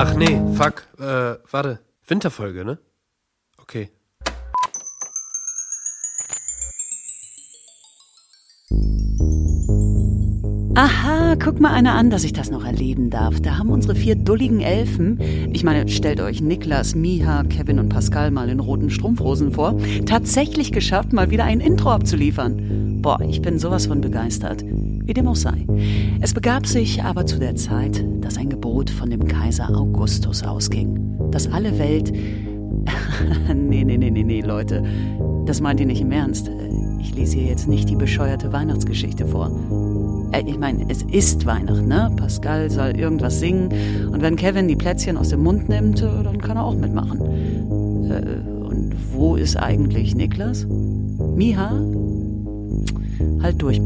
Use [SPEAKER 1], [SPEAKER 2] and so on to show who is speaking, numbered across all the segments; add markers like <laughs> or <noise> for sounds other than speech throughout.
[SPEAKER 1] Ach nee, fuck. Äh, warte. Winterfolge, ne? Okay.
[SPEAKER 2] Aha, guck mal einer an, dass ich das noch erleben darf. Da haben unsere vier dulligen Elfen, ich meine, stellt euch Niklas, Miha, Kevin und Pascal mal in roten Strumpfhosen vor, tatsächlich geschafft, mal wieder ein Intro abzuliefern. Boah, ich bin sowas von begeistert. Wie dem auch sei. Es begab sich aber zu der Zeit, dass ein Gebot von dem Kaiser Augustus ausging, dass alle Welt. <laughs> nee, nee, nee, nee, nee, Leute. Das meint ihr nicht im Ernst. Ich lese hier jetzt nicht die bescheuerte Weihnachtsgeschichte vor. Äh, Ich meine, es ist Weihnachten, ne? Pascal soll irgendwas singen und wenn Kevin die Plätzchen aus dem Mund nimmt, äh, dann kann er auch mitmachen. Äh, Und wo ist eigentlich Niklas? Miha? Halt durch.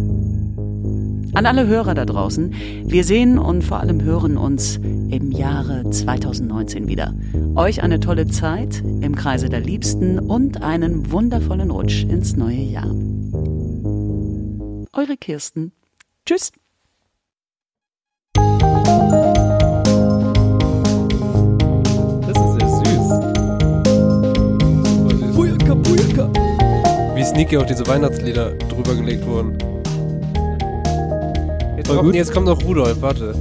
[SPEAKER 2] An alle Hörer da draußen, wir sehen und vor allem hören uns im Jahre 2019 wieder. Euch eine tolle Zeit im Kreise der Liebsten und einen wundervollen Rutsch ins neue Jahr. Eure Kirsten. Tschüss.
[SPEAKER 1] Sneaky auch diese Weihnachtslieder drüber gelegt wurden. Jetzt, kommt, jetzt kommt noch Rudolf, warte.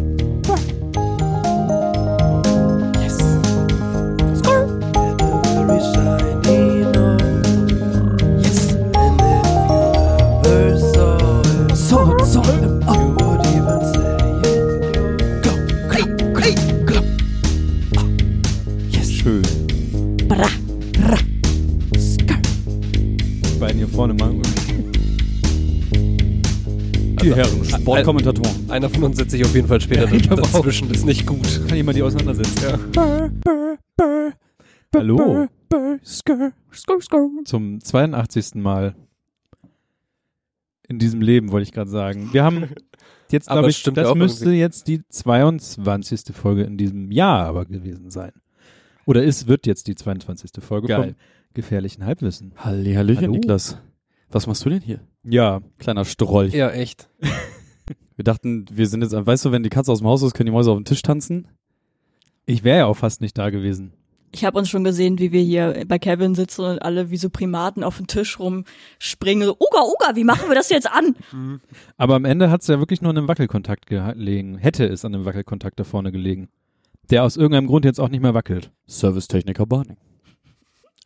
[SPEAKER 3] Sportkommentatoren.
[SPEAKER 1] Einer von uns setzt sich auf jeden Fall später
[SPEAKER 3] Ja, ich glaub auch.
[SPEAKER 1] dazwischen. Das ist nicht gut. <laughs>
[SPEAKER 3] Kann jemand die auseinandersetzen? Hallo. Zum 82. Mal in diesem Leben, wollte ich gerade sagen. Wir haben jetzt,
[SPEAKER 1] Aber
[SPEAKER 3] glaube ich,
[SPEAKER 1] stimmt ja
[SPEAKER 3] das
[SPEAKER 1] auch
[SPEAKER 3] müsste
[SPEAKER 1] irgendwie.
[SPEAKER 3] jetzt die 22. Folge in diesem Jahr aber gewesen sein. Oder es wird jetzt die 22. Folge
[SPEAKER 4] Geil.
[SPEAKER 3] vom gefährlichen Halbwissen.
[SPEAKER 4] Halli, Hallöchen,
[SPEAKER 3] Hallo.
[SPEAKER 4] Niklas. Was machst du denn hier?
[SPEAKER 3] Ja,
[SPEAKER 4] Kleiner Strolch.
[SPEAKER 1] Ja, echt. <laughs>
[SPEAKER 4] Wir dachten, wir sind jetzt, weißt du, wenn die Katze aus dem Haus ist, können die Mäuse auf den Tisch tanzen?
[SPEAKER 3] ich wäre ja auch fast nicht da gewesen.
[SPEAKER 5] Ich habe uns schon gesehen, wie wir hier bei Kevin sitzen und alle wie so Primaten auf den Tisch rumspringen. So, Uga, Uga, wie machen wir das jetzt an? <laughs>
[SPEAKER 3] Aber am Ende hat es ja wirklich nur an einem Wackelkontakt gelegen. Hätte es an einem Wackelkontakt da vorne gelegen. Der aus irgendeinem Grund jetzt auch nicht mehr wackelt.
[SPEAKER 4] Servicetechniker Barney.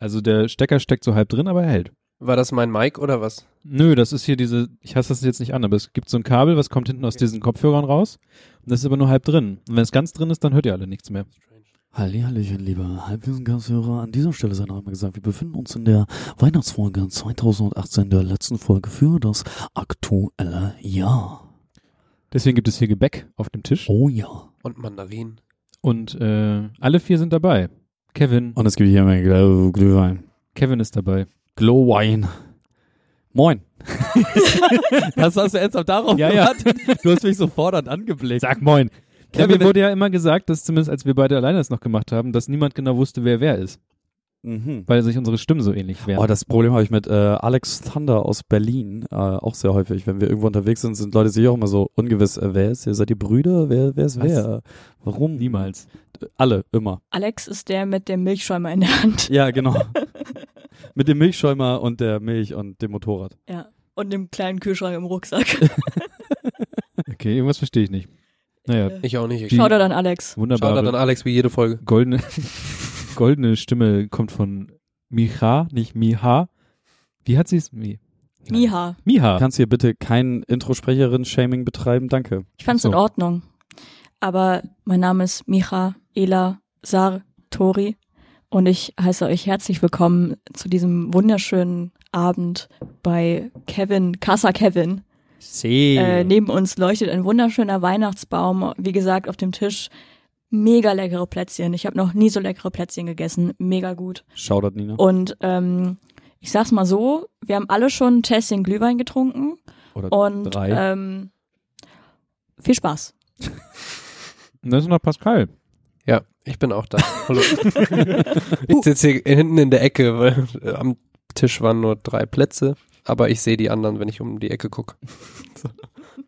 [SPEAKER 3] Also der Stecker steckt so halb drin, aber er hält.
[SPEAKER 1] War das mein Mic oder was?
[SPEAKER 3] Nö, das ist hier diese, ich hasse das jetzt nicht an, aber es gibt so ein Kabel, was kommt hinten aus diesen Kopfhörern raus. Und das ist aber nur halb drin. Und wenn es ganz drin ist, dann hört ihr alle nichts mehr.
[SPEAKER 4] Halli, Hallöchen, liebe Halbwissen-Gasthörer. An dieser Stelle sei noch einmal gesagt, wir befinden uns in der Weihnachtsfolge 2018, der letzten Folge für das aktuelle Jahr.
[SPEAKER 3] Deswegen gibt es hier Gebäck auf dem Tisch.
[SPEAKER 4] Oh ja.
[SPEAKER 1] Und Mandarinen.
[SPEAKER 3] Und äh, alle vier sind dabei. Kevin,
[SPEAKER 4] Und es gibt hier immer Glühwein.
[SPEAKER 3] Kevin ist dabei.
[SPEAKER 4] Glowwein. Moin. <laughs> das hast du ernsthaft darauf
[SPEAKER 3] Ja, ja.
[SPEAKER 4] gewartet? Du hast mich so fordernd angeblickt.
[SPEAKER 3] Sag moin. Ja, mir wurde ja immer gesagt, dass zumindest als wir beide alleine das noch gemacht haben, dass niemand genau wusste, wer wer ist,
[SPEAKER 4] Mhm.
[SPEAKER 3] weil sich unsere Stimmen so ähnlich wären.
[SPEAKER 4] Oh, das Problem habe ich mit äh, Alex Thunder aus Berlin äh, auch sehr häufig. Wenn wir irgendwo unterwegs sind, sind Leute sich auch immer so ungewiss. Äh, wer ist ihr? Seid ihr Brüder? Wer, wer ist
[SPEAKER 3] Was?
[SPEAKER 4] wer? Warum?
[SPEAKER 3] Niemals.
[SPEAKER 4] Alle, immer.
[SPEAKER 5] Alex ist der mit dem Milchschäumer in der Hand.
[SPEAKER 4] Ja, genau. <laughs> mit dem Milchschäumer und der Milch und dem Motorrad.
[SPEAKER 5] Ja. Und dem kleinen Kühlschrank im Rucksack. <laughs>
[SPEAKER 3] Okay, irgendwas verstehe ich nicht. Naja,
[SPEAKER 1] Ich auch nicht. Ich
[SPEAKER 5] da dann Alex.
[SPEAKER 1] Schau
[SPEAKER 3] wunderbare
[SPEAKER 1] dann Alex wie jede Folge.
[SPEAKER 3] goldene, <laughs> goldene Stimme kommt von Micha, nicht Miha. Wie hat sie es? Mi
[SPEAKER 5] Miha.
[SPEAKER 3] Miha.
[SPEAKER 4] Kannst du hier bitte kein Introsprecherin-Shaming betreiben? Danke.
[SPEAKER 5] Ich fand's
[SPEAKER 3] So.
[SPEAKER 5] in Ordnung. Aber mein Name ist Micha Ela Sartori und ich heiße euch herzlich willkommen zu diesem wunderschönen Abend bei Kevin, Casa Kevin.
[SPEAKER 4] See.
[SPEAKER 5] Äh, neben uns leuchtet ein wunderschöner Weihnachtsbaum. Wie gesagt, auf dem Tisch mega leckere Plätzchen. Ich habe noch nie so leckere Plätzchen gegessen. Mega gut.
[SPEAKER 4] Shoutout, Nina.
[SPEAKER 5] Und ähm, ich sag's mal so, wir haben alle schon ein Tässchen Glühwein getrunken
[SPEAKER 4] Oder
[SPEAKER 5] und
[SPEAKER 4] drei.
[SPEAKER 5] ähm, viel Spaß.
[SPEAKER 3] Das ist noch Pascal.
[SPEAKER 1] Ja, ich bin auch da. Hallo. <laughs> ich sitze hier hinten in der Ecke, weil äh, am Tisch waren nur drei Plätze, aber ich sehe die anderen, wenn ich um die Ecke gucke. <laughs>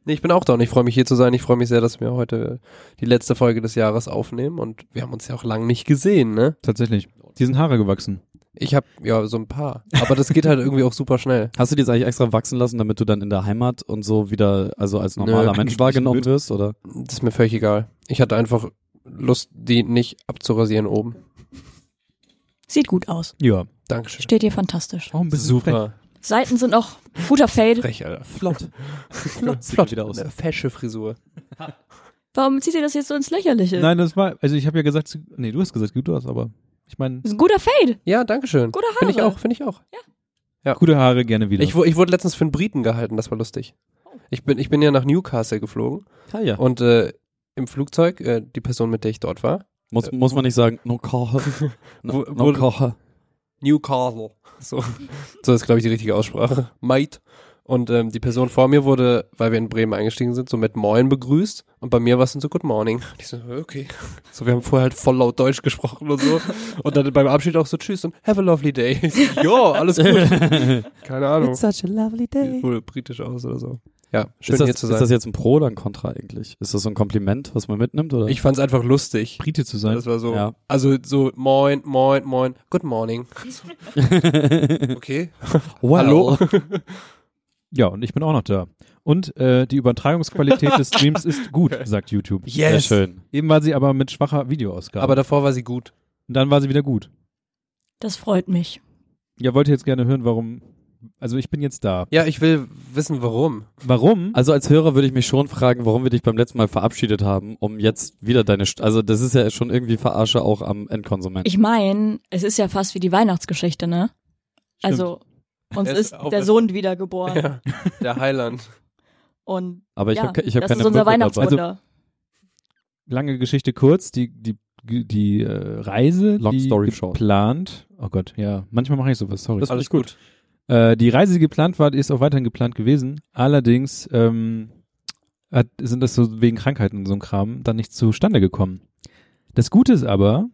[SPEAKER 1] Nee, ich bin auch da und ich freue mich hier zu sein. Ich freue mich sehr, dass wir heute die letzte Folge des Jahres aufnehmen und wir haben uns ja auch lang nicht gesehen, ne?
[SPEAKER 3] Tatsächlich. Die sind Haare gewachsen.
[SPEAKER 1] Ich habe ja so ein paar, aber das geht halt irgendwie auch super schnell. <laughs>
[SPEAKER 4] Hast du die jetzt eigentlich extra wachsen lassen, damit du dann in der Heimat und so wieder, also als normaler
[SPEAKER 1] Nö,
[SPEAKER 4] Mensch wahrgenommen wirst, oder?
[SPEAKER 1] Das ist mir völlig egal. Ich hatte einfach Lust, die nicht abzurasieren oben.
[SPEAKER 5] Sieht gut aus.
[SPEAKER 3] Ja.
[SPEAKER 1] Dankeschön.
[SPEAKER 5] Steht dir fantastisch.
[SPEAKER 3] Auch ein bisschen frech.
[SPEAKER 1] Super.
[SPEAKER 5] Seiten sind auch guter Fade.
[SPEAKER 1] Frech, Alter.
[SPEAKER 4] Flott. <laughs> Flott. Sieht
[SPEAKER 1] Flott.
[SPEAKER 4] wieder aus.
[SPEAKER 1] Eine fesche Frisur.
[SPEAKER 5] Warum zieht ihr das jetzt so ins Lächerliche?
[SPEAKER 3] Nein, das war, also ich habe ja gesagt, nee, du hast gesagt, gut aus, aber ich meine,
[SPEAKER 5] Das ist ein guter Fade.
[SPEAKER 1] Ja, Dankeschön.
[SPEAKER 5] Gute Haare.
[SPEAKER 1] Finde ich auch, finde ich auch.
[SPEAKER 3] gute Haare gerne wieder.
[SPEAKER 1] Ich, ich wurde letztens für einen Briten gehalten, das war lustig. Ich bin, ich bin ja nach Newcastle geflogen
[SPEAKER 4] Ah, ja.
[SPEAKER 1] und äh, im Flugzeug, äh, die Person, mit der ich dort war,
[SPEAKER 4] Muss, muss man nicht sagen, no Koche. <laughs> No, no Koche.
[SPEAKER 1] Newcastle. So, so ist, glaube ich, die richtige Aussprache. <laughs> Mate. Und ähm, die Person vor mir wurde, weil wir in Bremen eingestiegen sind, so mit Moin begrüßt. Und bei mir war es dann so Good Morning. Ich so, okay. So, wir haben vorher halt voll laut Deutsch gesprochen und so. Und dann beim Abschied auch so Tschüss und Have a lovely day. Ich so, jo, alles gut. <laughs> Keine Ahnung.
[SPEAKER 4] such a lovely
[SPEAKER 1] Sieht wohl britisch aus oder so. Ja, schön
[SPEAKER 4] Ist das,
[SPEAKER 1] hier zu
[SPEAKER 4] ist
[SPEAKER 1] sein.
[SPEAKER 4] das jetzt ein Pro oder ein Contra eigentlich? Ist das so ein Kompliment, was man mitnimmt, oder?
[SPEAKER 1] ich fand's einfach lustig.
[SPEAKER 3] Brite zu sein.
[SPEAKER 1] Das war so,
[SPEAKER 4] Ja.
[SPEAKER 1] also so Moin, Moin, Moin, Good Morning. <laughs> Okay.
[SPEAKER 4] wow.
[SPEAKER 1] Hallo? <laughs>
[SPEAKER 3] Ja, und ich bin auch noch da. Und äh, die Übertragungsqualität des Streams ist gut, sagt YouTube.
[SPEAKER 4] Sehr
[SPEAKER 1] Yes.
[SPEAKER 4] schön.
[SPEAKER 3] Eben war sie aber mit schwacher Videoausgabe.
[SPEAKER 1] Aber davor war sie gut.
[SPEAKER 3] und dann war sie wieder gut.
[SPEAKER 5] Das freut mich.
[SPEAKER 3] Ja, wollt ihr jetzt gerne hören, warum? Also ich bin jetzt da.
[SPEAKER 1] Ja, ich will wissen, warum.
[SPEAKER 3] Warum?
[SPEAKER 4] Also als Hörer würde ich mich schon fragen, warum wir dich beim letzten Mal verabschiedet haben, um jetzt wieder deine, St also das ist ja schon irgendwie Verarsche auch am Endkonsument.
[SPEAKER 5] Ich meine, es ist ja fast wie die Weihnachtsgeschichte, ne? Also, uns ist
[SPEAKER 1] ist
[SPEAKER 5] der
[SPEAKER 1] das-
[SPEAKER 5] Sohn wiedergeboren.
[SPEAKER 1] Ja, der Heiland.
[SPEAKER 5] Und
[SPEAKER 4] Aber ich
[SPEAKER 5] ja,
[SPEAKER 4] habe ich hab
[SPEAKER 5] das
[SPEAKER 4] keine
[SPEAKER 5] ist unser. Weihnachtswunder.
[SPEAKER 3] Lange Geschichte kurz. Die die die äh, Reise,
[SPEAKER 4] Long
[SPEAKER 3] die
[SPEAKER 4] story short.
[SPEAKER 3] geplant. Oh Gott, ja. Manchmal mache ich sowas. Sorry.
[SPEAKER 4] Das finde
[SPEAKER 1] Alles
[SPEAKER 4] ich gut.
[SPEAKER 3] Äh, die Reise, die geplant war, die ist auch weiterhin geplant gewesen. Allerdings ähm, hat, sind das so wegen Krankheiten und so ein Kram dann nicht zustande gekommen. Das Gute ist aber,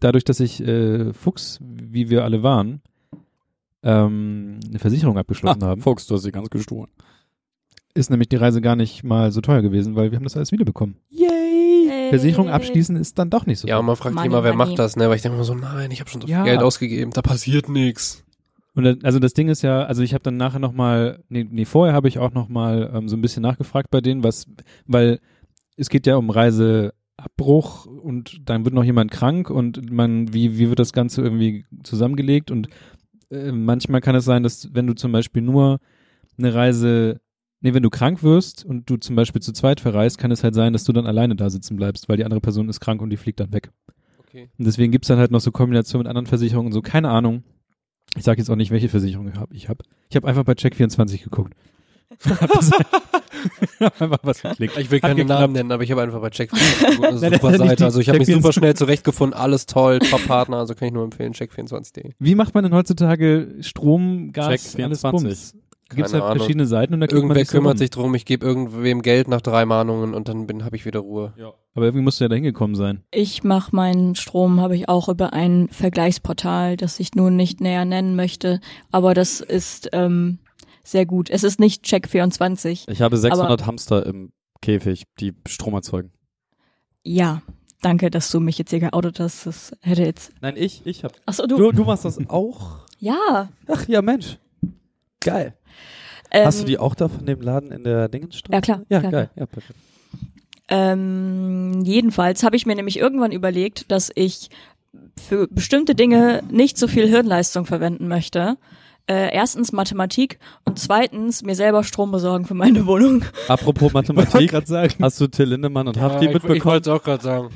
[SPEAKER 3] dadurch, dass ich äh, Fuchs, wie wir alle waren, ähm, eine Versicherung abgeschlossen
[SPEAKER 4] Ah,
[SPEAKER 3] haben,
[SPEAKER 4] Fuchs, du hast sie ganz gestohlen.
[SPEAKER 3] ist nämlich die Reise gar nicht mal so teuer gewesen, weil wir haben das alles wiederbekommen.
[SPEAKER 5] Yay.
[SPEAKER 3] Versicherung abschließen ist dann doch nicht so
[SPEAKER 1] Ja, und
[SPEAKER 3] teuer.
[SPEAKER 1] man fragt sich
[SPEAKER 5] Money,
[SPEAKER 1] immer, wer
[SPEAKER 5] money.
[SPEAKER 1] macht das, ne? Weil ich denke immer so, nein, ich habe schon so viel
[SPEAKER 3] Ja.
[SPEAKER 1] Geld ausgegeben, da passiert nichts.
[SPEAKER 3] Und dann, also das Ding ist ja, also ich habe dann nachher nochmal, nee, nee, vorher habe ich auch nochmal ähm, so ein bisschen nachgefragt bei denen, was, weil es geht ja um Reiseabbruch und dann wird noch jemand krank und man, wie, wie wird das Ganze irgendwie zusammengelegt und äh, manchmal kann es sein, dass wenn du zum Beispiel nur eine Reise, nee, wenn du krank wirst und du zum Beispiel zu zweit verreist, kann es halt sein, dass du dann alleine da sitzen bleibst, weil die andere Person ist krank und die fliegt dann weg.
[SPEAKER 1] Okay.
[SPEAKER 3] Und deswegen gibt's dann halt noch so Kombinationen mit anderen Versicherungen und so, keine Ahnung. Ich sage jetzt auch nicht, welche Versicherung ich habe. Ich habe ich hab einfach bei Check24 geguckt. <laughs> <laughs> Einfach was geklickt.
[SPEAKER 1] Ich will keine
[SPEAKER 3] geklappt.
[SPEAKER 1] Namen nennen, aber ich habe einfach bei Check <laughs> eine
[SPEAKER 3] Nein,
[SPEAKER 1] super Seite.
[SPEAKER 3] die
[SPEAKER 1] Also ich habe mich
[SPEAKER 3] Check24.
[SPEAKER 1] super schnell zurechtgefunden, alles toll, Top-Partner, also kann ich nur empfehlen, Check24.de.
[SPEAKER 3] Wie macht man denn heutzutage Strom, Gas,
[SPEAKER 4] Check24.
[SPEAKER 3] alles Bums? Gibt es halt
[SPEAKER 1] Ahnung.
[SPEAKER 3] verschiedene Seiten und da klickt man
[SPEAKER 1] Irgendwer
[SPEAKER 3] sich
[SPEAKER 1] kümmert
[SPEAKER 3] rum.
[SPEAKER 1] sich drum, ich gebe irgendwem Geld nach drei Mahnungen und dann bin habe ich wieder Ruhe.
[SPEAKER 3] Aber irgendwie musst du ja da hingekommen sein.
[SPEAKER 5] Ich mache meinen Strom, habe ich auch über ein Vergleichsportal, das ich nun nicht näher nennen möchte, aber das ist ähm, sehr gut. Es ist nicht Check24.
[SPEAKER 4] Ich habe 600 Hamster im Käfig, die Strom erzeugen.
[SPEAKER 5] Ja, danke, dass du mich jetzt hier geoutet hast. Das hätte jetzt.
[SPEAKER 4] Nein, ich, ich hab.
[SPEAKER 5] Achso, du.
[SPEAKER 4] Du, du machst das auch?
[SPEAKER 5] Ja.
[SPEAKER 4] Ach ja, Mensch. Geil.
[SPEAKER 5] Ähm,
[SPEAKER 4] Hast du die auch da von dem Laden in der Dingenstraße?
[SPEAKER 5] Ja, klar,
[SPEAKER 4] Ja,
[SPEAKER 5] klar,
[SPEAKER 4] geil. Ja, perfekt.
[SPEAKER 5] Ähm, jedenfalls habe ich mir nämlich irgendwann überlegt, dass ich für bestimmte Dinge nicht so viel Hirnleistung verwenden möchte. Äh, erstens Mathematik und zweitens mir selber Strom besorgen für meine Wohnung.
[SPEAKER 4] Apropos <laughs> Mathematik,
[SPEAKER 3] gerade sagen.
[SPEAKER 4] hast du Till Lindemann und Hafti
[SPEAKER 1] ich, ich
[SPEAKER 4] mitbekommen?
[SPEAKER 1] wollte es auch gerade sagen.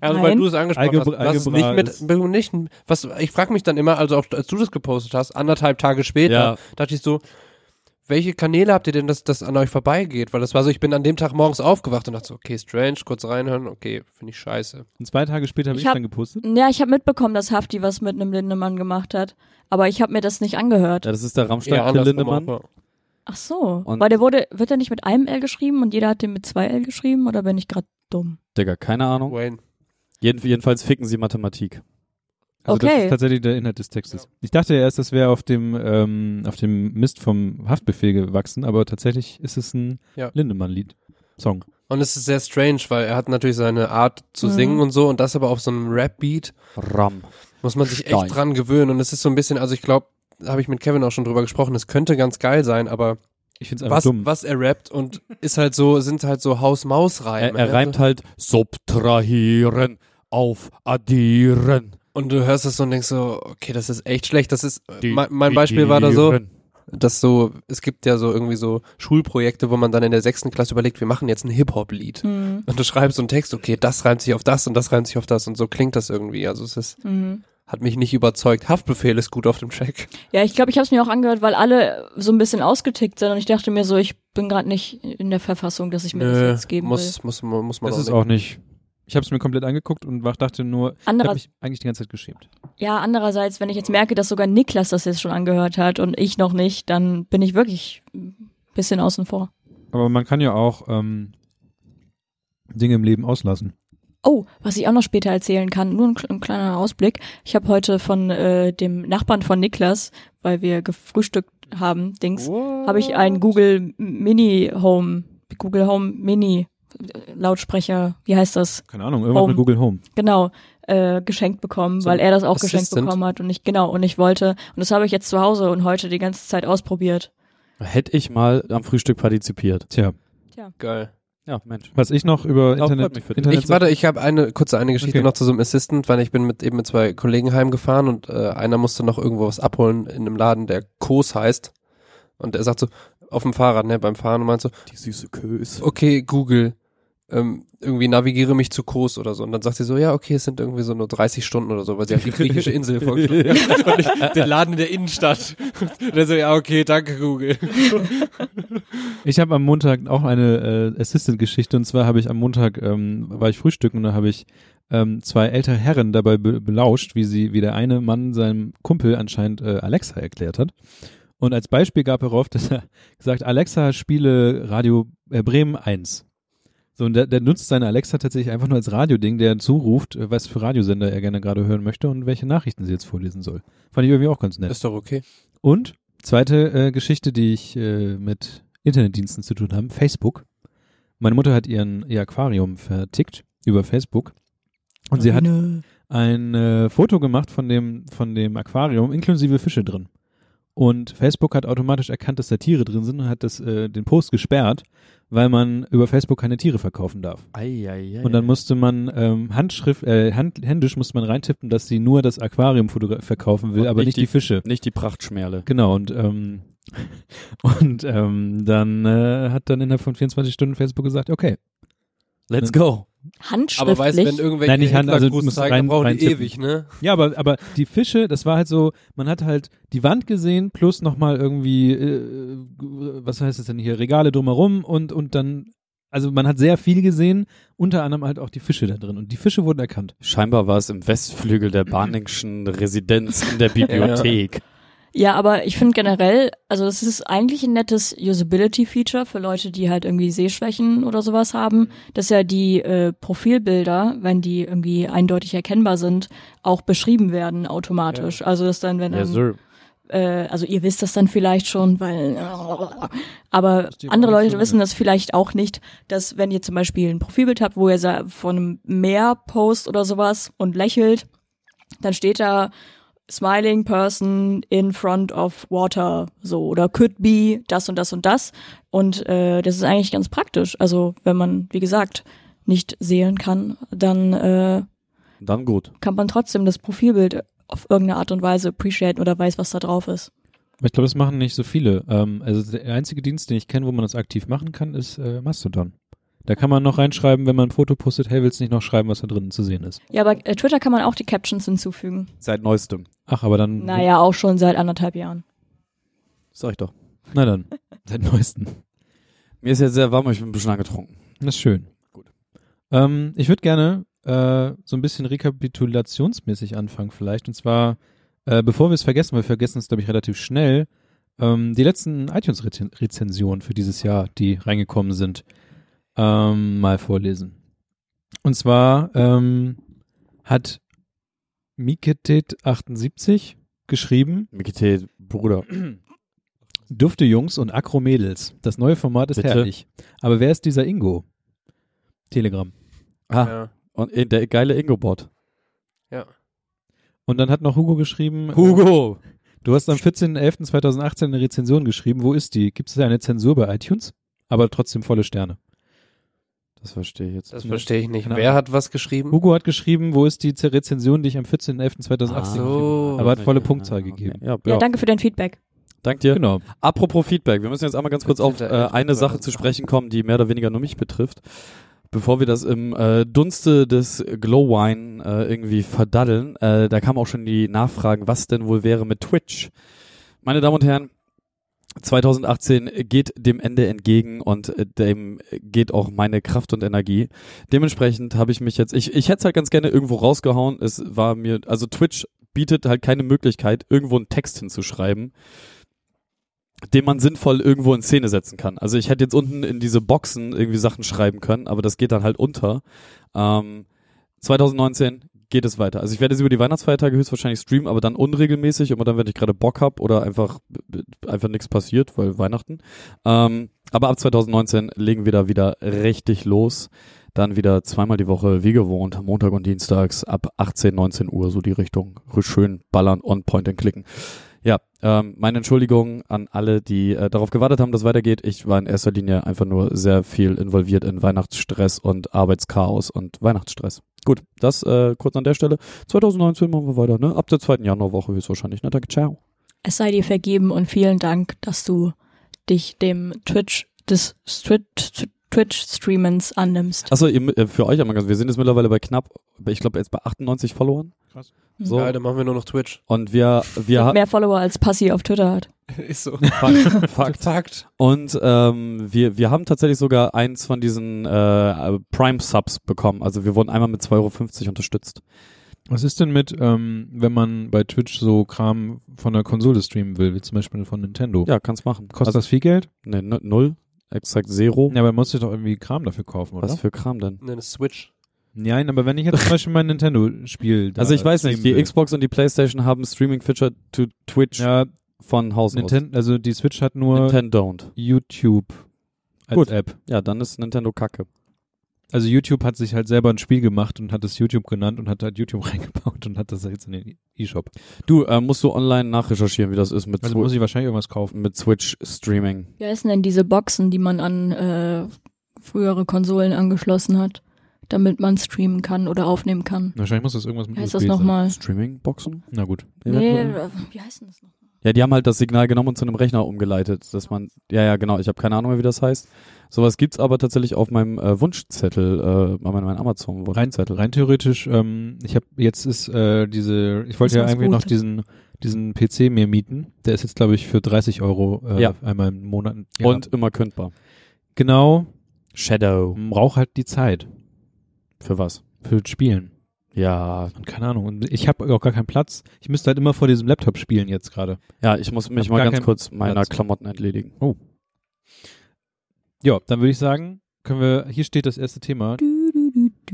[SPEAKER 1] Also
[SPEAKER 5] Nein.
[SPEAKER 1] weil du es angesprochen
[SPEAKER 3] Algebra-
[SPEAKER 1] hast, was nicht mit, nicht, was, ich frage mich dann immer, also auch, als du das gepostet hast, anderthalb Tage später,
[SPEAKER 4] Ja.
[SPEAKER 1] dachte ich so, welche Kanäle habt ihr denn, dass das an euch vorbeigeht? Weil das war so, ich bin an dem Tag morgens aufgewacht und dachte so, okay, strange, kurz reinhören, okay, finde ich scheiße.
[SPEAKER 3] Und zwei Tage später habe
[SPEAKER 5] Ich
[SPEAKER 3] ich,
[SPEAKER 5] hab-
[SPEAKER 3] dann gepostet.
[SPEAKER 5] Ja, ich habe mitbekommen, dass Hafti was mit einem Lindemann gemacht hat, aber ich habe mir das nicht angehört.
[SPEAKER 4] Ja, das ist der Rammstein
[SPEAKER 1] andersrum
[SPEAKER 4] Lindemann.
[SPEAKER 1] auch, ja.
[SPEAKER 5] Ach so,
[SPEAKER 4] Und-
[SPEAKER 5] weil der wurde, wird er nicht mit einem L geschrieben und jeder hat den mit zwei L geschrieben oder bin ich gerade dumm?
[SPEAKER 4] Digga, keine Ahnung.
[SPEAKER 1] Wayne.
[SPEAKER 4] Jeden, jedenfalls ficken sie Mathematik.
[SPEAKER 3] Also das
[SPEAKER 5] Okay.
[SPEAKER 3] ist tatsächlich der Inhalt des Textes. Ich dachte erst, das wäre auf dem ähm, auf dem Mist vom Haftbefehl gewachsen, aber tatsächlich ist es ein
[SPEAKER 1] Ja.
[SPEAKER 3] Lindemann-Lied. Song.
[SPEAKER 1] Und es ist sehr strange, weil er hat natürlich seine Art zu
[SPEAKER 5] Mhm.
[SPEAKER 1] singen und so und das aber auf so einem Rap-Beat
[SPEAKER 4] Ram.
[SPEAKER 1] muss man sich
[SPEAKER 4] Stein.
[SPEAKER 1] echt dran gewöhnen und es ist so ein bisschen, also ich glaube, da habe ich mit Kevin auch schon drüber gesprochen, es könnte ganz geil sein, aber
[SPEAKER 3] Ich finde es einfach
[SPEAKER 1] was,
[SPEAKER 3] dumm.
[SPEAKER 1] was er rappt und ist halt so, sind halt so Haus-Maus-Reime.
[SPEAKER 4] Er, er
[SPEAKER 1] ne?
[SPEAKER 4] reimt halt subtrahieren auf addieren.
[SPEAKER 1] Und du hörst das so und denkst so, okay, das ist echt schlecht. Das ist, mein, mein Beispiel war da so, dass so, es gibt ja so irgendwie so Schulprojekte, wo man dann in der sechsten Klasse überlegt, wir machen jetzt ein Hip-Hop-Lied.
[SPEAKER 5] Mhm.
[SPEAKER 1] Und du schreibst so einen Text, okay, das reimt sich auf das und das reimt sich auf das und so klingt das irgendwie. Also es ist,
[SPEAKER 5] Mhm.
[SPEAKER 1] hat mich nicht überzeugt. Haftbefehl ist gut auf dem Track.
[SPEAKER 5] Ja, ich glaube, ich habe es mir auch angehört, weil alle so ein bisschen ausgetickt sind und ich dachte mir so, ich bin gerade nicht in der Verfassung, dass ich mir das jetzt geben will.
[SPEAKER 1] muss, muss, muss, muss man
[SPEAKER 3] das
[SPEAKER 1] auch
[SPEAKER 3] ist
[SPEAKER 1] nicht.
[SPEAKER 3] auch nicht. Ich habe es mir komplett angeguckt und dachte nur, ich habe
[SPEAKER 5] Anderer,
[SPEAKER 3] mich eigentlich die ganze Zeit geschämt.
[SPEAKER 5] ja, andererseits, wenn ich jetzt merke, dass sogar Niklas das jetzt schon angehört hat und ich noch nicht, dann bin ich wirklich ein bisschen außen vor.
[SPEAKER 3] Aber man kann ja auch ähm, Dinge im Leben auslassen.
[SPEAKER 5] Oh, was ich auch noch später erzählen kann, nur ein, ein kleiner Ausblick. Ich habe heute von äh, dem Nachbarn von Niklas, weil wir gefrühstückt haben, Dings, habe ich einen Google Mini Home, Google Home Mini Lautsprecher, wie heißt das?
[SPEAKER 3] Keine Ahnung, irgendwas
[SPEAKER 5] Home.
[SPEAKER 3] mit Google Home.
[SPEAKER 5] Genau, äh, geschenkt bekommen,
[SPEAKER 1] So
[SPEAKER 5] weil er das auch geschenkt
[SPEAKER 1] Assistant.
[SPEAKER 5] bekommen hat und ich genau und ich wollte und das habe ich jetzt zu Hause und heute die ganze Zeit ausprobiert.
[SPEAKER 4] Hätte ich mal am Frühstück partizipiert.
[SPEAKER 3] Tja,
[SPEAKER 1] Geil.
[SPEAKER 4] Ja, Mensch.
[SPEAKER 3] was ich noch über
[SPEAKER 4] freut
[SPEAKER 3] Internet,
[SPEAKER 4] mich für.
[SPEAKER 3] Internet
[SPEAKER 1] Ich warte, ich habe eine kurze eine Geschichte
[SPEAKER 3] Okay.
[SPEAKER 1] noch zu so einem Assistant, weil ich bin mit eben mit zwei Kollegen heimgefahren und äh, einer musste noch irgendwo was abholen in einem Laden, der Kos heißt. Und er sagt so, auf dem Fahrrad, ne, beim Fahren und meint so,
[SPEAKER 4] Die süße Kös.
[SPEAKER 1] okay, Google, ähm, irgendwie navigiere mich zu Kos oder so. Und dann sagt sie so, ja, okay, es sind irgendwie so nur 30 Stunden oder so, weil sie hat die griechische <laughs> Insel vorgeschlagen. <laughs> und ich, der Laden in der Innenstadt. Und er so, ja, okay, danke, Google. <laughs>
[SPEAKER 3] Ich habe am Montag auch eine äh, Assistant-Geschichte und zwar habe ich am Montag ähm, war ich frühstücken und da habe ich ähm, zwei ältere Herren dabei be belauscht, wie sie, wie der eine Mann seinem Kumpel anscheinend äh, Alexa erklärt hat. Und als Beispiel gab er auf, dass er gesagt, Alexa spiele Radio äh, Bremen 1. So, und der, der nutzt seine Alexa tatsächlich einfach nur als Radioding, der zuruft, äh, was für Radiosender er gerne gerade hören möchte und welche Nachrichten sie jetzt vorlesen soll. Fand ich irgendwie auch ganz nett.
[SPEAKER 1] Ist doch okay.
[SPEAKER 3] Und zweite äh, Geschichte, die ich äh, mit Internetdiensten zu tun habe, Facebook. Meine Mutter hat ihren ihr Aquarium vertickt über Facebook und sie hat ein äh, Foto gemacht von dem von dem Aquarium inklusive Fische drin. Und Facebook hat automatisch erkannt, dass da Tiere drin sind und hat das äh, den Post gesperrt, weil man über Facebook keine Tiere verkaufen darf.
[SPEAKER 4] Eieiei.
[SPEAKER 3] Und dann musste man ähm, Handschrift, äh, hand, händisch musste man reintippen, dass sie nur das Aquarium verkaufen will, aber
[SPEAKER 4] nicht
[SPEAKER 3] nicht die,
[SPEAKER 4] die-
[SPEAKER 3] Fische.
[SPEAKER 4] Nicht die Prachtschmerle.
[SPEAKER 3] Genau, und, ähm, <laughs> und ähm, dann äh, hat dann innerhalb von 24 Stunden Facebook gesagt, okay.
[SPEAKER 4] Let's go.
[SPEAKER 5] Handschriftlich.
[SPEAKER 1] Aber weißt du, wenn irgendwelche
[SPEAKER 3] Nein, nicht Hand, also muss
[SPEAKER 1] zeigen,
[SPEAKER 3] rein-
[SPEAKER 1] dann brauchen die
[SPEAKER 3] reintippen.
[SPEAKER 1] ewig, ne?
[SPEAKER 3] Ja, aber, aber die Fische, das war halt so, man hat halt die Wand gesehen, plus nochmal irgendwie, äh, was heißt es denn hier, Regale drumherum und, und dann, also man hat sehr viel gesehen, unter anderem halt auch die Fische da drin. Und die Fische wurden erkannt.
[SPEAKER 4] Scheinbar war es im Westflügel der Barningschen Residenz in der <laughs> Bibliothek.
[SPEAKER 5] Ja, aber ich finde generell, also das ist eigentlich ein nettes Usability-Feature für Leute, die halt irgendwie Sehschwächen oder sowas haben, dass ja die äh, Profilbilder, wenn die irgendwie eindeutig erkennbar sind, auch beschrieben werden automatisch. Also dass dann, wenn
[SPEAKER 4] Ja,
[SPEAKER 5] dann,
[SPEAKER 4] Sir.
[SPEAKER 5] äh, also ihr wisst das dann vielleicht schon, weil aber andere Leute wissen das vielleicht auch nicht, dass wenn ihr zum Beispiel ein Profilbild habt, wo ihr von einem Meer post oder sowas und lächelt, dann steht da smiling person in front of water so oder could be das und das und das und äh, das ist eigentlich ganz praktisch. Also wenn man wie gesagt nicht sehen kann, dann äh,
[SPEAKER 4] Dann gut.
[SPEAKER 5] kann man trotzdem das Profilbild auf irgendeine Art und Weise appreciaten oder weiß, was da drauf ist.
[SPEAKER 3] Ich glaube, das machen nicht so viele. Ähm, also der einzige Dienst, den ich kenne, wo man das aktiv machen kann, ist äh, Mastodon. Da kann man noch reinschreiben, wenn man ein Foto postet, hey, willst du nicht noch schreiben, was da drinnen zu sehen ist?
[SPEAKER 5] Ja, aber äh, Twitter kann man auch die Captions hinzufügen.
[SPEAKER 4] Seit neuestem.
[SPEAKER 3] Ach, aber dann.
[SPEAKER 5] Naja, auch schon seit anderthalb Jahren.
[SPEAKER 4] Sag ich doch.
[SPEAKER 3] Na dann. <laughs> Seit neuesten.
[SPEAKER 4] Mir ist jetzt sehr warm, ich bin ein bisschen angetrunken.
[SPEAKER 3] Das ist schön.
[SPEAKER 4] Gut.
[SPEAKER 3] Ähm, ich würde gerne äh, so ein bisschen rekapitulationsmäßig anfangen vielleicht. Und zwar, äh, bevor wir es vergessen, weil wir vergessen es, glaube ich, relativ schnell, ähm, die letzten iTunes-Rezensionen für dieses Jahr, die reingekommen sind, ähm, mal vorlesen. Und zwar ähm, hat Miketet78 geschrieben.
[SPEAKER 4] Mikite, Bruder.
[SPEAKER 3] Dufte Jungs und Akro Mädels. Das neue Format ist
[SPEAKER 4] Bitte?
[SPEAKER 3] herrlich. Aber wer ist dieser Ingo? Telegram.
[SPEAKER 4] Ah,
[SPEAKER 1] Ja.
[SPEAKER 4] und äh, der geile Ingo-Bot.
[SPEAKER 1] ja.
[SPEAKER 3] Und dann hat noch Hugo geschrieben.
[SPEAKER 4] Hugo!
[SPEAKER 3] Du hast am 14.11.2018 eine Rezension geschrieben. Wo ist die? Gibt es eine Zensur bei iTunes? Aber trotzdem volle Sterne.
[SPEAKER 4] Das verstehe ich jetzt.
[SPEAKER 1] Das verstehe ich nicht.
[SPEAKER 3] Keine
[SPEAKER 1] Wer hat was geschrieben?
[SPEAKER 3] Hugo hat geschrieben, wo ist die Rezension, die ich am 14.11.2018
[SPEAKER 4] Ah.
[SPEAKER 3] geschrieben
[SPEAKER 1] So.
[SPEAKER 3] habe. Aber hat volle
[SPEAKER 4] Ja,
[SPEAKER 3] Punktzahl
[SPEAKER 4] okay.
[SPEAKER 3] gegeben.
[SPEAKER 4] Ja, ja.
[SPEAKER 5] Ja, danke für dein Feedback.
[SPEAKER 4] Dank dir.
[SPEAKER 3] Genau.
[SPEAKER 4] Apropos Feedback, wir müssen jetzt einmal ganz kurz auf äh,
[SPEAKER 1] 14.11.
[SPEAKER 4] eine Sache zu sprechen kommen, die mehr oder weniger nur mich betrifft. Bevor wir das im äh, Dunste des Glowwine äh, irgendwie verdaddeln, äh, da kamen auch schon die Nachfragen, was denn wohl wäre mit Twitch. Meine Damen und Herren, 2018 geht dem Ende entgegen und äh, dem geht auch meine Kraft und Energie. Dementsprechend habe ich mich jetzt, ich, ich hätte es halt ganz gerne irgendwo rausgehauen. Es war mir, also Twitch bietet halt keine Möglichkeit, irgendwo einen Text hinzuschreiben, den man sinnvoll irgendwo in Szene setzen kann. Also ich hätte jetzt unten in diese Boxen irgendwie Sachen schreiben können, aber das geht dann halt unter. Ähm, 2019 geht es weiter. Also ich werde es über die Weihnachtsfeiertage höchstwahrscheinlich streamen, aber dann unregelmäßig, immer dann, wenn ich gerade Bock hab oder einfach einfach nichts passiert, weil Weihnachten. Ähm, aber ab 2019 legen wir da wieder richtig los. Dann wieder zweimal die Woche, wie gewohnt, Montag und Dienstags ab 18, 19 Uhr, so die Richtung. Schön ballern, on point und klicken. Ja, ähm, meine Entschuldigung an alle, die äh, darauf gewartet haben, dass es weitergeht. Ich war in erster Linie einfach nur sehr viel involviert in Weihnachtsstress und Arbeitschaos und Weihnachtsstress. Gut, das äh, kurz an der Stelle. 2019 machen wir weiter, ne? Ab der zweiten Januarwoche höchstwahrscheinlich. Ne? Danke, ciao.
[SPEAKER 5] Es sei dir vergeben und vielen Dank, dass du dich dem Twitch des Strit- Twitch-Streamens annimmst.
[SPEAKER 4] Achso, ihr, äh, für euch einmal ganz, wir sind jetzt mittlerweile bei knapp, ich glaube jetzt bei 98 Followern. So.
[SPEAKER 1] Ja, dann machen wir nur noch Twitch.
[SPEAKER 4] Und wir, wir haben
[SPEAKER 5] Mehr Follower als Passi auf Twitter hat. <laughs>
[SPEAKER 1] Ist so.
[SPEAKER 4] Fakt, <laughs> Fakt.
[SPEAKER 1] Fakt.
[SPEAKER 4] Und ähm, wir, wir haben tatsächlich sogar eins von diesen äh, Prime-Subs bekommen. Also wir wurden einmal mit 2,50 Euro unterstützt.
[SPEAKER 3] Was ist denn mit, ähm, wenn man bei Twitch so Kram von der Konsole streamen will, wie zum Beispiel von Nintendo?
[SPEAKER 4] Ja, kannst machen.
[SPEAKER 3] Kostet
[SPEAKER 4] also,
[SPEAKER 3] das viel Geld?
[SPEAKER 4] Nee, n- null. Exakt zero.
[SPEAKER 3] Ja, aber man muss sich doch irgendwie Kram dafür kaufen, oder?
[SPEAKER 4] Was für Kram denn?
[SPEAKER 1] Eine Switch.
[SPEAKER 3] Nein, aber wenn ich jetzt zum Beispiel mein Nintendo-Spiel <laughs>
[SPEAKER 4] Also ich weiß nicht, die
[SPEAKER 3] will.
[SPEAKER 4] Xbox und die Playstation haben Streaming-Feature to Twitch
[SPEAKER 3] Ja,
[SPEAKER 4] von Haus aus.
[SPEAKER 3] Nintendo, also die Switch hat nur
[SPEAKER 4] Nintendo don't.
[SPEAKER 3] YouTube als
[SPEAKER 4] Gut.
[SPEAKER 3] App.
[SPEAKER 4] Ja, dann ist Nintendo kacke.
[SPEAKER 3] Also YouTube hat sich halt selber ein Spiel gemacht und hat es YouTube genannt und hat halt YouTube <laughs> reingebaut und hat das jetzt in den E-Shop.
[SPEAKER 4] Du, äh, musst du online nachrecherchieren, wie das ist mit,
[SPEAKER 3] Also
[SPEAKER 4] Swi-
[SPEAKER 3] muss ich wahrscheinlich irgendwas kaufen.
[SPEAKER 4] mit Switch-Streaming.
[SPEAKER 5] Wie heißen denn diese Boxen, die man an äh, frühere Konsolen angeschlossen hat, damit man streamen kann oder aufnehmen kann?
[SPEAKER 3] Wahrscheinlich muss das irgendwas mit
[SPEAKER 5] Wie heißt
[SPEAKER 3] USB
[SPEAKER 5] das nochmal?
[SPEAKER 4] Streaming-Boxen?
[SPEAKER 3] sein. Na gut.
[SPEAKER 5] Nee, äh, wie heißt denn das noch?
[SPEAKER 4] Ja, die haben halt das Signal genommen und zu einem Rechner umgeleitet, dass man, ja, ja, genau, ich habe keine Ahnung mehr, wie das heißt. Sowas gibt's aber tatsächlich auf meinem äh, Wunschzettel, äh, auf meinem
[SPEAKER 3] Rein,
[SPEAKER 4] Amazon-Wunschzettel.
[SPEAKER 3] rein theoretisch, ähm, ich habe jetzt ist äh, diese, ich wollte ja irgendwie noch diesen diesen PC mir mieten. Der ist jetzt glaube ich für 30 Euro äh,
[SPEAKER 4] Ja.
[SPEAKER 3] einmal im Monat. Ja.
[SPEAKER 4] Und immer kündbar.
[SPEAKER 3] genau,
[SPEAKER 4] Shadow.
[SPEAKER 3] braucht halt die Zeit
[SPEAKER 4] Für was?
[SPEAKER 3] für Spielen.
[SPEAKER 4] Ja,
[SPEAKER 3] Und keine Ahnung. Und ich habe auch gar keinen Platz. Ich müsste halt immer vor diesem Laptop spielen jetzt gerade.
[SPEAKER 4] ja, ich muss mich
[SPEAKER 3] Hab
[SPEAKER 4] mal ganz kurz meiner
[SPEAKER 3] Platz.
[SPEAKER 4] Klamotten entledigen.
[SPEAKER 3] Ja, dann würde ich sagen, können wir, hier steht das erste Thema,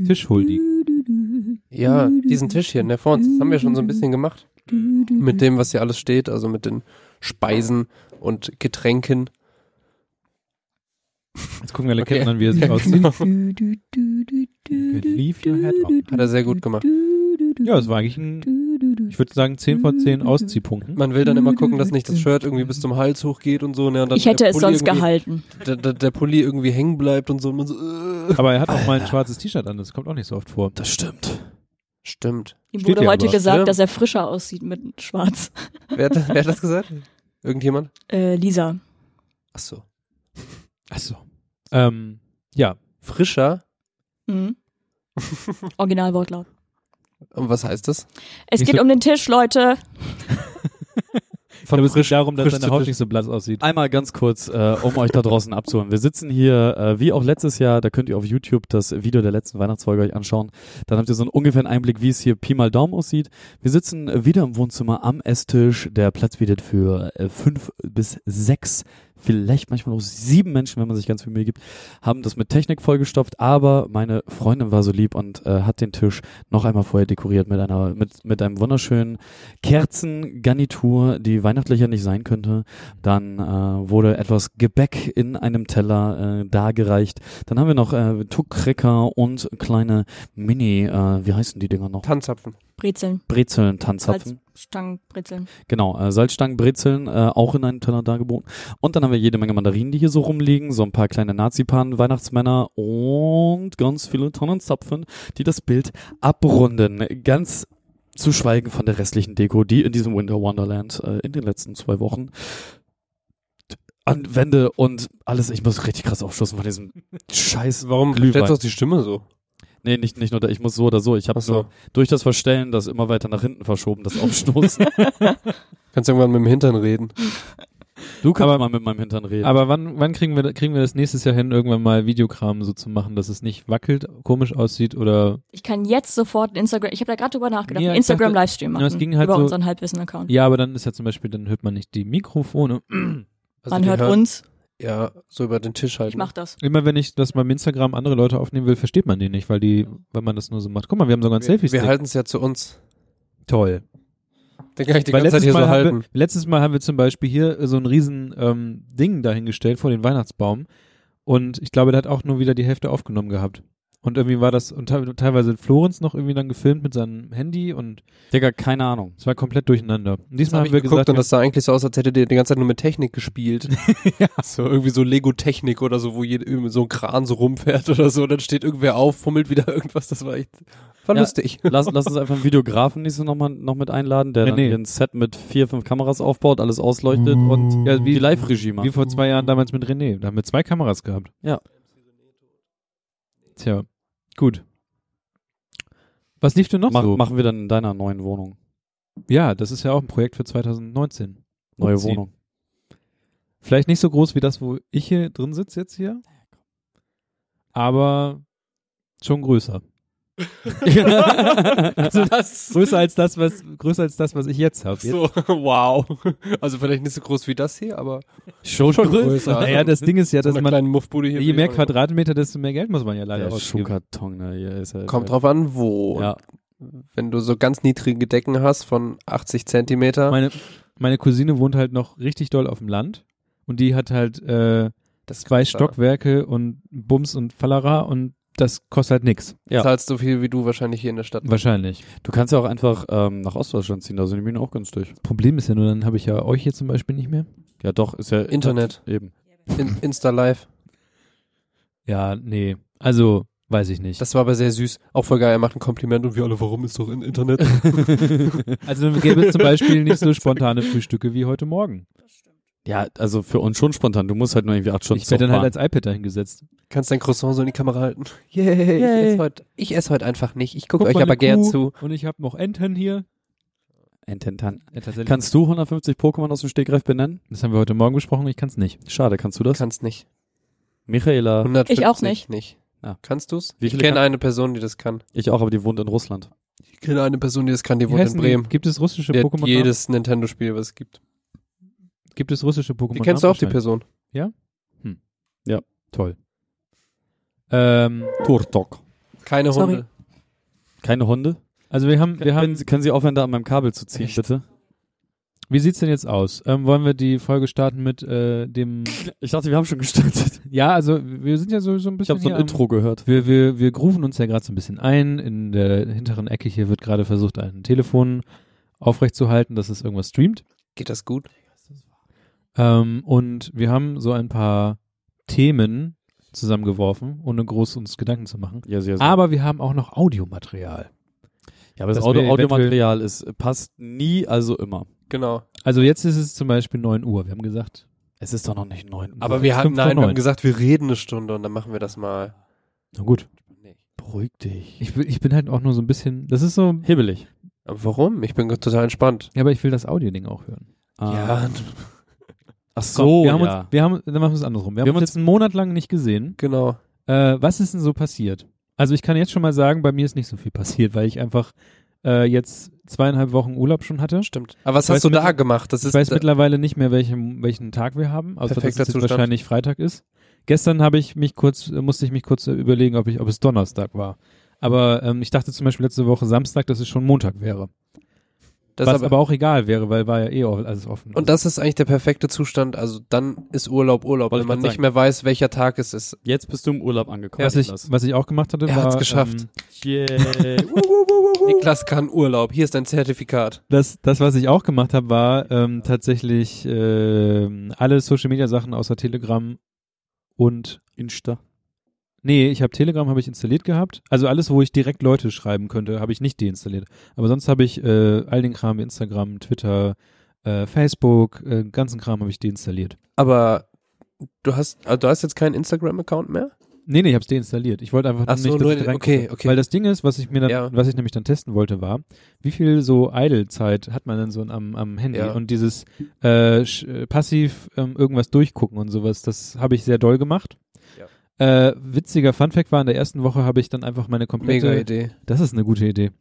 [SPEAKER 3] Tischhuldi.
[SPEAKER 1] Ja, diesen Tisch hier, ne, vor uns, das haben wir schon so ein bisschen gemacht. Mit dem, was hier alles steht, also mit den Speisen und Getränken.
[SPEAKER 3] Jetzt gucken wir alle
[SPEAKER 1] Okay.
[SPEAKER 3] Ketten an, wie er sich <laughs>
[SPEAKER 1] Ja,
[SPEAKER 3] aussieht.
[SPEAKER 1] genau.
[SPEAKER 3] Leave your head up.
[SPEAKER 1] Hat er sehr gut gemacht.
[SPEAKER 3] Ja, es war eigentlich ein, ich würde sagen, 10 von 10 Ausziehpunkten.
[SPEAKER 1] Man will dann immer gucken, dass nicht das Shirt irgendwie bis zum Hals hochgeht und so. Ne, und dann
[SPEAKER 5] Ich hätte es
[SPEAKER 1] Pulli
[SPEAKER 5] sonst gehalten.
[SPEAKER 1] Der, der, der Pulli irgendwie hängen bleibt und so. Und man so äh.
[SPEAKER 3] Aber er hat auch mal ein schwarzes T-Shirt an, das kommt auch nicht so oft vor.
[SPEAKER 4] Das stimmt.
[SPEAKER 1] Stimmt.
[SPEAKER 5] Ihm wurde heute
[SPEAKER 3] aber.
[SPEAKER 5] gesagt,
[SPEAKER 1] Stimmt.
[SPEAKER 5] dass er frischer aussieht mit Schwarz.
[SPEAKER 1] Wer hat, wer hat das gesagt? Irgendjemand?
[SPEAKER 5] Äh, Lisa.
[SPEAKER 1] Ach so.
[SPEAKER 3] Achso. Ähm, ja,
[SPEAKER 1] Frischer?
[SPEAKER 5] Mhm. Originalwortlaut.
[SPEAKER 1] Und was heißt das?
[SPEAKER 5] Es geht
[SPEAKER 3] so-
[SPEAKER 5] um den Tisch, Leute.
[SPEAKER 3] aber es geht darum, dass
[SPEAKER 1] zu
[SPEAKER 3] Haut
[SPEAKER 1] Tisch.
[SPEAKER 3] nicht so blass aussieht.
[SPEAKER 4] Einmal ganz kurz, äh, um euch da draußen abzuholen. Wir sitzen hier, äh, wie auch letztes Jahr, da könnt ihr auf YouTube das Video der letzten Weihnachtsfolge euch anschauen. Dann habt ihr so einen ungefähren Einblick, wie es hier Pi mal Daumen aussieht. Wir sitzen wieder im Wohnzimmer am Esstisch. Der Platz bietet für äh, fünf bis sechs vielleicht manchmal auch sieben Menschen, wenn man sich ganz viel Mühe gibt, haben das mit Technik vollgestopft, aber meine Freundin war so lieb und äh, hat den Tisch noch einmal vorher dekoriert mit einer, mit, mit einem wunderschönen Kerzengarnitur, die weihnachtlicher nicht sein könnte. Dann äh, wurde etwas Gebäck in einem Teller äh, dargereicht. Dann haben wir noch äh, Tuckcracker und kleine Mini, äh, wie heißen die Dinger noch?
[SPEAKER 1] Tanzapfen.
[SPEAKER 5] Brezeln.
[SPEAKER 4] Brezeln, Tanzapfen.
[SPEAKER 5] Salzstangenbrezeln.
[SPEAKER 4] Genau, äh, Salzstangenbrezeln äh, auch in einen Teller dargeboten. Und dann haben wir jede Menge Mandarinen, die hier so rumliegen, so ein paar kleine Nazipanen, Weihnachtsmänner und ganz viele Tonnenzapfen, die das Bild abrunden. Ganz zu schweigen von der restlichen Deko, die in diesem Winter Wonderland äh, in den letzten zwei Wochen an Wände und alles, ich muss richtig krass aufstoßen von diesem <laughs> scheiß
[SPEAKER 1] Warum
[SPEAKER 4] Glühwein.
[SPEAKER 1] stellst du auch die Stimme so?
[SPEAKER 4] Nee, nicht, nicht nur, da, ich muss so oder so. Ich habe
[SPEAKER 1] so.
[SPEAKER 4] nur durch das Verstellen das immer weiter nach hinten verschoben, das Aufstoßen. <laughs>
[SPEAKER 1] Kannst irgendwann mit dem Hintern reden.
[SPEAKER 4] Du kannst
[SPEAKER 3] Aber-
[SPEAKER 4] mal mit meinem Hintern reden.
[SPEAKER 3] Aber wann, wann kriegen wir, kriegen wir das nächstes Jahr hin, irgendwann mal Videokram so zu machen, dass es nicht wackelt, komisch aussieht oder
[SPEAKER 5] Ich kann jetzt sofort Instagram, ich habe da gerade drüber nachgedacht,
[SPEAKER 3] Ja, ich
[SPEAKER 5] Instagram
[SPEAKER 3] dachte-
[SPEAKER 5] Livestream
[SPEAKER 3] Ja,
[SPEAKER 5] machen.
[SPEAKER 3] es ging halt
[SPEAKER 5] über
[SPEAKER 3] so-
[SPEAKER 5] unseren Halbwissen-Account.
[SPEAKER 3] ja, aber dann ist ja zum Beispiel, dann hört man nicht die Mikrofone. <clears throat>
[SPEAKER 1] Also
[SPEAKER 5] Man hört
[SPEAKER 1] hören-
[SPEAKER 5] uns,
[SPEAKER 1] Ja, so über den Tisch halt.
[SPEAKER 5] ich mach das.
[SPEAKER 3] Immer wenn ich das beim Instagram andere Leute aufnehmen will, versteht man die nicht, weil die, wenn man das nur so macht. Guck mal, wir haben sogar ein Selfie.
[SPEAKER 1] wir halten es ja zu uns.
[SPEAKER 3] toll.
[SPEAKER 1] Den kann ich die
[SPEAKER 3] Weil
[SPEAKER 1] ganze Zeit
[SPEAKER 3] letztes
[SPEAKER 1] hier
[SPEAKER 3] Mal,
[SPEAKER 1] so
[SPEAKER 3] haben
[SPEAKER 1] halten.
[SPEAKER 3] wir, letztes Mal haben wir zum Beispiel hier so ein riesen ähm, Ding dahingestellt vor den Weihnachtsbaum und ich glaube, der hat auch nur wieder die Hälfte aufgenommen gehabt. Und irgendwie war das, und te teilweise hat Florenz noch irgendwie dann gefilmt mit seinem Handy und
[SPEAKER 4] Digga, keine Ahnung.
[SPEAKER 3] es war komplett durcheinander. Und diesmal
[SPEAKER 1] hab
[SPEAKER 3] haben wir
[SPEAKER 1] geguckt
[SPEAKER 3] gesagt,
[SPEAKER 1] und das sah eigentlich so aus, als hätte der die ganze Zeit nur mit Technik gespielt. <laughs>
[SPEAKER 3] ja.
[SPEAKER 1] So irgendwie so Lego-Technik oder so, wo jede, so ein Kran so rumfährt oder so. Und dann steht irgendwer auf, fummelt wieder irgendwas. Das war echt, war
[SPEAKER 4] Ja.
[SPEAKER 1] lustig.
[SPEAKER 4] Lass, lass uns einfach einen Videografen nächstes noch mal noch mit einladen, der dann
[SPEAKER 3] Nee, nee.
[SPEAKER 4] hier ein Set mit vier, fünf Kameras aufbaut, alles ausleuchtet und
[SPEAKER 3] ja, wie,
[SPEAKER 4] die Live-Regie macht.
[SPEAKER 3] wie vor zwei Jahren damals mit René. Da haben wir zwei Kameras gehabt.
[SPEAKER 4] Ja.
[SPEAKER 3] Tja, gut. Was lief denn noch
[SPEAKER 4] Mach,
[SPEAKER 3] so?
[SPEAKER 4] Machen wir dann in deiner neuen Wohnung.
[SPEAKER 3] Ja, das ist ja auch ein Projekt für 2019.
[SPEAKER 4] Neue
[SPEAKER 3] Umziehen.
[SPEAKER 4] Wohnung.
[SPEAKER 3] Vielleicht nicht so groß wie das, wo ich hier drin sitze jetzt hier. Aber schon größer.
[SPEAKER 1] Also <laughs> das,
[SPEAKER 3] Größer als das, was größer als das, was ich jetzt habe.
[SPEAKER 1] so, <laughs> wow. Also vielleicht nicht so groß wie das hier, aber
[SPEAKER 4] Schon,
[SPEAKER 1] schon größer.
[SPEAKER 3] Naja, das Ding ist ja,
[SPEAKER 1] so
[SPEAKER 3] dass man
[SPEAKER 1] Muffbude hier.
[SPEAKER 3] je mehr Quadratmeter, desto mehr Geld muss man ja leider
[SPEAKER 4] Der
[SPEAKER 3] ausgeben.
[SPEAKER 4] Schuhkarton, ne, hier ist halt.
[SPEAKER 1] Kommt drauf an, wo.
[SPEAKER 4] Ja.
[SPEAKER 1] Wenn du so ganz niedrige Decken hast von 80 Zentimeter,
[SPEAKER 3] Meine, meine Cousine wohnt halt noch richtig doll auf dem Land und die hat halt äh,
[SPEAKER 1] das
[SPEAKER 3] zwei Stockwerke und Bums und Fallera und das kostet halt nix.
[SPEAKER 4] Ja.
[SPEAKER 1] Zahlst so viel wie du wahrscheinlich hier in der Stadt.
[SPEAKER 3] Wahrscheinlich.
[SPEAKER 4] Du kannst ja auch einfach ähm, nach Ostdeutschland ziehen, da sind die Mieten auch günstig.
[SPEAKER 3] Problem ist ja nur, dann habe ich ja euch hier zum Beispiel nicht mehr.
[SPEAKER 4] Ja, doch, ist ja
[SPEAKER 1] Internet.
[SPEAKER 4] Eben.
[SPEAKER 1] In, Insta Live.
[SPEAKER 3] Ja, nee. Also, weiß ich nicht.
[SPEAKER 1] Das war aber sehr süß. Auch voll geil. Er macht ein Kompliment und wir alle, warum ist doch in Internet? <laughs> <laughs>
[SPEAKER 3] also gäbe es zum Beispiel nicht so spontane Frühstücke wie heute Morgen.
[SPEAKER 4] Ja, also für uns schon spontan. Du musst halt nur irgendwie acht Stunden
[SPEAKER 3] Ich werde dann halt
[SPEAKER 4] fahren.
[SPEAKER 3] als iPad dahingesetzt.
[SPEAKER 1] Kannst dein Croissant so in die Kamera halten. Yay, <laughs>
[SPEAKER 3] Yay.
[SPEAKER 1] ich esse heute ich esse heute einfach nicht. Ich gucke
[SPEAKER 3] Guck
[SPEAKER 1] euch
[SPEAKER 3] mal,
[SPEAKER 1] aber
[SPEAKER 3] eine
[SPEAKER 1] gern
[SPEAKER 3] Kuh.
[SPEAKER 1] zu.
[SPEAKER 3] Und ich habe noch Enten hier.
[SPEAKER 4] Ententan.
[SPEAKER 3] Ja, tatsächlich.
[SPEAKER 4] Kannst du 150 Pokémon aus dem Stegreif benennen?
[SPEAKER 3] das haben wir heute Morgen besprochen, ich kann es nicht.
[SPEAKER 4] Schade, kannst du das?
[SPEAKER 1] Kannst nicht.
[SPEAKER 4] Michaela,
[SPEAKER 1] 150
[SPEAKER 5] Ich auch nicht.
[SPEAKER 1] nicht.
[SPEAKER 4] Ja.
[SPEAKER 1] Kannst du's?
[SPEAKER 4] Wie
[SPEAKER 1] Ich
[SPEAKER 4] viele
[SPEAKER 1] kenne
[SPEAKER 4] kann-
[SPEAKER 1] eine Person, die das kann.
[SPEAKER 4] ich auch, aber die wohnt in Russland.
[SPEAKER 1] Ich kenne eine Person, die das kann, die
[SPEAKER 3] Wie
[SPEAKER 1] wohnt in
[SPEAKER 3] heißen
[SPEAKER 1] Bremen.
[SPEAKER 3] Die? Gibt es russische
[SPEAKER 1] Die hat
[SPEAKER 3] Pokémon?
[SPEAKER 1] jedes Nintendo-Spiel, was es gibt.
[SPEAKER 3] Gibt es russische Pokémon?
[SPEAKER 1] Die kennst du auch, die Person.
[SPEAKER 3] Toll. Ähm,
[SPEAKER 4] Turtok.
[SPEAKER 1] Keine
[SPEAKER 5] Sorry.
[SPEAKER 1] Hunde.
[SPEAKER 4] Keine Hunde?
[SPEAKER 3] also wir haben, wir
[SPEAKER 4] können,
[SPEAKER 3] haben,
[SPEAKER 4] Sie- können Sie aufhören, da an meinem Kabel zu ziehen,
[SPEAKER 1] Echt?
[SPEAKER 4] bitte?
[SPEAKER 3] wie sieht's denn jetzt aus? Ähm, wollen wir die Folge starten mit äh, dem,
[SPEAKER 4] Ich dachte, wir haben schon gestartet.
[SPEAKER 3] ja, also wir sind ja so, so ein
[SPEAKER 4] Ich
[SPEAKER 3] bisschen
[SPEAKER 4] habe so ein
[SPEAKER 3] hier am-
[SPEAKER 4] Intro gehört.
[SPEAKER 3] Wir, wir, wir grooven uns ja gerade so ein bisschen ein. In der hinteren Ecke hier wird gerade versucht, ein Telefon aufrechtzuhalten, dass es irgendwas streamt.
[SPEAKER 1] Geht das gut?
[SPEAKER 3] Ähm, und wir haben so ein paar Themen zusammengeworfen, ohne groß uns Gedanken zu machen.
[SPEAKER 4] Ja, sehr, sehr.
[SPEAKER 3] Aber wir haben auch noch Audiomaterial.
[SPEAKER 4] ja, aber das,
[SPEAKER 3] das
[SPEAKER 4] Audio Audiomaterial ist, passt nie, also immer.
[SPEAKER 1] Genau.
[SPEAKER 3] Also jetzt ist es zum Beispiel 9 Uhr. Wir haben gesagt,
[SPEAKER 4] Es ist doch noch nicht neun. Uhr.
[SPEAKER 1] Aber wir haben, nein, wir haben gesagt, wir reden eine Stunde und dann machen wir das mal.
[SPEAKER 3] na gut.
[SPEAKER 1] Nee.
[SPEAKER 4] beruhig dich.
[SPEAKER 3] Ich, bin- ich bin halt auch nur so ein bisschen, das ist so,
[SPEAKER 4] Hibbelig.
[SPEAKER 1] Aber warum? Ich bin total entspannt.
[SPEAKER 3] ja, aber ich will das Audio-Ding auch hören.
[SPEAKER 4] Ah. Ach
[SPEAKER 3] Komm,
[SPEAKER 4] so,
[SPEAKER 3] wir haben
[SPEAKER 4] ja.
[SPEAKER 3] uns, wir haben, dann machen wir es andersrum. Wir haben
[SPEAKER 4] Wir haben
[SPEAKER 3] uns jetzt einen Monat lang nicht gesehen.
[SPEAKER 1] Genau.
[SPEAKER 3] Äh, was ist denn so passiert? Also ich kann jetzt schon mal sagen, bei mir ist nicht so viel passiert, weil ich einfach äh, jetzt zweieinhalb Wochen Urlaub schon hatte.
[SPEAKER 1] Stimmt. Aber was
[SPEAKER 3] Ich
[SPEAKER 1] hast du da gemacht? Das
[SPEAKER 3] Ich
[SPEAKER 1] ist
[SPEAKER 3] weiß
[SPEAKER 1] da-
[SPEAKER 3] mittlerweile nicht mehr, welchen, welchen Tag wir haben, außer dass es jetzt wahrscheinlich Freitag ist. Gestern habe ich mich kurz, äh, musste ich mich kurz äh, überlegen, ob ich, ob es Donnerstag war. Aber ähm, ich dachte zum Beispiel letzte Woche Samstag, dass es schon Montag wäre.
[SPEAKER 1] Das
[SPEAKER 3] was
[SPEAKER 1] aber,
[SPEAKER 3] aber, auch egal wäre, weil war ja eh all- alles offen.
[SPEAKER 1] und das ist eigentlich der perfekte Zustand. Also dann ist Urlaub Urlaub,
[SPEAKER 4] Wollte
[SPEAKER 1] wenn man nicht
[SPEAKER 4] sagen.
[SPEAKER 1] mehr weiß, welcher Tag es ist.
[SPEAKER 4] Jetzt bist du im Urlaub angekommen.
[SPEAKER 3] was, ich, was ich auch gemacht hatte,
[SPEAKER 1] Er
[SPEAKER 3] war
[SPEAKER 1] hat's geschafft.
[SPEAKER 3] Ähm,
[SPEAKER 4] Yeah. <laughs>
[SPEAKER 1] Niklas kann Urlaub. Hier ist dein Zertifikat.
[SPEAKER 3] das, das, was ich auch gemacht habe, war ähm, tatsächlich ähm, alle Social Media Sachen außer Telegram und
[SPEAKER 4] Insta.
[SPEAKER 3] Nee, ich habe Telegram habe ich installiert gehabt. Also alles, wo ich direkt Leute schreiben könnte, habe ich nicht deinstalliert. Aber sonst habe ich äh, all den Kram, wie Instagram, Twitter, äh, Facebook, äh, ganzen Kram habe ich deinstalliert.
[SPEAKER 1] Aber du hast, also du hast jetzt keinen Instagram-Account mehr?
[SPEAKER 3] Nee, nee, ich habe es deinstalliert. Ich wollte einfach
[SPEAKER 1] Ach
[SPEAKER 3] nicht,
[SPEAKER 1] so,
[SPEAKER 3] dass
[SPEAKER 1] nur okay, okay.
[SPEAKER 3] Weil das Ding ist, was ich mir dann,
[SPEAKER 1] Ja.
[SPEAKER 3] was ich nämlich dann testen wollte, war, wie viel so Idle-Zeit hat man denn so am, am Handy?
[SPEAKER 1] Ja.
[SPEAKER 3] Und dieses äh, passiv ähm, irgendwas durchgucken und sowas, das habe ich sehr doll gemacht. Äh, witziger Funfact war, in der ersten Woche habe ich dann einfach meine komplette
[SPEAKER 1] Mega Idee.
[SPEAKER 3] Das ist eine gute Idee.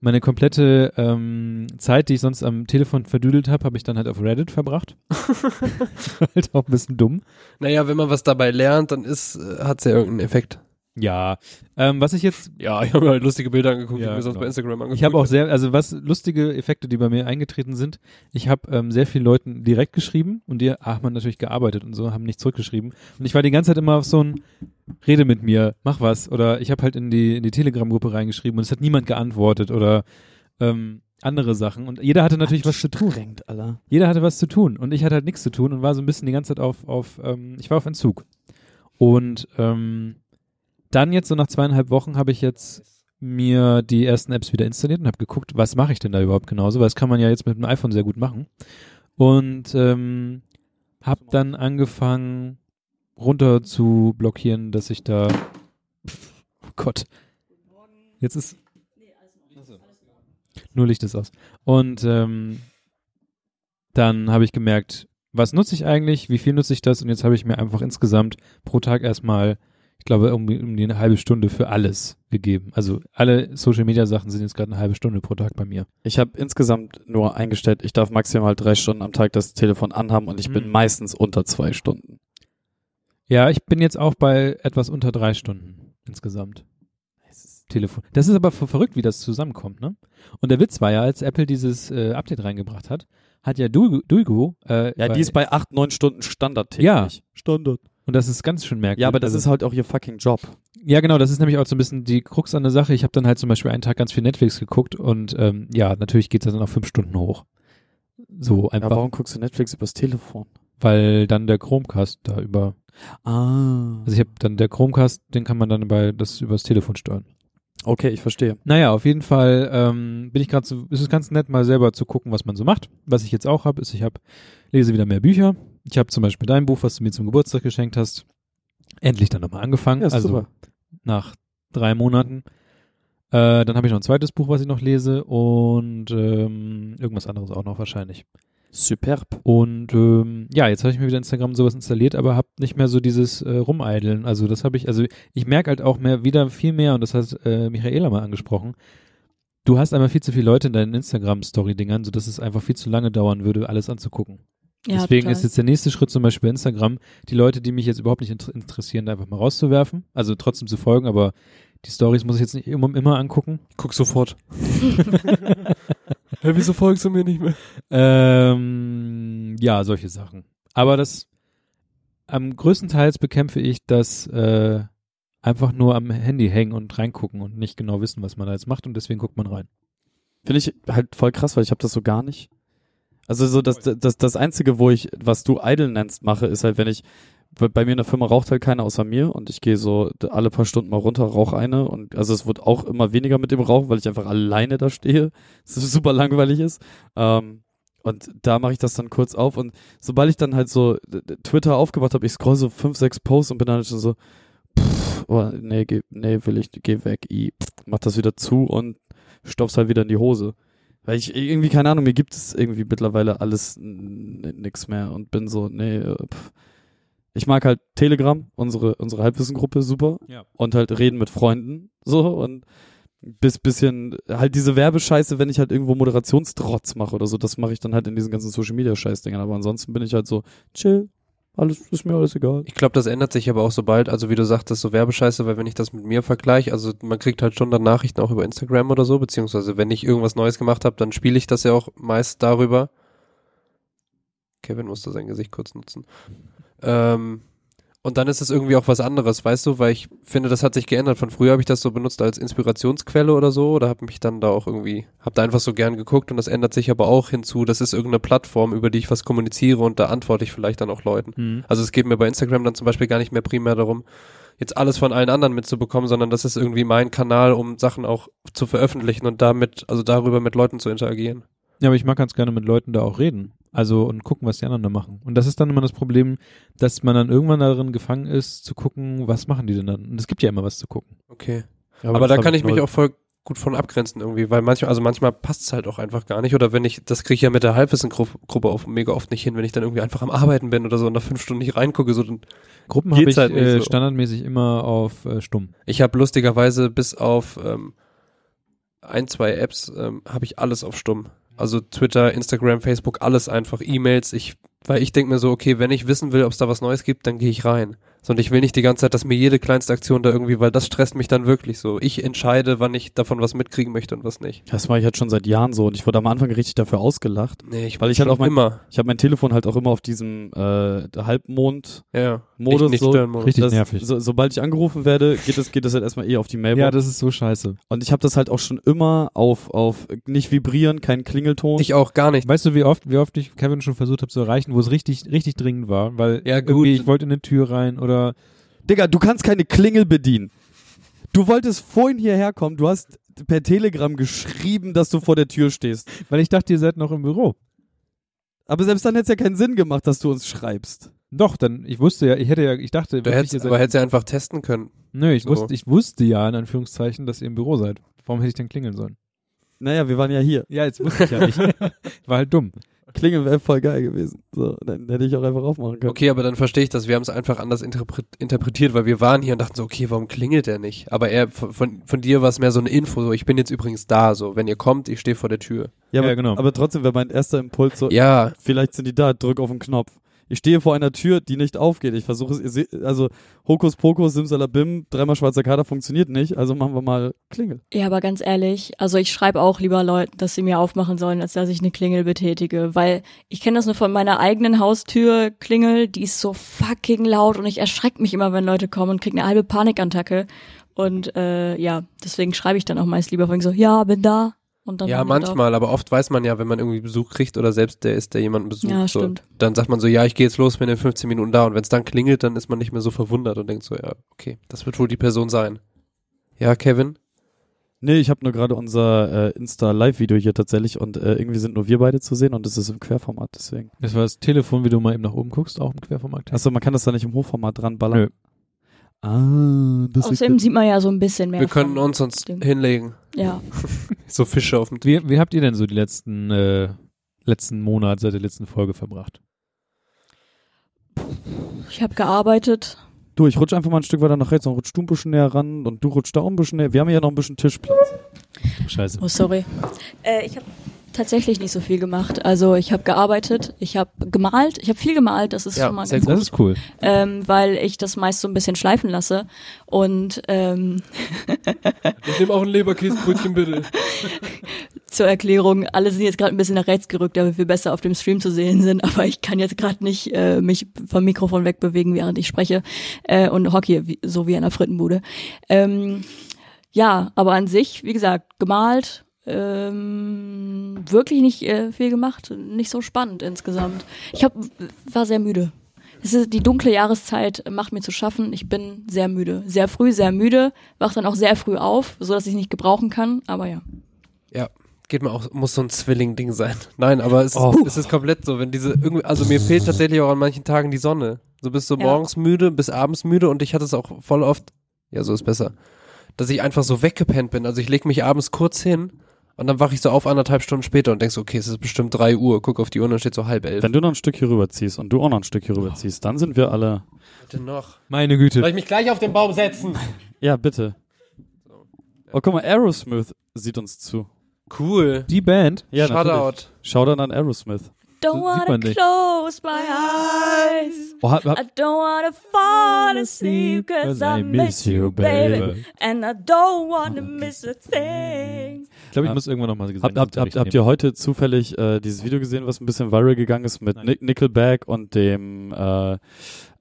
[SPEAKER 3] Meine komplette ähm, Zeit, die ich sonst am Telefon verdüdelt habe, habe ich dann halt auf Reddit verbracht. <laughs> <laughs> halt auch ein bisschen dumm.
[SPEAKER 1] Naja, wenn man was dabei lernt, dann ist, äh, hat's ja irgendeinen Effekt.
[SPEAKER 3] Ja. Ähm, was ich jetzt,
[SPEAKER 1] Ja, ich habe mir halt lustige Bilder angeguckt,
[SPEAKER 3] Ja,
[SPEAKER 1] die mir sonst
[SPEAKER 3] genau.
[SPEAKER 1] bei Instagram angeguckt
[SPEAKER 3] ich habe auch sehr, also was lustige Effekte, die bei mir eingetreten sind. Ich habe ähm, sehr vielen Leuten direkt geschrieben und die haben man natürlich gearbeitet und so, haben nicht zurückgeschrieben. Und ich war die ganze Zeit immer auf so ein Rede mit mir, mach was. Oder ich habe halt in die, in die Telegram-Gruppe reingeschrieben und es hat niemand geantwortet oder ähm, andere Sachen. Und jeder hatte natürlich was zu tun.
[SPEAKER 4] Alter.
[SPEAKER 3] jeder hatte was zu tun und ich hatte halt nichts zu tun und war so ein bisschen die ganze Zeit auf, auf ähm, ich war auf Entzug. Und ähm, dann jetzt so nach zweieinhalb Wochen habe ich jetzt mir die ersten Apps wieder installiert und habe geguckt, was mache ich denn da überhaupt genauso, weil das kann man ja jetzt mit dem iPhone sehr gut machen. Und ähm, habe dann angefangen runter zu blockieren, dass ich da <laughs> oh Gott. Jetzt ist nur Licht ist aus. Und ähm, dann habe ich gemerkt, was nutze ich eigentlich, wie viel nutze ich das und jetzt habe ich mir einfach insgesamt pro Tag erstmal, ich glaube, um, um die eine halbe Stunde für alles gegeben. Also alle Social Media Sachen sind jetzt gerade eine halbe Stunde pro Tag bei mir.
[SPEAKER 4] Ich habe insgesamt nur eingestellt, ich darf maximal drei Stunden am Tag das Telefon anhaben und ich bin
[SPEAKER 3] Mhm.
[SPEAKER 4] meistens unter zwei Stunden.
[SPEAKER 3] Ja, ich bin jetzt auch bei etwas unter drei Stunden insgesamt. Telefon. Das ist aber ver- verrückt, wie das zusammenkommt, ne? Und der Witz war ja, als Apple dieses äh, Update reingebracht hat, hat ja Duigo, äh,
[SPEAKER 4] Ja, die ist bei acht, neun Stunden Standard täglich.
[SPEAKER 3] Ja.
[SPEAKER 4] Standard.
[SPEAKER 3] Und das ist ganz schön merkwürdig.
[SPEAKER 4] Ja, aber das
[SPEAKER 3] Also-
[SPEAKER 4] ist halt auch ihr fucking Job.
[SPEAKER 3] Ja, genau, das ist nämlich auch so ein bisschen die Krux an der Sache. Ich habe dann halt zum Beispiel einen Tag ganz viel Netflix geguckt und ähm, ja, natürlich geht das dann auf fünf Stunden hoch. So
[SPEAKER 4] Ja,
[SPEAKER 3] einfach,
[SPEAKER 4] warum guckst du Netflix übers Telefon?
[SPEAKER 3] weil dann der Chromecast da über,
[SPEAKER 4] Ah.
[SPEAKER 3] also ich habe dann der Chromecast, den kann man dann bei das übers Telefon steuern.
[SPEAKER 4] Okay, ich verstehe.
[SPEAKER 3] Naja, auf jeden Fall ähm, bin ich gerade so, ist es ganz nett mal selber zu gucken, was man so macht. Was ich jetzt auch habe, ist, ich habe lese wieder mehr Bücher. Ich habe zum Beispiel dein Buch, was du mir zum Geburtstag geschenkt hast, endlich dann nochmal angefangen.
[SPEAKER 4] Ja,
[SPEAKER 3] also
[SPEAKER 4] super.
[SPEAKER 3] nach drei Monaten. Äh, dann habe ich noch ein zweites Buch, was ich noch lese und ähm, irgendwas anderes auch noch wahrscheinlich.
[SPEAKER 4] Superb.
[SPEAKER 3] Und ähm, ja, jetzt habe ich mir wieder Instagram sowas installiert, aber habe nicht mehr so dieses äh, Rumeideln. Also das habe ich, also ich merke halt auch mehr, wieder viel mehr, und das hat äh, Michaela mal angesprochen, du hast einmal viel zu viele Leute in deinen Instagram-Story-Dingern, sodass es einfach viel zu lange dauern würde, alles anzugucken.
[SPEAKER 5] Ja,
[SPEAKER 3] Deswegen
[SPEAKER 5] total.
[SPEAKER 3] ist jetzt der nächste Schritt zum Beispiel bei Instagram, die Leute, die mich jetzt überhaupt nicht inter interessieren, da einfach mal rauszuwerfen. Also trotzdem zu folgen, aber die Stories muss ich jetzt nicht immer, immer angucken.
[SPEAKER 1] Guck sofort. <laughs> Hä, wieso folgst du mir nicht mehr?
[SPEAKER 3] Ähm, ja, solche Sachen. Aber das am größtenteils bekämpfe ich das äh, einfach nur am Handy hängen und reingucken und nicht genau wissen, was man da jetzt macht und deswegen guckt man rein.
[SPEAKER 4] Finde ich halt voll krass, weil ich habe das so gar nicht. Also so das, das, das Einzige, wo ich, was du idle nennst, mache, ist halt, wenn ich, bei bei mir in der Firma raucht halt keiner außer mir und ich gehe so alle paar Stunden mal runter, rauche eine und also es wird auch immer weniger mit dem Rauchen, weil ich einfach alleine da stehe, <laughs> es super langweilig ist. Ähm, und da mache ich das dann kurz auf und sobald ich dann halt so Twitter aufgemacht habe, ich scroll so fünf, sechs Posts und bin dann halt schon so, pff, oh, nee, geh, nee, will ich, geh weg, i, pff, mach das wieder zu und stopf's halt wieder in die Hose. Weil ich irgendwie, keine Ahnung, mir gibt es irgendwie mittlerweile alles nix mehr und bin so, nee, äh, pff. ich mag halt Telegram, unsere, unsere Halbwissengruppe super
[SPEAKER 3] Ja.
[SPEAKER 4] und halt reden mit Freunden so und bis bisschen halt diese Werbescheiße, wenn ich halt irgendwo Moderationstrotz mache oder so, das mache ich dann halt in diesen ganzen Social Media Scheißdingern, aber ansonsten bin ich halt so chill, alles ist mir alles egal.
[SPEAKER 1] Ich glaube, das ändert sich aber auch so bald, also wie du sagtest, so Werbescheiße, weil wenn ich das mit mir vergleiche, also man kriegt halt schon dann Nachrichten auch über Instagram oder so, beziehungsweise wenn ich irgendwas Neues gemacht habe, dann spiele ich das ja auch meist darüber. Kevin musste sein Gesicht kurz nutzen. Ähm, und dann ist es irgendwie auch was anderes, weißt du, weil ich finde, das hat sich geändert. Von früher habe ich das so benutzt als Inspirationsquelle oder so, oder habe mich dann da auch irgendwie, habe da einfach so gern geguckt und das ändert sich aber auch hinzu, das ist irgendeine Plattform, über die ich was kommuniziere und da antworte ich vielleicht dann auch Leuten.
[SPEAKER 3] Mhm.
[SPEAKER 1] Also es geht mir bei Instagram dann zum Beispiel gar nicht mehr primär darum, jetzt alles von allen anderen mitzubekommen, sondern das ist irgendwie mein Kanal, um Sachen auch zu veröffentlichen und damit, also darüber mit Leuten zu interagieren.
[SPEAKER 3] Ja, aber ich mag ganz gerne mit Leuten da auch reden. Also und gucken, was die anderen da machen. Und das ist dann immer das Problem, dass man dann irgendwann darin gefangen ist, zu gucken, was machen die denn dann? Und es gibt ja immer was zu gucken.
[SPEAKER 1] Okay.
[SPEAKER 4] Ja,
[SPEAKER 1] Aber,
[SPEAKER 4] das
[SPEAKER 1] da kann ich mich auch voll gut von abgrenzen irgendwie, weil manchmal, also manchmal passt es halt auch einfach gar nicht. Oder wenn ich, das kriege ich ja mit der Halbwissengruppe auch mega oft nicht hin, wenn ich dann irgendwie einfach am Arbeiten bin oder so und nach fünf Stunden nicht reingucke. So, dann
[SPEAKER 3] Gruppen habe ich
[SPEAKER 1] halt
[SPEAKER 3] äh,
[SPEAKER 1] so.
[SPEAKER 3] standardmäßig immer auf äh, stumm.
[SPEAKER 1] Ich habe lustigerweise bis auf ähm, ein, zwei Apps ähm, habe ich alles auf stumm. Also Twitter, Instagram, Facebook, alles einfach, E-Mails. Ich, weil ich denke mir so, okay, wenn ich wissen will, ob es da was Neues gibt, dann gehe ich rein. So, Und ich will nicht die ganze Zeit, dass mir jede kleinste Aktion da irgendwie, weil das stresst mich dann wirklich so. Ich entscheide, wann ich davon was mitkriegen möchte und was nicht.
[SPEAKER 4] Das mache ich halt schon seit Jahren so und ich wurde am Anfang richtig dafür ausgelacht.
[SPEAKER 1] Nee, ich
[SPEAKER 4] Weil ich halt auch mein-
[SPEAKER 1] immer.
[SPEAKER 4] Ich habe mein Telefon halt auch immer auf diesem äh, Halbmond
[SPEAKER 1] Ja.
[SPEAKER 4] Modus
[SPEAKER 1] nicht, nicht
[SPEAKER 4] so.
[SPEAKER 1] Stören-Modus.
[SPEAKER 3] Richtig
[SPEAKER 4] das,
[SPEAKER 3] nervig.
[SPEAKER 4] So, sobald ich angerufen werde, geht es geht das halt erstmal eh auf die Mailbox.
[SPEAKER 3] Ja, das ist so scheiße.
[SPEAKER 4] und ich habe das halt auch schon immer auf auf nicht vibrieren, kein Klingelton.
[SPEAKER 1] Ich auch gar nicht.
[SPEAKER 3] Weißt du, wie oft, wie oft ich Kevin schon versucht habe zu erreichen, wo es richtig, richtig dringend war? Weil
[SPEAKER 1] Ja, gut.
[SPEAKER 3] irgendwie ich wollte in eine Tür rein oder
[SPEAKER 4] Digga, du kannst keine Klingel bedienen. Du wolltest vorhin hierher kommen, du hast per Telegram geschrieben, dass du vor der Tür stehst.
[SPEAKER 3] weil ich dachte, ihr seid noch im Büro.
[SPEAKER 4] Aber selbst dann hätte es ja keinen Sinn gemacht, dass du uns schreibst.
[SPEAKER 3] Doch, dann, ich wusste ja, ich hätte ja, ich dachte,
[SPEAKER 1] Du hättest, aber hättest ja einfach testen können.
[SPEAKER 3] Nö, ich
[SPEAKER 1] so.
[SPEAKER 3] wusste, ich wusste ja, in Anführungszeichen, dass ihr im Büro seid. Warum hätte ich denn klingeln sollen?
[SPEAKER 4] Naja, wir waren ja hier.
[SPEAKER 3] Ja, jetzt wusste ich ja nicht. <laughs> war halt dumm.
[SPEAKER 4] Klingeln wäre voll geil gewesen. So, dann hätte ich auch einfach aufmachen können.
[SPEAKER 1] Okay, aber dann verstehe ich das. Wir haben es einfach anders interpret interpretiert, weil wir waren hier und dachten so, okay, warum klingelt der nicht? Aber er, von, von, von dir war es mehr so eine Info, so, ich bin jetzt übrigens da, so, wenn ihr kommt, ich stehe vor der Tür.
[SPEAKER 4] Ja, aber,
[SPEAKER 3] Ja, genau.
[SPEAKER 4] aber trotzdem wäre mein erster Impuls so,
[SPEAKER 1] Ja,
[SPEAKER 4] vielleicht sind die da, drück auf den Knopf. Ich stehe vor einer Tür, die nicht aufgeht. Ich versuche es, also Hokus Pokus, Simsalabim, dreimal schwarzer Kader funktioniert nicht, also machen wir mal Klingel.
[SPEAKER 5] Ja, aber ganz ehrlich, also ich schreibe auch lieber Leuten, dass sie mir aufmachen sollen, als dass ich eine Klingel betätige, weil ich kenne das nur von meiner eigenen Haustür Klingel, die ist so fucking laut und ich erschrecke mich immer, wenn Leute kommen und kriege eine halbe Panikattacke und äh, ja, deswegen schreibe ich dann auch meist lieber von so, ja, bin da und dann
[SPEAKER 1] ja, manchmal, aber oft weiß man ja, wenn man irgendwie Besuch kriegt oder selbst der ist, der jemanden besucht,
[SPEAKER 5] Ja,
[SPEAKER 1] so, dann sagt man so, ja, ich gehe jetzt los, bin in 15 Minuten da und wenn es dann klingelt, dann ist man nicht mehr so verwundert und denkt so, ja, okay, das wird wohl die Person sein. Ja, Kevin?
[SPEAKER 4] Nee, ich habe nur gerade unser äh, Insta-Live-Video hier tatsächlich und äh, irgendwie sind nur wir beide zu sehen und es ist im Querformat, deswegen.
[SPEAKER 3] Das war das Telefon, wie du mal eben nach oben guckst, auch im Querformat.
[SPEAKER 4] Achso, man kann das da nicht im Hochformat dran ballern.
[SPEAKER 3] Nö.
[SPEAKER 4] Ah, das
[SPEAKER 5] Außerdem sieht man ja so ein bisschen mehr.
[SPEAKER 1] wir können uns uns
[SPEAKER 5] dem.
[SPEAKER 1] hinlegen.
[SPEAKER 5] Ja. <laughs>
[SPEAKER 1] So Fische auf dem
[SPEAKER 3] Wie, wie habt ihr denn so die letzten, äh, letzten Monat seit der letzten Folge verbracht?
[SPEAKER 5] Ich habe gearbeitet.
[SPEAKER 4] Du, ich rutsche einfach mal ein Stück weiter nach rechts und rutsch du ein bisschen näher ran und du rutschst da auch ein bisschen näher. Wir haben hier noch ein bisschen Tischplatz.
[SPEAKER 3] Scheiße.
[SPEAKER 5] Oh, sorry. Äh, ich habe tatsächlich nicht so viel gemacht. Also ich habe gearbeitet, ich habe gemalt, ich habe viel gemalt, das ist
[SPEAKER 1] Ja,
[SPEAKER 5] schon mal ganz
[SPEAKER 1] gut.
[SPEAKER 3] Das ist cool.
[SPEAKER 5] ähm, weil ich das meist so ein bisschen schleifen lasse. Und ähm,
[SPEAKER 1] Ich nehme auch ein Leberkäsebrötchen, bitte. <laughs>
[SPEAKER 5] zur Erklärung, alle sind jetzt gerade ein bisschen nach rechts gerückt, damit wir besser auf dem Stream zu sehen sind. Aber ich kann jetzt gerade nicht äh, mich vom Mikrofon wegbewegen, während ich spreche äh, und hocke wie, so wie in einer Frittenbude. Ähm, ja, aber an sich, wie gesagt, gemalt, ähm, wirklich nicht äh, viel gemacht, nicht so spannend insgesamt. Ich hab, war sehr müde. Es ist die dunkle Jahreszeit macht mir zu schaffen. Ich bin sehr müde, sehr früh, sehr müde, wach dann auch sehr früh auf, so dass ich nicht gebrauchen kann. Aber ja.
[SPEAKER 1] Ja, geht mir auch, muss so ein Zwilling-Ding sein. Nein, aber es ist,
[SPEAKER 4] Oh.
[SPEAKER 1] es ist komplett so, wenn diese irgendwie, also mir fehlt tatsächlich auch an manchen Tagen die Sonne. So bist du
[SPEAKER 5] Ja.
[SPEAKER 1] morgens müde, bis abends müde und ich hatte es auch voll oft, ja, so ist besser, dass ich einfach so weggepennt bin. Also ich leg mich abends kurz hin und dann wache ich so auf anderthalb Stunden später und denk so, okay, es ist bestimmt drei Uhr, guck auf die Uhr und dann steht so halb elf.
[SPEAKER 4] Wenn du noch ein Stück hier rüberziehst und du auch noch ein Stück hier rüberziehst, dann sind wir alle.
[SPEAKER 1] Bitte noch.
[SPEAKER 3] Meine Güte.
[SPEAKER 1] Soll ich mich gleich auf den Baum setzen?
[SPEAKER 4] Ja, bitte. Oh, guck mal, Aerosmith sieht uns zu.
[SPEAKER 1] Cool.
[SPEAKER 3] Die Band,
[SPEAKER 4] Ja, natürlich.
[SPEAKER 1] Shoutout.
[SPEAKER 4] Shoutout an Aerosmith.
[SPEAKER 5] Don't wanna close my eyes.
[SPEAKER 4] Oh, hab, hab,
[SPEAKER 5] I don't wanna fall asleep cause I miss you, baby. And I don't wanna miss a thing.
[SPEAKER 3] Ich glaube, ich muss irgendwann noch mal
[SPEAKER 4] Habt, habt, habt, habt ihr heute zufällig äh, dieses Video gesehen, was ein bisschen viral gegangen ist mit. Nick Nickelback und dem äh, äh,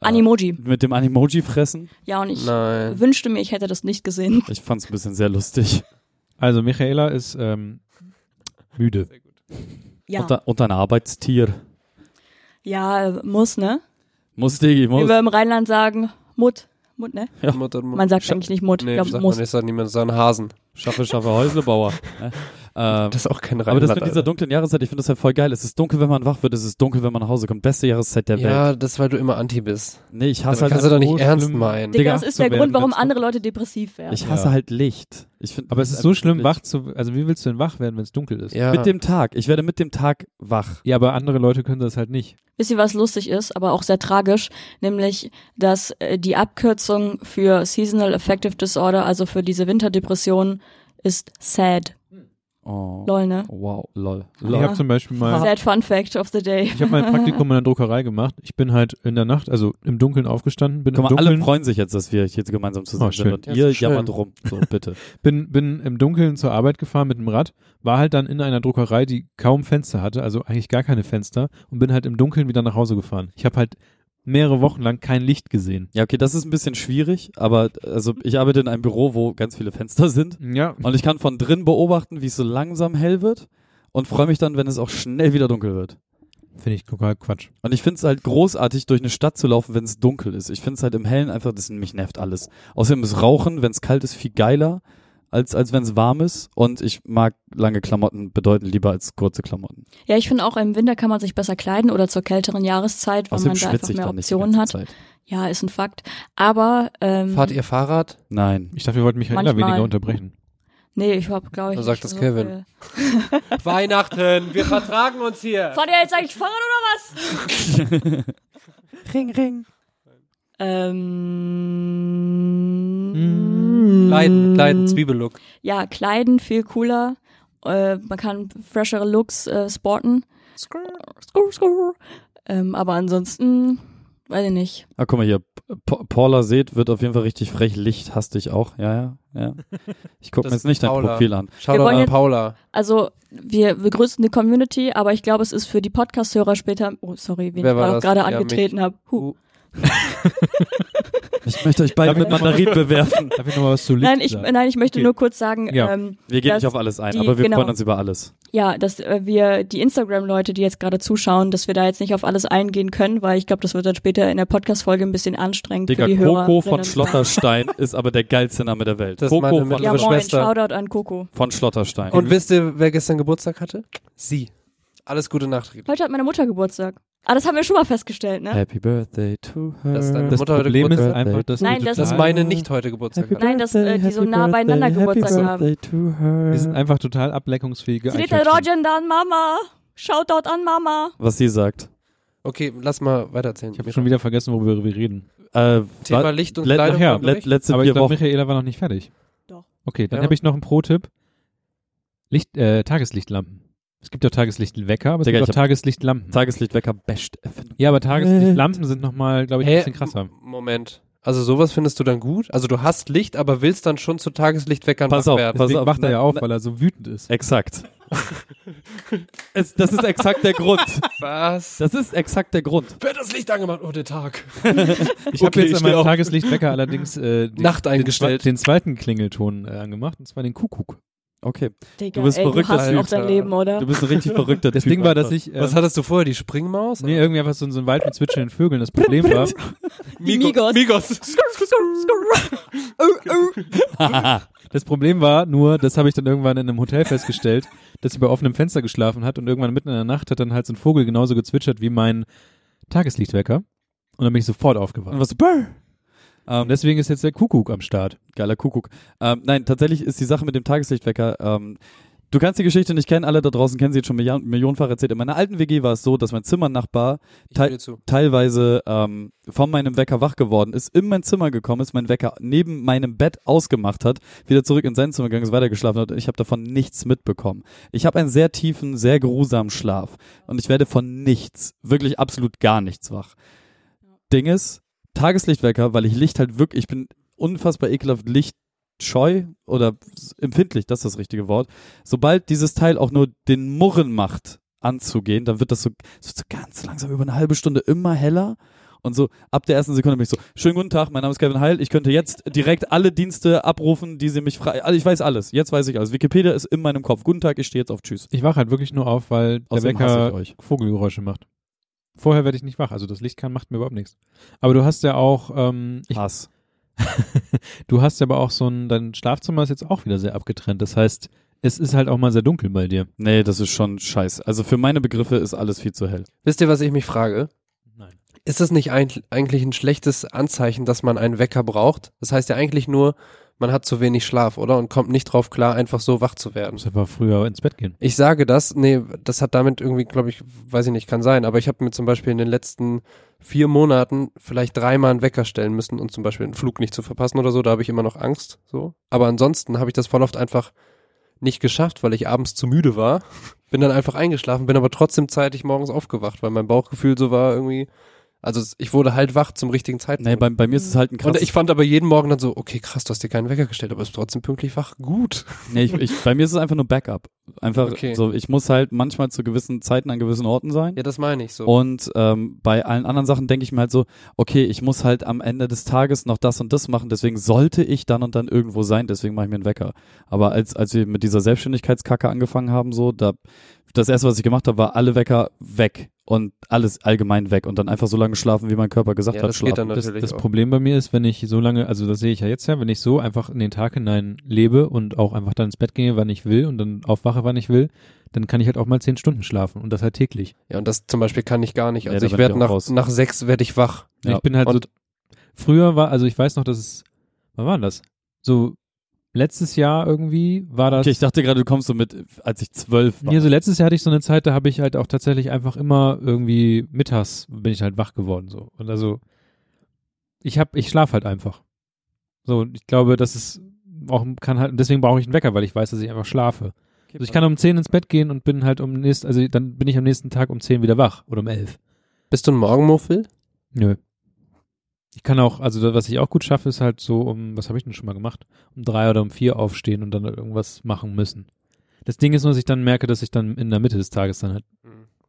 [SPEAKER 5] Animoji.
[SPEAKER 4] mit dem Animoji fressen?
[SPEAKER 5] Ja, und ich
[SPEAKER 1] Nein.
[SPEAKER 5] wünschte mir, ich hätte das nicht gesehen.
[SPEAKER 4] Ich fand's ein bisschen sehr lustig.
[SPEAKER 3] Also Michaela ist ähm, müde.
[SPEAKER 5] Ja,
[SPEAKER 4] Unter, unter ein Arbeitstier.
[SPEAKER 5] ja muss, ne?
[SPEAKER 4] Muss Digi,
[SPEAKER 5] Wie
[SPEAKER 4] muss.
[SPEAKER 5] wir im Rheinland sagen, Mut. Mut, ne?
[SPEAKER 4] Ja.
[SPEAKER 1] Mutter, Mutter.
[SPEAKER 5] Man sagt eigentlich nicht Mut.
[SPEAKER 1] nee,
[SPEAKER 5] ich glaube,
[SPEAKER 1] sagt
[SPEAKER 5] muss.
[SPEAKER 1] man nicht, sagt niemand, sagen Hasen.
[SPEAKER 4] Schaffe, schaffe, Häuslebauer. <laughs> ähm,
[SPEAKER 1] Das ist auch kein
[SPEAKER 4] aber das
[SPEAKER 1] Rheinland,
[SPEAKER 4] mit dieser dunklen Jahreszeit, ich finde das halt voll geil. Es ist dunkel, wenn man wach wird, es ist dunkel, wenn man nach Hause kommt. Beste Jahreszeit der Welt.
[SPEAKER 1] Ja, das ist, weil du immer Anti bist.
[SPEAKER 4] Nee, ich hasse halt
[SPEAKER 1] kannst du doch nicht ernst
[SPEAKER 3] schlimm.
[SPEAKER 1] meinen.
[SPEAKER 5] Digga, das ist der Grund, warum andere Leute depressiv werden.
[SPEAKER 4] Ich hasse
[SPEAKER 3] Ja.
[SPEAKER 4] halt Licht. Ich find,
[SPEAKER 3] Aber es ist so schlimm, wach zu, also wie willst du denn wach werden, wenn es dunkel ist?
[SPEAKER 1] Ja.
[SPEAKER 4] Mit dem Tag. Ich werde mit dem Tag wach.
[SPEAKER 3] Ja, aber andere Leute können das halt nicht.
[SPEAKER 5] Wisst ihr, was lustig ist, aber auch sehr tragisch, nämlich, dass äh, die Abkürzung für Seasonal Affective Disorder, also für diese Winterdepression, ist SAD.
[SPEAKER 4] Oh.
[SPEAKER 5] Lol, ne?
[SPEAKER 4] Wow, lol.
[SPEAKER 3] Ich
[SPEAKER 4] lol.
[SPEAKER 3] habe zum Beispiel mal,
[SPEAKER 5] Sad Fun Fact of the Day.
[SPEAKER 3] ich habe mein Praktikum <laughs> in der Druckerei gemacht. Ich bin halt in der Nacht, also im Dunkeln aufgestanden, bin
[SPEAKER 4] Guck
[SPEAKER 3] im
[SPEAKER 4] mal, alle
[SPEAKER 3] Dunkeln,
[SPEAKER 4] freuen sich jetzt, dass wir hier gemeinsam zusammen
[SPEAKER 3] Oh,
[SPEAKER 4] sind und
[SPEAKER 1] Ja,
[SPEAKER 4] ihr
[SPEAKER 1] schön.
[SPEAKER 4] jammert rum. So, bitte. <laughs>
[SPEAKER 3] bin, bin im Dunkeln zur Arbeit gefahren mit dem Rad, war halt dann in einer Druckerei, die kaum Fenster hatte, also eigentlich gar keine Fenster und bin halt im Dunkeln wieder nach Hause gefahren. Ich habe halt mehrere Wochen lang kein Licht gesehen.
[SPEAKER 4] Ja, okay, das ist ein bisschen schwierig, aber also ich arbeite in einem Büro, wo ganz viele Fenster sind
[SPEAKER 3] Ja,
[SPEAKER 4] und ich kann von drin beobachten, wie es so langsam hell wird und freue mich dann, wenn es auch schnell wieder dunkel wird.
[SPEAKER 3] finde ich total Quatsch.
[SPEAKER 4] Und ich finde es halt großartig, durch eine Stadt zu laufen, wenn es dunkel ist. Ich finde es halt im Hellen einfach, das mich nervt alles. Außerdem ist Rauchen, wenn es kalt ist, viel geiler, als, als wenn es warm ist. Und ich mag lange Klamotten bedeutend lieber als kurze Klamotten.
[SPEAKER 5] Ja, ich finde auch im Winter kann man sich besser kleiden oder zur kälteren Jahreszeit, weil
[SPEAKER 4] Außerdem
[SPEAKER 5] man da einfach mehr Optionen hat.
[SPEAKER 4] Zeit.
[SPEAKER 5] Ja, ist ein Fakt. Aber ähm,
[SPEAKER 1] Fahrt ihr Fahrrad?
[SPEAKER 4] Nein.
[SPEAKER 3] Ich dachte, wir wollten Michaela
[SPEAKER 5] Manchmal.
[SPEAKER 3] weniger unterbrechen.
[SPEAKER 5] nee, ich hab glaube ich
[SPEAKER 1] Dann sagt das
[SPEAKER 5] so
[SPEAKER 1] Kevin. <laughs> Weihnachten, wir vertragen uns hier.
[SPEAKER 5] Fahrt ihr jetzt eigentlich Fahrrad oder was? <laughs>
[SPEAKER 4] Ring, ring.
[SPEAKER 5] Ähm,
[SPEAKER 1] Kleiden, Kleiden, Zwiebellook.
[SPEAKER 5] Ja, Kleiden viel cooler. Äh, man kann freshere Looks äh, sporten. Skrr, skrr. Ähm, aber ansonsten, weiß ich nicht.
[SPEAKER 4] Ah, guck mal hier. Pa Paula Seht wird auf jeden Fall richtig frech. Licht hasst dich auch. Ja, ja, ja. Ich gucke mir jetzt nicht dein
[SPEAKER 1] Paula.
[SPEAKER 4] Profil an.
[SPEAKER 1] Schau doch an
[SPEAKER 5] jetzt-
[SPEAKER 1] Paula.
[SPEAKER 5] Also wir, wir grüßen die Community, aber ich glaube, es ist für die Podcast-Hörer später. Oh, sorry, wen
[SPEAKER 1] Wer
[SPEAKER 5] ich
[SPEAKER 1] war
[SPEAKER 5] gerade
[SPEAKER 1] das?
[SPEAKER 5] gerade
[SPEAKER 1] Ja,
[SPEAKER 5] angetreten habe. Huh. <laughs> <laughs>
[SPEAKER 4] Ich möchte euch beide mit Mandarin bewerfen.
[SPEAKER 3] Darf ich noch mal was zu Licht
[SPEAKER 5] Nein, ich,
[SPEAKER 3] sagen?
[SPEAKER 5] nein, ich möchte
[SPEAKER 3] Okay.
[SPEAKER 5] nur kurz sagen,
[SPEAKER 3] Ja.
[SPEAKER 5] ähm,
[SPEAKER 4] Wir gehen nicht auf alles ein,
[SPEAKER 5] die-
[SPEAKER 4] aber wir
[SPEAKER 5] genau.
[SPEAKER 4] freuen uns über alles.
[SPEAKER 5] ja, dass äh, wir die Instagram-Leute, die jetzt gerade zuschauen, dass wir da jetzt nicht auf alles eingehen können, weil ich glaube, das wird dann später in der Podcast-Folge ein bisschen anstrengend
[SPEAKER 4] Digga,
[SPEAKER 5] für die
[SPEAKER 4] Coco
[SPEAKER 5] Hörer.
[SPEAKER 4] von Schlotterstein ist aber der geilste Name der Welt.
[SPEAKER 1] Das
[SPEAKER 4] Coco
[SPEAKER 1] meine
[SPEAKER 4] von,
[SPEAKER 5] Ja,
[SPEAKER 1] Schwester.
[SPEAKER 5] Shoutout an Coco.
[SPEAKER 4] von Schlotterstein.
[SPEAKER 1] Und wisst ihr, wer gestern Geburtstag hatte? Sie. Alles Gute nachträglich.
[SPEAKER 5] Heute hat meine Mutter Geburtstag. Ah, das haben wir schon mal festgestellt, ne?
[SPEAKER 4] Happy Birthday to her.
[SPEAKER 1] Das ist deine
[SPEAKER 3] das
[SPEAKER 1] Mutter heute
[SPEAKER 3] Problem ist einfach, dass
[SPEAKER 5] Nein, das-
[SPEAKER 1] Dass meine nicht heute Geburtstag
[SPEAKER 4] Happy
[SPEAKER 1] hat.
[SPEAKER 5] Nein, dass, äh, die so nah beieinander Geburtstag
[SPEAKER 4] Happy
[SPEAKER 5] haben.
[SPEAKER 4] Birthday to her.
[SPEAKER 3] wir sind einfach total ableckungsfähige Eichhörnchen.
[SPEAKER 5] Rogen an Mama. Shoutout an Mama.
[SPEAKER 4] Was sie sagt.
[SPEAKER 1] Okay, lass mal weitererzählen.
[SPEAKER 3] Ich habe schon wieder vergessen, worüber wir reden.
[SPEAKER 4] Äh,
[SPEAKER 1] Thema Licht und
[SPEAKER 4] let-
[SPEAKER 1] Kleidung.
[SPEAKER 3] nachher,
[SPEAKER 1] wir
[SPEAKER 4] let, letzte
[SPEAKER 3] Aber ich
[SPEAKER 4] vier
[SPEAKER 3] glaube. Michaela war noch nicht fertig.
[SPEAKER 5] Doch.
[SPEAKER 3] Okay, dann
[SPEAKER 1] Ja.
[SPEAKER 3] habe ich noch einen Pro-Tipp. Licht, äh, Tageslichtlampen. Es gibt ja Tageslichtwecker, aber es
[SPEAKER 4] Digga,
[SPEAKER 3] gibt auch Tageslichtlampen.
[SPEAKER 4] Tageslichtwecker, best Erfindung.
[SPEAKER 3] ja, aber Tageslichtlampen sind nochmal, glaube ich, ein
[SPEAKER 1] Hä?
[SPEAKER 3] bisschen krasser.
[SPEAKER 1] Moment. Also sowas findest du dann gut? Also du hast Licht, aber willst dann schon zu Tageslichtweckern
[SPEAKER 4] Pass auf,
[SPEAKER 1] werden?
[SPEAKER 4] pass auf,
[SPEAKER 3] wacht er ja auf, weil er so wütend ist.
[SPEAKER 4] Exakt. <laughs> es, das ist exakt der Grund.
[SPEAKER 1] Was?
[SPEAKER 4] Das ist exakt der Grund.
[SPEAKER 1] Hat das Licht angemacht? Oh, der Tag. <laughs>
[SPEAKER 3] Ich habe
[SPEAKER 1] Okay,
[SPEAKER 3] jetzt an
[SPEAKER 1] steh
[SPEAKER 3] meinem. Tageslichtwecker allerdings äh, den,
[SPEAKER 1] Nacht
[SPEAKER 3] den,
[SPEAKER 1] eingestellt.
[SPEAKER 3] zwe- den zweiten Klingelton äh, angemacht, und zwar den Kuckuck.
[SPEAKER 4] Okay.
[SPEAKER 5] Digga,
[SPEAKER 4] Du bist
[SPEAKER 5] ey,
[SPEAKER 4] verrückter
[SPEAKER 5] du hast auch dein Leben, oder?
[SPEAKER 4] Du bist ein richtig <laughs> verrückter
[SPEAKER 3] Das
[SPEAKER 4] Typ.
[SPEAKER 3] Ding war, dass ich äh,
[SPEAKER 1] Was hattest du vorher? Die Springmaus?
[SPEAKER 3] nee, irgendwie einfach so, so ein Wald mit zwitschernden Vögeln. Das Problem war,
[SPEAKER 5] Die Migos.
[SPEAKER 1] Migos. <laughs>
[SPEAKER 3] das Problem war nur, das habe ich dann irgendwann in einem Hotel festgestellt, dass sie bei offenem Fenster geschlafen hat und irgendwann mitten in der Nacht hat dann halt so ein Vogel genauso gezwitschert wie mein Tageslichtwecker. Und dann bin ich sofort aufgewacht.
[SPEAKER 4] Und was so, brr. Ähm,
[SPEAKER 3] deswegen ist jetzt der Kuckuck am Start.
[SPEAKER 4] Geiler Kuckuck. Ähm, nein, tatsächlich ist die Sache mit dem Tageslichtwecker, ähm, Du kannst die Geschichte nicht kennen, alle da draußen kennen sie jetzt schon million millionenfach erzählt. In meiner alten WG war es so, dass mein Zimmernachbar
[SPEAKER 1] zu.
[SPEAKER 4] teilweise ähm, von meinem Wecker wach geworden ist, in mein Zimmer gekommen ist, mein Wecker neben meinem Bett ausgemacht hat, wieder zurück in sein Zimmer gegangen ist, weitergeschlafen hat und ich habe davon nichts mitbekommen. Ich habe einen sehr tiefen, sehr geruhsamen Schlaf und ich werde von nichts, wirklich absolut gar nichts wach. Ding ist, Tageslichtwecker, weil ich Licht halt wirklich, ich bin unfassbar ekelhaft lichtscheu oder empfindlich, das ist das richtige Wort. Sobald dieses Teil auch nur den Murren macht, anzugehen, dann wird das so, es wird so ganz langsam über eine halbe Stunde immer heller. Und so ab der ersten Sekunde bin ich so, schönen guten Tag, mein Name ist Kevin Heil, ich könnte jetzt direkt alle Dienste abrufen, die sie mich frei, also ich weiß alles, jetzt weiß ich alles. Wikipedia ist in meinem Kopf. Guten Tag, ich stehe jetzt auf Tschüss.
[SPEAKER 3] Ich wache halt wirklich nur auf, weil der
[SPEAKER 4] Außerdem
[SPEAKER 3] Wecker. Vogelgeräusche macht. Vorher werde ich nicht wach, also das Licht kann macht mir überhaupt nichts. Aber du hast ja auch, ähm, ich,
[SPEAKER 4] Hass. <laughs>
[SPEAKER 3] du hast ja aber auch so ein, dein Schlafzimmer ist jetzt auch wieder sehr abgetrennt. Das heißt, es ist halt auch mal sehr dunkel bei dir.
[SPEAKER 4] Nee, das ist schon scheiße. Also für meine Begriffe ist alles viel zu hell.
[SPEAKER 1] Wisst ihr, was ich mich frage?
[SPEAKER 3] Nein.
[SPEAKER 1] Ist das nicht ein, eigentlich ein schlechtes Anzeichen, dass man einen Wecker braucht? Das heißt ja eigentlich nur, man hat zu wenig Schlaf, oder? Und kommt nicht drauf klar, einfach so wach zu werden.
[SPEAKER 3] Muss einfach früher ins Bett gehen.
[SPEAKER 1] Ich sage das, nee, das hat damit irgendwie, glaube ich, weiß ich nicht, kann sein, aber ich habe mir zum Beispiel in den letzten vier Monaten vielleicht dreimal einen Wecker stellen müssen und zum Beispiel einen Flug nicht zu verpassen oder so, da habe ich immer noch Angst, so. Aber ansonsten habe ich das voll oft einfach nicht geschafft, weil ich abends zu müde war, <laughs> bin dann einfach eingeschlafen, bin aber trotzdem zeitig morgens aufgewacht, weil mein Bauchgefühl so war irgendwie, also ich wurde halt wach zum richtigen Zeitpunkt.
[SPEAKER 4] Nee, bei, bei mir ist es halt ein
[SPEAKER 1] und
[SPEAKER 4] krasses
[SPEAKER 1] ich fand aber jeden Morgen dann so, okay, krass, du hast dir keinen Wecker gestellt, aber bist trotzdem pünktlich wach. Gut.
[SPEAKER 4] Nee, ich, ich, bei mir ist es einfach nur Backup. Einfach
[SPEAKER 1] Okay.
[SPEAKER 4] so, ich muss halt manchmal zu gewissen Zeiten an gewissen Orten sein.
[SPEAKER 1] Ja, das meine ich so.
[SPEAKER 4] Und ähm, bei allen anderen Sachen denke ich mir halt so, okay, ich muss halt am Ende des Tages noch das und das machen, deswegen sollte ich dann und dann irgendwo sein, deswegen mache ich mir einen Wecker. Aber als, als wir mit dieser Selbstständigkeitskacke angefangen haben, so, da das erste, was ich gemacht habe, war alle Wecker weg und alles allgemein weg und dann einfach so lange schlafen, wie mein Körper gesagt
[SPEAKER 1] Ja,
[SPEAKER 4] hat,
[SPEAKER 1] das geht
[SPEAKER 4] schlafen.
[SPEAKER 1] dann
[SPEAKER 3] Das,
[SPEAKER 1] natürlich
[SPEAKER 3] das. Problem bei mir ist, wenn ich so lange, also das sehe ich ja jetzt ja, wenn ich so einfach in den Tag hinein lebe und auch einfach dann ins Bett gehe, wann ich will und dann aufwache, wann ich will, dann kann ich halt auch mal zehn Stunden schlafen und das halt täglich.
[SPEAKER 1] Ja, und das zum Beispiel kann ich gar nicht.
[SPEAKER 4] Ja,
[SPEAKER 1] Also
[SPEAKER 4] da
[SPEAKER 1] ich
[SPEAKER 4] werd
[SPEAKER 1] werde nach,
[SPEAKER 4] raus.
[SPEAKER 1] nach sechs werde ich wach.
[SPEAKER 4] Ja.
[SPEAKER 3] Ich bin halt so,
[SPEAKER 1] Und-
[SPEAKER 3] früher war, also ich weiß noch, dass es, wann war das? So letztes Jahr irgendwie war das,
[SPEAKER 4] Okay, ich dachte gerade, du kommst so mit, als ich zwölf war.
[SPEAKER 3] Nee, so letztes Jahr hatte ich so eine Zeit, da habe ich halt auch tatsächlich einfach immer irgendwie mittags bin ich halt wach geworden so. Und also ich hab, ich schlaf halt einfach. So, und ich glaube, das ist auch kann halt, deswegen brauche ich einen Wecker, weil ich weiß, dass ich einfach schlafe. Also ich kann um 10 ins Bett gehen und bin halt um nächst, also dann bin ich am nächsten Tag um 10 wieder wach oder um 11.
[SPEAKER 1] Bist du ein Morgenmuffel?
[SPEAKER 3] Nö. Ich kann auch, also was ich auch gut schaffe, ist halt so um, was habe ich denn schon mal gemacht? Um drei oder um vier aufstehen und dann irgendwas machen müssen. Das Ding ist nur, dass ich dann merke, dass ich dann in der Mitte des Tages dann halt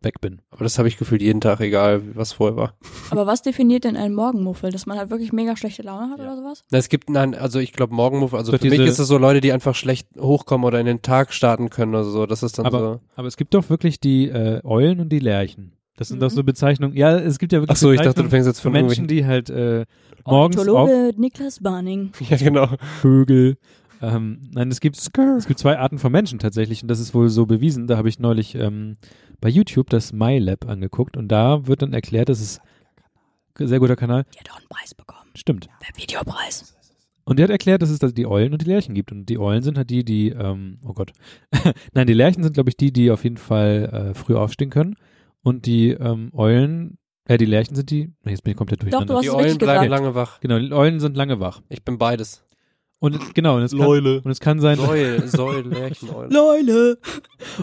[SPEAKER 3] weg bin.
[SPEAKER 1] Aber das habe ich gefühlt jeden Tag, egal was vorher war.
[SPEAKER 5] Aber was definiert denn einen Morgenmuffel? Dass man halt wirklich mega schlechte Laune hat
[SPEAKER 4] Ja.
[SPEAKER 5] oder sowas?
[SPEAKER 1] Na, Es gibt, nein, also ich glaube Morgenmuffel, also
[SPEAKER 3] Doch
[SPEAKER 1] für mich ist es so Leute, die einfach schlecht hochkommen oder in den Tag starten können oder so. Das ist dann
[SPEAKER 3] Aber-
[SPEAKER 1] so.
[SPEAKER 3] Aber es gibt doch wirklich die äh, Eulen und die Lerchen. Das sind
[SPEAKER 5] Mhm.
[SPEAKER 3] doch so Bezeichnungen. Ja, es gibt ja wirklich
[SPEAKER 1] Ach so, ich dachte, du fängst jetzt
[SPEAKER 3] für
[SPEAKER 1] von
[SPEAKER 3] Menschen, die halt äh, morgens auf
[SPEAKER 5] Ornithologe Niklas Barning. <laughs>
[SPEAKER 1] Ja, genau.
[SPEAKER 3] Vögel. Ähm, nein, es gibt, es gibt zwei Arten von Menschen tatsächlich und das ist wohl so bewiesen. Da habe ich neulich ähm, bei YouTube das MyLab angeguckt und da wird dann erklärt, dass es sehr guter Kanal.
[SPEAKER 5] Die hat auch einen Preis bekommen.
[SPEAKER 3] Stimmt.
[SPEAKER 5] Der Videopreis.
[SPEAKER 3] Und der hat erklärt, dass es da die Eulen und die Lerchen gibt. Und die Eulen sind halt die, die, ähm, oh Gott. <laughs> Nein, die Lerchen sind, glaube ich, die, die auf jeden Fall äh, früh aufstehen können. Und die ähm, Eulen, äh, die Lerchen sind die, jetzt bin ich komplett
[SPEAKER 5] Doch,
[SPEAKER 3] durcheinander.
[SPEAKER 5] du hast
[SPEAKER 1] Die
[SPEAKER 5] es
[SPEAKER 1] Eulen
[SPEAKER 5] richtig
[SPEAKER 1] bleiben
[SPEAKER 5] gesagt.
[SPEAKER 1] lange wach.
[SPEAKER 3] genau, die Eulen sind lange wach.
[SPEAKER 1] Ich bin beides.
[SPEAKER 3] Und genau, und es, kann, und es kann sein,
[SPEAKER 1] Säul, <laughs> Säul, Lärchen, Eulen.
[SPEAKER 5] Leule.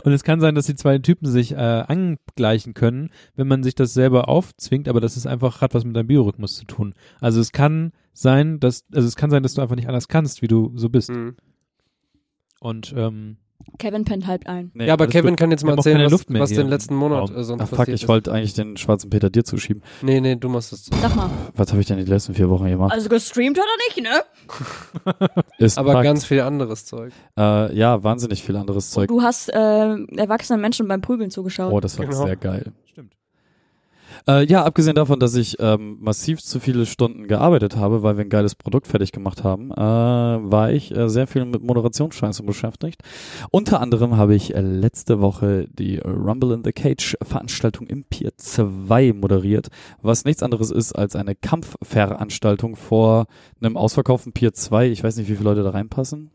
[SPEAKER 3] und es kann sein, dass die zwei Typen sich äh, angleichen können, wenn man sich das selber aufzwingt, aber das ist einfach hat was mit deinem Biorhythmus zu tun. Also es kann sein, dass also es kann sein, dass du einfach nicht anders kannst, wie du so bist.
[SPEAKER 1] Mhm.
[SPEAKER 3] Und ähm,
[SPEAKER 5] Kevin pennt halb ein.
[SPEAKER 4] Nee,
[SPEAKER 1] Ja, aber Kevin
[SPEAKER 4] gut.
[SPEAKER 1] kann jetzt mal erzählen, was, was den letzten Monat
[SPEAKER 3] Raum.
[SPEAKER 1] äh, sonst
[SPEAKER 4] Ach fuck,
[SPEAKER 1] passiert
[SPEAKER 4] ich wollte eigentlich den schwarzen Peter dir zuschieben.
[SPEAKER 1] Nee, nee, du machst es.
[SPEAKER 5] Sag mal.
[SPEAKER 4] Was habe ich denn die letzten vier Wochen gemacht?
[SPEAKER 5] Also gestreamt hat er nicht, ne? <laughs>
[SPEAKER 4] Ist
[SPEAKER 1] Aber
[SPEAKER 4] Fakt.
[SPEAKER 1] ganz viel anderes Zeug.
[SPEAKER 4] äh, ja, wahnsinnig viel anderes Zeug.
[SPEAKER 5] Du hast äh, erwachsenen Menschen beim Prügeln zugeschaut.
[SPEAKER 4] Oh, das war
[SPEAKER 1] Genau.
[SPEAKER 4] sehr geil.
[SPEAKER 3] Stimmt.
[SPEAKER 4] Äh, ja, abgesehen davon, dass ich ähm, massiv zu viele Stunden gearbeitet habe, weil wir ein geiles Produkt fertig gemacht haben, äh, war ich äh, sehr viel mit Moderationsscheiße beschäftigt. Unter anderem habe ich äh, letzte Woche die Rumble in the Cage Veranstaltung im Pier 2 moderiert, was nichts anderes ist als eine Kampfveranstaltung vor einem ausverkauften Pier 2. Ich weiß nicht, wie viele Leute da reinpassen.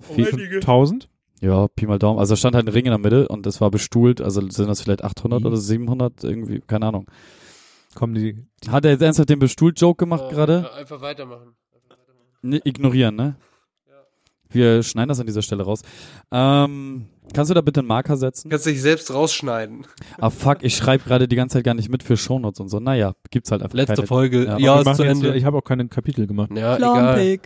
[SPEAKER 4] Viel-
[SPEAKER 3] 1000?
[SPEAKER 4] Ja, Pi mal Daumen. Also da stand halt ein Ring in der Mitte und das war bestuhlt. Also sind das vielleicht 800
[SPEAKER 3] Wie?
[SPEAKER 4] oder 700 irgendwie, keine Ahnung.
[SPEAKER 3] Kommen die.
[SPEAKER 4] Hat er jetzt ernsthaft den Bestuhlt-Joke gemacht gerade?
[SPEAKER 1] Einfach weitermachen.
[SPEAKER 4] Ne, ignorieren, ne? Wir schneiden das an dieser Stelle raus. Ähm, kannst du da bitte einen Marker setzen?
[SPEAKER 1] Kannst dich selbst rausschneiden.
[SPEAKER 4] Ah fuck, ich schreibe gerade die ganze Zeit gar nicht mit für Shownotes und so. Naja, gibt's halt einfach
[SPEAKER 1] Letzte
[SPEAKER 4] keine.
[SPEAKER 1] Folge.
[SPEAKER 4] Ja,
[SPEAKER 1] Ja, ist zu Ende.
[SPEAKER 3] Ich habe auch keine Kapitel gemacht.
[SPEAKER 1] Ja, egal.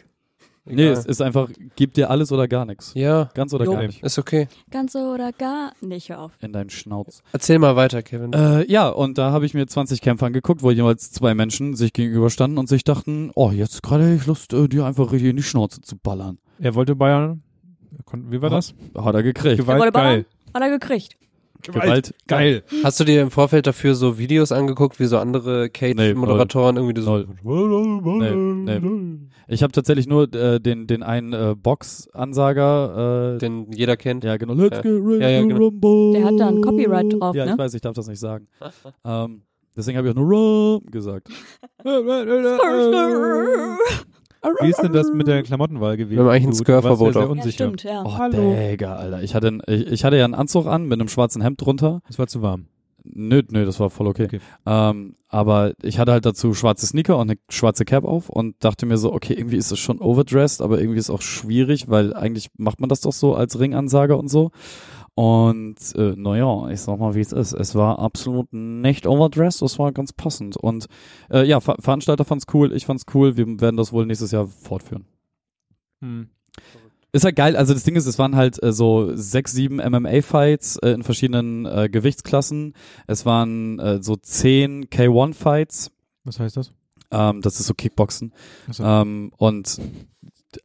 [SPEAKER 5] Klampig.
[SPEAKER 4] Nee,
[SPEAKER 1] Egal.
[SPEAKER 4] es ist einfach, gib dir alles oder gar nichts.
[SPEAKER 1] Ja,
[SPEAKER 4] Ganz oder
[SPEAKER 5] Jo.
[SPEAKER 4] gar nicht.
[SPEAKER 1] ist okay.
[SPEAKER 5] Ganz oder gar nicht, hör auf.
[SPEAKER 4] In deinen Schnauz.
[SPEAKER 1] Erzähl mal weiter, Kevin.
[SPEAKER 4] Äh, ja, und da habe ich mir 20 Kämpfe angeguckt, wo jeweils zwei Menschen sich gegenüberstanden und sich dachten, oh, jetzt gerade hätte ich Lust, äh, dir einfach richtig in die Schnauze zu ballern.
[SPEAKER 3] Er wollte Bayern. er Wie war das?
[SPEAKER 4] Hat er gekriegt.
[SPEAKER 5] Er wollte ballern?
[SPEAKER 3] geil.
[SPEAKER 5] Hat er gekriegt.
[SPEAKER 4] Gewalt.
[SPEAKER 3] Geil.
[SPEAKER 1] Hast du dir im Vorfeld dafür so Videos angeguckt, wie so andere Cage-Moderatoren irgendwie so
[SPEAKER 4] Null. Nee, nee. Ich habe tatsächlich nur äh, den, den einen äh, Box-Ansager. Äh,
[SPEAKER 1] den jeder kennt?
[SPEAKER 4] ja, genau. Let's
[SPEAKER 1] Ja.
[SPEAKER 4] get ready
[SPEAKER 1] Ja, ja, genau.
[SPEAKER 4] rumble.
[SPEAKER 5] Der hat da ein Copyright drauf,
[SPEAKER 4] Ja,
[SPEAKER 5] ne?
[SPEAKER 4] ich weiß, ich darf das nicht sagen. ähm, deswegen habe ich auch nur Rum gesagt.
[SPEAKER 3] Wie ist denn das mit der Klamottenwahl gewesen?
[SPEAKER 1] Wir haben eigentlich ein Skirtverbot
[SPEAKER 3] ja unsicher.
[SPEAKER 5] stimmt, ja.
[SPEAKER 4] Oh,
[SPEAKER 3] Hallo.
[SPEAKER 4] Digga, Alter. Ich hatte, ich, ich hatte ja einen Anzug an mit einem schwarzen Hemd drunter.
[SPEAKER 3] Es war zu warm.
[SPEAKER 4] Nö, nö, das war voll okay.
[SPEAKER 3] Okay.
[SPEAKER 4] Ähm, aber ich hatte halt dazu schwarze Sneaker und eine schwarze Cap auf und dachte mir so, okay, irgendwie ist es schon overdressed, aber irgendwie ist es auch schwierig, weil eigentlich macht man das doch so als Ringansager und so. Und äh, naja, ich sag mal, wie es ist. Es war absolut nicht overdressed, es war ganz passend. Und äh, ja, Ver Veranstalter fand's cool, ich fand's cool. Wir werden das wohl nächstes Jahr fortführen.
[SPEAKER 3] Hm.
[SPEAKER 4] Ist halt geil, also das Ding ist, es waren halt äh, so sechs, sieben MMA-Fights äh, in verschiedenen äh, Gewichtsklassen. Es waren äh, so zehn K1-Fights.
[SPEAKER 3] Was heißt das?
[SPEAKER 4] Ähm, das ist so Kickboxen.
[SPEAKER 3] Achso.
[SPEAKER 4] Ähm, und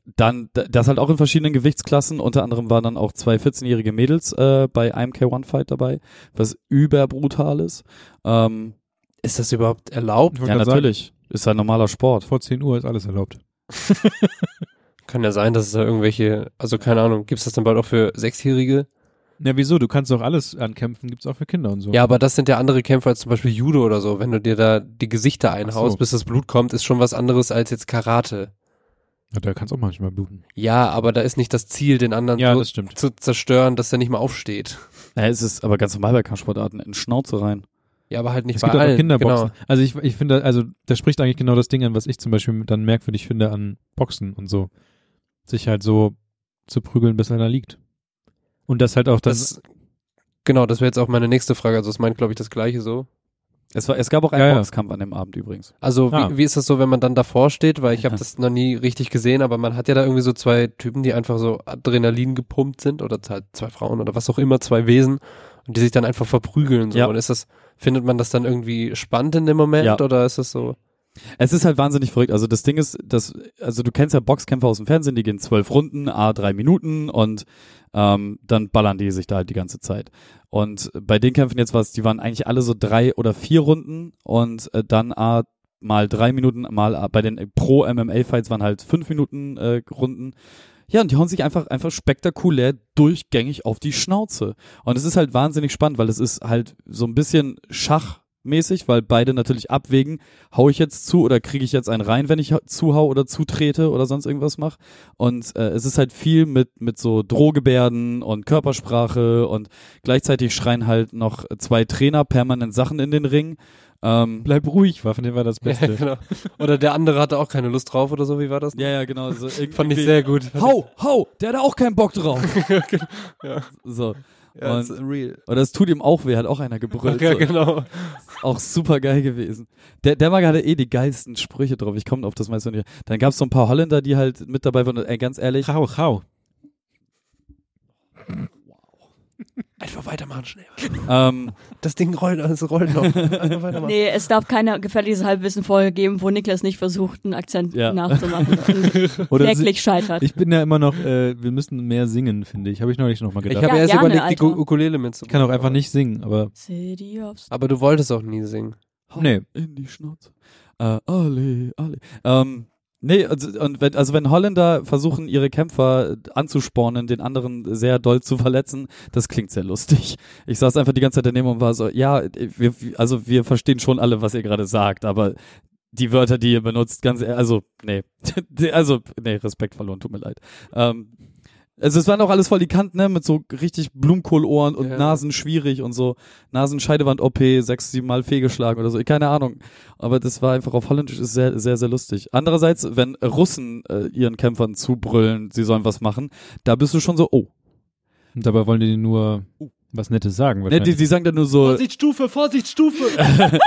[SPEAKER 4] dann, das halt auch in verschiedenen Gewichtsklassen. Unter anderem waren dann auch zwei 14-jährige Mädels äh, bei einem K1-Fight dabei, was überbrutal ist. Ähm,
[SPEAKER 1] Ist das überhaupt erlaubt?
[SPEAKER 4] Ja,
[SPEAKER 3] grad sagen,
[SPEAKER 4] natürlich. Ist ein normaler Sport.
[SPEAKER 3] vor 10 Uhr ist alles erlaubt. <laughs>
[SPEAKER 1] Kann ja sein, dass es da irgendwelche, also keine Ahnung, gibt's das dann bald auch für Sechsjährige?
[SPEAKER 3] Ja, wieso? Du kannst doch alles ankämpfen, gibt's auch für Kinder und so.
[SPEAKER 1] Ja, aber das sind ja andere Kämpfe als zum Beispiel Judo oder so. Wenn du dir da die Gesichter einhaust,
[SPEAKER 3] so.
[SPEAKER 1] bis das Blut kommt, ist schon was anderes als jetzt Karate.
[SPEAKER 3] Ja, da kannst auch manchmal bluten.
[SPEAKER 1] Ja, aber da ist nicht das Ziel, den anderen
[SPEAKER 3] Ja,
[SPEAKER 1] so
[SPEAKER 3] das stimmt.
[SPEAKER 1] zu zerstören, dass er nicht mehr aufsteht.
[SPEAKER 4] Ja, es ist aber ganz normal bei Kampfsportarten in Schnauze rein.
[SPEAKER 1] Ja, aber halt nicht
[SPEAKER 3] Es
[SPEAKER 1] bei
[SPEAKER 3] gibt auch
[SPEAKER 1] allen.
[SPEAKER 3] Kinderboxen.
[SPEAKER 1] Genau.
[SPEAKER 3] Also ich, ich finde, also das spricht eigentlich genau das Ding an, was ich zum Beispiel dann merkwürdig finde an Boxen und so. Sich halt so zu prügeln, bis einer liegt. Und das halt auch dann.
[SPEAKER 1] Das, genau, das wäre jetzt auch meine nächste Frage. Also es meint, glaube ich, das gleiche so.
[SPEAKER 4] Es, war, es gab auch einen
[SPEAKER 3] Ja, ja.
[SPEAKER 4] Boxkampf an dem Abend übrigens.
[SPEAKER 1] Also
[SPEAKER 3] Ah.
[SPEAKER 1] wie, wie ist das so, wenn man dann davor steht? Weil ich habe
[SPEAKER 4] Ja.
[SPEAKER 1] das noch nie richtig gesehen, aber man hat ja da irgendwie so zwei Typen, die einfach so Adrenalin gepumpt sind oder halt zwei Frauen oder was auch immer, zwei Wesen und die sich dann einfach verprügeln. So.
[SPEAKER 4] Ja.
[SPEAKER 1] Und ist das, findet man das dann irgendwie spannend in dem Moment
[SPEAKER 4] Ja.
[SPEAKER 1] oder ist das so?
[SPEAKER 4] Es ist halt wahnsinnig verrückt. Also das Ding ist, dass, also du kennst ja Boxkämpfer aus dem Fernsehen, die gehen zwölf Runden, a drei Minuten und ähm, dann ballern die sich da halt die ganze Zeit. Und bei den Kämpfen jetzt war es, die waren eigentlich alle so drei oder vier Runden und äh, dann a mal drei Minuten, mal a, bei den äh, Pro MMA Fights waren halt fünf Minuten äh, Runden. Ja, und die hauen sich einfach, einfach spektakulär durchgängig auf die Schnauze. Und es ist halt wahnsinnig spannend, weil es ist halt so ein bisschen schachmäßig, weil beide natürlich abwägen, hau ich jetzt zu oder kriege ich jetzt einen rein, wenn ich ha- zuhau oder zutrete oder sonst irgendwas mache. Und äh, es ist halt viel mit, mit so Drohgebärden und Körpersprache und gleichzeitig schreien halt noch zwei Trainer permanent Sachen in den Ring. Ähm,
[SPEAKER 3] Bleib ruhig, war, finde ich, war das
[SPEAKER 1] Ja,
[SPEAKER 3] Beste.
[SPEAKER 1] genau. Oder der andere hatte auch keine Lust drauf oder so, wie war das?
[SPEAKER 4] ja, ja, genau. So <laughs>
[SPEAKER 1] Fand ich sehr gut.
[SPEAKER 4] Hau, hau, der hat auch keinen Bock drauf. <laughs>
[SPEAKER 1] ja.
[SPEAKER 4] So.
[SPEAKER 1] Ja,
[SPEAKER 4] Und-
[SPEAKER 1] real.
[SPEAKER 4] Und das tut ihm auch weh, hat auch einer gebrüllt. <laughs>
[SPEAKER 1] Ja, genau.
[SPEAKER 4] Auch super geil gewesen. Der, der Mag hatte eh die geilsten Sprüche drauf. Ich komme auf das meiste nicht. Dann gab es so ein paar Holländer, die halt mit dabei waren. Und, ey, ganz ehrlich,
[SPEAKER 3] Chau, chau.
[SPEAKER 1] Einfach weitermachen, schnell.
[SPEAKER 4] ähm, <laughs>
[SPEAKER 1] Das Ding rollt, es rollt noch. Einfach weitermachen.
[SPEAKER 5] Nee, es darf keine gefährliches Halbwissen vorher geben, wo Niklas nicht versucht, einen Akzent
[SPEAKER 4] Ja.
[SPEAKER 5] nachzumachen <laughs>
[SPEAKER 3] Oder
[SPEAKER 5] kläglich scheitert.
[SPEAKER 3] Ich bin ja immer noch, äh, wir müssen mehr singen, finde ich. Habe ich neulich noch mal
[SPEAKER 1] Ich
[SPEAKER 3] gedacht.
[SPEAKER 1] habe
[SPEAKER 5] Ja,
[SPEAKER 1] erst
[SPEAKER 5] gerne,
[SPEAKER 1] überlegt, die
[SPEAKER 5] Alter.
[SPEAKER 1] Gu- Ukulele mitzunehmen.
[SPEAKER 3] Ich kann auch einfach nicht singen, aber
[SPEAKER 5] City of
[SPEAKER 1] Aber du wolltest auch nie singen.
[SPEAKER 4] hau
[SPEAKER 3] Nee.
[SPEAKER 4] in die Schnauze. Äh, alle, alle. Ähm, nee, also, und wenn, also wenn Holländer versuchen, ihre Kämpfer anzuspornen, den anderen sehr doll zu verletzen, das klingt sehr lustig. Ich saß einfach die ganze Zeit daneben und war so, ja, wir, also wir verstehen schon alle, was ihr gerade sagt, aber die Wörter, die ihr benutzt, ganz also, nee, <laughs> also, nee, Respekt verloren, tut mir leid. Ähm, Also es waren auch alles voll die Kanten, ne, mit so richtig Blumenkohlohren und
[SPEAKER 1] Ja.
[SPEAKER 4] Nasen schwierig und so. Nasenscheidewand-OP, sechs, sieben Mal fehlgeschlagen oder so, keine Ahnung. Aber das war einfach auf Holländisch ist sehr, sehr, sehr lustig. Andererseits, wenn Russen äh, ihren Kämpfern zubrüllen, sie sollen was machen, da bist du schon so, oh.
[SPEAKER 3] Und dabei wollen die nur was Nettes sagen.
[SPEAKER 4] Ne, die, die sagen dann nur so,
[SPEAKER 1] Vorsichtsstufe, Vorsichtsstufe. <laughs> <laughs>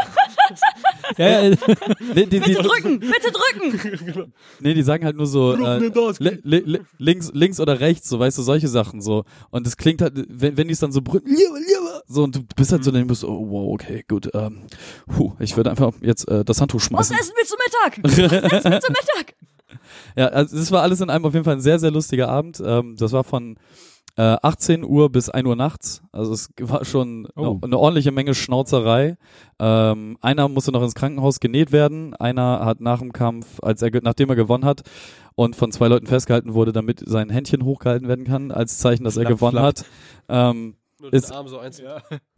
[SPEAKER 3] ja, ja, <laughs>
[SPEAKER 4] nee, die, die,
[SPEAKER 2] Bitte drücken, bitte drücken. <laughs>
[SPEAKER 4] nee, die sagen halt nur so, äh, li, li, li, links, links oder rechts, so, weißt du, solche Sachen so. Und es klingt halt, wenn, wenn die es dann so lieber, so, und du bist halt so, dann bist du, oh, wow, okay, gut, ähm, puh, ich würde einfach jetzt äh, das Handtuch
[SPEAKER 2] Was
[SPEAKER 4] schmeißen.
[SPEAKER 2] essen wir zu Mittag? <laughs> Was essen wir zu Mittag?
[SPEAKER 4] Ja, also es war alles in einem auf jeden Fall ein sehr, sehr lustiger Abend. Ähm, das war von äh, 18 Uhr bis 1 Uhr nachts. Also es war schon
[SPEAKER 3] Oh.
[SPEAKER 4] eine, eine ordentliche Menge Schnauzerei. Ähm, einer musste noch ins Krankenhaus genäht werden. Einer hat nach dem Kampf, als er, nachdem er gewonnen hat und von zwei Leuten festgehalten wurde, damit sein Händchen hochgehalten werden kann, als Zeichen, dass er
[SPEAKER 3] Flapp,
[SPEAKER 4] gewonnen
[SPEAKER 3] flapp.
[SPEAKER 4] hat, ähm,
[SPEAKER 1] Nur
[SPEAKER 4] Ist-
[SPEAKER 1] so einzeln.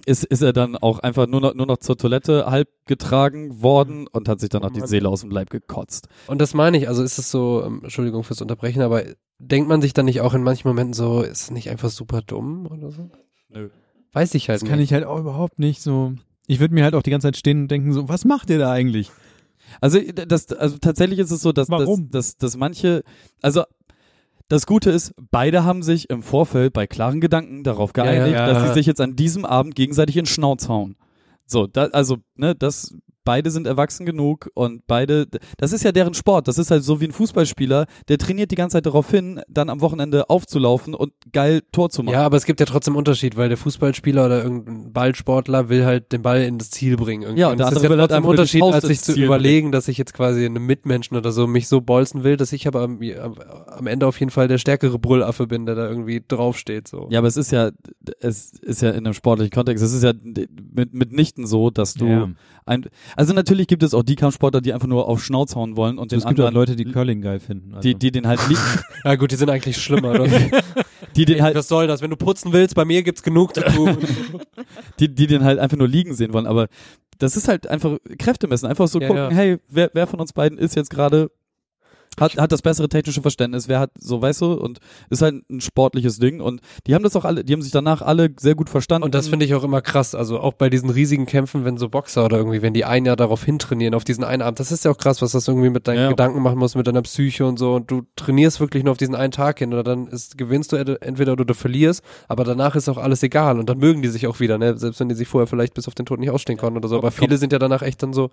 [SPEAKER 4] ist, ist er dann auch einfach nur noch, nur noch zur Toilette halb getragen worden und hat sich dann noch die. Seele aus dem Leib gekotzt.
[SPEAKER 1] Und das meine ich, also ist es so, ähm, Entschuldigung fürs Unterbrechen, aber denkt man sich dann nicht auch in manchen Momenten so, ist es nicht einfach super dumm oder so?
[SPEAKER 4] Nö.
[SPEAKER 1] Weiß ich halt
[SPEAKER 3] das kann ich halt auch überhaupt nicht so. Ich würde mir halt auch die ganze Zeit stehen und denken so, was macht ihr da eigentlich?
[SPEAKER 4] Also das, also tatsächlich ist es so, dass, dass,
[SPEAKER 3] Warum?
[SPEAKER 4] dass, dass manche, also das Gute ist, beide haben sich im Vorfeld bei klaren Gedanken darauf
[SPEAKER 1] Ja,
[SPEAKER 4] geeinigt,
[SPEAKER 1] ja.
[SPEAKER 4] dass sie sich jetzt an diesem Abend gegenseitig in Schnauz hauen. So, da, also, ne, das, beide sind erwachsen genug und beide, das ist ja deren Sport. Das ist halt so wie ein Fußballspieler, der trainiert die ganze Zeit darauf hin, dann am Wochenende aufzulaufen und geil Tor zu machen.
[SPEAKER 1] Ja, aber es gibt ja trotzdem Unterschied, weil der Fußballspieler oder irgendein Ballsportler will halt den Ball in das Ziel bringen. Irgendwie.
[SPEAKER 4] Ja,
[SPEAKER 1] und
[SPEAKER 4] der
[SPEAKER 1] das ist
[SPEAKER 4] andere
[SPEAKER 1] ja
[SPEAKER 4] halt
[SPEAKER 1] trotzdem
[SPEAKER 4] die
[SPEAKER 1] Unterschied, als sich
[SPEAKER 4] ins
[SPEAKER 1] zu überlegen, dass ich jetzt quasi einem Mitmenschen oder so mich so bolzen will, dass ich aber am, am, am Ende auf jeden Fall der stärkere Brüllaffe bin, der da irgendwie draufsteht. So.
[SPEAKER 4] Ja, aber es ist ja, es ist ja in einem sportlichen Kontext, es ist ja mit, mitnichten so, dass du
[SPEAKER 3] Ja.
[SPEAKER 4] Ein, also natürlich gibt es auch die Kampfsportler, die einfach nur auf Schnauz hauen wollen und den
[SPEAKER 3] es gibt auch
[SPEAKER 4] anderen,
[SPEAKER 3] Leute, die Curling geil finden. Also.
[SPEAKER 4] die, die den halt liegen, <laughs>
[SPEAKER 1] Ja gut, die sind eigentlich schlimmer. Oder? <laughs>
[SPEAKER 4] die den halt,
[SPEAKER 1] Was soll das? Wenn du putzen willst, bei mir gibt's genug zu tun. <laughs>
[SPEAKER 4] die, die den halt einfach nur liegen sehen wollen, aber das ist halt einfach Kräftemessen, einfach so
[SPEAKER 1] Ja,
[SPEAKER 4] gucken,
[SPEAKER 1] ja.
[SPEAKER 4] hey, wer, wer von uns beiden ist jetzt gerade hat, hat das bessere technische Verständnis, wer hat, so weißt du, und ist halt ein sportliches Ding und die haben das auch alle, die haben sich danach alle sehr gut verstanden.
[SPEAKER 1] Und das finde ich auch immer krass. Also auch bei diesen riesigen Kämpfen, wenn so Boxer oder irgendwie, wenn die ein Jahr darauf hintrainieren, auf diesen einen Abend, das ist ja auch krass, was das irgendwie mit deinen
[SPEAKER 4] Ja.
[SPEAKER 1] Gedanken machen muss, mit deiner Psyche und so. Und du trainierst wirklich nur auf diesen einen Tag hin oder dann ist, gewinnst du ed- entweder oder du verlierst, aber danach ist auch alles egal und dann mögen die sich auch wieder, ne? Selbst wenn die sich vorher vielleicht bis auf den Tod nicht ausstehen konnten oder so. Aber viele sind ja danach echt dann so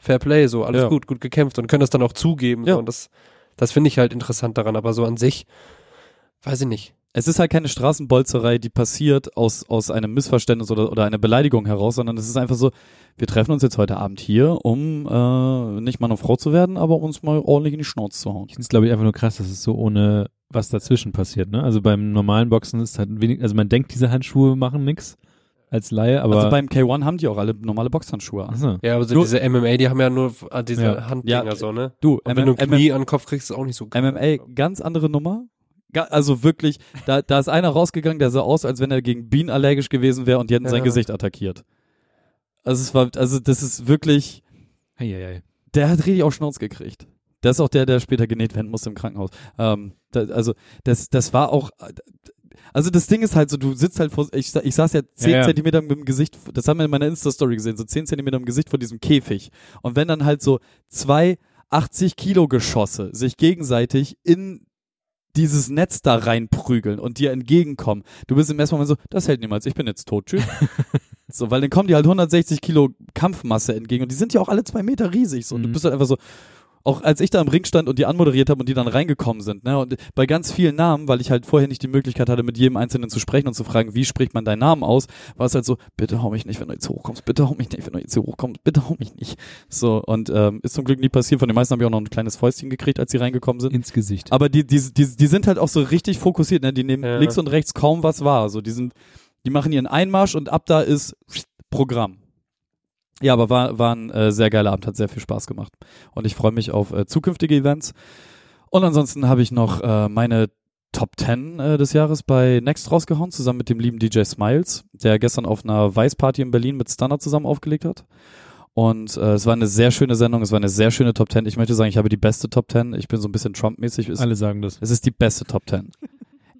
[SPEAKER 1] Fair Play, so alles
[SPEAKER 4] Ja.
[SPEAKER 1] gut, gut gekämpft und können das dann auch zugeben.
[SPEAKER 4] Ja.
[SPEAKER 1] So. Und das, das finde ich halt interessant daran, aber so an sich, weiß ich nicht.
[SPEAKER 4] es ist halt keine Straßenbolzerei, die passiert aus, aus einem Missverständnis oder, oder einer Beleidigung heraus, sondern es ist einfach so, wir treffen uns jetzt heute Abend hier, um äh, nicht Mann und Frau zu werden, aber uns mal ordentlich in die Schnauze zu hauen.
[SPEAKER 3] Ich finde es, glaube ich, einfach nur krass, dass es so ohne was dazwischen passiert. Ne? Also beim normalen Boxen ist halt wenig, also man denkt, diese Handschuhe machen nix als Laie, aber
[SPEAKER 4] also beim K1 haben die auch alle normale Boxhandschuhe an.
[SPEAKER 1] Ja, aber so
[SPEAKER 4] Nur-
[SPEAKER 1] diese MMA, die haben ja nur äh, diese
[SPEAKER 3] Ja.
[SPEAKER 1] Handdinger
[SPEAKER 4] Ja.
[SPEAKER 1] so, ne?
[SPEAKER 4] Du,
[SPEAKER 1] Und wenn du ein Knie an den Kopf kriegst, ist auch nicht so geil.
[SPEAKER 4] MMA, ganz andere Nummer. Also wirklich, da, da ist einer rausgegangen, der sah aus, als wenn er gegen Bienen allergisch gewesen wäre und die hätten sein
[SPEAKER 1] Ja.
[SPEAKER 4] Gesicht attackiert. Also es war, also das ist wirklich,
[SPEAKER 3] Eieiei.
[SPEAKER 4] der hat richtig auf Schnauz gekriegt. Das ist auch der, der später genäht werden musste im Krankenhaus. Ähm, da, also das, das war auch, also das Ding ist halt so, du sitzt halt vor, ich, ich saß ja zehn
[SPEAKER 3] Ja, ja.
[SPEAKER 4] Zentimeter mit dem Gesicht, das haben wir in meiner Insta-Story gesehen, so zehn Zentimeter im Gesicht vor diesem Käfig. Und wenn dann halt so zwei 80 Kilo Geschosse sich gegenseitig in dieses Netz da reinprügeln und dir entgegenkommen. Du bist im ersten Moment so, das hält niemals, ich bin jetzt tot, tschüss. <laughs> so, weil dann kommen die halt 160 Kilo Kampfmasse entgegen und die sind ja auch alle zwei Meter riesig. So, und du
[SPEAKER 3] Mhm.
[SPEAKER 4] bist halt einfach so, auch als ich da im Ring stand und die anmoderiert habe und die dann reingekommen sind, ne, und bei ganz vielen Namen, weil ich halt vorher nicht die Möglichkeit hatte, mit jedem Einzelnen zu sprechen und zu fragen, wie spricht man deinen Namen aus, war es halt so, bitte hau mich nicht, wenn du jetzt hochkommst, bitte hau mich nicht, wenn du jetzt hier hochkommst, bitte hau mich nicht. So, und ähm, ist zum Glück nie passiert. Von den meisten habe ich auch noch ein kleines Fäustchen gekriegt, als sie reingekommen sind.
[SPEAKER 3] Ins Gesicht.
[SPEAKER 4] Aber die, die, die, die sind halt auch so richtig fokussiert, ne? Die nehmen
[SPEAKER 1] Ja.
[SPEAKER 4] links und rechts kaum was wahr. So, die sind, die machen ihren Einmarsch und ab da ist Programm. Ja, aber war, war ein äh, sehr geiler Abend, hat sehr viel Spaß gemacht. Und ich freue mich auf äh, zukünftige Events. Und ansonsten habe ich noch äh, meine Top 10 äh, des Jahres bei Next rausgehauen, zusammen mit dem lieben DJ Smiles, der gestern auf einer Weiß-Party in Berlin mit Stunner zusammen aufgelegt hat. Und äh, es war eine sehr schöne Sendung, es war eine sehr schöne Top 10. Ich möchte sagen, ich habe die beste Top 10. Ich bin so ein bisschen Trump-mäßig.
[SPEAKER 3] Alle sagen das.
[SPEAKER 4] es ist die beste Top 10.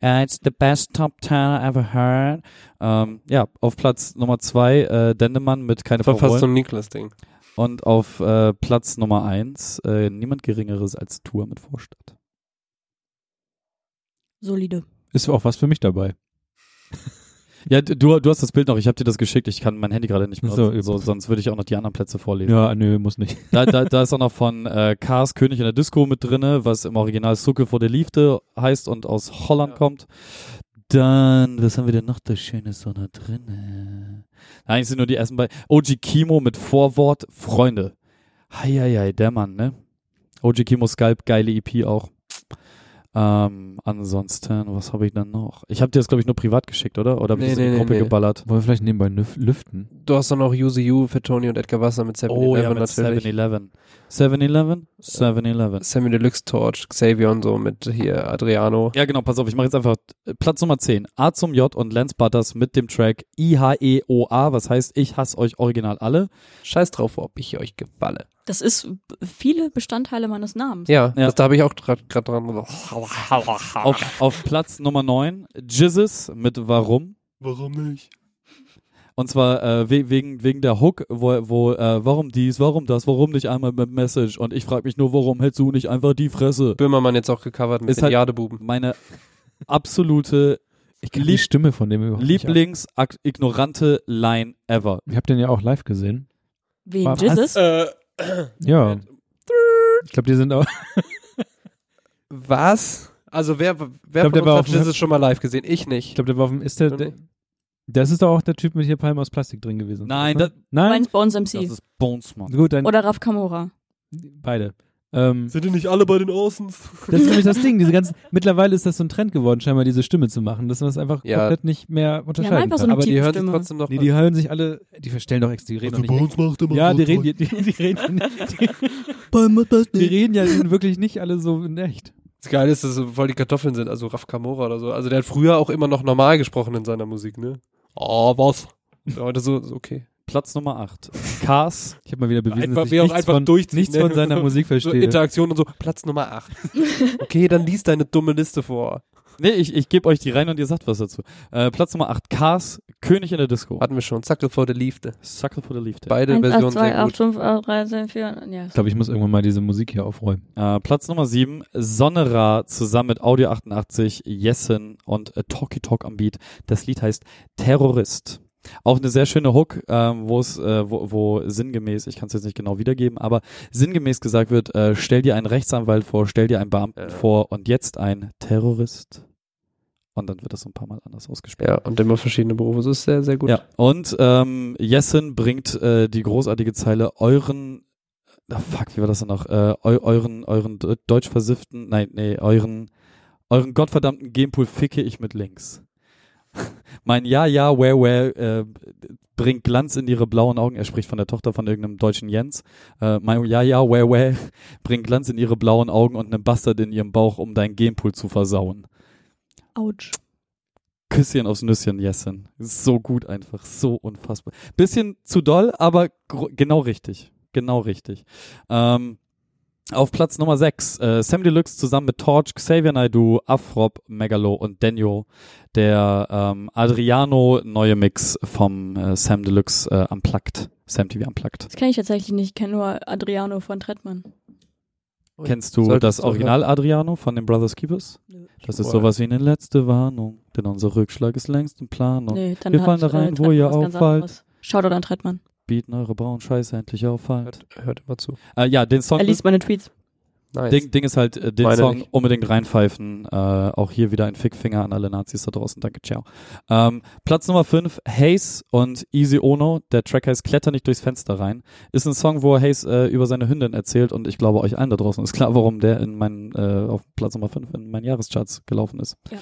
[SPEAKER 4] Uh, it's the best top 10 I ever heard. Ähm, ja, auf Platz Nummer 2 äh, Dendemann mit keine
[SPEAKER 1] war fast so
[SPEAKER 4] Parolen.
[SPEAKER 1] ein Niklas-Ding.
[SPEAKER 4] Und auf äh, Platz Nummer 1 äh, niemand Geringeres als Tour mit Vorstadt.
[SPEAKER 5] Solide.
[SPEAKER 3] Ist auch was für mich dabei.
[SPEAKER 4] Ja, du, du hast das Bild noch, ich habe dir das geschickt, ich kann mein Handy gerade nicht mehr
[SPEAKER 3] So,
[SPEAKER 4] so, sonst würde ich auch noch die anderen Plätze vorlesen.
[SPEAKER 3] Ja, nö, muss nicht.
[SPEAKER 4] Da, da, da ist auch noch von äh, Cars König in der Disco mit drinne, was im Original Sucke vor der Liefde heißt und aus Holland
[SPEAKER 1] Ja.
[SPEAKER 4] kommt. Dann, was haben wir denn noch da Schönes so da drinne? Eigentlich sind nur die ersten beiden. OG Kimo mit Vorwort Freunde. Heieiei, der Mann, ne? OG Kimo Sculpt, geile EP auch. Ähm, ansonsten, was habe ich dann noch? Ich habe dir das, glaube ich, nur privat geschickt, oder? Oder habe ich
[SPEAKER 1] Nee,
[SPEAKER 4] das in
[SPEAKER 1] nee,
[SPEAKER 4] die
[SPEAKER 1] nee,
[SPEAKER 4] Gruppe
[SPEAKER 1] nee.
[SPEAKER 4] geballert?
[SPEAKER 3] Wollen wir vielleicht nebenbei lüf- lüften?
[SPEAKER 1] Du hast dann noch Use You für Tony und Edgar Wasser mit 7
[SPEAKER 4] Oh ja, mit
[SPEAKER 1] natürlich.
[SPEAKER 4] 7-Eleven. 7-Eleven? 7-Eleven.
[SPEAKER 1] Sammy Deluxe Torch, Xavier und so mit hier Adriano.
[SPEAKER 4] Ja, genau, pass auf, ich mache jetzt einfach Platz Nummer 10. A zum J und Lance Butters mit dem Track IHEOA, was heißt, ich hasse euch original alle.
[SPEAKER 1] Scheiß drauf, ob ich euch gefalle.
[SPEAKER 5] Das ist viele Bestandteile meines Namens.
[SPEAKER 1] Ja,
[SPEAKER 4] Ja.
[SPEAKER 1] Das, da habe ich auch gerade dran.
[SPEAKER 4] Auf, auf Platz Nummer 9 Jizzes mit Warum.
[SPEAKER 1] Warum nicht?
[SPEAKER 4] Und zwar äh, we wegen, wegen der Hook, wo, wo äh, warum dies, warum das, warum nicht einmal mit Message. Und ich frage mich nur, warum hältst du nicht einfach die Fresse?
[SPEAKER 1] Böhmermann jetzt auch gecovert mit
[SPEAKER 4] Ist
[SPEAKER 1] den
[SPEAKER 4] halt-
[SPEAKER 1] Jadebuben.
[SPEAKER 4] Meine absolute
[SPEAKER 3] Ich kann
[SPEAKER 4] Lieb-
[SPEAKER 3] die Stimme von dem überhaupt ab.
[SPEAKER 4] Lieblings-ignorante Line ever.
[SPEAKER 3] Ich hab den ja auch live gesehen.
[SPEAKER 5] Wen? Jesus?
[SPEAKER 1] Äh,
[SPEAKER 3] Ja. Ich glaube, die sind auch.
[SPEAKER 1] was? Also wer, wer
[SPEAKER 3] glaub, der
[SPEAKER 1] von uns
[SPEAKER 3] war
[SPEAKER 1] hat
[SPEAKER 3] auf dem-
[SPEAKER 1] Jesus schon mal live gesehen? Ich
[SPEAKER 3] Ich
[SPEAKER 1] nicht.
[SPEAKER 3] glaube, der war auf dem. Ist der, der. Das ist doch auch der Typ mit hier Palme aus Plastik drin gewesen.
[SPEAKER 4] Nein,
[SPEAKER 3] ne?
[SPEAKER 4] das-
[SPEAKER 3] Nein?
[SPEAKER 5] Meins Bones
[SPEAKER 4] Das
[SPEAKER 5] MC.
[SPEAKER 4] ist Bones, Mann.
[SPEAKER 3] Gut, dann
[SPEAKER 5] Oder Raf Kamora.
[SPEAKER 3] beide. Ähm,
[SPEAKER 1] Sind die nicht alle bei den Außens?
[SPEAKER 3] das ist nämlich das Ding. Diese ganzen, <laughs> mittlerweile ist das so ein Trend geworden, scheinbar diese Stimme zu machen, dass man es einfach
[SPEAKER 1] Ja.
[SPEAKER 3] komplett nicht mehr unterscheiden
[SPEAKER 5] einfach so
[SPEAKER 3] kann.
[SPEAKER 5] eine
[SPEAKER 1] Aber die hören sich trotzdem noch.
[SPEAKER 3] Nee, die hören sich alle, die verstellen doch extra, die reden doch nicht.
[SPEAKER 6] macht immer
[SPEAKER 3] Ja, die reden, die, die, die reden, die, die reden ja wirklich nicht alle so in echt.
[SPEAKER 1] Das Geile ist, dass so voll die Kartoffeln sind, also Raf Kamora oder so. Also der hat früher auch immer noch normal gesprochen in seiner Musik, ne? Oh, was? Heute so, so okay.
[SPEAKER 4] Platz Nummer 8. Cars.
[SPEAKER 3] Ich habe mal wieder bewiesen,
[SPEAKER 1] Einfach-
[SPEAKER 3] dass ich nichts,
[SPEAKER 1] einfach
[SPEAKER 3] von, nichts
[SPEAKER 1] ne?
[SPEAKER 3] von seiner Musik
[SPEAKER 1] So
[SPEAKER 3] verstehe.
[SPEAKER 1] Interaktion und so, Platz Nummer 8. <laughs> Okay, dann lies deine dumme Liste vor.
[SPEAKER 4] Nee, ich, ich gebe euch die rein und ihr sagt was dazu. Äh, Platz Nummer 8. Cars. König in der Disco.
[SPEAKER 1] Hatten wir schon. Zackel vor der Liefde.
[SPEAKER 4] Suckle for the Leaf.
[SPEAKER 1] Beide
[SPEAKER 5] 1, 8,
[SPEAKER 1] Versionen
[SPEAKER 5] 2,
[SPEAKER 1] sehr
[SPEAKER 5] 8,
[SPEAKER 1] gut.
[SPEAKER 5] 5, 8, 3, 10, 4. Ja.
[SPEAKER 3] ich glaube, ich muss irgendwann mal diese Musik hier aufräumen.
[SPEAKER 4] Äh, Platz Nummer 7. Sonnerar zusammen mit Audio 88, Jessen und äh, Talkie Talk am Beat. Das Lied heißt Terrorist. Auch eine sehr schöne Hook, ähm, wo es, äh, wo, wo sinngemäß, ich kann es jetzt nicht genau wiedergeben, aber sinngemäß gesagt wird, äh, stell dir einen Rechtsanwalt vor, stell dir einen Beamten
[SPEAKER 1] Ja.
[SPEAKER 4] vor und jetzt ein Terrorist. Und dann wird das so ein paar Mal anders ausgespielt.
[SPEAKER 1] Ja, und immer verschiedene Berufe. Das ist sehr, sehr gut.
[SPEAKER 4] Ja, und ähm, Jessen bringt äh, die großartige Zeile euren, ah, fuck, wie war das denn noch? Äh, eu, euren, euren de- deutsch versifften, nein, nee, euren, euren gottverdammten Gamepool ficke ich mit links. <laughs> mein Ja, ja, where, where äh, bringt Glanz in ihre blauen Augen. Er spricht von der Tochter von irgendeinem deutschen Jens. Äh, mein Ja, ja, where, where <laughs> bringt Glanz in ihre blauen Augen und einen Bastard in ihrem Bauch, um dein Gamepool zu versauen.
[SPEAKER 5] Autsch.
[SPEAKER 4] Küsschen aufs Nüsschen, Jessen. So gut einfach, so unfassbar. Bisschen zu doll, aber genau richtig. Genau richtig. Ähm, auf Platz Nummer 6, äh, Sam Deluxe zusammen mit Torch, Xavier Naidoo, Afrop, Megalo und Daniel. Der ähm, Adriano neue Mix vom äh, Sam Deluxe äh, Unplugged. Sam TV Unplugged.
[SPEAKER 5] Das kenne ich tatsächlich nicht. Ich kenne nur Adriano von Trettmann.
[SPEAKER 4] Kennst du
[SPEAKER 1] Solltest
[SPEAKER 4] das. Original Adriano von den Brothers Keepers?
[SPEAKER 5] Nö.
[SPEAKER 4] Das ist sowas wie eine letzte Warnung, denn unser Rückschlag ist längst in Planung.
[SPEAKER 5] Nee,
[SPEAKER 4] Wir fallen da rein, wo ihr auffallt.
[SPEAKER 5] Shoutout an Trettmann.
[SPEAKER 4] Bieten eure braunen Scheiße endlich auf halt.
[SPEAKER 1] Hört, hört immer zu.
[SPEAKER 4] Äh, ja, den Song,
[SPEAKER 5] Er liest meine Tweets.
[SPEAKER 1] Nice.
[SPEAKER 4] Ding, Ding ist halt, äh, den
[SPEAKER 1] Meine
[SPEAKER 4] Song
[SPEAKER 1] nicht.
[SPEAKER 4] unbedingt reinpfeifen. Äh, auch hier wieder ein Fickfinger an alle Nazis da draußen. Danke, ciao. Ähm, Platz Nummer 5, Haze und Easy Ono. Der Track heißt Kletter nicht durchs Fenster rein. Ist ein Song, wo Haze äh, über seine Hündin erzählt und ich glaube euch allen da draußen ist klar, warum der in meinen, äh, auf Platz Nummer 5 in meinen Jahrescharts gelaufen ist.
[SPEAKER 5] Ja.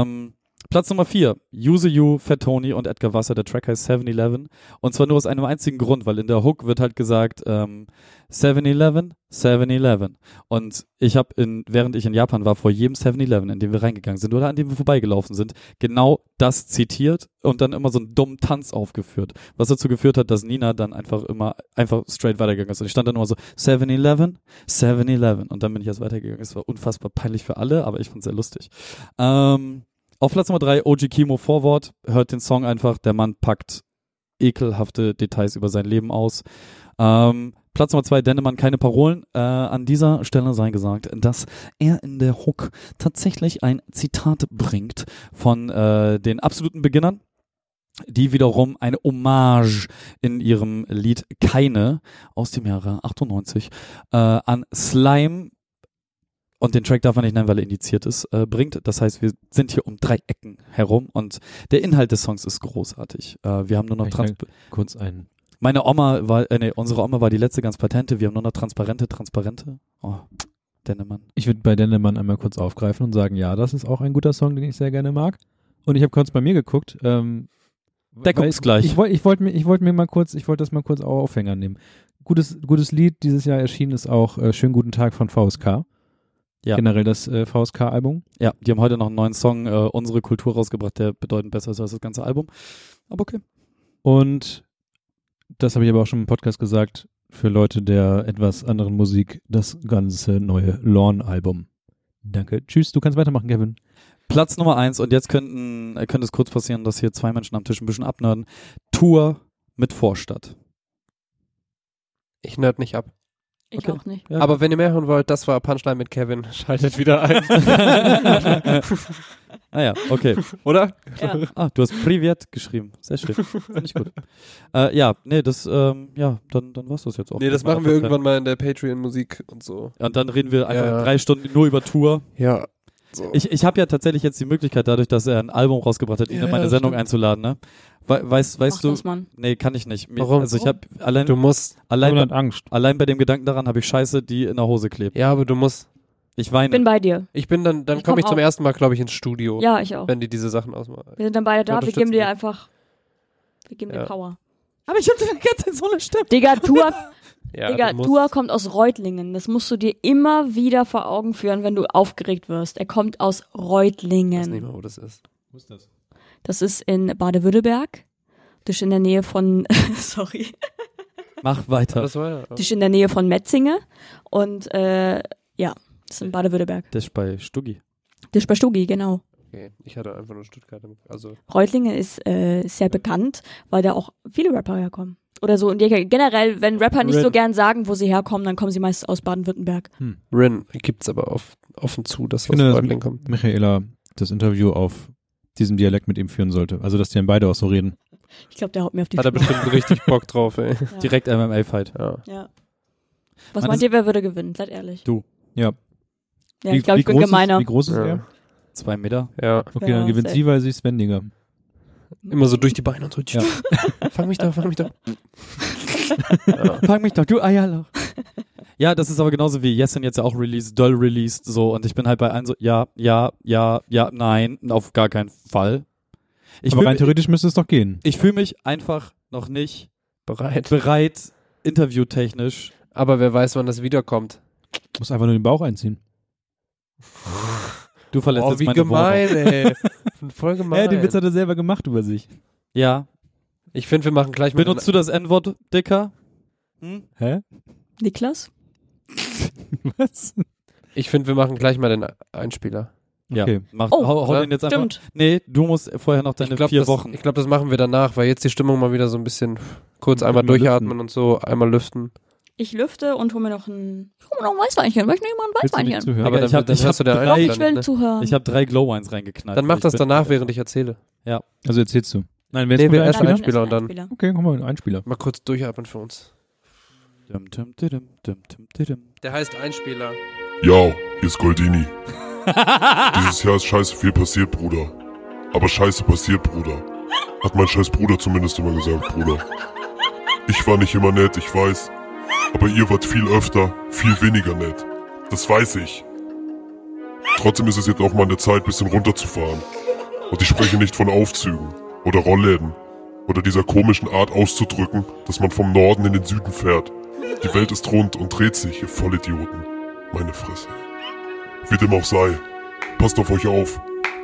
[SPEAKER 4] Ähm, Platz Nummer 4, Use You, Fat Tony und Edgar Wasser. Der Track heißt 7-Eleven. Und zwar nur aus einem einzigen Grund, weil in der Hook wird halt gesagt, ähm, 7-Eleven, 7-Eleven. Und ich habe in, während ich in Japan war, vor jedem 7-Eleven, in dem wir reingegangen sind oder an dem wir vorbeigelaufen sind, genau das zitiert und dann immer so einen dummen Tanz aufgeführt. Was dazu geführt hat, dass Nina dann einfach immer, einfach straight weitergegangen ist. Und ich stand dann immer so, 7-Eleven, 7-Eleven. Und dann bin ich erst weitergegangen. Es war unfassbar peinlich für alle, aber ich fand es sehr lustig. Ähm, auf Platz Nummer drei, OG Kimo Vorwort. Hört den Song einfach. Der Mann packt ekelhafte Details über sein Leben aus. Ähm, Platz Nummer zwei, Dennemann, keine Parolen. Äh, an dieser Stelle sei gesagt, dass er in der Hook tatsächlich ein Zitat bringt von äh, den absoluten Beginnern, die wiederum eine Hommage in ihrem Lied Keine aus dem Jahre 98 äh, an Slime und den Track darf man nicht nennen, weil er indiziert ist, äh, bringt. Das heißt, wir sind hier um drei Ecken herum und der Inhalt des Songs ist großartig. Äh, wir haben nur noch Trans
[SPEAKER 3] Kurz ein.
[SPEAKER 4] Meine Oma war, äh, nee, unsere Oma war die letzte ganz patente. Wir haben nur noch transparente, transparente. Oh, Dennemann.
[SPEAKER 3] Ich würde bei Dennemann einmal kurz aufgreifen und sagen, ja, das ist auch ein guter Song, den ich sehr gerne mag. Und ich habe kurz bei mir geguckt. Ähm,
[SPEAKER 4] Deckungsgleich.
[SPEAKER 3] weil Ich wollte ich wollt mir, ich wollt mir mal kurz, ich wollte das mal kurz auch Aufhänger nehmen. Gutes, gutes Lied dieses Jahr erschienen ist auch äh, Schönen guten Tag von VSK.
[SPEAKER 4] Ja.
[SPEAKER 3] Generell das äh, VSK-Album.
[SPEAKER 4] Ja, die haben heute noch einen neuen Song, äh, Unsere Kultur, rausgebracht, der bedeutend besser ist als das ganze Album. Aber okay.
[SPEAKER 3] Und das habe ich aber auch schon im Podcast gesagt, für Leute der etwas anderen Musik, das ganze neue Lorne-Album. Danke. Tschüss, du kannst weitermachen, Kevin.
[SPEAKER 4] Platz Nummer eins und jetzt könnten, äh, könnte es kurz passieren, dass hier zwei Menschen am Tisch ein bisschen abnörden. Tour mit Vorstadt.
[SPEAKER 1] Ich nerd nicht ab.
[SPEAKER 5] Ich
[SPEAKER 4] Okay.
[SPEAKER 5] auch nicht.
[SPEAKER 4] Ja.
[SPEAKER 1] Aber wenn ihr mehr hören wollt, das war Punchline mit Kevin. <laughs> Schaltet wieder ein. <laughs>
[SPEAKER 4] Naja, okay.
[SPEAKER 1] Oder?
[SPEAKER 5] Ja.
[SPEAKER 4] Ah, du hast Privet geschrieben. Sehr schön. Finde ich gut. Äh, ja, nee, das, ähm, ja, dann, dann war's das jetzt auch.
[SPEAKER 1] Nee, das machen wir irgendwann mal in der Patreon-Musik und so.
[SPEAKER 4] Und dann reden wir einfach
[SPEAKER 1] Ja, ja.
[SPEAKER 4] drei Stunden nur über Tour.
[SPEAKER 1] Ja. So.
[SPEAKER 4] Ich, ich habe ja tatsächlich jetzt die Möglichkeit, dadurch, dass er ein Album rausgebracht hat, ihn
[SPEAKER 1] Ja,
[SPEAKER 4] in meine
[SPEAKER 1] ja,
[SPEAKER 4] Sendung
[SPEAKER 1] stimmt.
[SPEAKER 4] einzuladen, ne? We weißt, weißt
[SPEAKER 5] Mach
[SPEAKER 4] du,
[SPEAKER 5] das, Mann.
[SPEAKER 4] nee, kann ich nicht. Mir,
[SPEAKER 1] Warum?
[SPEAKER 4] Also ich habe allein,
[SPEAKER 1] du musst.
[SPEAKER 4] allein, bei,
[SPEAKER 3] Angst.
[SPEAKER 4] allein bei dem Gedanken daran habe ich Scheiße, die in der Hose klebt.
[SPEAKER 1] Ja, aber du musst.
[SPEAKER 4] Ich weine.
[SPEAKER 5] Bin bei dir.
[SPEAKER 1] Ich bin dann, dann
[SPEAKER 5] Ich
[SPEAKER 1] komme
[SPEAKER 5] komm
[SPEAKER 1] ich zum
[SPEAKER 5] auch.
[SPEAKER 1] ersten Mal, glaube ich, ins Studio.
[SPEAKER 5] Ja, ich auch.
[SPEAKER 1] Wenn die diese Sachen ausmachen.
[SPEAKER 5] Wir sind dann beide da, wir geben dir einfach, wir geben dir
[SPEAKER 1] Ja.
[SPEAKER 5] Power.
[SPEAKER 4] aber ich habe die ganze Zeit so eine Stimme.
[SPEAKER 5] Digga, Tour, <laughs>
[SPEAKER 1] Ja,
[SPEAKER 5] Digga,
[SPEAKER 1] du musst-
[SPEAKER 5] Tour kommt aus Reutlingen. Das musst du dir immer wieder vor Augen führen, wenn du aufgeregt wirst. Er kommt aus
[SPEAKER 1] Ich weiß nicht
[SPEAKER 5] Reutlingen.
[SPEAKER 1] mal, wo das ist.
[SPEAKER 3] Wo ist das?
[SPEAKER 5] Das ist in Baden-Württemberg. Das ist in der Nähe von, <laughs> sorry,
[SPEAKER 4] Mach weiter.
[SPEAKER 1] Das war ja.
[SPEAKER 5] das ist in der Nähe von Metzinge. Und äh, ja, das ist in Baden-Württemberg.
[SPEAKER 4] Das ist bei Stuggi.
[SPEAKER 5] Das ist bei Stugi, genau.
[SPEAKER 1] Okay. Ich hatte einfach nur Stuttgart. im- Also,
[SPEAKER 5] Reutlingen ist äh, sehr bekannt, weil da auch viele Rapper herkommen. Oder so. Und generell, wenn Rapper nicht so
[SPEAKER 1] Red-
[SPEAKER 5] gern sagen, wo sie herkommen, dann kommen sie meist aus Baden-Württemberg.
[SPEAKER 1] Rin gibt's aber auf, offen zu, dass
[SPEAKER 3] Ich finde,
[SPEAKER 1] aus
[SPEAKER 3] das
[SPEAKER 1] Reutling kommt.
[SPEAKER 3] Michaela das Interview auf diesem Dialekt mit ihm führen sollte. Also, dass die dann beide auch so reden.
[SPEAKER 5] Ich glaube, der haut mir auf die
[SPEAKER 1] Hat er
[SPEAKER 5] Schnauze.
[SPEAKER 1] bestimmt richtig Bock drauf, ey. <laughs>
[SPEAKER 5] Ja.
[SPEAKER 4] Direkt MMA-Fight.
[SPEAKER 1] Ja.
[SPEAKER 5] Ja. Was
[SPEAKER 4] Man
[SPEAKER 5] meint ihr, wer würde gewinnen? Seid ehrlich.
[SPEAKER 3] Ja.
[SPEAKER 5] Ja,
[SPEAKER 3] wie,
[SPEAKER 5] ich glaube, ich bin gemeiner.
[SPEAKER 3] Ist, wie groß ist
[SPEAKER 1] Ja.
[SPEAKER 3] er?
[SPEAKER 4] Zwei Meter.
[SPEAKER 1] ja.
[SPEAKER 3] Okay,
[SPEAKER 5] Ja,
[SPEAKER 3] dann gewinnt
[SPEAKER 5] safe.
[SPEAKER 3] sie, weil sie ist wendiger.
[SPEAKER 1] Immer so durch die Beine und so.
[SPEAKER 3] Ja. <laughs>
[SPEAKER 1] fang mich da, fang mich da. <laughs>
[SPEAKER 4] Fang mich doch, du Eierloch. Ja, das ist aber genauso wie Yesin jetzt ja auch released, Doll released, so, und ich bin halt bei allen so, ja, ja, ja, ja, nein, auf gar keinen Fall. Ich
[SPEAKER 3] Aber
[SPEAKER 4] fühl
[SPEAKER 3] rein theoretisch müsste es doch gehen.
[SPEAKER 4] ich fühle mich einfach noch nicht
[SPEAKER 1] Bereit.
[SPEAKER 4] bereit, interviewtechnisch.
[SPEAKER 1] Aber wer weiß, wann das wiederkommt.
[SPEAKER 3] Muss einfach nur den Bauch einziehen.
[SPEAKER 4] Du verlässt
[SPEAKER 1] Oh,
[SPEAKER 4] jetzt
[SPEAKER 1] wie
[SPEAKER 4] meine
[SPEAKER 1] gemein,
[SPEAKER 4] Wohnung.
[SPEAKER 1] ey. <laughs> Voll gemein.
[SPEAKER 3] Ja, den Witz hat er selber gemacht über sich.
[SPEAKER 4] Ja.
[SPEAKER 1] Ich finde, wir machen gleich mal.
[SPEAKER 4] Benutzt du das N-Wort, Dicker? Hm?
[SPEAKER 3] Hä?
[SPEAKER 5] Niklas? <laughs>
[SPEAKER 3] Was?
[SPEAKER 1] ich finde, wir machen gleich mal den Einspieler.
[SPEAKER 4] Ja.
[SPEAKER 3] Okay.
[SPEAKER 4] Mach,
[SPEAKER 5] Oh,
[SPEAKER 4] hau, hau den jetzt einfach.
[SPEAKER 5] Stimmt.
[SPEAKER 4] Nee, du musst vorher noch deine
[SPEAKER 1] ich glaube,
[SPEAKER 4] vier
[SPEAKER 1] das,
[SPEAKER 4] Wochen.
[SPEAKER 1] ich glaub, das machen wir danach, weil jetzt die Stimmung mal wieder so ein bisschen kurz einmal
[SPEAKER 3] Mal
[SPEAKER 1] durchatmen
[SPEAKER 3] lüften.
[SPEAKER 1] und so einmal lüften.
[SPEAKER 5] Ich lüfte und hole mir noch ein, ich hole mir noch ein Weißweinchen. Möchte nicht mal ein
[SPEAKER 3] du
[SPEAKER 5] Weißweinchen?
[SPEAKER 3] zuhören?
[SPEAKER 1] Aber dann,
[SPEAKER 4] ich hab-
[SPEAKER 1] dann
[SPEAKER 4] ich
[SPEAKER 1] du
[SPEAKER 4] hab
[SPEAKER 1] der
[SPEAKER 4] drei-
[SPEAKER 5] ich will
[SPEAKER 1] nicht, ne?
[SPEAKER 5] zuhören.
[SPEAKER 4] Ich habe drei Glowwines reingeknallt.
[SPEAKER 1] Dann mach das danach, während ich erzähle.
[SPEAKER 3] Also erzählst du. Nein, wer
[SPEAKER 1] Nee,
[SPEAKER 3] ist
[SPEAKER 1] wir erst
[SPEAKER 3] Einspieler?
[SPEAKER 1] Und dann-
[SPEAKER 5] Einspieler.
[SPEAKER 3] Okay, komm mal, ein Einspieler.
[SPEAKER 1] Mal kurz durchatmen für uns. Der heißt Einspieler.
[SPEAKER 6] Yo, hier ist Goldini. <laughs> Dieses Jahr ist scheiße viel passiert, Bruder. Aber scheiße passiert, Bruder. Hat mein scheiß Bruder zumindest immer gesagt, Bruder. Ich war nicht immer nett, ich weiß. Aber ihr wart viel öfter, viel weniger nett. Das weiß ich. Trotzdem ist es jetzt auch mal an der Zeit, bisschen runterzufahren. Und ich spreche nicht von Aufzügen oder Rollläden oder dieser komischen Art auszudrücken, dass man vom Norden in den Süden fährt. Die Welt ist rund und dreht sich, ihr Vollidioten. Meine Fresse. Wie dem auch sei, passt auf euch auf,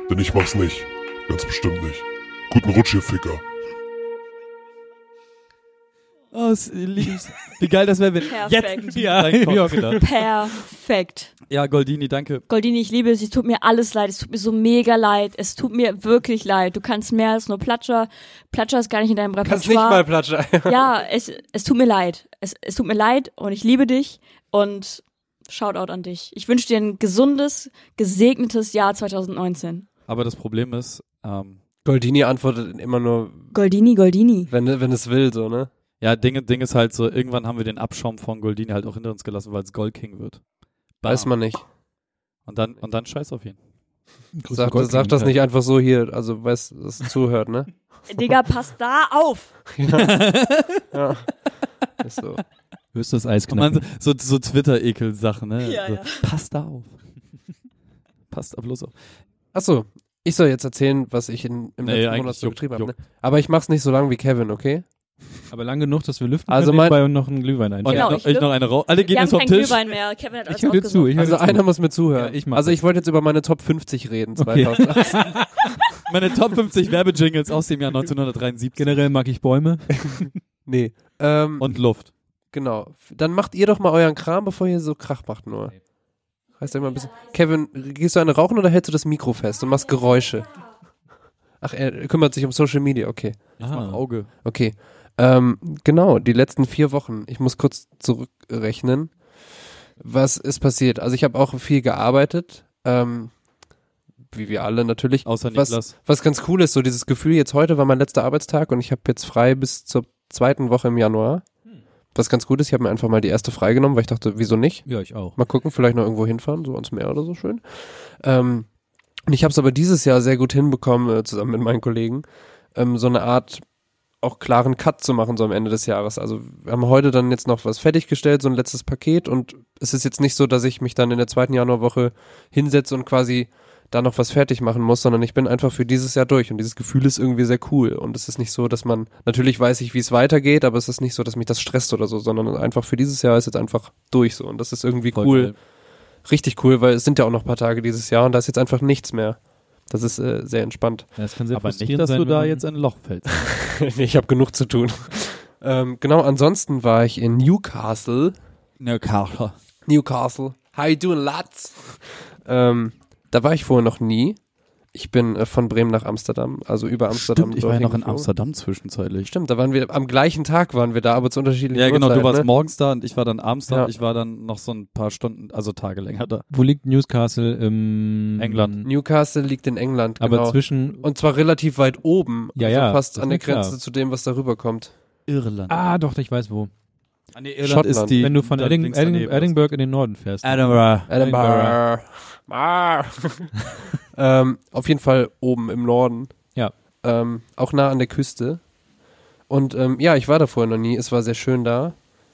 [SPEAKER 6] denn ich mach's nicht. Ganz bestimmt nicht. Guten Rutsch, ihr Ficker.
[SPEAKER 4] Oh, es lieb's. Wie geil das wäre, wenn
[SPEAKER 5] Perfekt.
[SPEAKER 4] jetzt
[SPEAKER 3] Ja,
[SPEAKER 4] reinkommt.
[SPEAKER 3] ja.
[SPEAKER 5] Perfekt.
[SPEAKER 4] Ja, Goldini, danke.
[SPEAKER 5] Goldini, ich liebe es. Es tut mir alles leid. Es tut mir so mega leid. Es tut mir wirklich leid. Du kannst mehr als nur Platscher. Platscher ist gar nicht in deinem
[SPEAKER 1] Kannst nicht mal
[SPEAKER 5] Repertoire.
[SPEAKER 1] platschen. <laughs>
[SPEAKER 5] ja, es, es tut mir leid. Es, es tut mir leid und ich liebe dich und Shoutout an dich. Ich wünsche dir ein gesundes, gesegnetes Jahr 2019.
[SPEAKER 4] Aber das Problem ist, ähm,
[SPEAKER 1] Goldini antwortet immer nur,
[SPEAKER 5] Goldini, Goldini.
[SPEAKER 1] wenn, wenn es will, so, ne?
[SPEAKER 4] Ja, Ding, Ding ist halt so, irgendwann haben wir den Abschaum von Goldini halt auch hinter uns gelassen, weil es Gold King wird. Bam.
[SPEAKER 1] Weiß man nicht.
[SPEAKER 4] Und dann, und dann scheiß auf ihn.
[SPEAKER 1] Sag, sag das nicht einfach so hier, also weiß, dass es zuhört, ne? <laughs>
[SPEAKER 5] Digga, pass da auf. <laughs>
[SPEAKER 1] Ja. ja. <laughs> Ist so.
[SPEAKER 3] Wirst du das Eis
[SPEAKER 4] Und man
[SPEAKER 3] knacken.
[SPEAKER 4] so, so, Twitter-Ekel-Sachen, ne?
[SPEAKER 5] Ja,
[SPEAKER 4] so,
[SPEAKER 5] ja.
[SPEAKER 4] Passt da auf. Passt da bloß auf.
[SPEAKER 1] Achso, ich soll jetzt erzählen, was ich in, im
[SPEAKER 4] Nee,
[SPEAKER 1] letzten Monat so getrieben habe. Ne? Aber ich mach's nicht so lang wie Kevin, okay?
[SPEAKER 3] Aber lang genug, dass wir lüften
[SPEAKER 1] Also
[SPEAKER 3] können
[SPEAKER 1] mein-
[SPEAKER 3] noch einen Glühwein einschenken.
[SPEAKER 5] Genau, ich
[SPEAKER 4] ich noch eine Rau. Alle gehen jetzt vom Tisch.
[SPEAKER 5] Glühwein mehr. Kevin hat
[SPEAKER 3] Ich höre dir zu. Ich
[SPEAKER 1] Also
[SPEAKER 3] zu.
[SPEAKER 1] einer muss mir zuhören.
[SPEAKER 3] Ja, ich
[SPEAKER 1] also ich wollte jetzt über meine Top 50 reden,
[SPEAKER 3] Okay.
[SPEAKER 1] 2018. <laughs>
[SPEAKER 4] Meine Top 50 Werbejingles aus dem Jahr 1973.
[SPEAKER 3] Generell mag ich Bäume. <laughs>
[SPEAKER 1] nee. Ähm,
[SPEAKER 4] Und Luft.
[SPEAKER 1] genau. Dann macht ihr doch mal euren Kram, bevor ihr so Krach macht nur. Heißt ja immer ein bisschen. Kevin, gehst du eine rauchen oder hältst du das Mikro fest und machst Geräusche? Ach, er kümmert sich um Social Media, okay.
[SPEAKER 4] Ich mach Auge.
[SPEAKER 1] Okay. Ähm, genau, die letzten vier Wochen. Ich muss kurz zurückrechnen. Was ist passiert? Also ich habe auch viel gearbeitet. Ähm, wie wir alle natürlich.
[SPEAKER 4] Außer
[SPEAKER 1] Was-
[SPEAKER 4] Niklas.
[SPEAKER 1] Was ganz cool ist, so dieses Gefühl, jetzt heute war mein letzter Arbeitstag und ich habe jetzt frei bis zur zweiten Woche im Januar. Was ganz gut ist, ich habe mir einfach mal die erste freigenommen, weil ich dachte, wieso nicht?
[SPEAKER 3] Ja, ich auch.
[SPEAKER 1] Mal gucken, vielleicht noch irgendwo hinfahren, so ans Meer oder so schön. Ähm, und ich habe es aber dieses Jahr sehr gut hinbekommen, äh, zusammen mit meinen Kollegen, ähm, so eine Art auch klaren Cut zu machen, so am Ende des Jahres. Also wir haben heute dann jetzt noch was fertiggestellt, so ein letztes Paket und es ist jetzt nicht so, dass ich mich dann in der zweiten Januarwoche hinsetze und quasi da noch was fertig machen muss, sondern ich bin einfach für dieses Jahr durch und dieses Gefühl ist irgendwie sehr cool und es ist nicht so, dass man, natürlich weiß ich, wie es weitergeht, aber es ist nicht so, dass mich das stresst oder so, sondern einfach für dieses Jahr ist jetzt einfach durch so und das ist irgendwie
[SPEAKER 4] Voll
[SPEAKER 1] cool,
[SPEAKER 4] geil.
[SPEAKER 1] richtig cool, weil es sind ja auch noch ein paar Tage dieses Jahr und da ist jetzt einfach nichts mehr. Das ist äh, sehr entspannt.
[SPEAKER 3] Ja, das kann sehr
[SPEAKER 4] Aber nicht, dass
[SPEAKER 3] sein,
[SPEAKER 4] du da jetzt in ein Loch fällst. <laughs> <laughs>
[SPEAKER 1] nee, ich habe genug zu tun. ähm, genau, ansonsten war ich in Newcastle.
[SPEAKER 4] Ne, Karl.
[SPEAKER 1] Newcastle. How you doing, lads? Ähm, da war ich vorher noch nie. Ich bin äh, von Bremen nach Amsterdam, also über Amsterdam.
[SPEAKER 4] Stimmt, ich war ja noch in. Amsterdam zwischenzeitlich.
[SPEAKER 1] Stimmt, da waren wir am gleichen Tag waren wir da, aber zu unterschiedlichen
[SPEAKER 4] Ja, genau, du
[SPEAKER 1] Uhrzeiten,
[SPEAKER 4] warst
[SPEAKER 1] ne?
[SPEAKER 4] morgens da und ich war dann abends da
[SPEAKER 1] Ja.
[SPEAKER 4] und ich war dann noch so ein paar Stunden, also Tage länger da.
[SPEAKER 3] Wo liegt Newcastle im
[SPEAKER 4] England.
[SPEAKER 1] Newcastle liegt in England,
[SPEAKER 3] Aber
[SPEAKER 1] genau.
[SPEAKER 3] zwischen
[SPEAKER 1] Und zwar relativ weit oben,
[SPEAKER 3] Ja,
[SPEAKER 1] also
[SPEAKER 3] ja,
[SPEAKER 1] fast an
[SPEAKER 3] ist
[SPEAKER 1] der Grenze
[SPEAKER 3] klar.
[SPEAKER 1] zu dem, was darüber kommt.
[SPEAKER 4] Irland.
[SPEAKER 3] Ah, doch, ich weiß wo.
[SPEAKER 4] Ah, nee,
[SPEAKER 1] Schottland.
[SPEAKER 3] Wenn du von Edding, Edding, Edinburgh in den Norden fährst.
[SPEAKER 4] Edinburgh.
[SPEAKER 1] Edinburgh. Ah. <laughs> ähm, auf jeden Fall oben im Norden.
[SPEAKER 3] Ja.
[SPEAKER 1] Ähm, auch nah an der Küste. Und ähm, ja, ich war da vorher noch nie. Es war sehr schön da.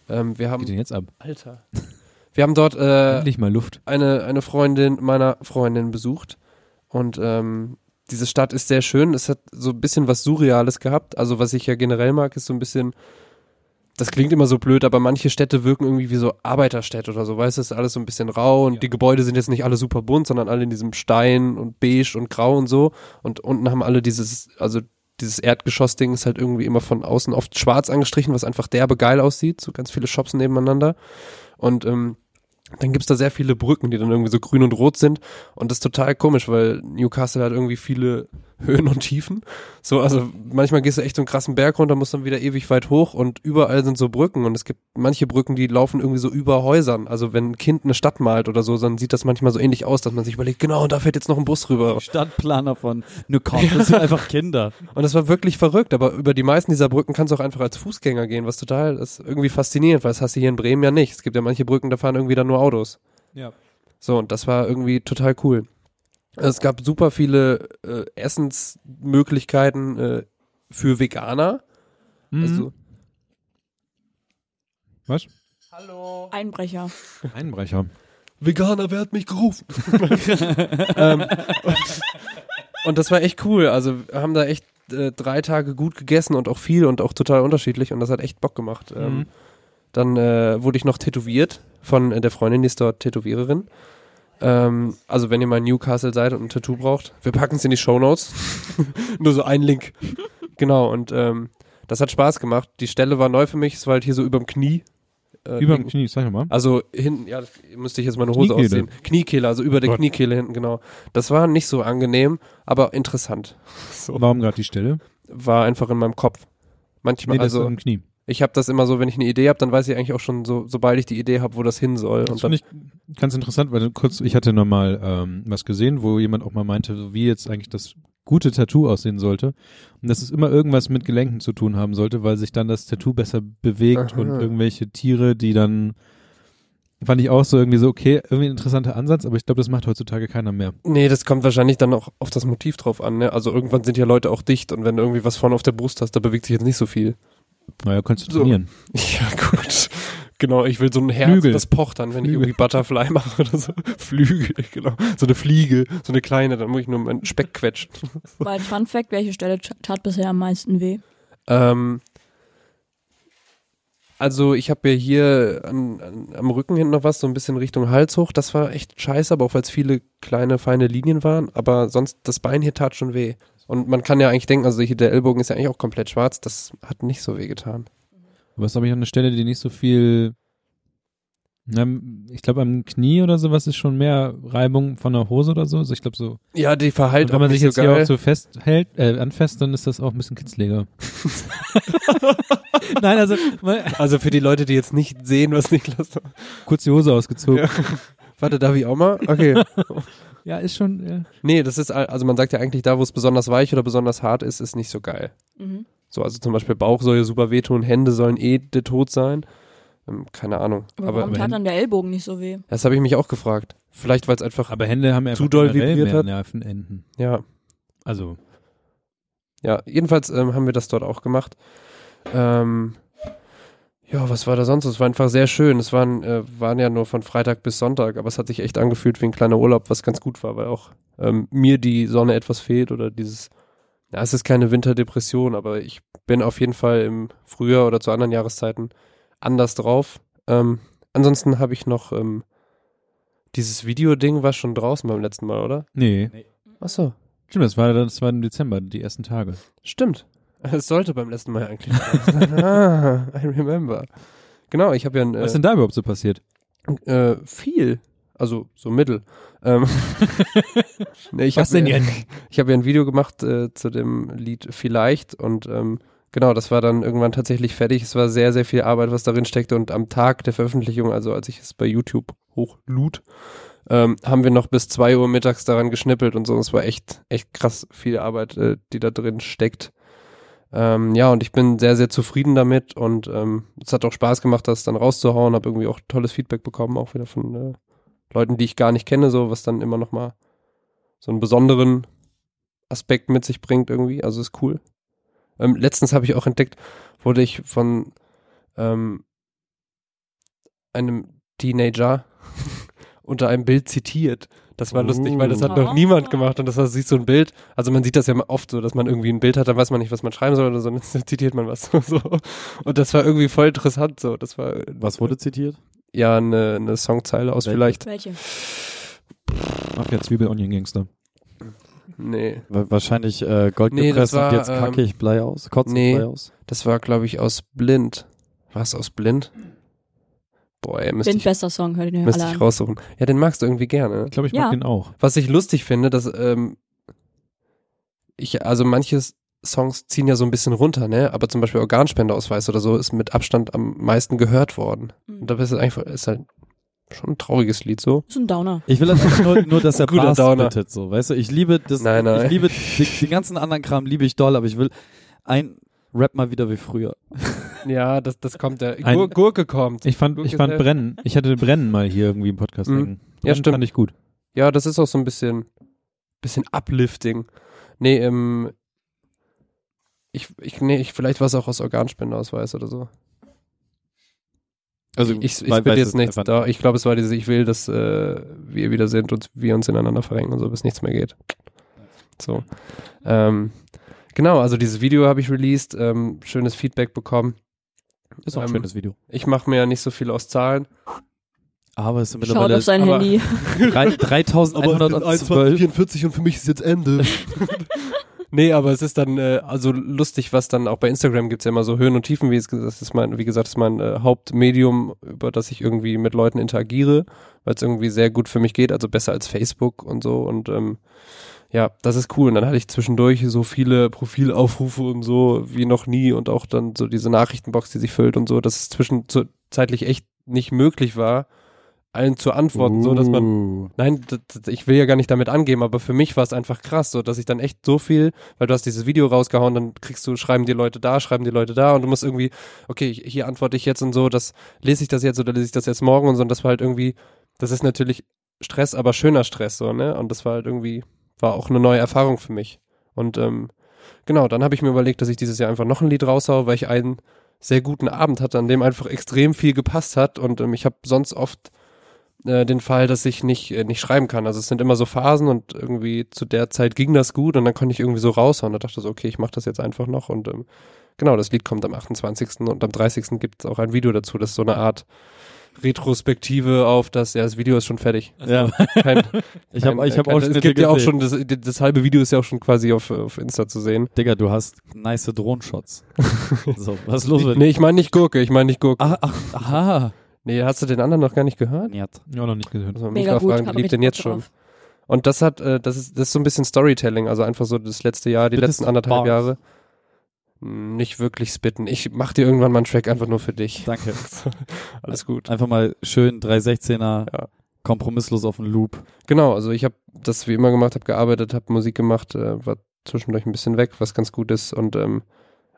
[SPEAKER 1] Ähm, wir
[SPEAKER 3] Geht
[SPEAKER 1] haben.
[SPEAKER 3] denn jetzt ab?
[SPEAKER 1] Alter. <laughs> Wir haben dort äh,
[SPEAKER 3] Endlich mal Luft.
[SPEAKER 1] eine, eine Freundin meiner Freundin besucht. Und ähm, diese Stadt ist sehr schön. Es hat so ein bisschen was Surreales gehabt. Also was ich ja generell mag, ist so ein bisschen, das klingt immer so blöd, aber manche Städte wirken irgendwie wie so Arbeiterstädte oder so. Weißt du, es ist alles so ein bisschen rau und die Gebäude sind jetzt nicht alle super bunt, sondern alle in diesem Stein und beige und grau und so. Und unten haben alle dieses, also dieses Erdgeschossding ist halt irgendwie immer von außen oft schwarz angestrichen, was einfach derbe geil aussieht. So ganz viele Shops nebeneinander. Und ähm, dann gibt's da sehr viele Brücken, die dann irgendwie so grün und rot sind. Und das ist total komisch, weil Newcastle hat irgendwie viele Höhen und Tiefen. So, also manchmal gehst du echt so einen krassen Berg runter, musst dann wieder ewig weit hoch und überall sind so Brücken. Und es gibt manche Brücken, die laufen irgendwie so über Häusern. Also wenn ein Kind eine Stadt malt oder so, dann sieht das manchmal so ähnlich aus, dass man sich überlegt, genau, da fährt jetzt noch ein Bus rüber.
[SPEAKER 4] Stadtplaner von Newcastle das sind <laughs> einfach Kinder.
[SPEAKER 1] Und das war wirklich verrückt, aber über die meisten dieser Brücken kannst du auch einfach als Fußgänger gehen, was total ist irgendwie faszinierend, weil das hast du hier in Bremen ja nicht. Es gibt ja manche Brücken, da fahren irgendwie dann nur Autos.
[SPEAKER 3] Ja.
[SPEAKER 1] So, und das war irgendwie total cool. Es gab super viele äh, Essensmöglichkeiten äh, für Veganer.
[SPEAKER 3] Mhm.
[SPEAKER 1] Also,
[SPEAKER 3] Was?
[SPEAKER 5] Einbrecher.
[SPEAKER 3] Einbrecher.
[SPEAKER 1] Veganer, wer hat mich gerufen? <laughs> ähm, Und das war echt cool. Also wir haben da echt äh, drei Tage gut gegessen und auch viel und auch total unterschiedlich und das hat echt Bock gemacht. Ähm,
[SPEAKER 3] Mhm.
[SPEAKER 1] Dann äh, wurde ich noch tätowiert von äh, der Freundin, die ist dort Tätowiererin. Ähm, also wenn ihr mal in Newcastle seid und ein Tattoo braucht, wir packen es in die Shownotes. <laughs> Nur so ein Link. Genau, und ähm, das hat Spaß gemacht. Die Stelle war neu für mich, es war halt hier so überm Knie. Äh,
[SPEAKER 3] Über dem Knie, sag mal.
[SPEAKER 1] Also hinten, ja, müsste ich jetzt meine Hose
[SPEAKER 3] Kniekehle.
[SPEAKER 1] aussehen. Kniekehle, also über der
[SPEAKER 3] Gott.
[SPEAKER 1] Kniekehle hinten, genau. Das war nicht so angenehm, aber interessant. <laughs> So.
[SPEAKER 3] Warum gerade die Stelle?
[SPEAKER 1] War einfach in meinem Kopf. Manchmal,
[SPEAKER 3] Nee, das
[SPEAKER 1] also
[SPEAKER 3] im Knie.
[SPEAKER 1] Ich habe das immer so, wenn ich eine Idee habe, dann weiß ich eigentlich auch schon so, sobald ich die Idee habe, wo das hin soll.
[SPEAKER 3] Das finde ich ganz interessant, weil kurz, ich hatte noch mal ähm, was gesehen, wo jemand auch mal meinte, wie jetzt eigentlich das gute Tattoo aussehen sollte. Und dass es immer irgendwas mit Gelenken zu tun haben sollte, weil sich dann das Tattoo besser bewegt
[SPEAKER 1] Aha.
[SPEAKER 3] und irgendwelche Tiere, die dann fand ich auch so irgendwie so, okay, irgendwie ein interessanter Ansatz, aber ich glaube, das macht heutzutage keiner mehr.
[SPEAKER 1] nee, das kommt wahrscheinlich dann auch auf das Motiv drauf an. Ne? Also irgendwann sind ja Leute auch dicht und wenn du irgendwie was vorne auf der Brust hast, da bewegt sich jetzt nicht so viel.
[SPEAKER 3] Naja, könntest du
[SPEAKER 1] So.
[SPEAKER 3] trainieren. <laughs>
[SPEAKER 1] Ja, gut. Genau, ich will so ein Herz,
[SPEAKER 3] Flügel.
[SPEAKER 1] das pocht dann, wenn ich
[SPEAKER 3] Flügel.
[SPEAKER 1] irgendwie Butterfly <laughs> mache oder so. Flügel, genau. So eine Fliege, so eine kleine, dann muss ich nur meinen Speck quetschen.
[SPEAKER 5] Weil Fun Fact, welche Stelle tat bisher am meisten weh?
[SPEAKER 1] Ähm, also ich habe ja hier an, an, am Rücken hinten noch was, so ein bisschen Richtung Hals hoch. Das war echt scheiße, aber auch weil es viele kleine, feine Linien waren. Aber sonst, das Bein hier tat schon weh. Und man kann ja eigentlich denken, also hier der Ellbogen ist ja eigentlich auch komplett schwarz. Das hat nicht so weh getan.
[SPEAKER 3] Aber es habe ich an einer Stelle, die nicht so viel, na, ich glaube am Knie oder sowas ist schon mehr Reibung von der Hose oder so. Also ich glaube so,
[SPEAKER 1] Ja, die verheilt
[SPEAKER 3] Und wenn man sich jetzt
[SPEAKER 1] so
[SPEAKER 3] hier auch so festhält, äh, anfasst, dann ist das auch ein bisschen kitzliger. <laughs> Nein, also
[SPEAKER 1] Also für die Leute, die jetzt nicht sehen, was Niklas
[SPEAKER 3] kurz die Hose ausgezogen.
[SPEAKER 1] Ja. Warte, darf ich auch mal? Okay. <laughs>
[SPEAKER 3] Ja, ist schon, ja.
[SPEAKER 1] nee, das ist, al- also man sagt ja eigentlich, da wo es besonders weich oder besonders hart ist, ist nicht so geil.
[SPEAKER 5] Mhm.
[SPEAKER 1] So, also zum Beispiel Bauch soll ja super wehtun, Hände sollen eh der Tod sein. Ähm, keine Ahnung.
[SPEAKER 5] Aber,
[SPEAKER 1] Aber,
[SPEAKER 5] warum
[SPEAKER 3] aber
[SPEAKER 5] tat dann der Ellbogen nicht so weh?
[SPEAKER 1] das habe ich mich auch gefragt. Vielleicht, weil es einfach,
[SPEAKER 3] Aber Hände haben ja
[SPEAKER 1] Zu doll vibriert hat.
[SPEAKER 3] Nervenenden.
[SPEAKER 1] ja,
[SPEAKER 3] Also,
[SPEAKER 1] ja, jedenfalls ähm, haben wir das dort auch gemacht. Ähm, ja, was war da sonst? Es war einfach sehr schön. Es waren, äh, waren ja nur von Freitag bis Sonntag, aber es hat sich echt angefühlt wie ein kleiner Urlaub, was ganz gut war, weil auch ähm, mir die Sonne etwas fehlt oder dieses, ja, es ist keine Winterdepression, aber ich bin auf jeden Fall im Frühjahr oder zu anderen Jahreszeiten anders drauf. Ähm, ansonsten habe ich noch ähm, dieses Videoding war schon draußen beim letzten Mal, oder?
[SPEAKER 3] nee.
[SPEAKER 1] Ach so,
[SPEAKER 3] Stimmt, das war, das war im Dezember, die ersten Tage.
[SPEAKER 1] Stimmt. Es sollte beim letzten Mal eigentlich. sein. ah, <laughs> I remember. Genau, ich habe ja ein
[SPEAKER 3] Was ist
[SPEAKER 1] äh,
[SPEAKER 3] denn da überhaupt so passiert?
[SPEAKER 1] äh, viel, also so mittel. Ähm, <laughs> nee, ich
[SPEAKER 3] Was denn
[SPEAKER 1] mir-
[SPEAKER 3] jetzt?
[SPEAKER 1] Ich habe ja ein Video gemacht äh, zu dem Lied Vielleicht und ähm, genau, das war dann irgendwann tatsächlich fertig. Es war sehr, sehr viel Arbeit, was darin steckte und am Tag der Veröffentlichung, also als ich es bei YouTube hochlud, ähm, haben wir noch bis zwei Uhr mittags daran geschnippelt und so. Es war echt, echt krass viel Arbeit, äh, die da drin steckt. Ähm, ja, und ich bin sehr, sehr zufrieden damit und ähm, es hat auch Spaß gemacht, das dann rauszuhauen. Habe irgendwie auch tolles Feedback bekommen, auch wieder von äh, Leuten, die ich gar nicht kenne, so was dann immer noch mal so einen besonderen Aspekt mit sich bringt irgendwie. Also ist cool. Ähm, letztens habe ich auch entdeckt, wurde ich von ähm, einem Teenager unter einem Bild zitiert. Das war
[SPEAKER 3] Oh.
[SPEAKER 1] lustig, weil das hat noch
[SPEAKER 5] Oh.
[SPEAKER 1] niemand gemacht und das heißt, siehst so ein Bild. Also man sieht das ja oft so, dass man irgendwie ein Bild hat, dann weiß man nicht, was man schreiben soll oder so, dann <laughs> zitiert man was. <laughs> so. Und das war irgendwie voll interessant so. Das war
[SPEAKER 4] Was wurde zitiert?
[SPEAKER 1] ja eine, eine Songzeile aus
[SPEAKER 4] Welche?
[SPEAKER 1] vielleicht.
[SPEAKER 5] Welche?
[SPEAKER 3] Ja, Zwiebel Onion Gangster.
[SPEAKER 1] Nee.
[SPEAKER 4] Wa- Wahrscheinlich äh, Gold
[SPEAKER 1] Nee,
[SPEAKER 4] gepresst und
[SPEAKER 1] war,
[SPEAKER 4] jetzt kacke
[SPEAKER 1] ähm,
[SPEAKER 4] ich Blei aus. Kotze
[SPEAKER 1] nee.
[SPEAKER 4] ich Blei aus.
[SPEAKER 1] Das war, glaube ich, aus Blind. Was aus Blind? Boah, ey, müsste
[SPEAKER 5] Bin
[SPEAKER 1] ich,
[SPEAKER 5] bester Song, hört ihr
[SPEAKER 1] müsste
[SPEAKER 5] alle
[SPEAKER 1] ich
[SPEAKER 5] an.
[SPEAKER 1] raussuchen. Ja, den magst du irgendwie gerne.
[SPEAKER 3] Ich glaube, ich
[SPEAKER 5] Ja.
[SPEAKER 3] mag den auch.
[SPEAKER 1] Was ich lustig finde, dass ähm, ich, also manche Songs ziehen ja so ein bisschen runter, ne? Aber zum Beispiel Organspendeausweis oder so ist mit Abstand am meisten gehört worden.
[SPEAKER 5] Mhm.
[SPEAKER 1] Und da ist es einfach, ist halt schon ein trauriges Lied so.
[SPEAKER 5] ist ein Downer.
[SPEAKER 4] Ich will halt einfach nur, <laughs> nur, dass er Bass bittet, so, weißt du? Ich liebe das,
[SPEAKER 1] Nein, nein.
[SPEAKER 4] ich liebe den ganzen anderen Kram liebe ich doll, aber ich will ein Rap mal wieder wie früher. <laughs>
[SPEAKER 1] Ja, das, das kommt der.
[SPEAKER 3] Ein-
[SPEAKER 1] Gur Gurke kommt.
[SPEAKER 3] Ich fand,
[SPEAKER 1] Gurke
[SPEAKER 3] ich fand Brennen, ich hatte Brennen mal hier irgendwie im Podcast
[SPEAKER 1] Mhm.
[SPEAKER 3] hängen.
[SPEAKER 1] Ja, stimmt.
[SPEAKER 3] Fand ich gut.
[SPEAKER 1] Ja, das ist auch so ein bisschen, bisschen uplifting. Nee, ähm, ich, ich, nee, ich, vielleicht war es auch aus Organspendeausweis oder so.
[SPEAKER 4] Also
[SPEAKER 1] Ich, ich
[SPEAKER 4] weil-
[SPEAKER 1] bin jetzt nichts da. Ich glaube, es war diese, ich will, dass äh, wir wieder sind und wir uns ineinander verrenken und so, bis nichts mehr geht. So. Ähm, genau, also dieses Video habe ich released, ähm, schönes Feedback bekommen.
[SPEAKER 4] Ist auch ein
[SPEAKER 1] Ähm,
[SPEAKER 4] schönes Video.
[SPEAKER 1] Ich mache mir ja nicht so viel aus Zahlen.
[SPEAKER 4] Aber es
[SPEAKER 5] Schaut
[SPEAKER 4] mittlerweile
[SPEAKER 5] auf sein
[SPEAKER 1] aber-
[SPEAKER 5] Handy. <laughs>
[SPEAKER 4] drei- 3112.
[SPEAKER 1] 44 und für mich ist jetzt Ende. <laughs> nee, aber es ist dann äh, also lustig, was dann auch bei Instagram gibt's ja immer so Höhen und Tiefen, wie es das ist mein, wie gesagt, das ist mein äh, Hauptmedium, über das ich irgendwie mit Leuten interagiere, weil es irgendwie sehr gut für mich geht, also besser als Facebook und so und ähm, ja, das ist cool. Und dann hatte ich zwischendurch so viele Profilaufrufe und so wie noch nie und auch dann so diese Nachrichtenbox, die sich füllt und so, dass es zwischenzeitlich echt nicht möglich war, allen zu antworten, so dass man
[SPEAKER 4] Uh.
[SPEAKER 1] Nein, ich will ja gar nicht damit angeben, aber für mich war es einfach krass, so dass ich dann echt so viel, weil du hast dieses Video rausgehauen, dann kriegst du, schreiben die Leute da, schreiben die Leute da und du musst irgendwie, okay, hier antworte ich jetzt und so, das lese ich das jetzt oder lese ich das jetzt morgen und so und das war halt irgendwie, das ist natürlich Stress, aber schöner Stress, so, ne? Und das war halt irgendwie, war auch eine neue Erfahrung für mich. Und ähm, genau, dann habe ich mir überlegt, dass ich dieses Jahr einfach noch ein Lied raushaue, weil ich einen sehr guten Abend hatte, an dem einfach extrem viel gepasst hat und ähm, ich habe sonst oft äh, den Fall, dass ich nicht, äh, nicht schreiben kann. Also es sind immer so Phasen und irgendwie zu der Zeit ging das gut und dann konnte ich irgendwie so raushauen. Da dachte ich so, okay, ich mache das jetzt einfach noch und ähm, genau, das Lied kommt am 28. und am 30. gibt es auch ein Video dazu. Das ist so eine Art Retrospektive auf das, ja, das Video ist schon fertig.
[SPEAKER 4] Ja,
[SPEAKER 1] Kein, <laughs>
[SPEAKER 4] ich habe ich hab
[SPEAKER 1] kein-
[SPEAKER 4] auch
[SPEAKER 1] Es
[SPEAKER 4] Schnitte
[SPEAKER 1] gibt ja auch schon, das, das halbe Video ist ja auch schon quasi auf, auf Insta zu sehen.
[SPEAKER 4] Digga, du hast nice Drohenshots. <laughs> so, was ist los mit
[SPEAKER 1] Nee, ich meine nicht Gurke, ich meine nicht Gurke.
[SPEAKER 4] Ach, ach, aha.
[SPEAKER 1] Nee, hast du den anderen noch gar nicht gehört?
[SPEAKER 4] Niet.
[SPEAKER 3] Ja, noch nicht gehört.
[SPEAKER 1] Also
[SPEAKER 5] Mega
[SPEAKER 1] Mika
[SPEAKER 5] gut.
[SPEAKER 1] fragen,
[SPEAKER 5] richtig
[SPEAKER 1] denn jetzt schon?
[SPEAKER 5] drauf.
[SPEAKER 1] Und das hat, äh, das ist, das ist so ein bisschen Storytelling, also einfach so das letzte Jahr, die
[SPEAKER 4] Bitte
[SPEAKER 1] letzten anderthalb
[SPEAKER 4] Bars.
[SPEAKER 1] Jahre. Nicht wirklich spitten. Ich mach dir irgendwann mal einen Track einfach nur für dich.
[SPEAKER 4] Danke. <laughs>
[SPEAKER 1] Alles gut.
[SPEAKER 4] Einfach mal schön 316er,
[SPEAKER 1] Ja.
[SPEAKER 4] kompromisslos auf den Loop.
[SPEAKER 1] Genau, also ich habe das wie immer gemacht, habe gearbeitet, habe Musik gemacht, äh, war zwischendurch ein bisschen weg, was ganz gut ist. Und ähm,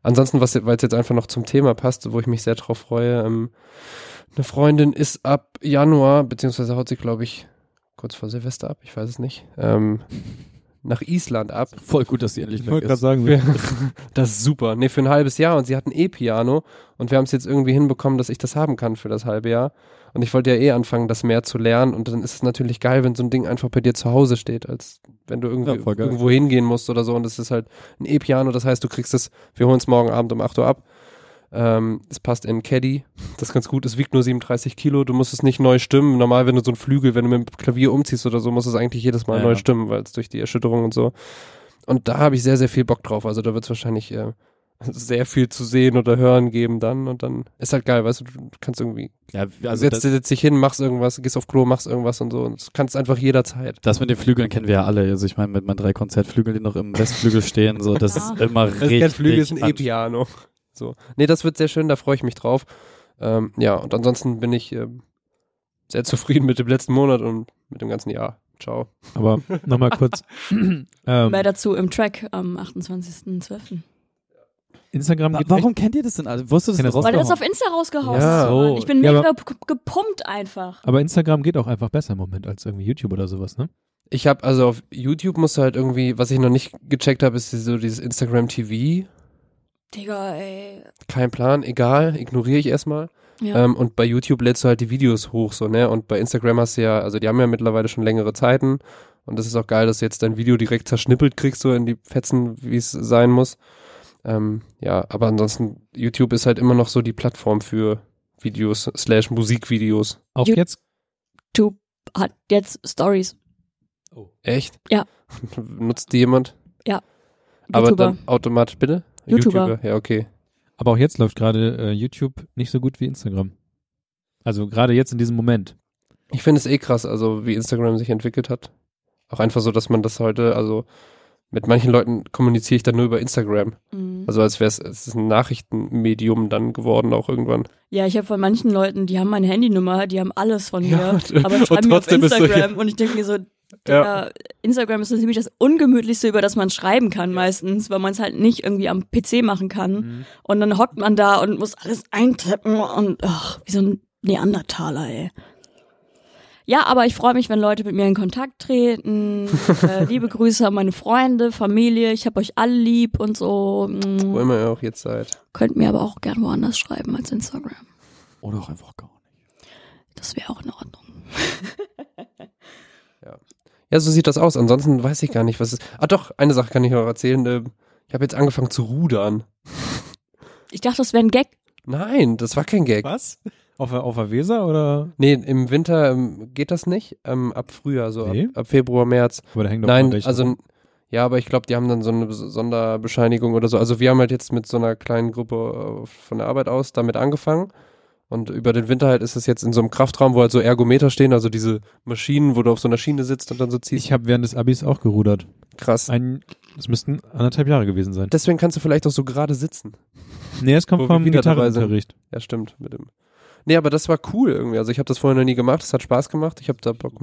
[SPEAKER 1] ansonsten, was weil es jetzt einfach noch zum Thema passt, wo ich mich sehr drauf freue, ähm, eine Freundin ist ab Januar, beziehungsweise haut sie, glaube ich, kurz vor Silvester ab, ich weiß es nicht, ähm, nach Island ab.
[SPEAKER 4] Voll gut, dass die endlich
[SPEAKER 3] Ich
[SPEAKER 4] weg
[SPEAKER 3] wollte gerade
[SPEAKER 4] ist.
[SPEAKER 3] sagen, <laughs>
[SPEAKER 1] Das ist super. Nee, für ein halbes Jahr und sie hat ein E-Piano und wir haben es jetzt irgendwie hinbekommen, dass ich das haben kann für das halbe Jahr. Und ich wollte ja eh anfangen, das mehr zu lernen und dann ist es natürlich geil, wenn so ein Ding einfach bei dir zu Hause steht, als wenn du irgendwie
[SPEAKER 4] Ja,
[SPEAKER 1] irgendwo hingehen musst oder so und es ist halt ein E-Piano, das heißt, du kriegst es, wir holen es morgen Abend um 8 Uhr ab. Ähm, es passt in Caddy, das ist ganz gut, es wiegt nur 37 Kilo, du musst es nicht neu stimmen. Normal, wenn du so ein Flügel, wenn du mit dem Klavier umziehst oder so, musst du es eigentlich jedes Mal
[SPEAKER 4] Ja,
[SPEAKER 1] neu
[SPEAKER 4] ja.
[SPEAKER 1] stimmen, weil es durch die Erschütterung und so. Und da habe ich sehr, sehr viel Bock drauf. Also da wird es wahrscheinlich äh, <laughs> sehr viel zu sehen oder hören geben dann. Und dann ist halt geil, weißt du, du kannst irgendwie,
[SPEAKER 4] Ja, also
[SPEAKER 1] setzt,
[SPEAKER 4] das,
[SPEAKER 1] setzt dich hin, machst irgendwas, gehst auf Klo, machst irgendwas und so. Und das kannst einfach jederzeit.
[SPEAKER 4] das mit den Flügeln kennen wir ja alle. Also ich meine, mit meinen drei Konzertflügeln, die noch im Westflügel stehen, so, das <laughs> ist immer
[SPEAKER 1] Das
[SPEAKER 4] richtig.
[SPEAKER 1] kein Flügel, ist ein. E-Piano. So. Nee, das wird sehr schön, da freue ich mich drauf. Ähm, ja, und ansonsten bin ich ähm, sehr zufrieden mit dem letzten Monat und mit dem ganzen Jahr. Ciao.
[SPEAKER 3] aber nochmal kurz. <laughs> ähm,
[SPEAKER 5] Mehr dazu im Track am 28.12.
[SPEAKER 3] Instagram geht
[SPEAKER 4] Warum kennt ihr das denn alle? Wo hast du das
[SPEAKER 3] das.
[SPEAKER 5] Weil du das auf Insta rausgehauen
[SPEAKER 1] Ja.
[SPEAKER 4] So.
[SPEAKER 5] Ich bin
[SPEAKER 3] Ja,
[SPEAKER 5] mega ge- gepumpt einfach.
[SPEAKER 3] echt, aber Instagram geht auch einfach besser im Moment als irgendwie YouTube oder sowas, ne?
[SPEAKER 1] Ich habe also auf YouTube musst du halt irgendwie, was ich noch nicht gecheckt habe, ist so dieses Instagram TV.
[SPEAKER 5] Digga, ey.
[SPEAKER 1] Kein Plan, egal, ignoriere ich erstmal.
[SPEAKER 5] Ja.
[SPEAKER 1] Ähm, und bei YouTube lädst du halt die Videos hoch, so, ne? Und bei Instagram hast du ja, also die haben ja mittlerweile schon längere Zeiten. Und das ist auch geil, dass du jetzt dein Video direkt zerschnippelt kriegst, so in die Fetzen, wie es sein muss. Ähm, ja, aber ansonsten, YouTube ist halt immer noch so die Plattform für Videos, slash Musikvideos.
[SPEAKER 3] Auch jetzt?
[SPEAKER 5] YouTube hat jetzt Stories.
[SPEAKER 1] Echt?
[SPEAKER 5] Ja. <laughs>
[SPEAKER 1] Nutzt die jemand? Aber
[SPEAKER 5] YouTuber.
[SPEAKER 1] dann automatisch, bitte?
[SPEAKER 5] YouTuber.
[SPEAKER 1] Ja, okay.
[SPEAKER 3] Aber auch jetzt läuft gerade äh, YouTube nicht so gut wie Instagram. Also gerade jetzt in diesem Moment.
[SPEAKER 1] Ich finde es eh krass, also wie Instagram sich entwickelt hat. Auch einfach so, dass man das heute, also mit manchen Leuten kommuniziere ich dann nur über Instagram.
[SPEAKER 5] Mhm.
[SPEAKER 1] Also als wäre es ein Nachrichtenmedium dann geworden auch irgendwann.
[SPEAKER 5] Ja, ich habe von manchen Leuten, die haben meine Handynummer, die haben alles von mir,
[SPEAKER 1] Ja,
[SPEAKER 5] aber <laughs> schreiben mir auf Instagram und ich denke mir so, Digga, Instagram ist so ziemlich das ungemütlichste, über das man schreiben kann meistens, weil man es halt nicht irgendwie am PC machen kann
[SPEAKER 1] Mhm.
[SPEAKER 5] und dann hockt man da und muss alles eintippen und ach, wie so ein Neandertaler, ey. Ja, aber ich freue mich, wenn Leute mit mir in Kontakt treten. <laughs> äh, liebe Grüße an meine Freunde, Familie. Ich habe euch alle lieb und so.
[SPEAKER 1] Wo immer ihr auch jetzt seid.
[SPEAKER 5] Könnt mir aber auch gern woanders schreiben als Instagram.
[SPEAKER 4] Oder auch einfach gar nicht.
[SPEAKER 5] Das wäre auch in Ordnung.
[SPEAKER 1] Ja, so sieht das aus. Ansonsten weiß ich gar nicht, was ist. Ah doch, eine Sache kann ich noch erzählen. Ähm, Ich habe jetzt angefangen zu rudern.
[SPEAKER 5] Ich dachte, das wäre ein Gag.
[SPEAKER 1] Nein, das war kein Gag.
[SPEAKER 3] Was? Auf der, auf der Weser oder?
[SPEAKER 1] Nee, im Winter ähm, geht das nicht. Ähm, ab Frühjahr, so
[SPEAKER 3] Nee?
[SPEAKER 1] ab, ab Februar, März.
[SPEAKER 3] Aber da hängen doch
[SPEAKER 1] Nein, also
[SPEAKER 3] rum.
[SPEAKER 1] ja, aber ich glaube, die haben dann so eine Bes- Sonderbescheinigung oder so. Also wir haben halt jetzt mit so einer kleinen Gruppe äh, von der Arbeit aus damit angefangen. Und über den Winter halt ist es jetzt in so einem Kraftraum, wo halt so Ergometer stehen, also diese Maschinen, wo du auf so einer Schiene sitzt und dann so ziehst.
[SPEAKER 3] Ich habe während des Abis auch gerudert.
[SPEAKER 1] Krass.
[SPEAKER 3] Ein, das müssten anderthalb Jahre gewesen sein.
[SPEAKER 1] Deswegen kannst du vielleicht auch so gerade sitzen.
[SPEAKER 3] Nee, es kommt vom. Gitarrenunterricht.
[SPEAKER 1] Ja, stimmt. Mit dem. Nee, aber das war cool irgendwie. Also ich habe das vorher noch nie gemacht. Es hat Spaß gemacht. Ich habe da Bock.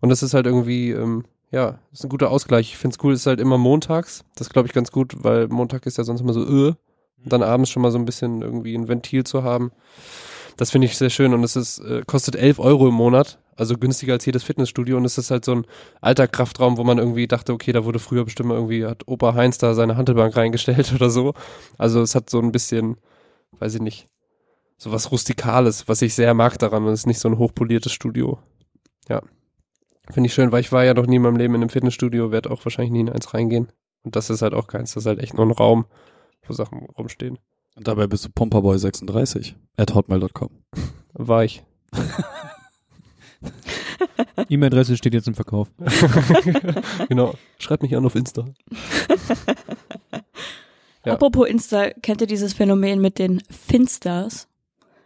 [SPEAKER 1] Und das ist halt irgendwie, ähm, ja, ist ein guter Ausgleich. Ich finde es cool, es ist halt immer montags. Das glaube ich ganz gut, weil Montag ist ja sonst immer so, äh, und dann abends schon mal so ein bisschen irgendwie ein Ventil zu haben. Das finde ich sehr schön und es ist, äh, kostet 11 Euro im Monat, also günstiger als jedes Fitnessstudio und es ist halt so ein alter Kraftraum, wo man irgendwie dachte, okay, da wurde früher bestimmt irgendwie, hat Opa Heinz da seine Handelbank reingestellt <laughs> oder so. Also es hat so ein bisschen, weiß ich nicht, so was Rustikales, was ich sehr mag daran. Es ist nicht so ein hochpoliertes Studio. Ja. Finde ich schön, weil ich war ja noch nie in meinem Leben in einem Fitnessstudio, werde auch wahrscheinlich nie in eins reingehen. Und das ist halt auch keins, das ist halt echt nur ein Raum, wo Sachen rumstehen.
[SPEAKER 4] Und dabei bist du Pomperboy36 at hotmail.com.
[SPEAKER 1] War ich. <laughs>
[SPEAKER 3] E-Mail-Adresse steht jetzt im Verkauf. <laughs>
[SPEAKER 1] genau. Schreibt mich an auf Insta. <laughs> Ja.
[SPEAKER 5] Apropos Insta, kennt ihr dieses Phänomen mit den Finsters?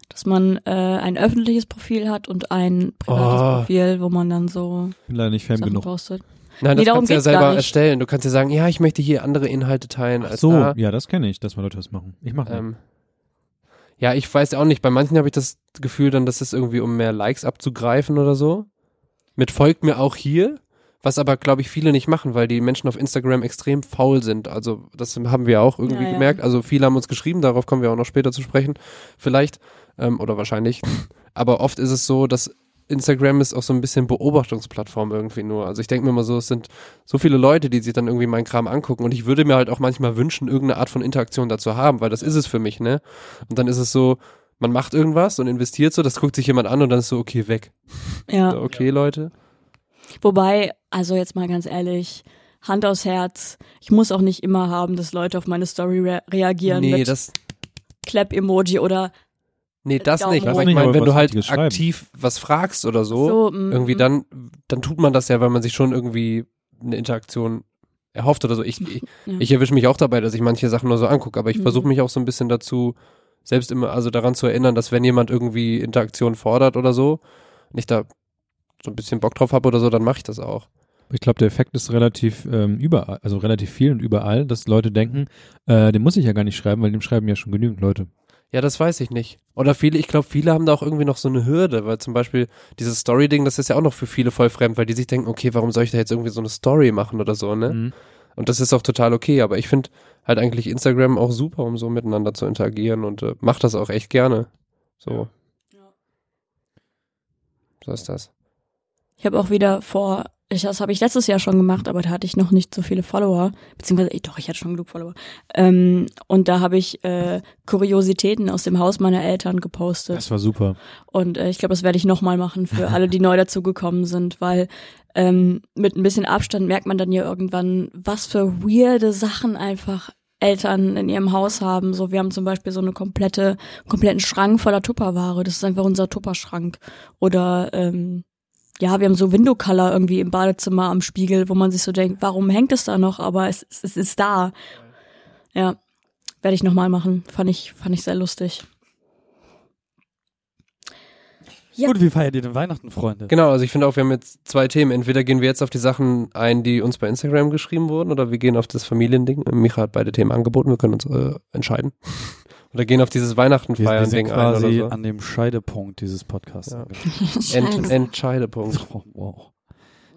[SPEAKER 5] Dass man äh, ein öffentliches Profil hat und ein privates
[SPEAKER 1] Oh.
[SPEAKER 5] Profil, wo man dann so
[SPEAKER 3] Bin leider nicht Fan
[SPEAKER 5] Sachen
[SPEAKER 3] genug.
[SPEAKER 5] postet.
[SPEAKER 1] Nein,
[SPEAKER 5] Nee,
[SPEAKER 1] das kannst du ja selber erstellen. Du kannst ja sagen, ja, ich möchte hier andere Inhalte teilen als
[SPEAKER 3] So,
[SPEAKER 1] da.
[SPEAKER 3] ja, das kenne ich, dass mal Leute das machen. Ich mache
[SPEAKER 1] Ähm, ja, ich weiß auch nicht. Bei manchen habe ich das Gefühl dann, dass es irgendwie um mehr Likes abzugreifen oder so. Mit folgt mir auch hier, was aber, glaube ich, viele nicht machen, weil die Menschen auf Instagram extrem faul sind. Also das haben wir auch irgendwie
[SPEAKER 5] Ja, ja.
[SPEAKER 1] gemerkt. Also viele haben uns geschrieben, darauf kommen wir auch noch später zu sprechen. Vielleicht ähm, oder wahrscheinlich. <laughs> Aber oft ist es so, dass Instagram ist auch so ein bisschen Beobachtungsplattform irgendwie nur. Also ich denke mir immer so, es sind so viele Leute, die sich dann irgendwie meinen Kram angucken und ich würde mir halt auch manchmal wünschen, irgendeine Art von Interaktion dazu haben, weil das ist es für mich, ne? Und dann ist es so, man macht irgendwas und investiert so, das guckt sich jemand an und dann ist so, okay, weg.
[SPEAKER 5] Ja.
[SPEAKER 1] So, okay, Leute.
[SPEAKER 5] Wobei, also jetzt mal ganz ehrlich, Hand aufs Herz, ich muss auch nicht immer haben, dass Leute auf meine Story rea reagieren
[SPEAKER 1] Nee,
[SPEAKER 5] mit
[SPEAKER 1] das,
[SPEAKER 5] Clap-Emoji oder
[SPEAKER 1] nee, das
[SPEAKER 5] Daumen
[SPEAKER 1] nicht. Aber ich
[SPEAKER 3] nicht,
[SPEAKER 1] meine, wenn du halt aktiv was fragst oder so,
[SPEAKER 5] so. mm,
[SPEAKER 1] irgendwie
[SPEAKER 5] mm.
[SPEAKER 1] dann, dann tut man das ja, weil man sich schon irgendwie eine Interaktion erhofft oder so. Ich, <laughs> ich,
[SPEAKER 5] Ja.
[SPEAKER 1] ich erwische mich auch dabei, dass ich manche Sachen nur so angucke, aber ich
[SPEAKER 5] Mhm.
[SPEAKER 1] versuche mich auch so ein bisschen dazu, selbst immer, also daran zu erinnern, dass wenn jemand irgendwie Interaktion fordert oder so, und ich da so ein bisschen Bock drauf habe oder so, dann mache ich das auch.
[SPEAKER 3] Ich glaube, der Effekt ist relativ ähm, überall, also relativ viel und überall, dass Leute denken, äh, den muss ich ja gar nicht schreiben, weil dem schreiben ja schon genügend Leute.
[SPEAKER 1] Ja, das weiß ich nicht. Oder viele, ich glaube, viele haben da auch irgendwie noch so eine Hürde, weil zum Beispiel dieses Story-Ding, das ist ja auch noch für viele voll fremd, weil die sich denken, okay, warum soll ich da jetzt irgendwie so eine Story machen oder so, ne?
[SPEAKER 3] Mhm.
[SPEAKER 1] Und das ist auch total okay, aber ich finde halt eigentlich Instagram auch super, um so miteinander zu interagieren und äh, mach das auch echt gerne. So. So ist das.
[SPEAKER 5] Ich habe auch wieder vor, ich, das habe ich letztes Jahr schon gemacht, aber da hatte ich noch nicht so viele Follower, beziehungsweise ich, doch, ich hatte schon genug Follower. Ähm, und da habe ich äh, Kuriositäten aus dem Haus meiner Eltern gepostet.
[SPEAKER 3] Das war super.
[SPEAKER 5] Und äh, ich glaube, das werde ich nochmal machen für alle, die neu dazugekommen sind, weil ähm, mit ein bisschen Abstand merkt man dann ja irgendwann, was für weirde Sachen einfach Eltern in ihrem Haus haben. So, wir haben zum Beispiel so eine komplette, kompletten Schrank voller Tupperware. Das ist einfach unser Tupperschrank. Oder ähm, ja, wir haben so Window Color irgendwie im Badezimmer am Spiegel, wo man sich so denkt, warum hängt es da noch? Aber es, es, es ist da. Ja, werde ich nochmal machen. Fand ich, fand ich sehr lustig. Ja.
[SPEAKER 4] Gut, wie feiert ihr denn Weihnachten, Freunde?
[SPEAKER 1] Genau, also ich finde auch, wir haben jetzt zwei Themen. Entweder gehen wir jetzt auf die Sachen ein, die uns bei Instagram geschrieben wurden, oder wir gehen auf das Familiending. Micha hat beide Themen angeboten, wir können uns äh, entscheiden. Oder gehen auf dieses Weihnachten
[SPEAKER 4] Wir, wir
[SPEAKER 1] feiern
[SPEAKER 4] sind
[SPEAKER 1] Ding ein
[SPEAKER 4] quasi
[SPEAKER 1] oder so.
[SPEAKER 4] an dem Scheidepunkt dieses Podcasts.
[SPEAKER 1] Ja. Ent, Entscheidepunkt. <laughs>
[SPEAKER 4] Oh, wow.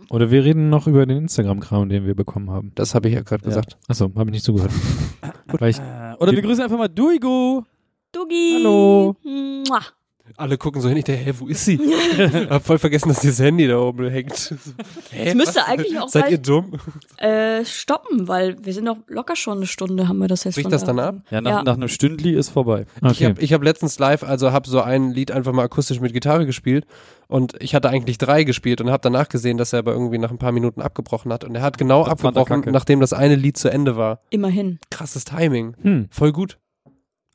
[SPEAKER 3] Oder wir reden noch über den Instagram-Kram, den wir bekommen haben.
[SPEAKER 1] Das habe ich ja gerade
[SPEAKER 4] Ja.
[SPEAKER 1] gesagt.
[SPEAKER 3] Achso, habe ich nicht zugehört. <laughs>
[SPEAKER 4] Äh, Oder wir grüßen einfach mal Duigo.
[SPEAKER 5] Dugi.
[SPEAKER 3] Hallo.
[SPEAKER 5] Mua.
[SPEAKER 1] Alle gucken so hin, ich denke, hä, wo ist sie? <laughs> Hab voll vergessen, dass dieses Handy da oben hängt. So, hä,
[SPEAKER 5] Das müsste
[SPEAKER 1] was?
[SPEAKER 5] eigentlich auch
[SPEAKER 1] Seid
[SPEAKER 5] bald-
[SPEAKER 1] ihr dumm?
[SPEAKER 5] Äh, stoppen, weil wir sind noch locker schon eine Stunde, haben wir das jetzt
[SPEAKER 1] Bricht
[SPEAKER 5] schon.
[SPEAKER 1] das dann ab?
[SPEAKER 4] Ja, nach,
[SPEAKER 5] Ja.
[SPEAKER 4] nach einem Stündli ist vorbei.
[SPEAKER 1] Ich
[SPEAKER 3] Okay.
[SPEAKER 1] habe ich hab letztens live, also habe so ein Lied einfach mal akustisch mit Gitarre gespielt und ich hatte eigentlich drei gespielt und habe danach gesehen, dass er aber irgendwie nach ein paar Minuten abgebrochen hat und er hat genau
[SPEAKER 4] Das
[SPEAKER 1] abgebrochen, nachdem das eine Lied zu Ende war.
[SPEAKER 5] Immerhin.
[SPEAKER 1] Krasses Timing.
[SPEAKER 3] Hm.
[SPEAKER 1] Voll gut.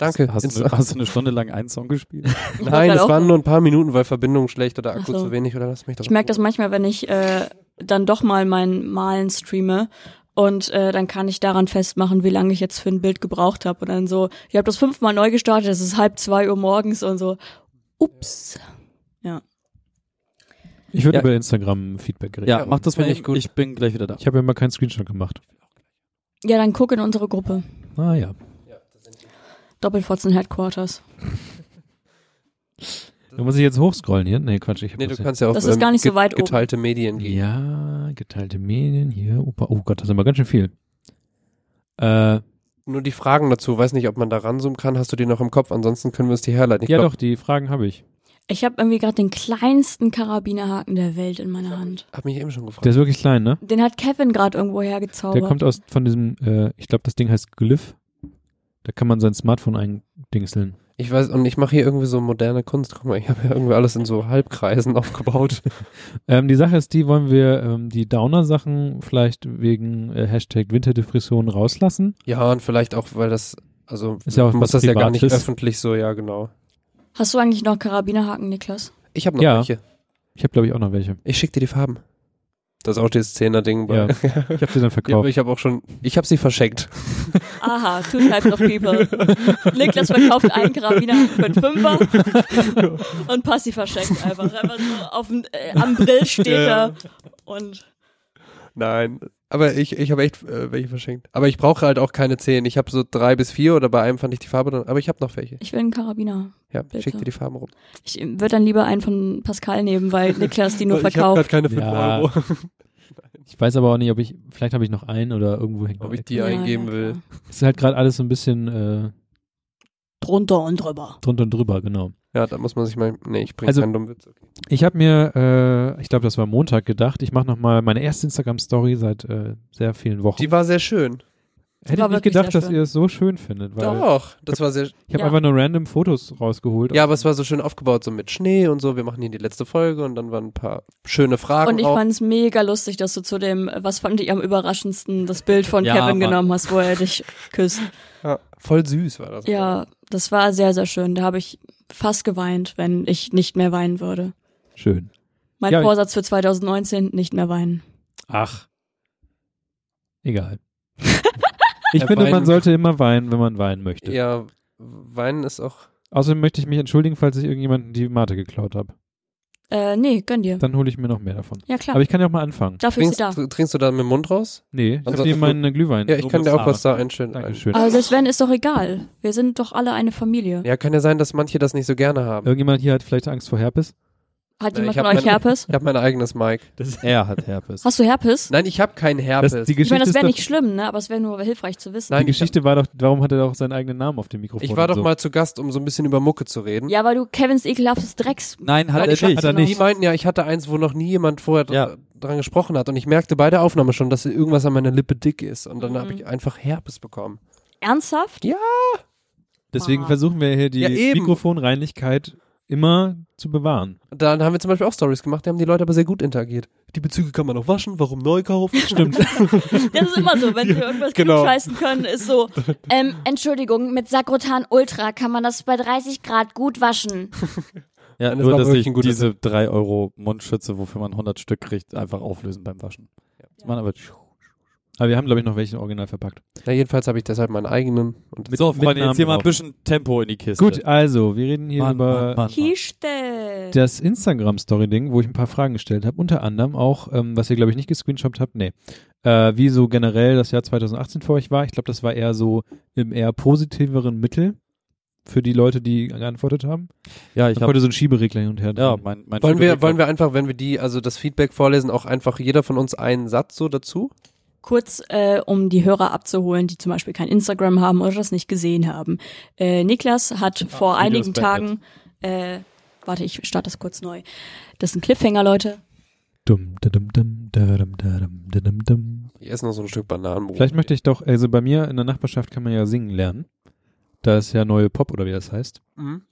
[SPEAKER 1] Danke.
[SPEAKER 4] Hast
[SPEAKER 1] Ins-
[SPEAKER 4] du, hast du eine Stunde lang einen Song gespielt? <laughs>
[SPEAKER 1] Nein, es waren nur ein paar Minuten, weil Verbindung schlecht oder Akku
[SPEAKER 5] so.
[SPEAKER 1] zu wenig oder lass mich doch
[SPEAKER 5] Ich merke das manchmal, wenn ich äh, dann doch mal mein Malen streame und äh, dann kann ich daran festmachen, wie lange ich jetzt für ein Bild gebraucht habe. Und dann so, ich habe das fünfmal neu gestartet, es ist halb zwei Uhr morgens und so, ups.
[SPEAKER 3] Ich würde
[SPEAKER 4] Ja.
[SPEAKER 3] über Instagram Feedback reden.
[SPEAKER 4] Ja,
[SPEAKER 1] Ja,
[SPEAKER 4] mach das
[SPEAKER 1] ich
[SPEAKER 4] Ich,
[SPEAKER 1] gut.
[SPEAKER 4] ich bin gleich wieder da.
[SPEAKER 3] Ich habe ja mal keinen Screenshot gemacht.
[SPEAKER 5] Ja, dann guck in unsere Gruppe.
[SPEAKER 3] Ah ja.
[SPEAKER 5] Doppelfotzen Headquarters.
[SPEAKER 3] Da muss ich jetzt hochscrollen hier. Nee, Quatsch. Ich
[SPEAKER 1] Nee, du kannst ja auch
[SPEAKER 5] Das ist gar nicht so
[SPEAKER 1] ge-
[SPEAKER 5] weit oben.
[SPEAKER 1] geteilte Medien gehen.
[SPEAKER 3] Ja, geteilte Medien hier. Opa. Oh Gott, das ist aber ganz schön viel. Äh,
[SPEAKER 1] Nur die Fragen dazu, weiß nicht, ob man da ranzoomen kann, hast du die noch im Kopf, ansonsten können wir uns die herleiten. Ich
[SPEAKER 3] ja
[SPEAKER 1] glaub,
[SPEAKER 3] doch, die Fragen habe ich.
[SPEAKER 5] Ich habe irgendwie gerade den kleinsten Karabinerhaken der Welt in meiner Hand.
[SPEAKER 1] Hab mich eben schon gefragt.
[SPEAKER 3] Der ist wirklich klein, ne?
[SPEAKER 5] Den hat Kevin gerade irgendwo
[SPEAKER 3] Der
[SPEAKER 5] hergezaubert.
[SPEAKER 3] kommt aus von diesem, äh, ich glaube, das Ding heißt Glyph. Da kann man sein Smartphone eindingseln.
[SPEAKER 1] Ich weiß, und ich mache hier irgendwie so moderne Kunst. Guck mal, ich habe ja irgendwie alles in so Halbkreisen <laughs> aufgebaut.
[SPEAKER 3] Ähm, die Sache ist die, wollen wir ähm, die Downer-Sachen vielleicht wegen äh, Hashtag Winterdepression rauslassen?
[SPEAKER 1] Ja, und vielleicht auch, weil das, also
[SPEAKER 3] Ist ja auch
[SPEAKER 1] muss
[SPEAKER 3] was
[SPEAKER 1] das ja gar nicht öffentlich so, ja genau.
[SPEAKER 5] Hast du eigentlich noch Karabinerhaken, Niklas?
[SPEAKER 1] Ich habe noch
[SPEAKER 3] Ja.
[SPEAKER 1] welche.
[SPEAKER 3] Ich habe, glaube ich, auch noch welche.
[SPEAKER 1] Ich schicke dir die Farben. Das ist auch dieses Zehner-Ding. bei-
[SPEAKER 3] Ja. Ich habe sie dann <laughs>
[SPEAKER 1] Ja, aber
[SPEAKER 3] verkauft.
[SPEAKER 1] ich habe auch schon, ich habe sie verschenkt. <laughs>
[SPEAKER 5] Aha, two types of people. Niklas verkauft einen Karabiner für einen Fünfer <laughs> und Passi verschenkt einfach. Einfach so auf dem, äh, am Grill steht
[SPEAKER 1] Ja.
[SPEAKER 5] er und
[SPEAKER 1] Nein, aber ich, ich habe echt äh, welche verschenkt. Aber ich brauche halt auch keine zehn. Ich habe so drei bis vier oder bei einem fand ich die Farbe dann, aber ich habe noch welche.
[SPEAKER 5] ich will einen Karabiner.
[SPEAKER 1] Ja,
[SPEAKER 5] Bitte.
[SPEAKER 1] schick dir die Farben rum.
[SPEAKER 5] Ich würde dann lieber einen von Pascal nehmen, weil <laughs> Niklas die nur
[SPEAKER 1] ich habe gerade
[SPEAKER 5] verkauft.
[SPEAKER 1] keine fünf
[SPEAKER 3] Ja.
[SPEAKER 1] Euro, <laughs>
[SPEAKER 3] Ich weiß aber auch nicht, ob ich, vielleicht habe ich noch einen oder irgendwo hängt noch
[SPEAKER 1] ob ich die
[SPEAKER 5] Ja,
[SPEAKER 1] eingeben
[SPEAKER 5] ja,
[SPEAKER 1] will.
[SPEAKER 3] Es ist halt gerade alles so ein bisschen äh,
[SPEAKER 5] Drunter und drüber.
[SPEAKER 3] drunter und drüber, genau.
[SPEAKER 1] Ja, da muss man sich mal, nee, ich bringe
[SPEAKER 3] Also-
[SPEAKER 1] keinen dummen Witz. Okay.
[SPEAKER 3] Ich habe mir, äh, ich glaube, das war Montag gedacht, ich mache nochmal meine erste Instagram-Story seit äh, sehr vielen Wochen.
[SPEAKER 1] Die war sehr schön.
[SPEAKER 3] Hätte ich nicht gedacht, dass
[SPEAKER 5] schön.
[SPEAKER 3] ihr es so schön findet, weil
[SPEAKER 1] Doch, das war sehr,
[SPEAKER 3] ich habe
[SPEAKER 5] Ja.
[SPEAKER 3] einfach nur random Fotos rausgeholt.
[SPEAKER 1] ja, aber es war so schön aufgebaut, so mit Schnee und so. Wir machen hier die letzte Folge und dann waren ein paar schöne Fragen
[SPEAKER 5] Und ich fand es mega lustig, dass du zu dem, was fand ich am überraschendsten, das Bild von
[SPEAKER 4] Ja,
[SPEAKER 5] Kevin
[SPEAKER 4] Mann.
[SPEAKER 5] genommen hast, wo er dich küsst.
[SPEAKER 1] Ja, voll süß war das.
[SPEAKER 5] Ja, das war sehr, sehr schön. Da habe ich fast geweint, wenn ich nicht mehr weinen würde.
[SPEAKER 3] Schön.
[SPEAKER 5] Mein
[SPEAKER 3] Ja,
[SPEAKER 5] Vorsatz für 2019, nicht mehr weinen.
[SPEAKER 3] Ach. Egal. <laughs> ich
[SPEAKER 1] Ja,
[SPEAKER 3] finde, man sollte immer weinen, wenn man weinen möchte.
[SPEAKER 1] Ja, weinen ist auch.
[SPEAKER 3] Außerdem möchte ich mich entschuldigen, falls ich irgendjemanden die Mate geklaut habe.
[SPEAKER 5] Äh, nee, gönn dir.
[SPEAKER 3] Dann hole ich mir noch mehr davon.
[SPEAKER 5] Ja, klar.
[SPEAKER 3] Aber ich kann ja auch mal anfangen.
[SPEAKER 5] Dafür ist
[SPEAKER 1] Trinkst,
[SPEAKER 5] sie da.
[SPEAKER 1] trinkst du da mit dem Mund raus?
[SPEAKER 3] Nee, ich
[SPEAKER 1] Also-
[SPEAKER 3] habe hier meinen Glühwein.
[SPEAKER 1] Ja, ich kann dir auch was da einstellen.
[SPEAKER 3] Dankeschön.
[SPEAKER 5] Aber selbst wenn, ist doch egal. Wir sind doch alle eine Familie.
[SPEAKER 1] Ja, kann ja sein, dass manche das nicht so gerne haben.
[SPEAKER 3] Irgendjemand hier hat vielleicht Angst vor Herpes?
[SPEAKER 5] Hat
[SPEAKER 1] Ja,
[SPEAKER 5] jemand von euch Herpes?
[SPEAKER 1] Ich habe mein eigenes Mic.
[SPEAKER 4] Er hat Herpes.
[SPEAKER 5] Hast du Herpes?
[SPEAKER 1] Nein, ich habe keinen Herpes.
[SPEAKER 3] Das, die
[SPEAKER 5] Ich meine, das wäre nicht schlimm, ne? Aber es wäre nur hilfreich zu wissen.
[SPEAKER 1] Nein,
[SPEAKER 3] die Geschichte war doch, warum hat er doch seinen eigenen Namen auf dem Mikrofon?
[SPEAKER 1] ich war doch
[SPEAKER 3] so.
[SPEAKER 1] mal zu Gast, um so ein bisschen über Mucke zu reden.
[SPEAKER 5] Ja, weil du Kevins ekelhaftes Drecks.
[SPEAKER 4] Nein, hat
[SPEAKER 1] Nein,
[SPEAKER 4] er nicht.
[SPEAKER 3] hat er
[SPEAKER 1] Die
[SPEAKER 3] nicht.
[SPEAKER 1] meinten ja, ich hatte eins, wo noch nie jemand vorher
[SPEAKER 4] Ja.
[SPEAKER 1] dran gesprochen hat. Und ich merkte bei der Aufnahme schon, dass irgendwas an meiner Lippe dick ist. Und dann
[SPEAKER 5] Mhm.
[SPEAKER 1] habe ich einfach Herpes bekommen.
[SPEAKER 5] Ernsthaft?
[SPEAKER 3] Deswegen
[SPEAKER 5] Ah.
[SPEAKER 3] versuchen wir hier die
[SPEAKER 1] Ja, eben.
[SPEAKER 3] Mikrofonreinlichkeit immer zu bewahren.
[SPEAKER 1] Dann haben wir zum Beispiel auch Stories gemacht, da haben die Leute aber sehr gut interagiert. Die Bezüge kann man auch waschen, warum neu kaufen? <laughs>
[SPEAKER 3] Stimmt. <laughs>
[SPEAKER 5] Das ist immer so, wenn wir irgendwas
[SPEAKER 1] Genau.
[SPEAKER 5] klugscheißen können, ist so, ähm, Entschuldigung, mit Sakrotan Ultra kann man das bei 30 Grad gut waschen. <laughs>
[SPEAKER 4] Ja,
[SPEAKER 1] das
[SPEAKER 4] nur,
[SPEAKER 1] war
[SPEAKER 4] dass
[SPEAKER 1] wirklich
[SPEAKER 4] ich
[SPEAKER 1] ein guter
[SPEAKER 4] diese 3 Euro Mundschütze, wofür man 100 Stück kriegt, einfach auflösen beim Waschen. Das man aber
[SPEAKER 3] Aber wir haben, glaube ich, noch welche original verpackt.
[SPEAKER 1] Ja, jedenfen's habe ich deshalb meinen eigenen. Und
[SPEAKER 3] Mit-
[SPEAKER 4] so, Freunde,
[SPEAKER 3] Namen
[SPEAKER 4] jetzt hier mal ein bisschen Tempo in die Kiste.
[SPEAKER 3] Gut, also, wir reden hier
[SPEAKER 4] Mann,
[SPEAKER 3] über
[SPEAKER 4] Mann, Mann, Mann.
[SPEAKER 5] Kiste.
[SPEAKER 3] das Instagram-Story-Ding, wo ich ein paar Fragen gestellt habe. Unter anderem auch, ähm, was ihr, glaube ich, nicht gescreenshot habt, nee. Äh, wie so generell das Jahr 2018 für euch war. Ich glaube, das war eher so im eher positiveren Mittel für die Leute, die geantwortet haben.
[SPEAKER 4] Ja, ich
[SPEAKER 3] Ich
[SPEAKER 4] habe
[SPEAKER 3] so einen Schieberegler hin und her
[SPEAKER 4] ja, mein, mein
[SPEAKER 1] wollen wir, wollen wir einfach, wenn wir die, also das Feedback vorlesen, auch einfach jeder von uns einen Satz so dazu?
[SPEAKER 5] Kurz, äh, um die Hörer abzuholen, die zum Beispiel kein Instagram haben oder das nicht gesehen haben. Äh, Niklas hat vor
[SPEAKER 3] Video
[SPEAKER 5] einigen. Tagen äh, Warte, ich starte das kurz neu. Das ist ein Cliffhanger, Leute.
[SPEAKER 3] Dum, dum.
[SPEAKER 1] Ich esse noch so ein Stück Bananenbrot.
[SPEAKER 3] Vielleicht möchte ich doch, also bei mir in der Nachbarschaft kann man ja singen lernen. Da ist ja neue Pop oder wie das heißt.
[SPEAKER 1] Mhm.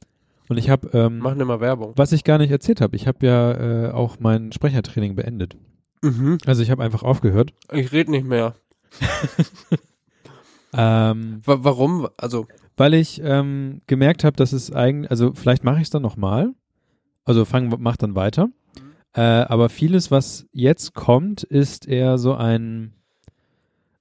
[SPEAKER 3] Und ich habe, ähm,
[SPEAKER 1] Machen immer Werbung.
[SPEAKER 3] was ich gar nicht erzählt habe, ich habe ja äh, auch mein Sprechertraining beendet.
[SPEAKER 1] Mhm.
[SPEAKER 3] Also ich habe einfach aufgehört.
[SPEAKER 1] Ich rede nicht mehr. <laughs>
[SPEAKER 3] Ähm,
[SPEAKER 1] Wa warum? Also,
[SPEAKER 3] weil ich ähm, gemerkt habe, dass es eigentlich, also vielleicht mache ich es dann nochmal. Also fang, mach dann weiter. Äh, aber vieles, was jetzt kommt, ist eher so ein,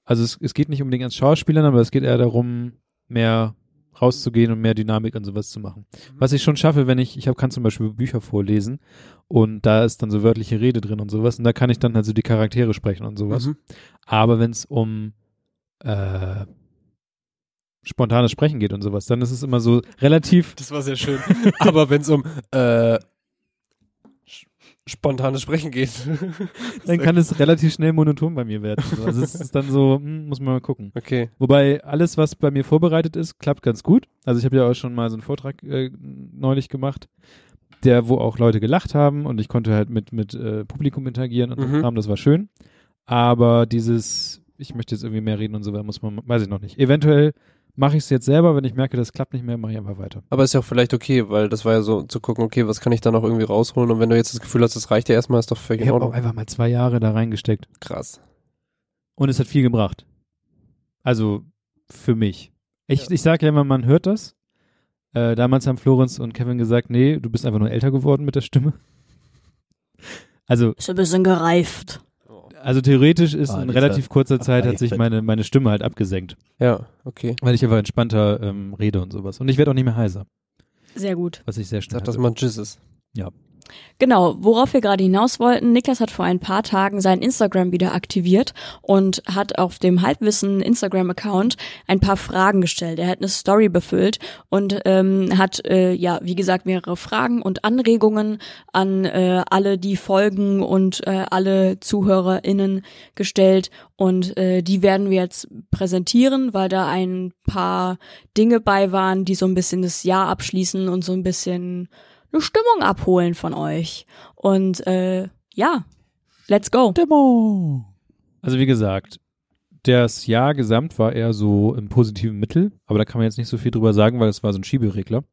[SPEAKER 3] also es, es geht nicht unbedingt ans Schauspielern, aber es geht eher darum, mehr rauszugehen und mehr Dynamik und sowas zu machen. Was ich schon schaffe, wenn ich, ich hab, kann zum Beispiel Bücher vorlesen und da ist dann so wörtliche Rede drin und sowas und da kann ich dann also die Charaktere sprechen und sowas.
[SPEAKER 1] Mhm.
[SPEAKER 3] Aber wenn es um äh, spontanes Sprechen geht und sowas, dann ist es immer so relativ.
[SPEAKER 1] das war sehr schön. <laughs> Aber wenn es um äh, spontanes Sprechen geht. <laughs>
[SPEAKER 3] Dann kann es relativ schnell monoton bei mir werden. Also es ist dann so, hm, muss man mal gucken.
[SPEAKER 1] Okay.
[SPEAKER 3] Wobei alles, was bei mir vorbereitet ist, klappt ganz gut. Also ich habe ja auch schon mal so einen Vortrag äh, neulich gemacht, der, wo auch Leute gelacht haben und ich konnte halt mit, mit äh, Publikum interagieren und
[SPEAKER 1] Mhm.
[SPEAKER 3] Kram, das war schön. Aber dieses, ich möchte jetzt irgendwie mehr reden und so, da muss man, weiß ich noch nicht. Eventuell mache ich es jetzt selber, wenn ich merke, das klappt nicht mehr, mache ich einfach weiter.
[SPEAKER 1] Aber ist ja auch vielleicht okay, weil das war ja so zu gucken, okay, was kann ich da noch irgendwie rausholen? Und wenn du jetzt das Gefühl hast, das reicht ja erstmal, ist doch völlig
[SPEAKER 3] Ich habe auch einfach mal zwei Jahre da reingesteckt.
[SPEAKER 1] Krass.
[SPEAKER 3] Und es hat viel gebracht. Also für mich. Ich, ich sage ja immer, man hört das. Äh, damals haben Florenz und Kevin gesagt, nee, du bist einfach nur älter geworden mit der Stimme. <laughs> Also,
[SPEAKER 5] Ist ein bisschen gereift.
[SPEAKER 3] Also theoretisch ist
[SPEAKER 4] Ah,
[SPEAKER 3] in relativ kurzer Zeit hat sich meine, meine Stimme halt abgesenkt,
[SPEAKER 1] Ja, okay.
[SPEAKER 3] weil ich einfach entspannter ähm, rede und sowas. Und ich werde auch nicht mehr heiser,
[SPEAKER 5] Sehr gut.
[SPEAKER 3] was ich sehr schnell
[SPEAKER 1] Sag, dass
[SPEAKER 3] hatte.
[SPEAKER 1] man Jizz ist.
[SPEAKER 5] Genau, worauf wir gerade hinaus wollten. Niklas hat vor ein paar Tagen sein Instagram wieder aktiviert und hat auf dem Halbwissen Instagram-Account ein paar Fragen gestellt. Er hat eine Story befüllt und ähm, hat, äh, ja, wie gesagt, mehrere Fragen und Anregungen an äh, alle, die folgen und äh, alle ZuhörerInnen gestellt. Und äh, die werden wir jetzt präsentieren, weil da ein paar Dinge bei waren, die so ein bisschen das Jahr abschließen und so ein bisschen eine Stimmung abholen von euch. Und äh, ja, let's go.
[SPEAKER 3] Demo. Also wie gesagt, das Jahr gesamt war eher so im positiven Mittel, aber da kann man jetzt nicht so viel drüber sagen, weil es war so ein Schieberegler.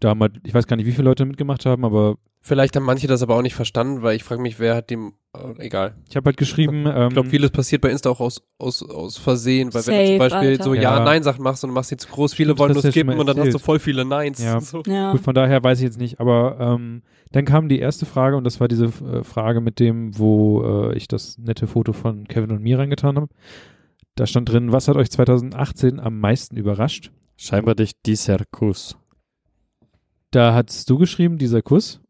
[SPEAKER 3] Da haben halt, ich weiß gar nicht, wie viele Leute mitgemacht haben, aber
[SPEAKER 1] Vielleicht haben manche das aber auch nicht verstanden, weil ich frage mich, wer hat dem, äh, egal.
[SPEAKER 3] ich habe halt geschrieben, ähm,
[SPEAKER 1] Ich glaube, vieles passiert bei Insta auch aus, aus, aus Versehen, weil wenn du
[SPEAKER 5] Safe,
[SPEAKER 1] zum Beispiel
[SPEAKER 5] Alter.
[SPEAKER 1] so
[SPEAKER 3] Ja.
[SPEAKER 1] Ja-Nein-Sachen machst und du machst sie zu groß, viele wollen
[SPEAKER 3] das
[SPEAKER 1] nur skippen und dann hast du voll viele Neins.
[SPEAKER 3] Ja.
[SPEAKER 1] So.
[SPEAKER 5] Ja.
[SPEAKER 3] Gut, von daher weiß ich jetzt nicht, aber ähm, dann kam die erste Frage und das war diese äh, Frage mit dem, wo äh, ich das nette Foto von Kevin und mir reingetan habe. Da stand drin, was hat euch 2018 am meisten überrascht?
[SPEAKER 4] Scheinbar dich dieser Kuss.
[SPEAKER 3] Da hast du geschrieben, dieser Kuss.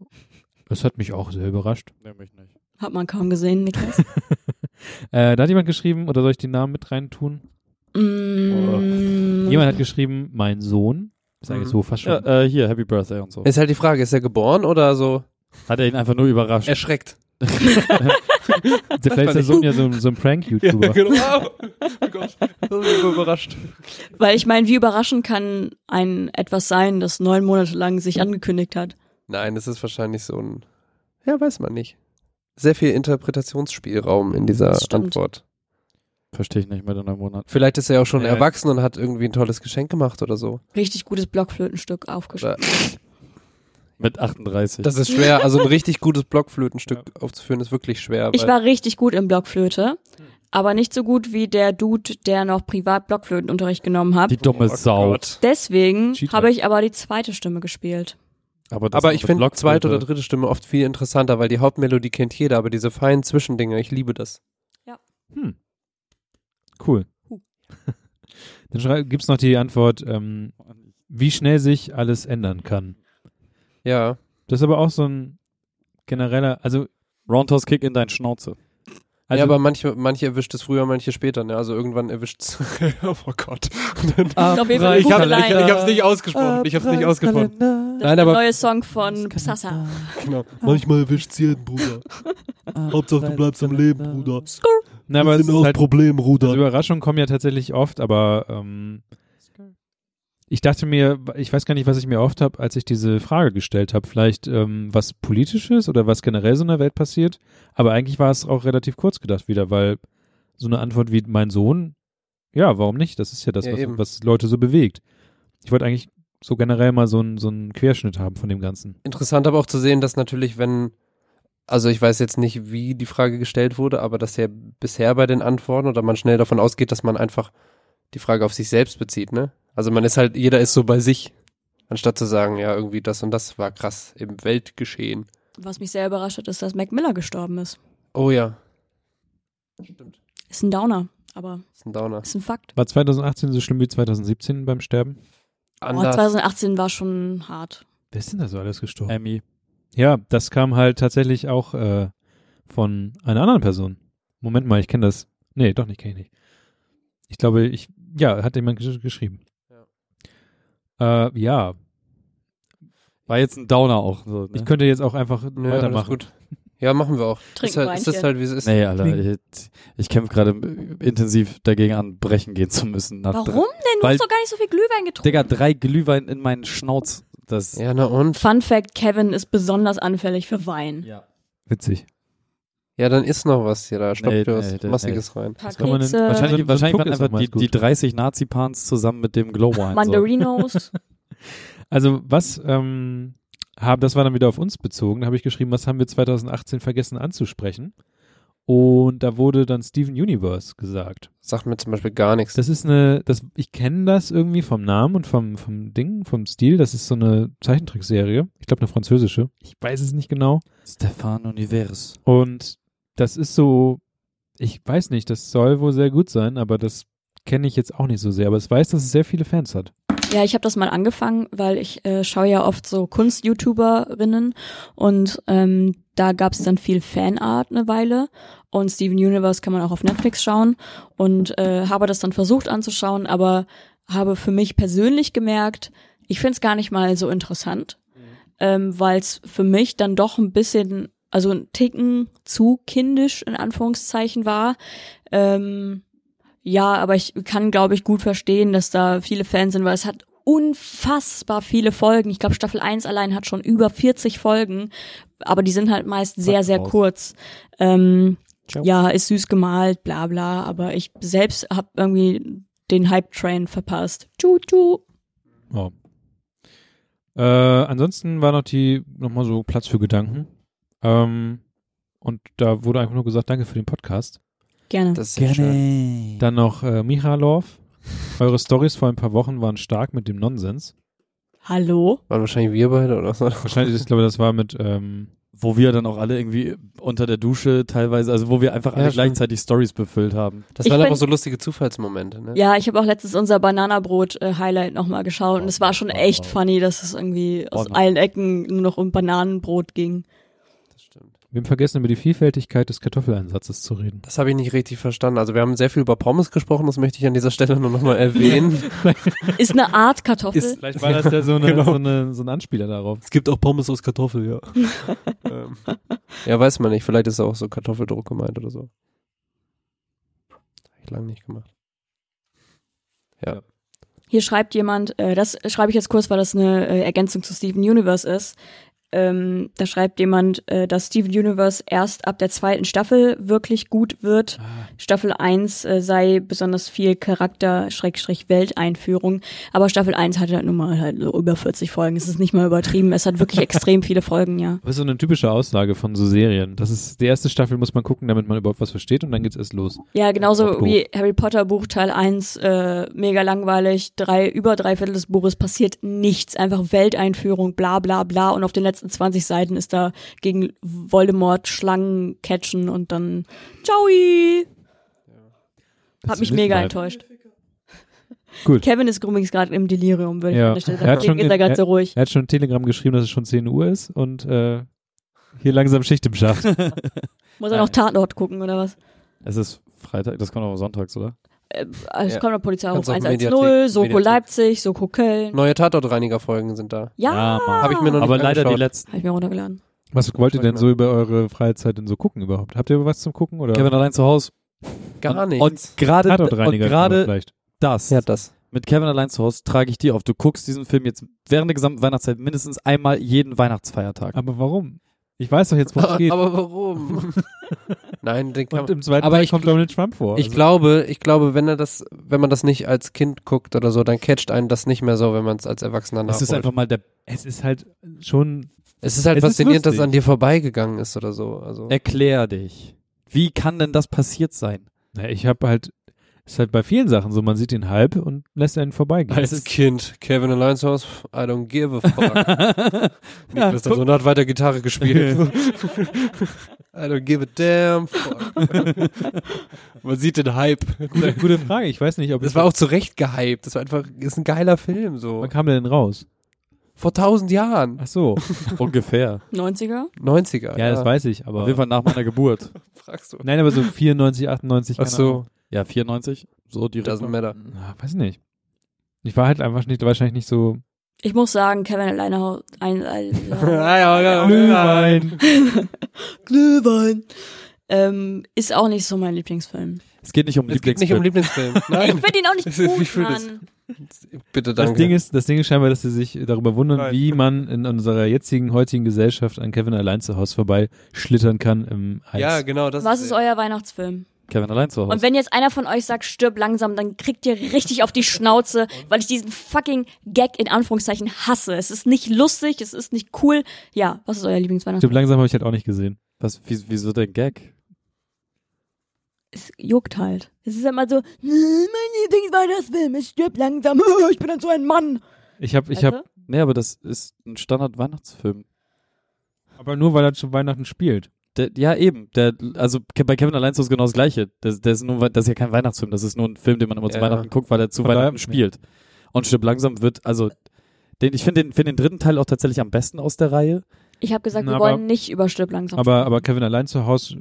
[SPEAKER 3] Das hat mich auch sehr überrascht.
[SPEAKER 4] Nämlich nicht.
[SPEAKER 5] Hat man kaum gesehen, Niklas. <laughs>
[SPEAKER 3] Äh, da hat jemand geschrieben, oder soll ich den Namen mit reintun?
[SPEAKER 5] mm,
[SPEAKER 3] Jemand hat geschrieben, mein Sohn. Sag ich
[SPEAKER 1] Mhm.
[SPEAKER 3] so fast schon.
[SPEAKER 4] Ja, äh, hier, Happy Birthday und so.
[SPEAKER 1] Ist halt die Frage, ist er geboren oder so
[SPEAKER 4] Hat er ihn einfach nur überrascht.
[SPEAKER 1] erschreckt? <laughs>
[SPEAKER 3] Vielleicht ist der Sohn ja so, so ein Prank-YouTuber.
[SPEAKER 1] genau. Oh Gott, das ist so überrascht.
[SPEAKER 5] weil ich meine, wie überraschend kann ein etwas sein, das neun Monate lang sich angekündigt hat.
[SPEAKER 1] Nein, das ist wahrscheinlich so ein, ja, weiß man nicht. Sehr viel Interpretationsspielraum in dieser. Antwort.
[SPEAKER 4] Verstehe ich nicht mit in einem Monat.
[SPEAKER 1] Vielleicht ist er ja auch schon
[SPEAKER 3] Ja.
[SPEAKER 1] erwachsen und hat irgendwie ein tolles Geschenk gemacht oder so.
[SPEAKER 5] Richtig gutes Blockflötenstück aufgeschrieben.
[SPEAKER 4] Mit 38.
[SPEAKER 1] Das ist schwer. Also ein richtig gutes Blockflötenstück aufzuführen ist wirklich schwer.
[SPEAKER 5] Ich war richtig gut im Blockflöte, aber nicht so gut wie der Dude, der noch privat Blockflötenunterricht genommen hat.
[SPEAKER 4] Die dumme
[SPEAKER 1] Oh
[SPEAKER 4] Sau.
[SPEAKER 5] Deswegen habe ich aber die zweite Stimme gespielt.
[SPEAKER 4] Aber, das
[SPEAKER 1] Aber ich finde zweite oder dritte Stimme oft viel interessanter, weil die Hauptmelodie kennt jeder, aber diese feinen Zwischendinge, ich liebe das.
[SPEAKER 3] Hm. Cool. <laughs> Dann schrei- gibt's noch die Antwort, ähm, wie schnell sich alles ändern kann.
[SPEAKER 1] Ja.
[SPEAKER 3] Das ist aber auch so ein genereller, also,
[SPEAKER 4] Roundhouse Kick in dein Schnauze.
[SPEAKER 3] Also
[SPEAKER 1] ja, aber manche, manche erwischt es früher, manche später, ne? Also irgendwann erwischt es. <laughs> oh Gott. ich habe hab's nicht ausgesprochen. Ich hab's nicht ausgesprochen.
[SPEAKER 5] Das
[SPEAKER 1] Nein,
[SPEAKER 5] ist der
[SPEAKER 1] aber
[SPEAKER 5] neue Song von Psassa.
[SPEAKER 1] genau. manchmal erwischt's jeden, Bruder. <laughs> Hauptsache du bleibst am Leben, Bruder.
[SPEAKER 3] na, aber es ist halt,
[SPEAKER 1] Problem,
[SPEAKER 3] also Überraschungen kommen ja tatsächlich oft, aber ähm, ich dachte mir, ich weiß gar nicht, was ich mir erhofft habe, als ich diese Frage gestellt habe. Vielleicht ähm, was Politisches oder was generell so in der Welt passiert. Aber eigentlich war es auch relativ kurz gedacht wieder, weil so eine Antwort wie mein Sohn, ja, warum nicht? Das ist ja das,
[SPEAKER 1] Ja,
[SPEAKER 3] was, was Leute so bewegt. Ich wollte eigentlich so generell mal so einen so einen Querschnitt haben von dem Ganzen.
[SPEAKER 1] Interessant aber auch zu sehen, dass natürlich, wenn, also ich weiß jetzt nicht, wie die Frage gestellt wurde, aber dass ja bisher bei den Antworten oder man schnell davon ausgeht, dass man einfach die Frage auf sich selbst bezieht, ne? Also man ist halt, jeder ist so bei sich, anstatt zu sagen, ja, irgendwie das und das war krass im Weltgeschehen.
[SPEAKER 5] Was mich sehr überrascht hat, ist, dass Mac Miller gestorben ist.
[SPEAKER 1] Oh ja,
[SPEAKER 5] Ist ein Downer, aber
[SPEAKER 1] ist ein Downer.
[SPEAKER 5] ist ein Fakt.
[SPEAKER 3] War 2018 so schlimm wie 2017 beim Sterben?
[SPEAKER 5] Oh,
[SPEAKER 1] Anders.
[SPEAKER 5] 2018 war schon hart.
[SPEAKER 3] Wer ist denn da so alles gestorben?
[SPEAKER 4] Emmy.
[SPEAKER 3] Ja, das kam halt tatsächlich auch äh, von einer anderen Person. Moment mal, ich kenne das. Nee, doch nicht, kenne ich nicht. Ich glaube, ich, ja, hat jemand gesch geschrieben. Ja. Äh, ja,
[SPEAKER 4] War jetzt ein Downer auch. So, ne?
[SPEAKER 3] ich könnte jetzt auch einfach
[SPEAKER 1] alles
[SPEAKER 3] weitermachen.
[SPEAKER 1] gut. Ja, machen wir auch.
[SPEAKER 5] Trink
[SPEAKER 1] ist, halt,
[SPEAKER 5] ein
[SPEAKER 1] ist das halt, wie es ist.
[SPEAKER 4] Nee, Alter, ich, ich kämpfe gerade intensiv dagegen an, brechen gehen zu müssen. Nach
[SPEAKER 5] Warum
[SPEAKER 4] drei-
[SPEAKER 5] denn? Du
[SPEAKER 4] Weil-
[SPEAKER 5] hast doch gar nicht so viel Glühwein getrunken.
[SPEAKER 4] Digga, drei Glühwein in meinen Schnauz. Das.
[SPEAKER 1] Ja, na und?
[SPEAKER 5] Fun Fact, Kevin ist besonders anfällig für Wein.
[SPEAKER 4] Ja.
[SPEAKER 3] Witzig.
[SPEAKER 1] Ja, dann ist noch was hier da. Stopp
[SPEAKER 4] Nee,
[SPEAKER 1] dir was
[SPEAKER 4] nee, nee,
[SPEAKER 1] Massiges rein.
[SPEAKER 5] Paar
[SPEAKER 3] kann man denn-
[SPEAKER 5] Kekse,
[SPEAKER 4] Wahrscheinlich, wahrscheinlich waren einfach
[SPEAKER 3] auch
[SPEAKER 4] die, die 30 Nazi-Pans zusammen mit dem Glowwine.
[SPEAKER 5] Mandarinos. <laughs>
[SPEAKER 3] Also was, ähm, haben, das war dann wieder auf uns bezogen, da habe ich geschrieben, was haben wir 2018 vergessen anzusprechen? Und da wurde dann Steven Universe gesagt.
[SPEAKER 1] Sagt mir zum Beispiel gar nichts.
[SPEAKER 3] Das ist eine, das, ich kenne das irgendwie vom Namen und vom, vom Ding, vom Stil. Das ist so eine Zeichentrickserie. Ich glaube eine französische. Ich weiß es nicht genau.
[SPEAKER 4] Stefan Univers.
[SPEAKER 3] Und das ist so, ich weiß nicht, das soll wohl sehr gut sein, aber das kenne ich jetzt auch nicht so sehr. Aber ich weiß, dass es sehr viele Fans hat.
[SPEAKER 5] Ja, ich habe das mal angefangen, weil ich äh, schaue ja oft so Kunst-YouTuberinnen und ähm, da gab es dann viel Fanart eine Weile und Steven Universe kann man auch auf Netflix schauen und äh, habe das dann versucht anzuschauen, aber habe für mich persönlich gemerkt, ich finde es gar nicht mal so interessant, ähm, weil es für mich dann doch ein bisschen, also ein Ticken zu kindisch in Anführungszeichen war. Ähm, ja, aber ich kann, glaube ich, gut verstehen, dass da viele Fans sind, weil es hat unfassbar viele Folgen. Ich glaube, Staffel 1 allein hat schon über 40 Folgen, aber die sind halt meist sehr, sehr kurz. Ähm, ja, ist süß gemalt, bla bla, aber ich selbst habe irgendwie den Hype-Train verpasst. Tschu, tschu.
[SPEAKER 3] Oh. Äh, ansonsten war noch die, nochmal so Platz für Gedanken. Ähm, und da wurde einfach nur gesagt, danke für den Podcast.
[SPEAKER 5] Gerne.
[SPEAKER 1] Das ist sehr schön.
[SPEAKER 3] Dann noch äh, Michalov. Eure Stories vor ein paar Wochen waren stark mit dem Nonsens.
[SPEAKER 5] Hallo?
[SPEAKER 1] Waren wahrscheinlich wir beide oder so.
[SPEAKER 3] Wahrscheinlich, ich glaube, das war mit, ähm,
[SPEAKER 4] Wo wir dann auch alle irgendwie unter der Dusche teilweise, also wo wir einfach
[SPEAKER 1] Ja,
[SPEAKER 4] alle
[SPEAKER 1] stimmt.
[SPEAKER 4] gleichzeitig Stories befüllt haben.
[SPEAKER 1] Das
[SPEAKER 5] Ich
[SPEAKER 1] waren aber so lustige Zufallsmomente, ne?
[SPEAKER 5] Ja, ich habe auch letztens unser Bananabrot-Highlight nochmal geschaut und es war schon echt
[SPEAKER 4] wow.
[SPEAKER 5] funny, dass es irgendwie aus
[SPEAKER 4] Oh,
[SPEAKER 5] allen Ecken nur noch um Bananenbrot ging.
[SPEAKER 3] Wir haben vergessen, über die Vielfältigkeit des Kartoffeleinsatzes zu reden.
[SPEAKER 1] Das habe ich nicht richtig verstanden. Also wir haben sehr viel über Pommes gesprochen, das möchte ich an dieser Stelle nur nochmal erwähnen. <laughs>
[SPEAKER 5] Ist eine Art Kartoffel.
[SPEAKER 1] Ist-
[SPEAKER 3] Vielleicht war das ja so, eine,
[SPEAKER 1] Genau.
[SPEAKER 3] so, eine, so ein Anspieler darauf.
[SPEAKER 1] es gibt auch Pommes aus Kartoffel, ja. <laughs> ähm, ja, weiß man nicht. Vielleicht ist auch so Kartoffeldruck gemeint oder so. Hab ich lange nicht gemacht. Ja.
[SPEAKER 5] Hier schreibt jemand, äh, das schreibe ich jetzt kurz, weil das eine äh, Ergänzung zu Steven Universe ist. Ähm, da schreibt jemand, äh, dass Steven Universe erst ab der zweiten Staffel wirklich gut wird. Staffel 1 äh, sei besonders viel Charakter, Schrägstrich Welteinführung. Aber Staffel 1 hatte halt nun mal halt so über 40 Folgen. Es ist nicht mal übertrieben. Es hat wirklich <laughs> extrem viele Folgen, ja.
[SPEAKER 3] Das ist so eine typische Aussage von so Serien. Das ist, die erste Staffel muss man gucken, damit man überhaupt was versteht und dann geht's erst los.
[SPEAKER 5] Ja, genauso wie Harry Potter Buch Teil 1, äh, mega langweilig, drei, über drei Viertel des Buches passiert nichts, einfach Welteinführung, bla bla bla und auf den letzten 20 Seiten ist da gegen Voldemort Schlangen catchen und dann ciao. Hat mich mega enttäuscht. <laughs>
[SPEAKER 3] Gut.
[SPEAKER 5] Kevin ist übrigens gerade im Delirium, würde ich
[SPEAKER 3] Ja.
[SPEAKER 5] an der Stelle
[SPEAKER 3] Er hat
[SPEAKER 5] sagen.
[SPEAKER 3] schon
[SPEAKER 5] er
[SPEAKER 3] in-
[SPEAKER 5] gerade so ruhig.
[SPEAKER 3] Er hat schon ein Telegramm geschrieben, dass es schon 10 Uhr ist und äh, hier langsam Schicht im Schacht. <laughs>
[SPEAKER 5] Muss er noch Tatort gucken oder was?
[SPEAKER 4] Es ist Freitag, das kommt aber sonntags, oder?
[SPEAKER 5] Äh, also
[SPEAKER 1] Ja.
[SPEAKER 5] kommt noch Polizei
[SPEAKER 1] Kannst
[SPEAKER 5] auf
[SPEAKER 1] auf
[SPEAKER 5] 110,
[SPEAKER 1] Mediathek-
[SPEAKER 5] Soko. Leipzig, Soko Köln.
[SPEAKER 1] Neue Tatortreiniger-Folgen sind da.
[SPEAKER 5] Ja,
[SPEAKER 4] Mann.
[SPEAKER 1] Habe ich mir noch nicht
[SPEAKER 4] aber leider die letzten.
[SPEAKER 5] habe ich mir runtergeladen.
[SPEAKER 3] Was wollt ihr denn so über eure Freizeit denn so gucken überhaupt? Habt ihr was zum Gucken oder?
[SPEAKER 4] Kevin allein zu Hause.
[SPEAKER 1] Gar nichts.
[SPEAKER 4] Und gerade gerade
[SPEAKER 3] vielleicht.
[SPEAKER 4] das.
[SPEAKER 1] ja, das.
[SPEAKER 4] mit Kevin allein zu Hause trage ich dir auf. Du guckst diesen Film jetzt während der gesamten Weihnachtszeit mindestens einmal jeden Weihnachtsfeiertag.
[SPEAKER 3] Aber warum? Ich weiß doch jetzt, worum es <laughs> geht.
[SPEAKER 1] Aber warum? <laughs> Nein, den kann
[SPEAKER 3] Und im zweiten
[SPEAKER 1] aber
[SPEAKER 3] Teil
[SPEAKER 1] ich
[SPEAKER 3] kommt Donald Trump vor.
[SPEAKER 1] ich
[SPEAKER 3] Also-
[SPEAKER 1] glaube, ich glaube, wenn er das, wenn man das nicht als Kind guckt oder so, dann catcht einen das nicht mehr so, wenn man es als Erwachsener
[SPEAKER 4] Es ist
[SPEAKER 1] nachholt.
[SPEAKER 4] einfach mal der,
[SPEAKER 3] es ist halt schon.
[SPEAKER 1] es ist halt
[SPEAKER 3] es ist
[SPEAKER 1] faszinierend, dass es an dir vorbeigegangen ist oder so. Also
[SPEAKER 4] erklär dich. Wie kann denn das passiert sein?
[SPEAKER 3] Na, ich habe halt. Ist halt bei vielen Sachen so, man sieht ihn halb und lässt einen vorbeigehen.
[SPEAKER 1] als Kind, Kevin Alliance House, I don't give a fuck. <laughs> Niklas. Sohn hat weiter Gitarre gespielt. I don't give a damn fuck. Man sieht den Hype.
[SPEAKER 3] gute, gute Frage. Ich weiß nicht, ob
[SPEAKER 1] Das war auch zu Recht gehypt. Das war einfach, ist ein geiler Film, so.
[SPEAKER 3] Wann kam der denn raus?
[SPEAKER 1] Vor tausend Jahren.
[SPEAKER 3] Ach so. <laughs>
[SPEAKER 4] Ungefähr.
[SPEAKER 5] 90er?
[SPEAKER 1] 90er.
[SPEAKER 3] Ja, das weiß ich, aber.
[SPEAKER 4] Auf jeden Fall nach meiner Geburt. <laughs>
[SPEAKER 1] Fragst du.
[SPEAKER 3] Nein, aber so 94, 98.
[SPEAKER 1] Ach
[SPEAKER 3] keine
[SPEAKER 1] so,
[SPEAKER 3] Ahnung.
[SPEAKER 4] Ja, 94. So die
[SPEAKER 1] doesn't matter.
[SPEAKER 3] Na, weiß nicht. Ich war halt einfach nicht, wahrscheinlich nicht so.
[SPEAKER 5] Ich muss sagen, Kevin alleine haut ein, ein, <laughs>
[SPEAKER 3] Glühwein. <laughs>
[SPEAKER 5] Glühwein. Ähm, ist auch nicht so mein Lieblingsfilm.
[SPEAKER 4] Es geht nicht um
[SPEAKER 1] Es geht nicht um
[SPEAKER 4] Lieblingsfilm.
[SPEAKER 1] Lieblingsfilm. <laughs> Nein.
[SPEAKER 5] Ich finde ihn auch nicht
[SPEAKER 1] Das ist-
[SPEAKER 5] gut,
[SPEAKER 1] fühlt es?
[SPEAKER 5] Mann.
[SPEAKER 1] Bitte,
[SPEAKER 3] Das
[SPEAKER 1] danke.
[SPEAKER 3] Ding ist, das Ding ist scheinbar, dass sie sich darüber wundern,
[SPEAKER 1] Nein.
[SPEAKER 3] wie man in unserer jetzigen, heutigen Gesellschaft an Kevin allein zu Hause vorbei schlittern kann im Eis.
[SPEAKER 1] ja, genau. Das
[SPEAKER 5] Was ist euer Weihnachtsfilm?
[SPEAKER 4] Kevin allein zu Hause.
[SPEAKER 5] Und wenn jetzt einer von euch sagt, stirb langsam, dann kriegt ihr richtig auf die Schnauze, weil ich diesen fucking Gag in Anführungszeichen hasse. Es ist nicht lustig, es ist nicht cool. Ja, was ist euer
[SPEAKER 3] Stimmt,
[SPEAKER 5] Lieblingsweihnachtsfilm?
[SPEAKER 3] langsam habe ich halt auch nicht gesehen.
[SPEAKER 4] Was, wie, wieso der Gag?
[SPEAKER 5] Es juckt halt. Es ist immer so, "Hm, mein Lieblingsweihnachtsfilm, es stirbt langsam, <laughs> ich bin dann so ein Mann.
[SPEAKER 3] Ich habe, ich
[SPEAKER 5] Weißt
[SPEAKER 3] habe,
[SPEAKER 5] du?
[SPEAKER 4] Nee, aber das ist ein Standard-Weihnachtsfilm.
[SPEAKER 3] aber nur weil er zu Weihnachten spielt.
[SPEAKER 4] Der, ja, eben. Der, also bei Kevin allein ist genau das Gleiche. Das, das, ist nur, das ist ja kein Weihnachtsfilm. Das ist nur ein Film, den man immer zu
[SPEAKER 1] Ja.
[SPEAKER 4] Weihnachten guckt, weil er zu Weihnachten spielt. Und Stirb langsam wird, also, den, ich finde den, find den dritten Teil auch tatsächlich am besten aus der Reihe.
[SPEAKER 5] Ich habe gesagt,
[SPEAKER 3] Na,
[SPEAKER 5] wir
[SPEAKER 3] aber-
[SPEAKER 5] wollen nicht über stirb langsam
[SPEAKER 3] Aber, aber Kevin allein zu Hause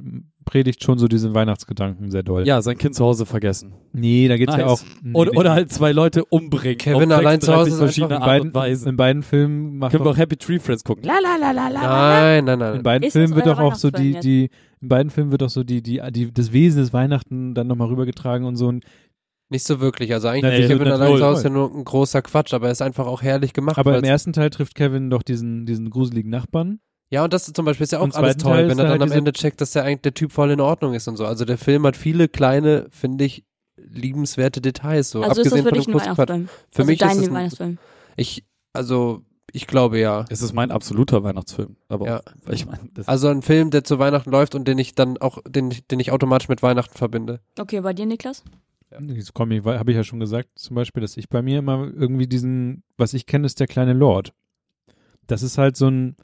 [SPEAKER 3] predigt schon so diesen Weihnachtsgedanken sehr doll.
[SPEAKER 4] Ja, sein Kind zu Hause vergessen.
[SPEAKER 3] Nee, da geht's ja
[SPEAKER 4] Nice.
[SPEAKER 3] auch. Nee,
[SPEAKER 4] Oder,
[SPEAKER 3] nee.
[SPEAKER 4] oder halt zwei Leute umbringen.
[SPEAKER 1] Kevin
[SPEAKER 4] auf
[SPEAKER 1] allein zu Hause
[SPEAKER 4] 36
[SPEAKER 1] ist
[SPEAKER 4] verschiedene
[SPEAKER 3] in
[SPEAKER 4] Art
[SPEAKER 3] beiden,
[SPEAKER 4] und Weisen.
[SPEAKER 3] in beiden Filmen macht
[SPEAKER 4] Können wir auch Happy Tree Friends gucken. La, la, la, la, la.
[SPEAKER 1] Nein, nein,
[SPEAKER 3] in
[SPEAKER 1] nein.
[SPEAKER 3] beiden
[SPEAKER 5] Ist
[SPEAKER 3] Filmen wird doch auch so die, die, in beiden Filmen wird doch so die, die, die, das Wesen des Weihnachten dann nochmal rübergetragen und so. Und,
[SPEAKER 1] Nicht so wirklich. Also eigentlich
[SPEAKER 3] Na,
[SPEAKER 1] ist Kevin allein zu Hause ja nur ein großer Quatsch, aber er ist einfach auch herrlich gemacht.
[SPEAKER 3] aber im ersten Teil trifft Kevin doch diesen, diesen gruseligen Nachbarn.
[SPEAKER 1] Ja, und das zum Beispiel ist ja auch
[SPEAKER 3] Im
[SPEAKER 1] alles toll,
[SPEAKER 3] Teil
[SPEAKER 1] wenn er
[SPEAKER 3] da
[SPEAKER 1] dann
[SPEAKER 3] halt
[SPEAKER 1] am Ende checkt, dass der eigentlich der Typ voll in Ordnung ist und so. Also der Film hat viele kleine, finde ich, liebenswerte Details. So
[SPEAKER 5] Also ist das
[SPEAKER 1] abgesehen
[SPEAKER 5] für
[SPEAKER 1] von
[SPEAKER 5] dich
[SPEAKER 1] dem.
[SPEAKER 5] Weihnachtsfilm?
[SPEAKER 1] Für
[SPEAKER 5] also
[SPEAKER 1] mich
[SPEAKER 5] dein
[SPEAKER 1] ist es
[SPEAKER 5] Weihnachtsfilm.
[SPEAKER 1] ich, also ich glaube ja.
[SPEAKER 4] Es ist mein absoluter Weihnachtsfilm. Aber
[SPEAKER 1] Ja.
[SPEAKER 4] ich meine, das
[SPEAKER 1] Also ein Film, der zu Weihnachten läuft und den ich dann auch, den, ich- den ich automatisch mit Weihnachten verbinde.
[SPEAKER 5] Okay, bei dir, Niklas?
[SPEAKER 3] Das komme habe ich ja schon gesagt, zum Beispiel, dass ich bei mir immer irgendwie diesen, was ich kenne, ist der kleine Lord. Das ist halt so ein,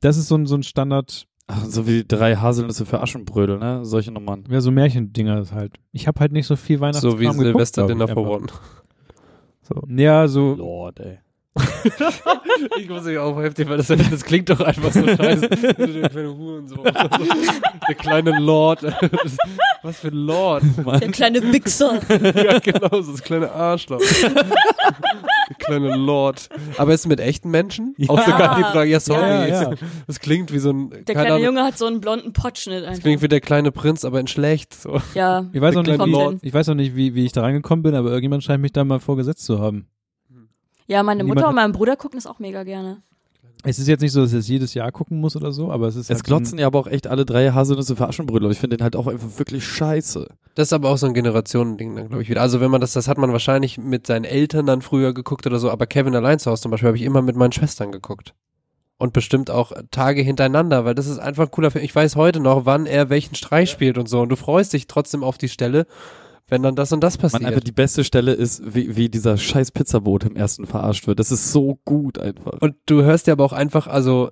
[SPEAKER 3] das ist so ein, so ein Standard,
[SPEAKER 4] Ach, so wie drei Haselnüsse für Aschenbrödel, ne? Solche Nummern.
[SPEAKER 3] ja, so Märchendinger halt. Ich habe halt nicht so viel Weihnachten.
[SPEAKER 1] so wie Silvester Dinner for One.
[SPEAKER 3] So. Ja, so,
[SPEAKER 4] Lord, ey. <laughs>
[SPEAKER 1] ich muss mich auch heftig, weil das, das klingt doch einfach so scheiße. der <laughs> kleine Hurensohn. der kleine Lord. <laughs> Was für ein Lord.
[SPEAKER 5] Der kleine Wichser.
[SPEAKER 1] ja, genau, so das kleine Arschloch. der kleine Lord. Aber ist es mit echten Menschen?
[SPEAKER 3] Ja.
[SPEAKER 1] Auch sogar die Frage, ja, sorry.
[SPEAKER 3] Ja, ja, ja.
[SPEAKER 1] Das klingt wie so ein,
[SPEAKER 5] Der kleine
[SPEAKER 1] Ahnung,
[SPEAKER 5] Junge hat so einen blonden Pottschnitt
[SPEAKER 1] das
[SPEAKER 5] einfach.
[SPEAKER 1] klingt wie der kleine Prinz, aber in schlecht. So.
[SPEAKER 5] Ja,
[SPEAKER 3] ich weiß auch nicht, wie, ich weiß auch nicht, wie, wie ich da reingekommen bin, aber irgendjemand scheint mich da mal vorgesetzt zu haben.
[SPEAKER 5] Ja, meine Mutter und mein Bruder gucken das auch mega gerne.
[SPEAKER 3] Es ist jetzt nicht so, dass ich es jedes Jahr gucken muss oder so, aber es ist
[SPEAKER 4] Es
[SPEAKER 3] halt
[SPEAKER 4] glotzen ja aber auch echt alle drei Haselnüsse für Aschenbrödel. Ich finde den halt auch einfach wirklich scheiße.
[SPEAKER 1] Das ist aber auch so ein Generationending dann, glaube ich, wieder. Also wenn man das, das hat man wahrscheinlich mit seinen Eltern dann früher geguckt oder so, aber Kevin allein zu Hause zum Beispiel habe ich immer mit meinen Schwestern geguckt. Und bestimmt auch Tage hintereinander, weil das ist einfach ein cooler Film. Ich weiß heute noch, wann er welchen Streich spielt und so. Und du freust dich trotzdem auf die Stelle, wenn dann das und das
[SPEAKER 4] Man,
[SPEAKER 1] passiert.
[SPEAKER 4] einfach die beste Stelle ist, wie, wie dieser scheiß Pizzaboot im ersten verarscht wird. Das ist so gut einfach.
[SPEAKER 1] Und du hörst ja aber auch einfach, also,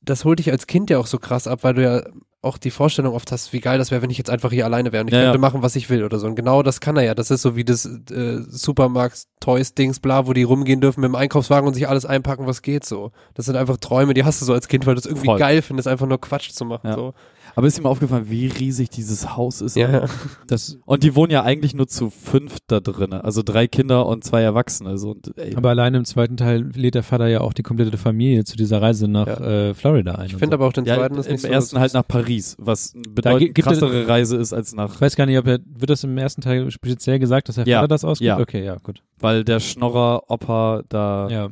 [SPEAKER 1] das holt dich als Kind ja auch so krass ab, weil du ja auch die Vorstellung oft hast, wie geil das wäre, wenn ich jetzt einfach hier alleine wäre und ich
[SPEAKER 4] Ja,
[SPEAKER 1] könnte
[SPEAKER 4] ja.
[SPEAKER 1] machen, was ich will oder so. Und genau das kann er ja. Das ist so wie das äh, Supermarkt-Toys-Dings, bla, wo die rumgehen dürfen mit dem Einkaufswagen und sich alles einpacken, was geht so. Das sind einfach Träume, die hast du so als Kind, weil du es irgendwie
[SPEAKER 4] Voll.
[SPEAKER 1] geil findest, einfach nur Quatsch zu machen.
[SPEAKER 4] Ja.
[SPEAKER 1] So.
[SPEAKER 4] Aber ist mal aufgefallen, wie riesig dieses Haus ist?
[SPEAKER 1] Ja, ja.
[SPEAKER 3] das,
[SPEAKER 4] Und die wohnen ja eigentlich nur zu fünf da drinnen. Also drei Kinder und zwei Erwachsene. So, und, ey,
[SPEAKER 3] aber allein im zweiten Teil lädt der Vater ja auch die komplette Familie zu dieser Reise nach
[SPEAKER 1] Ja.
[SPEAKER 3] äh, Florida ein.
[SPEAKER 1] Ich
[SPEAKER 3] und
[SPEAKER 1] finde
[SPEAKER 3] so.
[SPEAKER 1] aber auch den
[SPEAKER 4] ja,
[SPEAKER 1] zweiten ist
[SPEAKER 4] im
[SPEAKER 1] nicht so.
[SPEAKER 4] ersten halt nach Paris. Was eine
[SPEAKER 3] gibt es-
[SPEAKER 4] krassere Reise ist als nach,
[SPEAKER 3] Ich weiß gar nicht, ob er, wird das im ersten Teil speziell gesagt, dass der
[SPEAKER 4] Ja,
[SPEAKER 3] Vater das ausgibt?
[SPEAKER 4] ja.
[SPEAKER 3] Okay, ja, gut.
[SPEAKER 4] weil der Schnorrer Opa da.
[SPEAKER 3] Ja.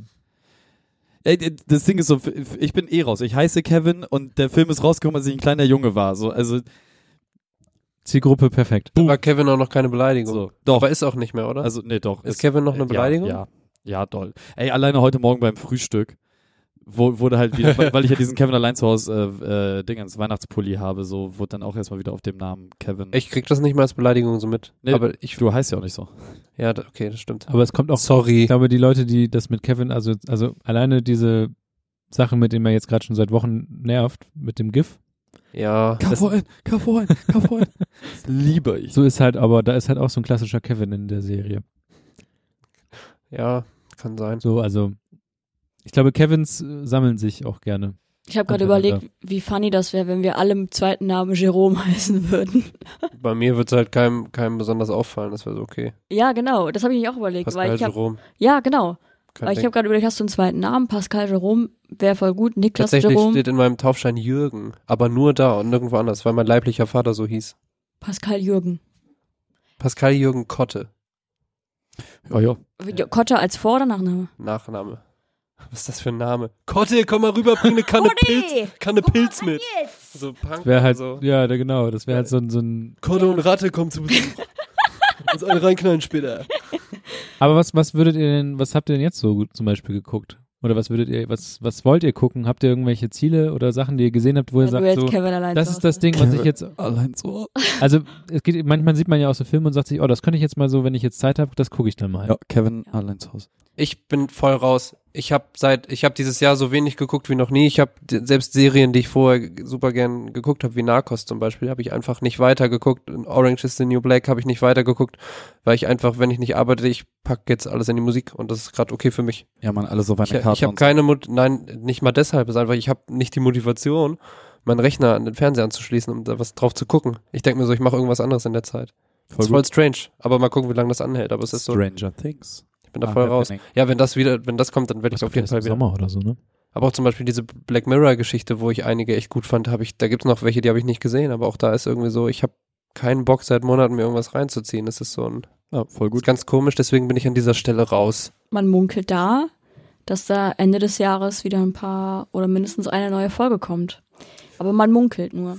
[SPEAKER 4] Das Ding ist so, ich bin eh raus. Ich heiße Kevin und der Film ist rausgekommen, als ich ein kleiner Junge war. So, also
[SPEAKER 3] Zielgruppe perfekt.
[SPEAKER 1] Da war Kevin auch noch keine Beleidigung.
[SPEAKER 4] so. Doch.
[SPEAKER 1] Aber ist auch nicht mehr, oder?
[SPEAKER 4] Also nee, doch.
[SPEAKER 1] ist Kevin noch eine Beleidigung?
[SPEAKER 4] Ja, ja, ja, doll. Ey, alleine heute Morgen beim Frühstück wo, wurde halt wieder, <laughs> weil, ich ja diesen Kevin allein zu Hause äh, äh, Dingens Weihnachtspulli habe, so wurde dann auch erstmal wieder auf dem Namen Kevin.
[SPEAKER 1] Ich krieg das nicht mal als Beleidigung so mit.
[SPEAKER 4] Nee,
[SPEAKER 1] aber ich,
[SPEAKER 4] du heißt ja auch nicht so.
[SPEAKER 1] ja, da- okay, das stimmt.
[SPEAKER 3] Aber es kommt auch,
[SPEAKER 1] Sorry.
[SPEAKER 3] ich glaube, die Leute, die das mit Kevin, also, also alleine diese Sache, mit dem er jetzt gerade schon seit Wochen nervt, mit dem GIF,
[SPEAKER 1] Ja,
[SPEAKER 4] KVN, KVN, KVN. Das liebe ich.
[SPEAKER 3] so ist halt, aber da ist halt auch so ein klassischer Kevin in der Serie.
[SPEAKER 1] ja, kann sein.
[SPEAKER 3] So, also, ich glaube, Kevins äh, sammeln sich auch gerne.
[SPEAKER 5] Ich habe gerade überlegt, wie funny das wäre, wenn wir alle mit zweiten Namen Jerome <laughs> heißen würden.
[SPEAKER 1] Bei mir wird's halt keinem, keinem besonders auffallen, das wäre so okay.
[SPEAKER 5] Ja, genau, das habe ich mir auch überlegt,
[SPEAKER 1] Pascal
[SPEAKER 5] weil ich habe
[SPEAKER 1] Jerome.
[SPEAKER 5] ja genau,
[SPEAKER 1] kein
[SPEAKER 5] weil ich habe gerade überlegt, hast du einen zweiten Namen? Pascal Jerome wäre voll gut, Niklas
[SPEAKER 1] Tatsächlich
[SPEAKER 5] Jerome,
[SPEAKER 1] steht in meinem Taufschein Jürgen, aber nur da und nirgendwo anders, weil mein leiblicher Vater so hieß.
[SPEAKER 5] Pascal Jürgen.
[SPEAKER 1] Pascal Jürgen Kotte,
[SPEAKER 4] Ja, ja.
[SPEAKER 5] Kotter als Vor- oder Nachname?
[SPEAKER 1] Nachname. Was ist das für ein Name? Kotte, komm mal rüber, bring eine <laughs> Kanne Pilz, Kanne Pilz mit. So Punk
[SPEAKER 3] Wäre halt,
[SPEAKER 1] so.
[SPEAKER 3] ja, da, genau, das wäre halt so ein, so ein,
[SPEAKER 1] Kotte und Ratte kommen zu Besuch. Uns alle reinknallen später. <laughs>
[SPEAKER 3] aber was, was würdet ihr denn, was habt ihr denn jetzt so gut zum Beispiel geguckt? Oder was würdet ihr, was, was wollt ihr gucken? Habt ihr irgendwelche Ziele oder Sachen, die ihr gesehen habt, wo ihr sagt, so,
[SPEAKER 5] Kevin allein
[SPEAKER 3] das ist das Ding, was ich jetzt,
[SPEAKER 4] Allein so.
[SPEAKER 3] also, es geht, manchmal sieht man ja aus so Filmen und sagt sich, oh, das könnte ich jetzt mal so, wenn ich jetzt Zeit habe, das gucke ich dann mal.
[SPEAKER 4] Ja, Kevin allein zu Hause.
[SPEAKER 1] Ich bin voll raus. Ich habe seit, ich habe dieses Jahr so wenig geguckt wie noch nie. Ich habe selbst Serien, die ich vorher super gern geguckt habe, wie Narcos zum Beispiel, habe ich einfach nicht weitergeguckt. Orange is the New Black habe ich nicht weitergeguckt, weil ich einfach, wenn ich nicht arbeite, ich pack jetzt alles in die Musik und das ist gerade okay für mich.
[SPEAKER 4] Ja, man, alles auf eine
[SPEAKER 1] Ich,
[SPEAKER 4] Karte.
[SPEAKER 1] ich habe
[SPEAKER 4] so.
[SPEAKER 1] keine Mut, nein, nicht mal deshalb, es ist einfach, ich habe nicht die Motivation, meinen Rechner an den Fernseher anzuschließen, um da was drauf zu gucken. Ich denke mir so, ich mache irgendwas anderes in der Zeit.
[SPEAKER 4] Voll
[SPEAKER 1] ist voll strange, aber mal gucken, wie lange das anhält. Aber es ist so,
[SPEAKER 4] Stranger Things.
[SPEAKER 1] Ich bin da
[SPEAKER 4] Ah,
[SPEAKER 1] voll raus.
[SPEAKER 4] happening.
[SPEAKER 1] Ja, wenn das wieder, wenn das kommt, dann werde ich auf jeden Fall wieder.
[SPEAKER 3] Sommer oder so, ne?
[SPEAKER 1] Aber auch zum Beispiel diese Black Mirror-Geschichte, wo ich einige echt gut fand, habe ich, da gibt's noch welche, die habe ich nicht gesehen, aber auch da ist irgendwie so, ich habe keinen Bock seit Monaten mir irgendwas reinzuziehen. Das ist so ein,
[SPEAKER 4] Ja, voll
[SPEAKER 1] ist
[SPEAKER 4] gut.
[SPEAKER 1] ganz komisch, deswegen bin ich an dieser Stelle raus.
[SPEAKER 5] Man munkelt da, dass da Ende des Jahres wieder ein paar oder mindestens eine neue Folge kommt. Aber man munkelt nur.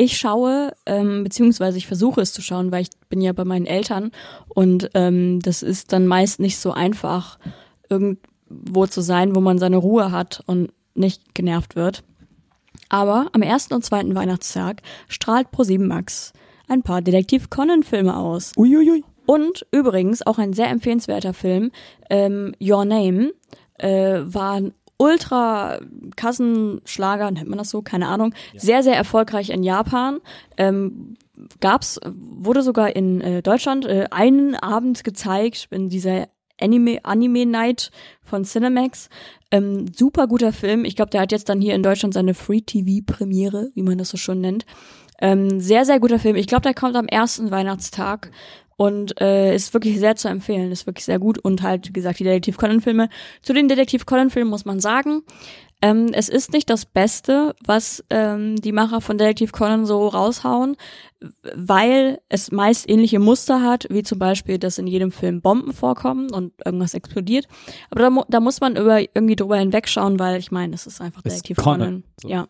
[SPEAKER 5] Ich schaue, ähm, beziehungsweise ich versuche es zu schauen, weil ich bin ja bei meinen Eltern und ähm, das ist dann meist nicht so einfach, irgendwo zu sein, wo man seine Ruhe hat und nicht genervt wird. Aber am ersten und zweiten Weihnachtstag strahlt ProSieben Max ein paar Detektiv Conan Filme aus.
[SPEAKER 4] Uiuiui.
[SPEAKER 5] Und übrigens auch ein sehr empfehlenswerter Film, ähm, Your Name, äh, war ultra Kassenschlager, nennt man das so, keine Ahnung, sehr, sehr erfolgreich in Japan. Ähm, gab's, wurde sogar in äh, Deutschland äh, einen Abend gezeigt in dieser Anime, Anime Night von Cinemax. Ähm, super guter Film. Ich glaube, der hat jetzt dann hier in Deutschland seine Free TV Premiere, wie man das so schon nennt. Ähm, sehr, sehr guter Film. Ich glaube, der kommt am ersten Weihnachtstag und äh, ist wirklich sehr zu empfehlen. Ist wirklich sehr gut und halt, wie gesagt, die Detektiv Conan Filme. Zu den Detektiv Conan Filmen muss man sagen, ähm, es ist nicht das Beste, was ähm, die Macher von Detektiv Conan so raushauen, weil es meist ähnliche Muster hat, wie zum Beispiel, dass in jedem Film Bomben vorkommen und irgendwas explodiert. Aber da, mu da muss man über, irgendwie drüber hinwegschauen, weil ich meine, es ist einfach Detektiv Conan.
[SPEAKER 4] Conan, so.
[SPEAKER 5] Ja.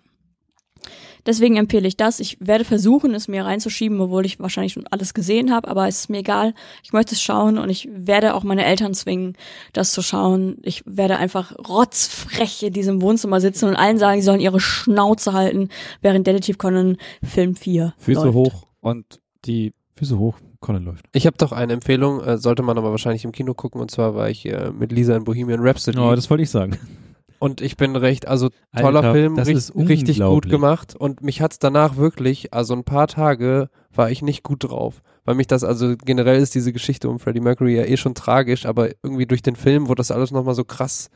[SPEAKER 5] Deswegen empfehle ich das. Ich werde versuchen, es mir reinzuschieben, obwohl ich wahrscheinlich schon alles gesehen habe, aber es ist mir egal. Ich möchte es schauen und ich werde auch meine Eltern zwingen, das zu schauen. Ich werde einfach rotzfrech in diesem Wohnzimmer sitzen und allen sagen, sie sollen ihre Schnauze halten, während Detektiv Conan Film 4
[SPEAKER 4] Füße
[SPEAKER 5] läuft.
[SPEAKER 4] hoch und die
[SPEAKER 3] Füße hoch, Conan läuft.
[SPEAKER 1] Ich habe doch eine Empfehlung, äh, sollte man aber wahrscheinlich im Kino gucken, und zwar war ich äh, mit Lisa in Bohemian Rhapsody.
[SPEAKER 3] Oh, das wollte ich sagen.
[SPEAKER 1] Und ich bin recht, also toller
[SPEAKER 3] Alter,
[SPEAKER 1] Film,
[SPEAKER 3] das
[SPEAKER 1] richt-
[SPEAKER 3] ist
[SPEAKER 1] richtig gut gemacht. Und mich hat's danach wirklich, also ein paar Tage war ich nicht gut drauf. Weil mich das, also generell ist diese Geschichte um Freddie Mercury ja eh schon tragisch, aber irgendwie durch den Film wurde das alles nochmal so krass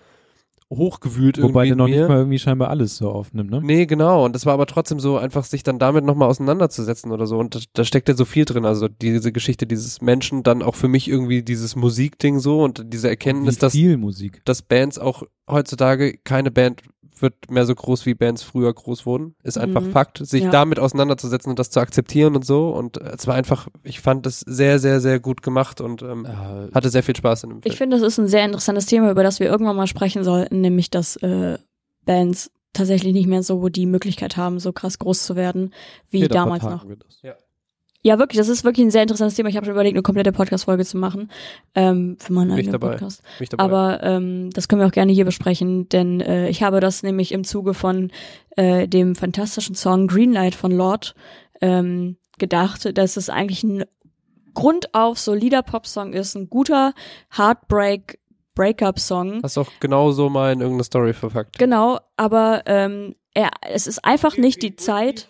[SPEAKER 1] hochgewühlt
[SPEAKER 3] Wobei
[SPEAKER 1] irgendwie
[SPEAKER 3] der
[SPEAKER 1] in
[SPEAKER 3] noch nicht mal irgendwie scheinbar alles so aufnimmt, ne?
[SPEAKER 1] Nee, genau. Und das war aber trotzdem so, einfach sich dann damit nochmal auseinanderzusetzen oder so. Und da, da steckt ja so viel drin. Also diese Geschichte dieses Menschen, dann auch für mich irgendwie dieses Musikding so und diese Erkenntnis, dass,
[SPEAKER 3] Musik.
[SPEAKER 1] dass Bands auch heutzutage keine Band wird mehr so groß, wie Bands früher groß wurden. Ist einfach
[SPEAKER 5] Mhm.
[SPEAKER 1] Fakt, sich
[SPEAKER 5] Ja.
[SPEAKER 1] damit auseinanderzusetzen und das zu akzeptieren und so. Und äh, es war einfach, ich fand es sehr, sehr, sehr gut gemacht und ähm,
[SPEAKER 4] Äh,
[SPEAKER 1] hatte sehr viel Spaß in dem Film.
[SPEAKER 5] Ich finde, das ist ein sehr interessantes Thema, über das wir irgendwann mal sprechen sollten, nämlich dass äh, Bands tatsächlich nicht mehr so die Möglichkeit haben, so krass groß zu werden, wie
[SPEAKER 4] dann
[SPEAKER 5] damals noch.
[SPEAKER 4] wir das.
[SPEAKER 5] Ja, wirklich, das ist wirklich ein sehr interessantes Thema. Ich habe schon überlegt, eine komplette Podcast-Folge zu machen ähm, für meinen eigenen. Podcast.
[SPEAKER 1] Mich dabei.
[SPEAKER 5] Aber ähm, das können wir auch gerne hier besprechen, denn äh, ich habe das nämlich im Zuge von äh, dem fantastischen Song Greenlight von Lord ähm, gedacht, dass es eigentlich ein grundauf solider Popsong ist, ein guter Heartbreak Breakup-Song.
[SPEAKER 1] Hast auch genauso mal in irgendeine Story verpackt.
[SPEAKER 5] Genau, aber ähm, er, es ist einfach nicht die Zeit.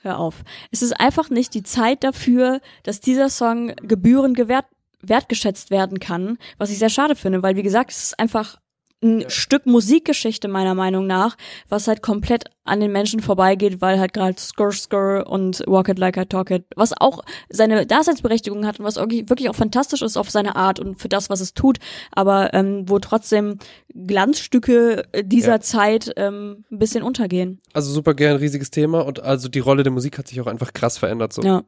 [SPEAKER 5] Hör auf. Es ist einfach nicht die Zeit dafür, dass dieser Song gebührend gewert, wertgeschätzt werden kann, was ich sehr schade finde, weil wie gesagt, es ist einfach ein Stück Musikgeschichte meiner Meinung nach, was halt komplett an den Menschen vorbeigeht, weil halt gerade Skur Skur und Walk It Like I Talk It, was auch seine Daseinsberechtigung hat und was wirklich auch fantastisch ist auf seine Art und für das, was es tut, aber ähm, wo trotzdem Glanzstücke dieser
[SPEAKER 1] Ja.
[SPEAKER 5] Zeit ähm, ein bisschen untergehen.
[SPEAKER 1] Also super gern, riesiges Thema und also die Rolle der Musik hat sich auch einfach krass verändert. So.
[SPEAKER 5] Ja.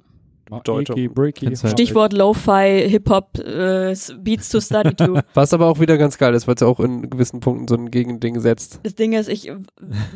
[SPEAKER 1] Deutung.
[SPEAKER 4] Icky, breaky,
[SPEAKER 3] halt-
[SPEAKER 5] Stichwort Lo-Fi, Hip-Hop, äh, Beats to Study to. <laughs>
[SPEAKER 1] Was aber auch wieder ganz geil ist, weil es ja auch in gewissen Punkten so ein Gegending setzt.
[SPEAKER 5] Das Ding ist, ich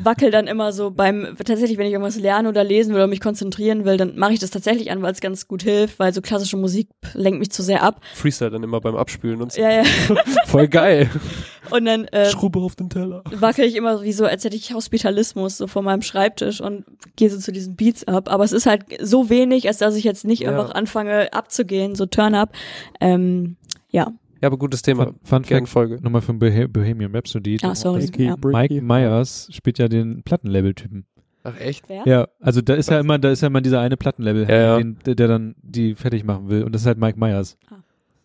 [SPEAKER 5] wackel dann immer so beim, tatsächlich, wenn ich irgendwas lernen oder lesen will oder mich konzentrieren will, dann mache ich das tatsächlich an, weil es ganz gut hilft, weil so klassische Musik lenkt mich zu sehr ab.
[SPEAKER 1] Freestyle dann immer beim Abspülen und so.
[SPEAKER 5] Ja, ja. <laughs>
[SPEAKER 1] Voll geil. <laughs>
[SPEAKER 5] Und dann äh,
[SPEAKER 1] Schrube auf den Teller.
[SPEAKER 5] wackel ich immer wie so, als hätte ich Hospitalismus so vor meinem Schreibtisch und gehe so zu diesen Beats ab. Aber es ist halt so wenig, als dass ich jetzt nicht
[SPEAKER 1] Ja.
[SPEAKER 5] einfach anfange abzugehen, so Turn-up. Ähm, ja.
[SPEAKER 1] Ja, aber gutes Thema.
[SPEAKER 3] Fun, Fact,
[SPEAKER 1] Folge.
[SPEAKER 3] nochmal von Bohe- Bohemian Rhapsody.
[SPEAKER 5] Ah, sorry.
[SPEAKER 4] Icky,
[SPEAKER 5] Ja.
[SPEAKER 3] Mike Myers spielt ja den Plattenlabel-Typen.
[SPEAKER 1] Ach echt?
[SPEAKER 5] Wer?
[SPEAKER 3] Ja, also da ist ja immer, da ist ja immer dieser eine Plattenlabel,
[SPEAKER 1] Ja, ja.
[SPEAKER 3] Den, der, der dann die fertig machen will. Und das ist halt Mike Myers.
[SPEAKER 5] Ah.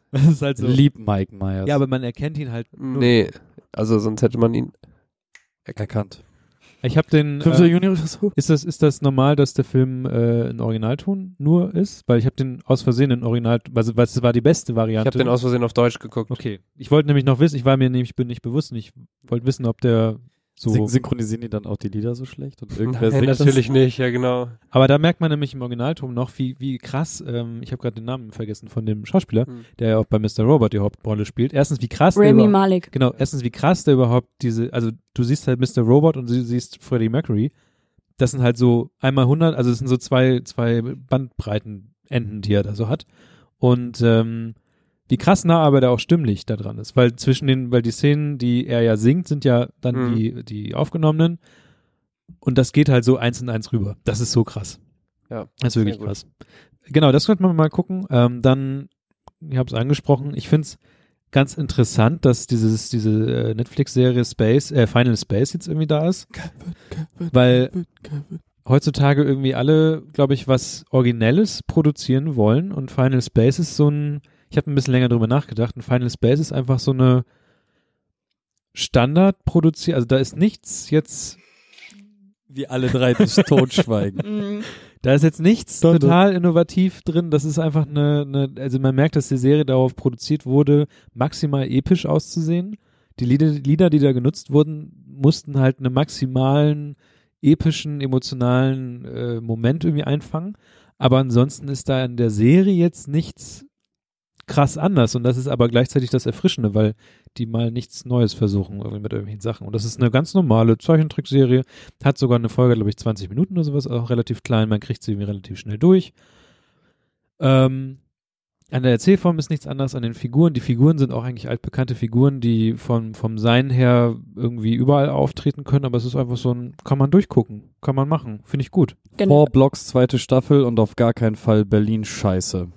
[SPEAKER 5] <laughs>
[SPEAKER 3] Das ist halt so.
[SPEAKER 4] Lieb Mike Myers.
[SPEAKER 3] Ja, aber man erkennt ihn halt. nur-
[SPEAKER 1] Nee, also sonst hätte man ihn.
[SPEAKER 4] erkannt.
[SPEAKER 3] Ich habe den.
[SPEAKER 4] Fünfter
[SPEAKER 3] Äh,
[SPEAKER 4] Juni oder so?
[SPEAKER 3] ist das ist das normal, dass der Film äh, in Originalton nur ist? Weil ich habe den aus Versehen in Original, also weil es war die beste
[SPEAKER 1] Ich
[SPEAKER 3] Variante.
[SPEAKER 1] habe den aus Versehen auf Deutsch geguckt.
[SPEAKER 3] Okay, ich wollte nämlich noch wissen, ich war mir nämlich bin nicht bewusst, und ich wollte wissen, ob der so.
[SPEAKER 4] Syn synchronisieren die dann auch die Lieder so schlecht? Und irgendwer
[SPEAKER 1] Nein,
[SPEAKER 4] singt das?
[SPEAKER 1] natürlich nicht, ja genau.
[SPEAKER 3] Aber da merkt man nämlich im Originalton noch, wie wie krass. Ähm, ich habe gerade den Namen vergessen von dem Schauspieler,
[SPEAKER 1] Hm.
[SPEAKER 3] der ja auch bei Mr. Robot die Hauptrolle spielt. Erstens, wie krass der
[SPEAKER 5] Rami
[SPEAKER 3] überhaupt-
[SPEAKER 5] Malik.
[SPEAKER 3] Genau, erstens, wie krass der überhaupt diese, also du siehst halt Mr. Robot und du siehst Freddie Mercury. Das sind halt so einmal 100, also es sind so zwei, zwei Bandbreitenenden, die er da so hat. Und ähm, wie krass nah aber der auch stimmlich da dran ist. Weil zwischen den, weil die Szenen, die er ja singt, sind ja dann
[SPEAKER 1] Mhm.
[SPEAKER 3] die, die aufgenommenen. Und das geht halt so eins in eins rüber. Das ist so krass.
[SPEAKER 1] Ja,
[SPEAKER 3] Das ist wirklich krass. Genau, das könnte man mal gucken. Ähm, dann, ich habe es angesprochen, ich finde es ganz interessant, dass dieses, diese äh, Netflix-Serie Space, äh, Final Space jetzt irgendwie da ist. Weil heutzutage irgendwie alle, glaube ich, was Originelles produzieren wollen und Final Space ist so ein, ich habe ein bisschen länger drüber nachgedacht, und Final Space ist einfach so eine Standard produziert, also da ist nichts jetzt
[SPEAKER 4] Wie alle drei des <laughs> totschweigen.
[SPEAKER 5] Mhm.
[SPEAKER 3] Da ist jetzt nichts
[SPEAKER 4] doch.
[SPEAKER 3] total innovativ drin. Das ist einfach eine, eine, also man merkt, dass die Serie darauf produziert wurde, maximal episch auszusehen. Die Lieder, Lieder, die da genutzt wurden, mussten halt einen maximalen epischen, emotionalen äh, Moment irgendwie einfangen. Aber ansonsten ist da in der Serie jetzt nichts krass anders. Und das ist aber gleichzeitig das Erfrischende, weil die mal nichts Neues versuchen irgendwie mit irgendwelchen Sachen. Und das ist eine ganz normale Zeichentrickserie. Hat sogar eine Folge, glaube ich, 20 Minuten oder sowas, auch relativ klein. Man kriegt sie irgendwie relativ schnell durch. Ähm, an der Erzählform ist nichts anderes, an den Figuren. Die Figuren sind auch eigentlich altbekannte Figuren, die vom, vom Sein her irgendwie überall auftreten können, aber es ist einfach so ein, kann man durchgucken, kann man machen. Finde ich gut.
[SPEAKER 5] Genau.
[SPEAKER 4] Four Blocks, zweite Staffel und auf gar keinen Fall Berlin Scheiße.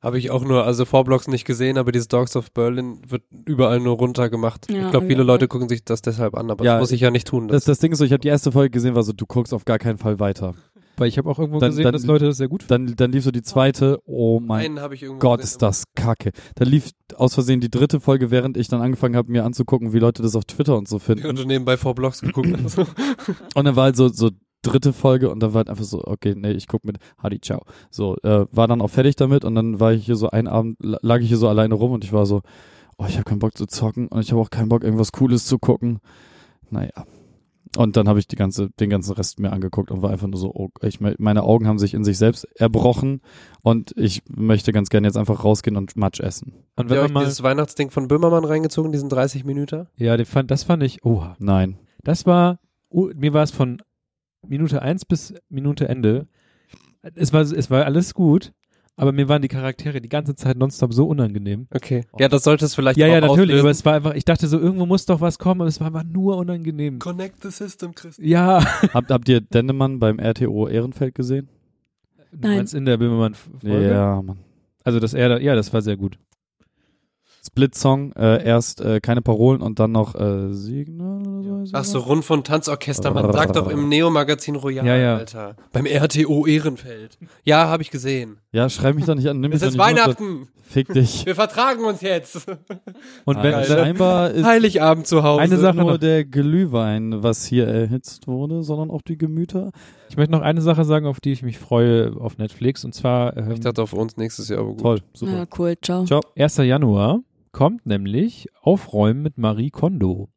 [SPEAKER 1] Habe ich auch nur, also Vorblocks nicht gesehen, aber dieses Dogs of Berlin wird überall nur runtergemacht.
[SPEAKER 5] Ja,
[SPEAKER 1] ich glaube, viele Leute gucken sich das deshalb an, aber
[SPEAKER 4] Ja,
[SPEAKER 1] das muss ich ja nicht tun.
[SPEAKER 4] Das, das Ding ist so, ich habe die erste Folge gesehen, war so, du guckst auf gar keinen Fall weiter.
[SPEAKER 3] Weil ich habe auch irgendwo
[SPEAKER 4] Dann-
[SPEAKER 3] gesehen,
[SPEAKER 4] dann-
[SPEAKER 3] dass Leute das sehr gut
[SPEAKER 4] Dann, dann lief so die zweite, oh mein Gott, ist das kacke. Da lief aus Versehen die dritte Folge, während ich dann angefangen habe, mir anzugucken, wie Leute das auf Twitter und so finden. <laughs>
[SPEAKER 1] Und nebenbei Vorblocks geguckt. Also,
[SPEAKER 4] Und dann war halt so, so dritte Folge und dann war halt einfach so, okay, nee, ich guck mit Hadi, ciao. So, äh, war dann auch fertig damit und dann war ich hier so einen Abend, la- lag ich hier so alleine rum und ich war so, oh, ich habe keinen Bock zu zocken und ich habe auch keinen Bock, irgendwas Cooles zu gucken. Naja. Und dann habe ich die ganze, den ganzen Rest mir angeguckt und war einfach nur so, oh, ich, me- meine Augen haben sich in sich selbst erbrochen und ich möchte ganz gerne jetzt einfach rausgehen und Matsch essen.
[SPEAKER 3] Und
[SPEAKER 1] Habt
[SPEAKER 3] wenn
[SPEAKER 1] ihr
[SPEAKER 3] man
[SPEAKER 1] euch
[SPEAKER 3] mal,
[SPEAKER 1] dieses Weihnachtsding von Böhmermann reingezogen, diesen 30 Minuten?
[SPEAKER 3] ja, fand, das fand ich, oha.
[SPEAKER 4] Nein.
[SPEAKER 3] Das war, oh, mir war es von Minute eins bis Minute Ende. Es war, es war alles gut, aber mir waren die Charaktere die ganze Zeit nonstop so unangenehm.
[SPEAKER 1] Okay. Ja, das sollte es vielleicht
[SPEAKER 3] Ja,
[SPEAKER 1] auch
[SPEAKER 3] ja, natürlich,
[SPEAKER 1] auslösen.
[SPEAKER 3] aber es war einfach, ich dachte so, irgendwo muss doch was kommen, aber es war einfach nur unangenehm.
[SPEAKER 1] Connect the system, Chris.
[SPEAKER 3] Ja. <laughs>
[SPEAKER 4] habt, habt ihr Dennemann beim RTO Ehrenfeld gesehen?
[SPEAKER 3] Du
[SPEAKER 5] Nein.
[SPEAKER 3] meinst in der Böhmermann-Folge?
[SPEAKER 4] Ja, Mann.
[SPEAKER 3] Also, dass er da, ja, das war sehr gut.
[SPEAKER 4] Split-Song, äh, erst äh, keine Parolen und dann noch äh, Signal oder so.
[SPEAKER 1] Ach so, Rund von Tanzorchester, man sagt doch im Neo-Magazin Royal,
[SPEAKER 3] Ja, ja.
[SPEAKER 1] Alter. Beim RTO Ehrenfeld. Ja, habe ich gesehen.
[SPEAKER 4] Ja, schreib mich doch nicht an, nimm mich
[SPEAKER 1] Es ist
[SPEAKER 4] nicht runter.
[SPEAKER 1] Weihnachten.
[SPEAKER 4] Fick dich.
[SPEAKER 1] Wir vertragen uns jetzt.
[SPEAKER 3] Und wenn,
[SPEAKER 1] Geil.
[SPEAKER 4] scheinbar ist
[SPEAKER 1] Heiligabend zu Hause.
[SPEAKER 3] Eine Sache
[SPEAKER 4] nur
[SPEAKER 3] noch.
[SPEAKER 4] der Glühwein, was hier erhitzt wurde, sondern auch die Gemüter.
[SPEAKER 3] ich möchte noch eine Sache sagen, auf die ich mich freue auf Netflix, und zwar, ähm,
[SPEAKER 1] Ich dachte auf uns nächstes Jahr, aber gut.
[SPEAKER 4] Toll, super.
[SPEAKER 5] Ja, cool, ciao.
[SPEAKER 4] Ciao.
[SPEAKER 3] 1. Januar kommt nämlich Aufräumen mit Marie Kondo.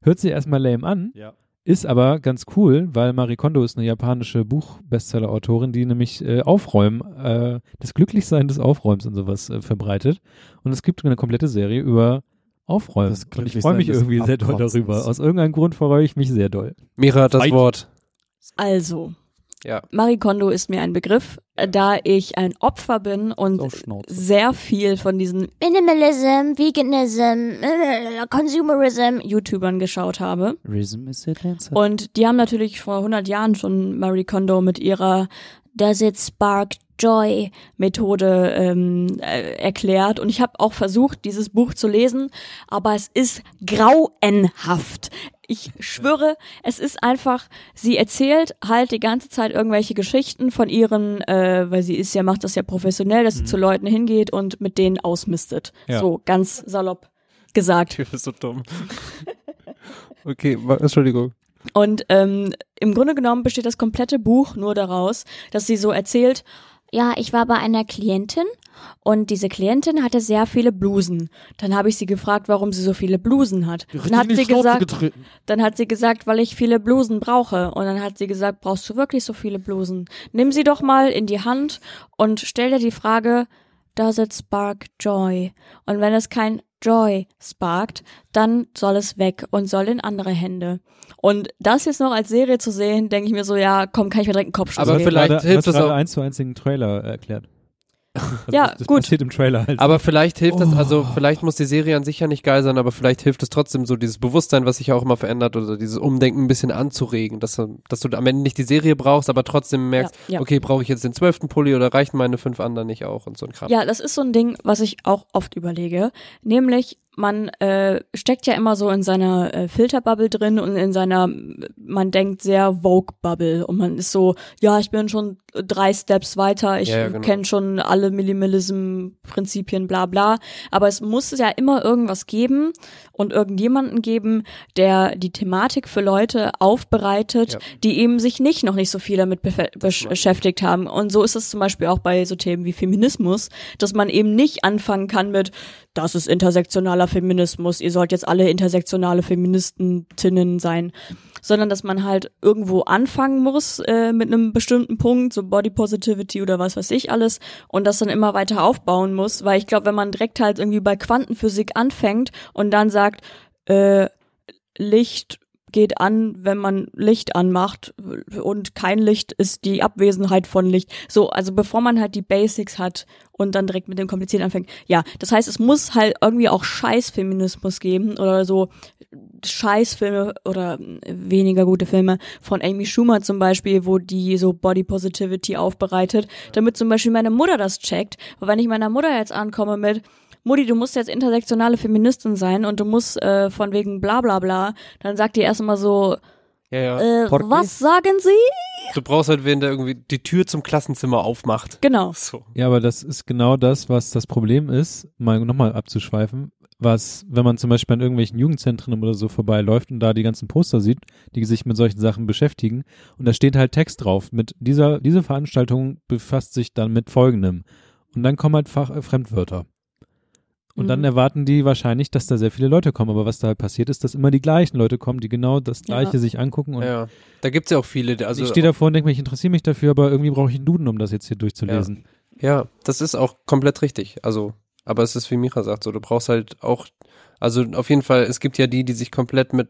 [SPEAKER 3] Hört sich erstmal lame an,
[SPEAKER 4] Ja.
[SPEAKER 3] ist aber ganz cool, weil Marie Kondo ist eine japanische Buchbestseller-Autorin, die nämlich äh, Aufräumen, äh, das Glücklichsein des Aufräumens und sowas äh, verbreitet. Und es gibt eine komplette Serie über Aufräumen.
[SPEAKER 4] Das
[SPEAKER 3] und ich freue mich irgendwie sehr doll darüber. Aus irgendeinem Grund freue ich mich sehr doll.
[SPEAKER 1] Mira hat das
[SPEAKER 4] Weit.
[SPEAKER 1] Wort.
[SPEAKER 5] Also,
[SPEAKER 1] Ja.
[SPEAKER 5] Marie Kondo ist mir ein Begriff, da ich ein Opfer bin und sehr viel von diesen Minimalism, Veganism, <laughs> Consumerism YouTubern geschaut habe.
[SPEAKER 4] Rhythm is a dancer.
[SPEAKER 5] Und die haben natürlich vor 100 Jahren schon Marie Kondo mit ihrer Does it spark joy Methode ähm, äh, erklärt. Und ich habe auch versucht, dieses Buch zu lesen, aber es ist grauenhaft. Ich schwöre, es ist einfach, sie erzählt halt die ganze Zeit irgendwelche Geschichten von ihren, äh, weil sie ist ja, macht das ja professionell, dass sie zu Leuten hingeht und mit denen ausmistet.
[SPEAKER 3] Ja.
[SPEAKER 5] So ganz salopp gesagt.
[SPEAKER 1] Du bist so dumm. <laughs> Okay, Entschuldigung.
[SPEAKER 5] Und ähm, im Grunde genommen besteht das komplette Buch nur daraus, dass sie so erzählt, ja, ich war bei einer Klientin und diese Klientin hatte sehr viele Blusen. Dann habe ich sie gefragt, warum sie so viele Blusen hat. Dann hat sie gesagt, dann hat sie gesagt, weil ich viele Blusen brauche. Und dann hat sie gesagt, brauchst du wirklich so viele Blusen? Nimm sie doch mal in die Hand und stell dir die Frage, does it spark joy? Und wenn es kein Joy sparkt, dann soll es weg und soll in andere Hände. Und das jetzt noch als Serie zu sehen, denke ich mir so, ja, komm, kann ich mir direkt einen Kopfschuss
[SPEAKER 1] Aber
[SPEAKER 5] geben.
[SPEAKER 1] vielleicht
[SPEAKER 3] gerade,
[SPEAKER 1] hilft
[SPEAKER 3] gerade
[SPEAKER 1] auch-
[SPEAKER 3] eins zu eins den Trailer erklärt. Also <laughs>
[SPEAKER 5] Ja,
[SPEAKER 3] das, das
[SPEAKER 5] gut.
[SPEAKER 3] passiert im Trailer halt.
[SPEAKER 1] Aber vielleicht hilft das, also vielleicht muss die Serie an sich ja nicht geil sein, aber vielleicht hilft es trotzdem so dieses Bewusstsein, was sich ja auch immer verändert oder dieses Umdenken ein bisschen anzuregen, dass, du- dass du am Ende nicht die Serie brauchst, aber trotzdem merkst,
[SPEAKER 5] Ja, ja.
[SPEAKER 1] okay, brauche ich jetzt den zwölften Pulli oder reichen meine fünf anderen nicht auch und so ein Kram.
[SPEAKER 5] Ja, das ist so ein Ding, was ich auch oft überlege. Nämlich, man äh, steckt ja immer so in seiner äh, Filterbubble drin und in seiner, man denkt sehr Vogue-Bubble und man ist so, ja, ich bin schon drei Steps weiter, ich
[SPEAKER 1] Ja, ja, genau.
[SPEAKER 5] kenne schon alle Minimalism-Prinzipien, bla bla. Aber es muss ja immer irgendwas geben und irgendjemanden geben, der die Thematik für Leute aufbereitet,
[SPEAKER 1] Ja.
[SPEAKER 5] die eben sich nicht noch nicht so viel damit besch beschäftigt haben. Und so ist es zum Beispiel auch bei so Themen wie Feminismus, dass man eben nicht anfangen kann mit, das ist intersektionaler Feminismus, ihr sollt jetzt alle intersektionale Feministentinnen sein, sondern dass man halt irgendwo anfangen muss äh, mit einem bestimmten Punkt, so Body Positivity oder was weiß ich alles, und das dann immer weiter aufbauen muss, weil ich glaube, wenn man direkt halt irgendwie bei Quantenphysik anfängt und dann sagt, äh, Licht geht an, wenn man Licht anmacht und kein Licht ist die Abwesenheit von Licht. So, also bevor man halt die Basics hat und dann direkt mit dem Komplizierten anfängt. Ja, das heißt, es muss halt irgendwie auch Scheißfeminismus geben oder so Scheißfilme oder weniger gute Filme von Amy Schumer zum Beispiel, wo die so Body Positivity aufbereitet, damit zum Beispiel meine Mutter das checkt. Weil wenn ich meiner Mutter jetzt ankomme mit Mutti, du musst jetzt intersektionale Feministin sein und du musst äh, von wegen bla bla bla, dann sagt die erstmal so,
[SPEAKER 1] Ja, ja.
[SPEAKER 5] äh, was sagen sie?
[SPEAKER 1] Du brauchst halt wen, der irgendwie die Tür zum Klassenzimmer aufmacht.
[SPEAKER 5] Genau.
[SPEAKER 1] So.
[SPEAKER 3] Ja, aber das ist genau das, was das Problem ist, mal nochmal abzuschweifen, was, wenn man zum Beispiel an irgendwelchen Jugendzentren oder so vorbeiläuft und da die ganzen Poster sieht, die sich mit solchen Sachen beschäftigen, und da steht halt Text drauf, mit dieser, diese Veranstaltung befasst sich dann mit folgendem. Und dann kommen halt Fach, äh, Fremdwörter. Und
[SPEAKER 5] Mhm.
[SPEAKER 3] dann erwarten die wahrscheinlich, dass da sehr viele Leute kommen. Aber was da halt passiert ist, dass immer die gleichen Leute kommen, die genau das Gleiche
[SPEAKER 5] Ja.
[SPEAKER 3] sich angucken. Und
[SPEAKER 1] ja. Da gibt's ja auch viele, also
[SPEAKER 3] ich stehe davor und denke mir, ich interessiere mich dafür, aber irgendwie brauche ich einen Duden, um das jetzt hier durchzulesen.
[SPEAKER 1] Ja, das ist auch komplett richtig. Also, aber es ist wie Micha sagt, so du brauchst halt auch, also auf jeden Fall, es gibt ja die, die sich komplett mit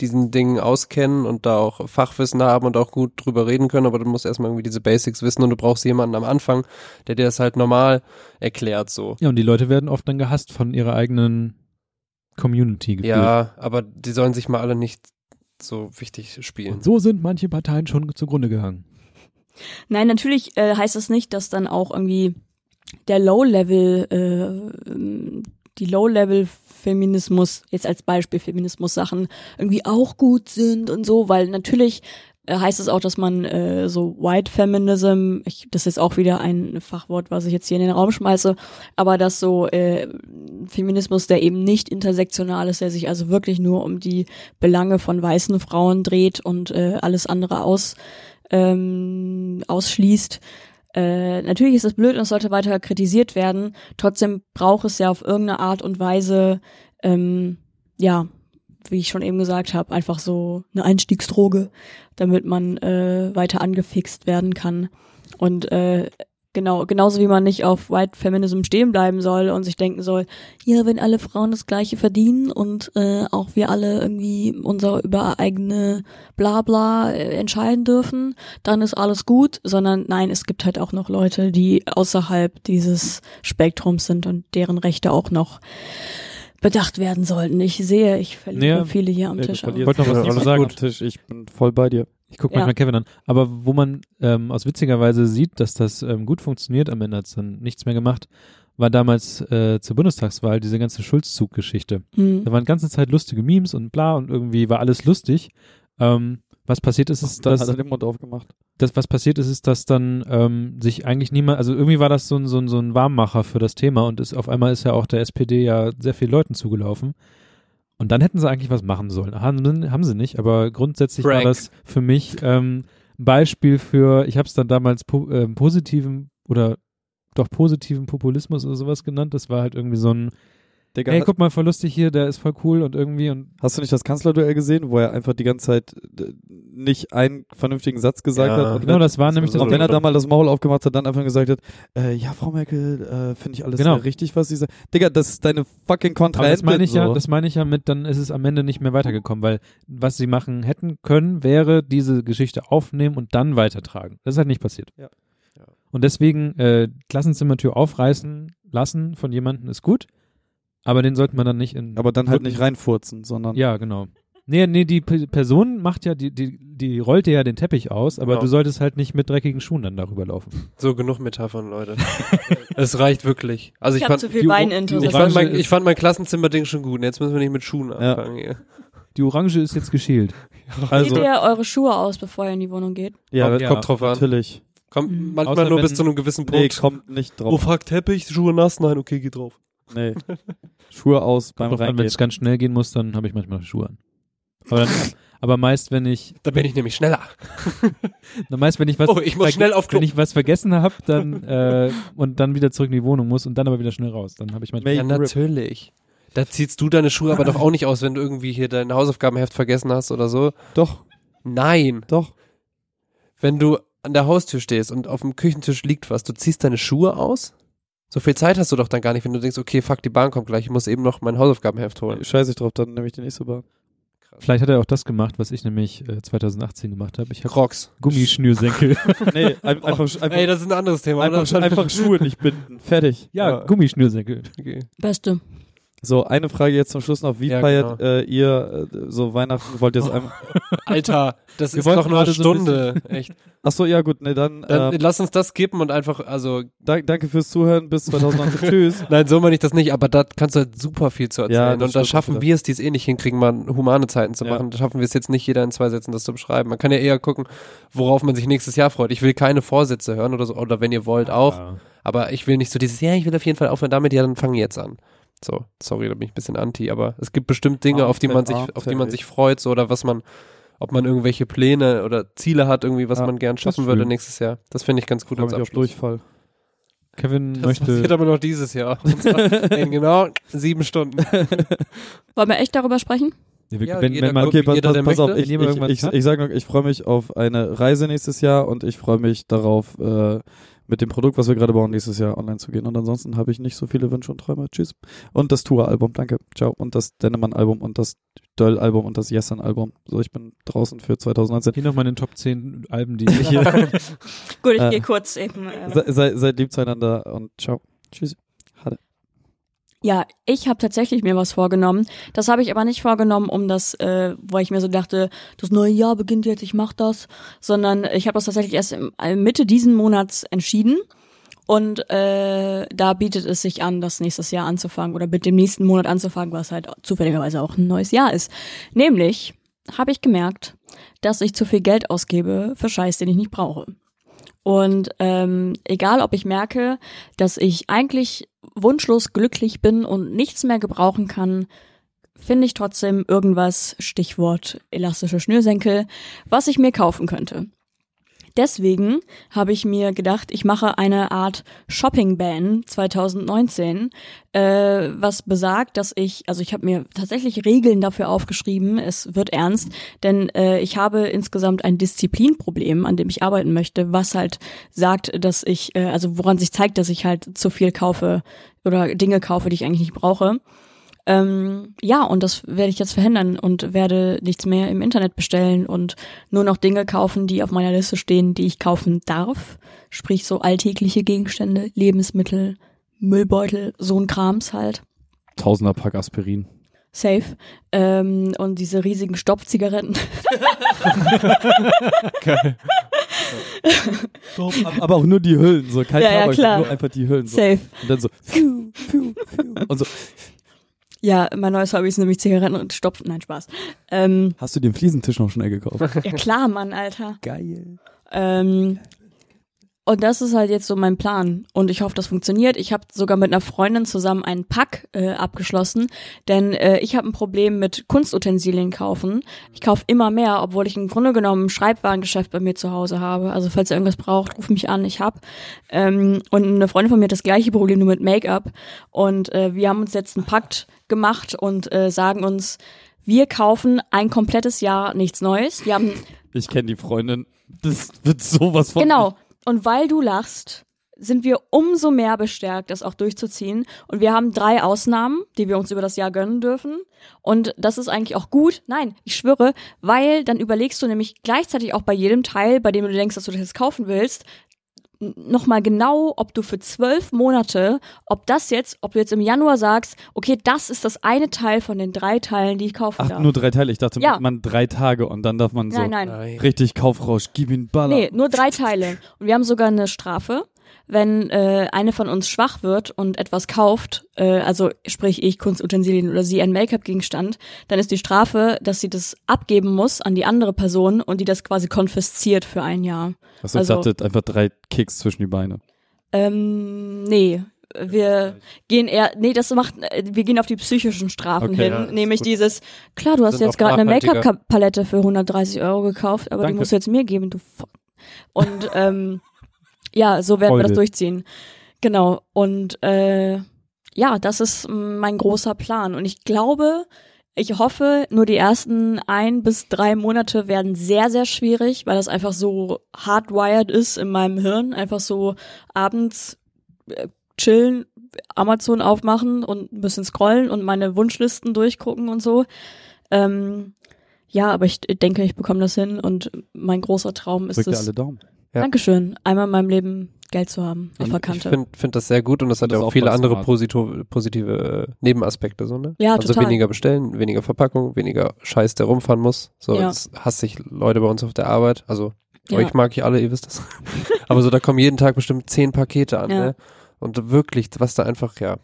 [SPEAKER 1] diesen Dingen auskennen und da auch Fachwissen haben und auch gut drüber reden können, aber du musst erstmal irgendwie diese Basics wissen und du brauchst jemanden am Anfang, der dir das halt normal erklärt so.
[SPEAKER 3] Ja, und die Leute werden oft dann gehasst von ihrer eigenen Community gefühlt.
[SPEAKER 1] Ja, aber die sollen sich mal alle nicht so wichtig spielen.
[SPEAKER 3] Und so sind manche Parteien schon zugrunde gegangen.
[SPEAKER 5] Nein, natürlich äh, heißt das nicht, dass dann auch irgendwie der Low-Level, äh, ähm, die Low-Level-Feminismus, jetzt als Beispiel Feminismus-Sachen, irgendwie auch gut sind und so, weil natürlich äh, heißt es auch, dass man äh, so White Feminism, ich, das ist auch wieder ein Fachwort, was ich jetzt hier in den Raum schmeiße, aber dass so äh, Feminismus, der eben nicht intersektional ist, der sich also wirklich nur um die Belange von weißen Frauen dreht und äh, alles andere aus ähm, ausschließt. Äh, natürlich ist das blöd und es sollte weiter kritisiert werden. Trotzdem braucht es ja auf irgendeine Art und Weise, ähm, ja, wie ich schon eben gesagt habe, einfach so eine Einstiegsdroge, damit man äh, weiter angefixt werden kann. Und äh, genau, genauso wie man nicht auf White Feminism stehen bleiben soll und sich denken soll, ja, wenn alle Frauen das Gleiche verdienen und äh, auch wir alle irgendwie unser über eigene Blabla äh, entscheiden dürfen, dann ist alles gut, sondern nein, es gibt halt auch noch Leute, die außerhalb dieses Spektrums sind und deren Rechte auch noch bedacht werden sollten. Ich sehe, ich verliere
[SPEAKER 3] Ja,
[SPEAKER 5] viele hier am Tisch. aber-
[SPEAKER 4] verlierst
[SPEAKER 3] Wollte noch was sagen?
[SPEAKER 4] am Tisch. Ich bin voll bei dir.
[SPEAKER 3] Ich gucke
[SPEAKER 5] Ja.
[SPEAKER 3] manchmal Kevin an. Aber wo man ähm, aus witziger Weise sieht, dass das ähm, gut funktioniert, am Ende hat es dann nichts mehr gemacht, war damals äh, zur Bundestagswahl diese ganze Schulzzug-Geschichte.
[SPEAKER 5] Hm.
[SPEAKER 3] Da waren die ganze Zeit lustige Memes und bla und irgendwie war alles lustig. Ähm, was passiert ist, ist, dass
[SPEAKER 4] hat er den Mund aufgemacht.
[SPEAKER 3] das, was passiert ist, ist, dass dann ähm, sich eigentlich niemand, also irgendwie war das so ein, so ein, so ein Warmmacher für das Thema und ist, auf einmal ist ja auch der SPD ja sehr viel Leuten zugelaufen. Und dann hätten sie eigentlich was machen sollen. Haben, haben sie nicht, aber grundsätzlich war
[SPEAKER 1] Prank.
[SPEAKER 3] das für mich ähm, ein Beispiel für, ich habe es dann damals po, ähm, positiven oder doch positiven Populismus oder sowas genannt. Das war halt irgendwie so ein,
[SPEAKER 4] Digga,
[SPEAKER 3] hey, guck mal, voll lustig hier, der ist voll cool und irgendwie und
[SPEAKER 4] hast du nicht das Kanzlerduell gesehen, wo er einfach die ganze Zeit äh, nicht einen vernünftigen Satz gesagt
[SPEAKER 1] Ja.
[SPEAKER 4] hat? Und
[SPEAKER 3] genau,
[SPEAKER 4] wenn,
[SPEAKER 3] das war nämlich das
[SPEAKER 4] und wenn er da mal das Maul aufgemacht hat, dann einfach gesagt hat, äh, ja, Frau Merkel, äh, finde ich alles
[SPEAKER 3] Genau.
[SPEAKER 4] richtig, was sie sagt. Digga, das ist deine fucking
[SPEAKER 3] Aber
[SPEAKER 4] Kontrahentin.
[SPEAKER 3] das meine ich ja,
[SPEAKER 4] so.
[SPEAKER 3] das meine ich ja mit, dann ist es am Ende nicht mehr weitergekommen, weil was sie machen hätten können, wäre diese Geschichte aufnehmen und dann weitertragen. Das ist halt nicht passiert.
[SPEAKER 4] Ja.
[SPEAKER 1] Ja.
[SPEAKER 3] Und deswegen äh, Klassenzimmertür aufreißen lassen von jemandem ist gut, aber den sollte man dann nicht in.
[SPEAKER 4] Aber dann halt nicht reinfurzen, sondern
[SPEAKER 3] Ja, genau. Nee, nee, die P Person macht ja, die, die, die rollt dir ja den Teppich aus, aber
[SPEAKER 1] Genau.
[SPEAKER 3] du solltest halt nicht mit dreckigen Schuhen dann darüber laufen.
[SPEAKER 1] So genug Metaphern, Leute. <laughs> es reicht wirklich. Also ich,
[SPEAKER 5] Ich hab
[SPEAKER 1] fand,
[SPEAKER 5] zu viel
[SPEAKER 3] die- die
[SPEAKER 1] ich, fand mein, ich fand mein Klassenzimmerding schon gut. und Jetzt müssen wir nicht mit Schuhen
[SPEAKER 4] Ja.
[SPEAKER 1] anfangen. Hier.
[SPEAKER 3] Die Orange ist jetzt geschält. <laughs>
[SPEAKER 4] also
[SPEAKER 5] Zieht ihr eure Schuhe aus, bevor ihr in die Wohnung geht?
[SPEAKER 4] ja,
[SPEAKER 1] kommt,
[SPEAKER 3] ja,
[SPEAKER 1] kommt drauf an.
[SPEAKER 4] natürlich.
[SPEAKER 1] Kommt
[SPEAKER 5] Mhm.
[SPEAKER 1] manchmal
[SPEAKER 3] Außer
[SPEAKER 1] nur bis zu einem gewissen
[SPEAKER 4] Nee,
[SPEAKER 1] Punkt.
[SPEAKER 4] kommt nicht drauf.
[SPEAKER 1] oh fuck, Teppich, Schuhe nass? Nein, okay, geh drauf.
[SPEAKER 4] Nee. Schuhe aus beim
[SPEAKER 3] an, wenn
[SPEAKER 4] Reingehen.
[SPEAKER 3] es ganz schnell gehen muss, dann habe ich manchmal Schuhe an. Aber, dann, <laughs> aber meist, wenn ich
[SPEAKER 1] Da bin ich nämlich schneller. <laughs>
[SPEAKER 3] Meist, wenn ich was,
[SPEAKER 1] Oh, ich muss schnell auf Klo.
[SPEAKER 3] wenn ich was vergessen habe, dann äh, und dann wieder zurück in die Wohnung muss und dann aber wieder schnell raus, dann habe ich manchmal.
[SPEAKER 1] Ja, natürlich. Da ziehst du deine Schuhe aber doch auch nicht aus, wenn du irgendwie hier dein Hausaufgabenheft vergessen hast oder so.
[SPEAKER 4] Doch,
[SPEAKER 1] Nein.
[SPEAKER 4] doch.
[SPEAKER 1] Wenn du an der Haustür stehst und auf dem Küchentisch liegt was, du ziehst deine Schuhe aus? So viel Zeit hast du doch dann gar nicht, wenn du denkst, okay, fuck, die Bahn kommt gleich, ich muss eben noch mein Hausaufgabenheft holen.
[SPEAKER 4] Scheiße ich drauf, dann nehme ich die nächste Bahn.
[SPEAKER 3] Vielleicht hat er auch das gemacht, was ich nämlich äh, 2018 gemacht habe. Ich habe
[SPEAKER 1] Crocs.
[SPEAKER 3] Gummischnürsenkel. <laughs> <laughs>
[SPEAKER 4] Nee, ein, einfach, einfach,
[SPEAKER 1] Ey, das ist ein anderes Thema.
[SPEAKER 4] einfach, einfach Schuhe nicht binden. Fertig.
[SPEAKER 3] ja,
[SPEAKER 1] Ja.
[SPEAKER 3] Gummischnürsenkel.
[SPEAKER 1] Okay.
[SPEAKER 5] Beste.
[SPEAKER 4] So, eine Frage jetzt zum Schluss noch. Wie
[SPEAKER 1] Ja,
[SPEAKER 4] feiert
[SPEAKER 1] genau.
[SPEAKER 4] äh, ihr äh, so Weihnachten? Wollt ihr es einmal. <laughs>
[SPEAKER 1] Alter, das
[SPEAKER 3] Wir
[SPEAKER 1] ist doch nur eine
[SPEAKER 3] gerade so ein
[SPEAKER 1] Stunde. Echt. <laughs>
[SPEAKER 4] Achso, ja gut, nee, dann,
[SPEAKER 1] Dann
[SPEAKER 4] äh,
[SPEAKER 1] lass uns das skippen und einfach, also,
[SPEAKER 4] dank, danke fürs Zuhören. Bis 2019. <laughs> Tschüss.
[SPEAKER 1] nein, so meine ich das nicht, aber da kannst du halt super viel zu
[SPEAKER 4] Ja,
[SPEAKER 1] erzählen.
[SPEAKER 4] das
[SPEAKER 1] und da schaffen wir es, die es eh nicht hinkriegen, mal humane Zeiten zu
[SPEAKER 4] Ja.
[SPEAKER 1] machen. Da schaffen wir es jetzt nicht, jeder in zwei Sätzen das zu beschreiben. Man kann ja eher gucken, worauf man sich nächstes Jahr freut. Ich will keine Vorsätze hören oder so, oder wenn ihr wollt auch.
[SPEAKER 3] Ja.
[SPEAKER 1] Aber ich will nicht so dieses, ja, ich will auf jeden Fall aufhören damit, ja, dann fangen jetzt an. So, sorry, da bin ich ein bisschen anti, aber es gibt bestimmt Dinge, auf die man sich, auf die man sich freut, so, oder was man, ob man irgendwelche Pläne oder Ziele hat, irgendwie, was
[SPEAKER 4] Ja,
[SPEAKER 1] man gern
[SPEAKER 3] das
[SPEAKER 1] schaffen würde nächstes Jahr. Das finde ich ganz gut als Abschluss.
[SPEAKER 4] Durchfall.
[SPEAKER 3] Kevin
[SPEAKER 1] Das
[SPEAKER 3] möchte.
[SPEAKER 1] passiert aber noch dieses Jahr. <laughs> Und zwar in genau sieben Stunden.
[SPEAKER 5] Wollen wir echt darüber sprechen?
[SPEAKER 3] Ja, wir-
[SPEAKER 1] Ja,
[SPEAKER 3] wenn,
[SPEAKER 1] jeder
[SPEAKER 3] wenn man,
[SPEAKER 1] guckt,
[SPEAKER 4] Okay, pass, auf, ich, ich,
[SPEAKER 3] irgendwas
[SPEAKER 4] ich,
[SPEAKER 3] hat.
[SPEAKER 4] ich sage noch, ich freue mich auf eine Reise nächstes Jahr und ich freue mich darauf, äh, mit dem Produkt, was wir gerade bauen, nächstes Jahr online zu gehen. Und ansonsten habe ich nicht so viele Wünsche und Träume. Tschüss. Und das Tour-Album, danke. Ciao. Und das Dennemann-Album und das Döll-Album und das Yesan-Album. So, ich bin draußen für 2019.
[SPEAKER 3] hier nochmal in den Top 10 Alben, die <laughs> ich hier. <laughs>
[SPEAKER 5] Gut, ich
[SPEAKER 4] Äh,
[SPEAKER 5] gehe kurz eben. Äh,
[SPEAKER 4] Se, sei, seid lieb zueinander und ciao. Tschüss.
[SPEAKER 5] Ja, ich habe tatsächlich mir was vorgenommen. Das habe ich aber nicht vorgenommen, um das, äh, weil ich mir so dachte, das neue Jahr beginnt jetzt, ich mach das, sondern ich habe das tatsächlich erst im, äh, Mitte diesen Monats entschieden. Und äh, da bietet es sich an, das nächstes Jahr anzufangen oder mit dem nächsten Monat anzufangen, was halt zufälligerweise auch ein neues Jahr ist. Nämlich habe ich gemerkt, dass ich zu viel Geld ausgebe für Scheiß, den ich nicht brauche. Und ähm, egal, ob ich merke, dass ich eigentlich wunschlos glücklich bin und nichts mehr gebrauchen kann, finde ich trotzdem irgendwas, Stichwort elastische Schnürsenkel, was ich mir kaufen könnte. Deswegen habe ich mir gedacht, ich mache eine Art Shopping-Ban 2019, äh, was besagt, dass ich, also ich habe mir tatsächlich Regeln dafür aufgeschrieben, es wird ernst, denn äh, ich habe insgesamt ein Disziplinproblem, an dem ich arbeiten möchte, was halt sagt, dass ich, äh, also woran sich zeigt, dass ich halt zu viel kaufe oder Dinge kaufe, die ich eigentlich nicht brauche. Ähm, ja, und das werde ich jetzt verhindern und werde nichts mehr im Internet bestellen und nur noch Dinge kaufen, die auf meiner Liste stehen, die ich kaufen darf. Sprich so alltägliche Gegenstände, Lebensmittel, Müllbeutel, so ein Krams halt.
[SPEAKER 4] Tausender Pack Aspirin.
[SPEAKER 5] Safe. Ähm, und diese riesigen Stopfzigaretten.
[SPEAKER 4] aber auch nur die Hüllen, so kein
[SPEAKER 5] Ja, ja,
[SPEAKER 4] Tabak,
[SPEAKER 5] klar.
[SPEAKER 4] nur einfach die Hüllen. So.
[SPEAKER 5] Safe.
[SPEAKER 4] Und dann so, pfiuh, pfiuh, pfiuh. und so,
[SPEAKER 5] Ja, mein neues Hobby ist nämlich Zigaretten und Stopfen. Nein, Spaß. Ähm,
[SPEAKER 4] hast du den Fliesentisch noch schnell gekauft? <laughs>
[SPEAKER 5] ja klar, Mann, Alter.
[SPEAKER 4] Geil.
[SPEAKER 5] Ähm, und das ist halt jetzt so mein Plan. Und ich hoffe, das funktioniert. Ich habe sogar mit einer Freundin zusammen einen Pack äh, abgeschlossen, denn äh, ich habe ein Problem mit Kunstutensilien kaufen. Ich kaufe immer mehr, obwohl ich im Grunde genommen ein Schreibwarengeschäft bei mir zu Hause habe. Also falls ihr irgendwas braucht, ruf mich an, ich hab. Ähm, und eine Freundin von mir hat das gleiche Problem nur mit Make-up. Und äh, wir haben uns jetzt einen Pakt gemacht und äh, sagen uns, wir kaufen ein komplettes Jahr nichts Neues. Wir haben
[SPEAKER 4] Ich kenne die Freundin. Das wird sowas von.
[SPEAKER 5] Genau. Und weil du lachst, sind wir umso mehr bestärkt, das auch durchzuziehen. Und wir haben drei Ausnahmen, die wir uns über das Jahr gönnen dürfen. Und das ist eigentlich auch gut. Nein, ich schwöre, weil dann überlegst du nämlich gleichzeitig auch bei jedem Teil, bei dem du denkst, dass du das jetzt kaufen willst, nochmal genau, ob du für zwölf Monate, ob das jetzt, ob du jetzt im Januar sagst, okay, das ist das eine Teil von den drei Teilen, die ich kaufen
[SPEAKER 4] Ach,
[SPEAKER 5] darf.
[SPEAKER 4] nur drei Teile. Ich dachte,
[SPEAKER 5] Ja.
[SPEAKER 4] man drei Tage und dann darf man so
[SPEAKER 5] nein,
[SPEAKER 4] richtig Kaufrausch, gib ihn Baller.
[SPEAKER 5] Nee, nur drei Teile. Und wir haben sogar eine Strafe, wenn äh, eine von uns schwach wird und etwas kauft, äh, also sprich ich Kunstutensilien oder sie ein Make-up-Gegenstand, dann ist die Strafe, dass sie das abgeben muss an die andere Person und die das quasi konfisziert für ein Jahr.
[SPEAKER 4] Achso,
[SPEAKER 5] also-
[SPEAKER 4] ich dachte einfach drei Kicks zwischen die Beine.
[SPEAKER 5] Ähm, nee. Wir gehen eher, nee, das macht, wir gehen auf die psychischen Strafen
[SPEAKER 4] Okay,
[SPEAKER 5] hin,
[SPEAKER 4] ja,
[SPEAKER 5] nämlich dieses, klar, du hast jetzt gerade eine. Make-up-Palette für 130 Euro gekauft, aber die
[SPEAKER 4] Danke.
[SPEAKER 5] musst du jetzt mir geben, du F Und <laughs> ähm, ja, so werden wir das
[SPEAKER 3] Freude.
[SPEAKER 5] durchziehen. Genau. Und äh, ja, das ist mein großer Plan. Und ich glaube, ich hoffe, nur die ersten ein bis drei Monate werden sehr, sehr schwierig, weil das einfach so hardwired ist in meinem Hirn. Einfach so abends äh, chillen, Amazon aufmachen und ein bisschen scrollen und meine Wunschlisten durchgucken und so. Ähm, ja, aber ich denke, ich bekomme das hin und mein großer Traum ist
[SPEAKER 4] Drück
[SPEAKER 5] es.
[SPEAKER 4] alle Daumen.
[SPEAKER 1] Ja.
[SPEAKER 5] Dankeschön, einmal in meinem Leben Geld zu haben auf
[SPEAKER 1] Ich,
[SPEAKER 5] der
[SPEAKER 1] ich
[SPEAKER 5] Kante.
[SPEAKER 1] finde find das sehr gut und das hat
[SPEAKER 4] Das
[SPEAKER 1] ja auch
[SPEAKER 4] auch
[SPEAKER 1] viele andere posito positive äh, Nebenaspekte, so, ne?
[SPEAKER 5] Ja,
[SPEAKER 1] also
[SPEAKER 5] total.
[SPEAKER 1] weniger bestellen, weniger Verpackung, weniger Scheiß, der rumfahren muss. So,
[SPEAKER 5] Ja.
[SPEAKER 1] das hasse ich Leute bei uns auf der Arbeit. Also,
[SPEAKER 5] Ja.
[SPEAKER 1] euch mag ich alle, ihr wisst das. <laughs> Aber so, da kommen jeden Tag bestimmt zehn Pakete an,
[SPEAKER 5] Ja.
[SPEAKER 1] ne? Und wirklich, was da einfach, ja.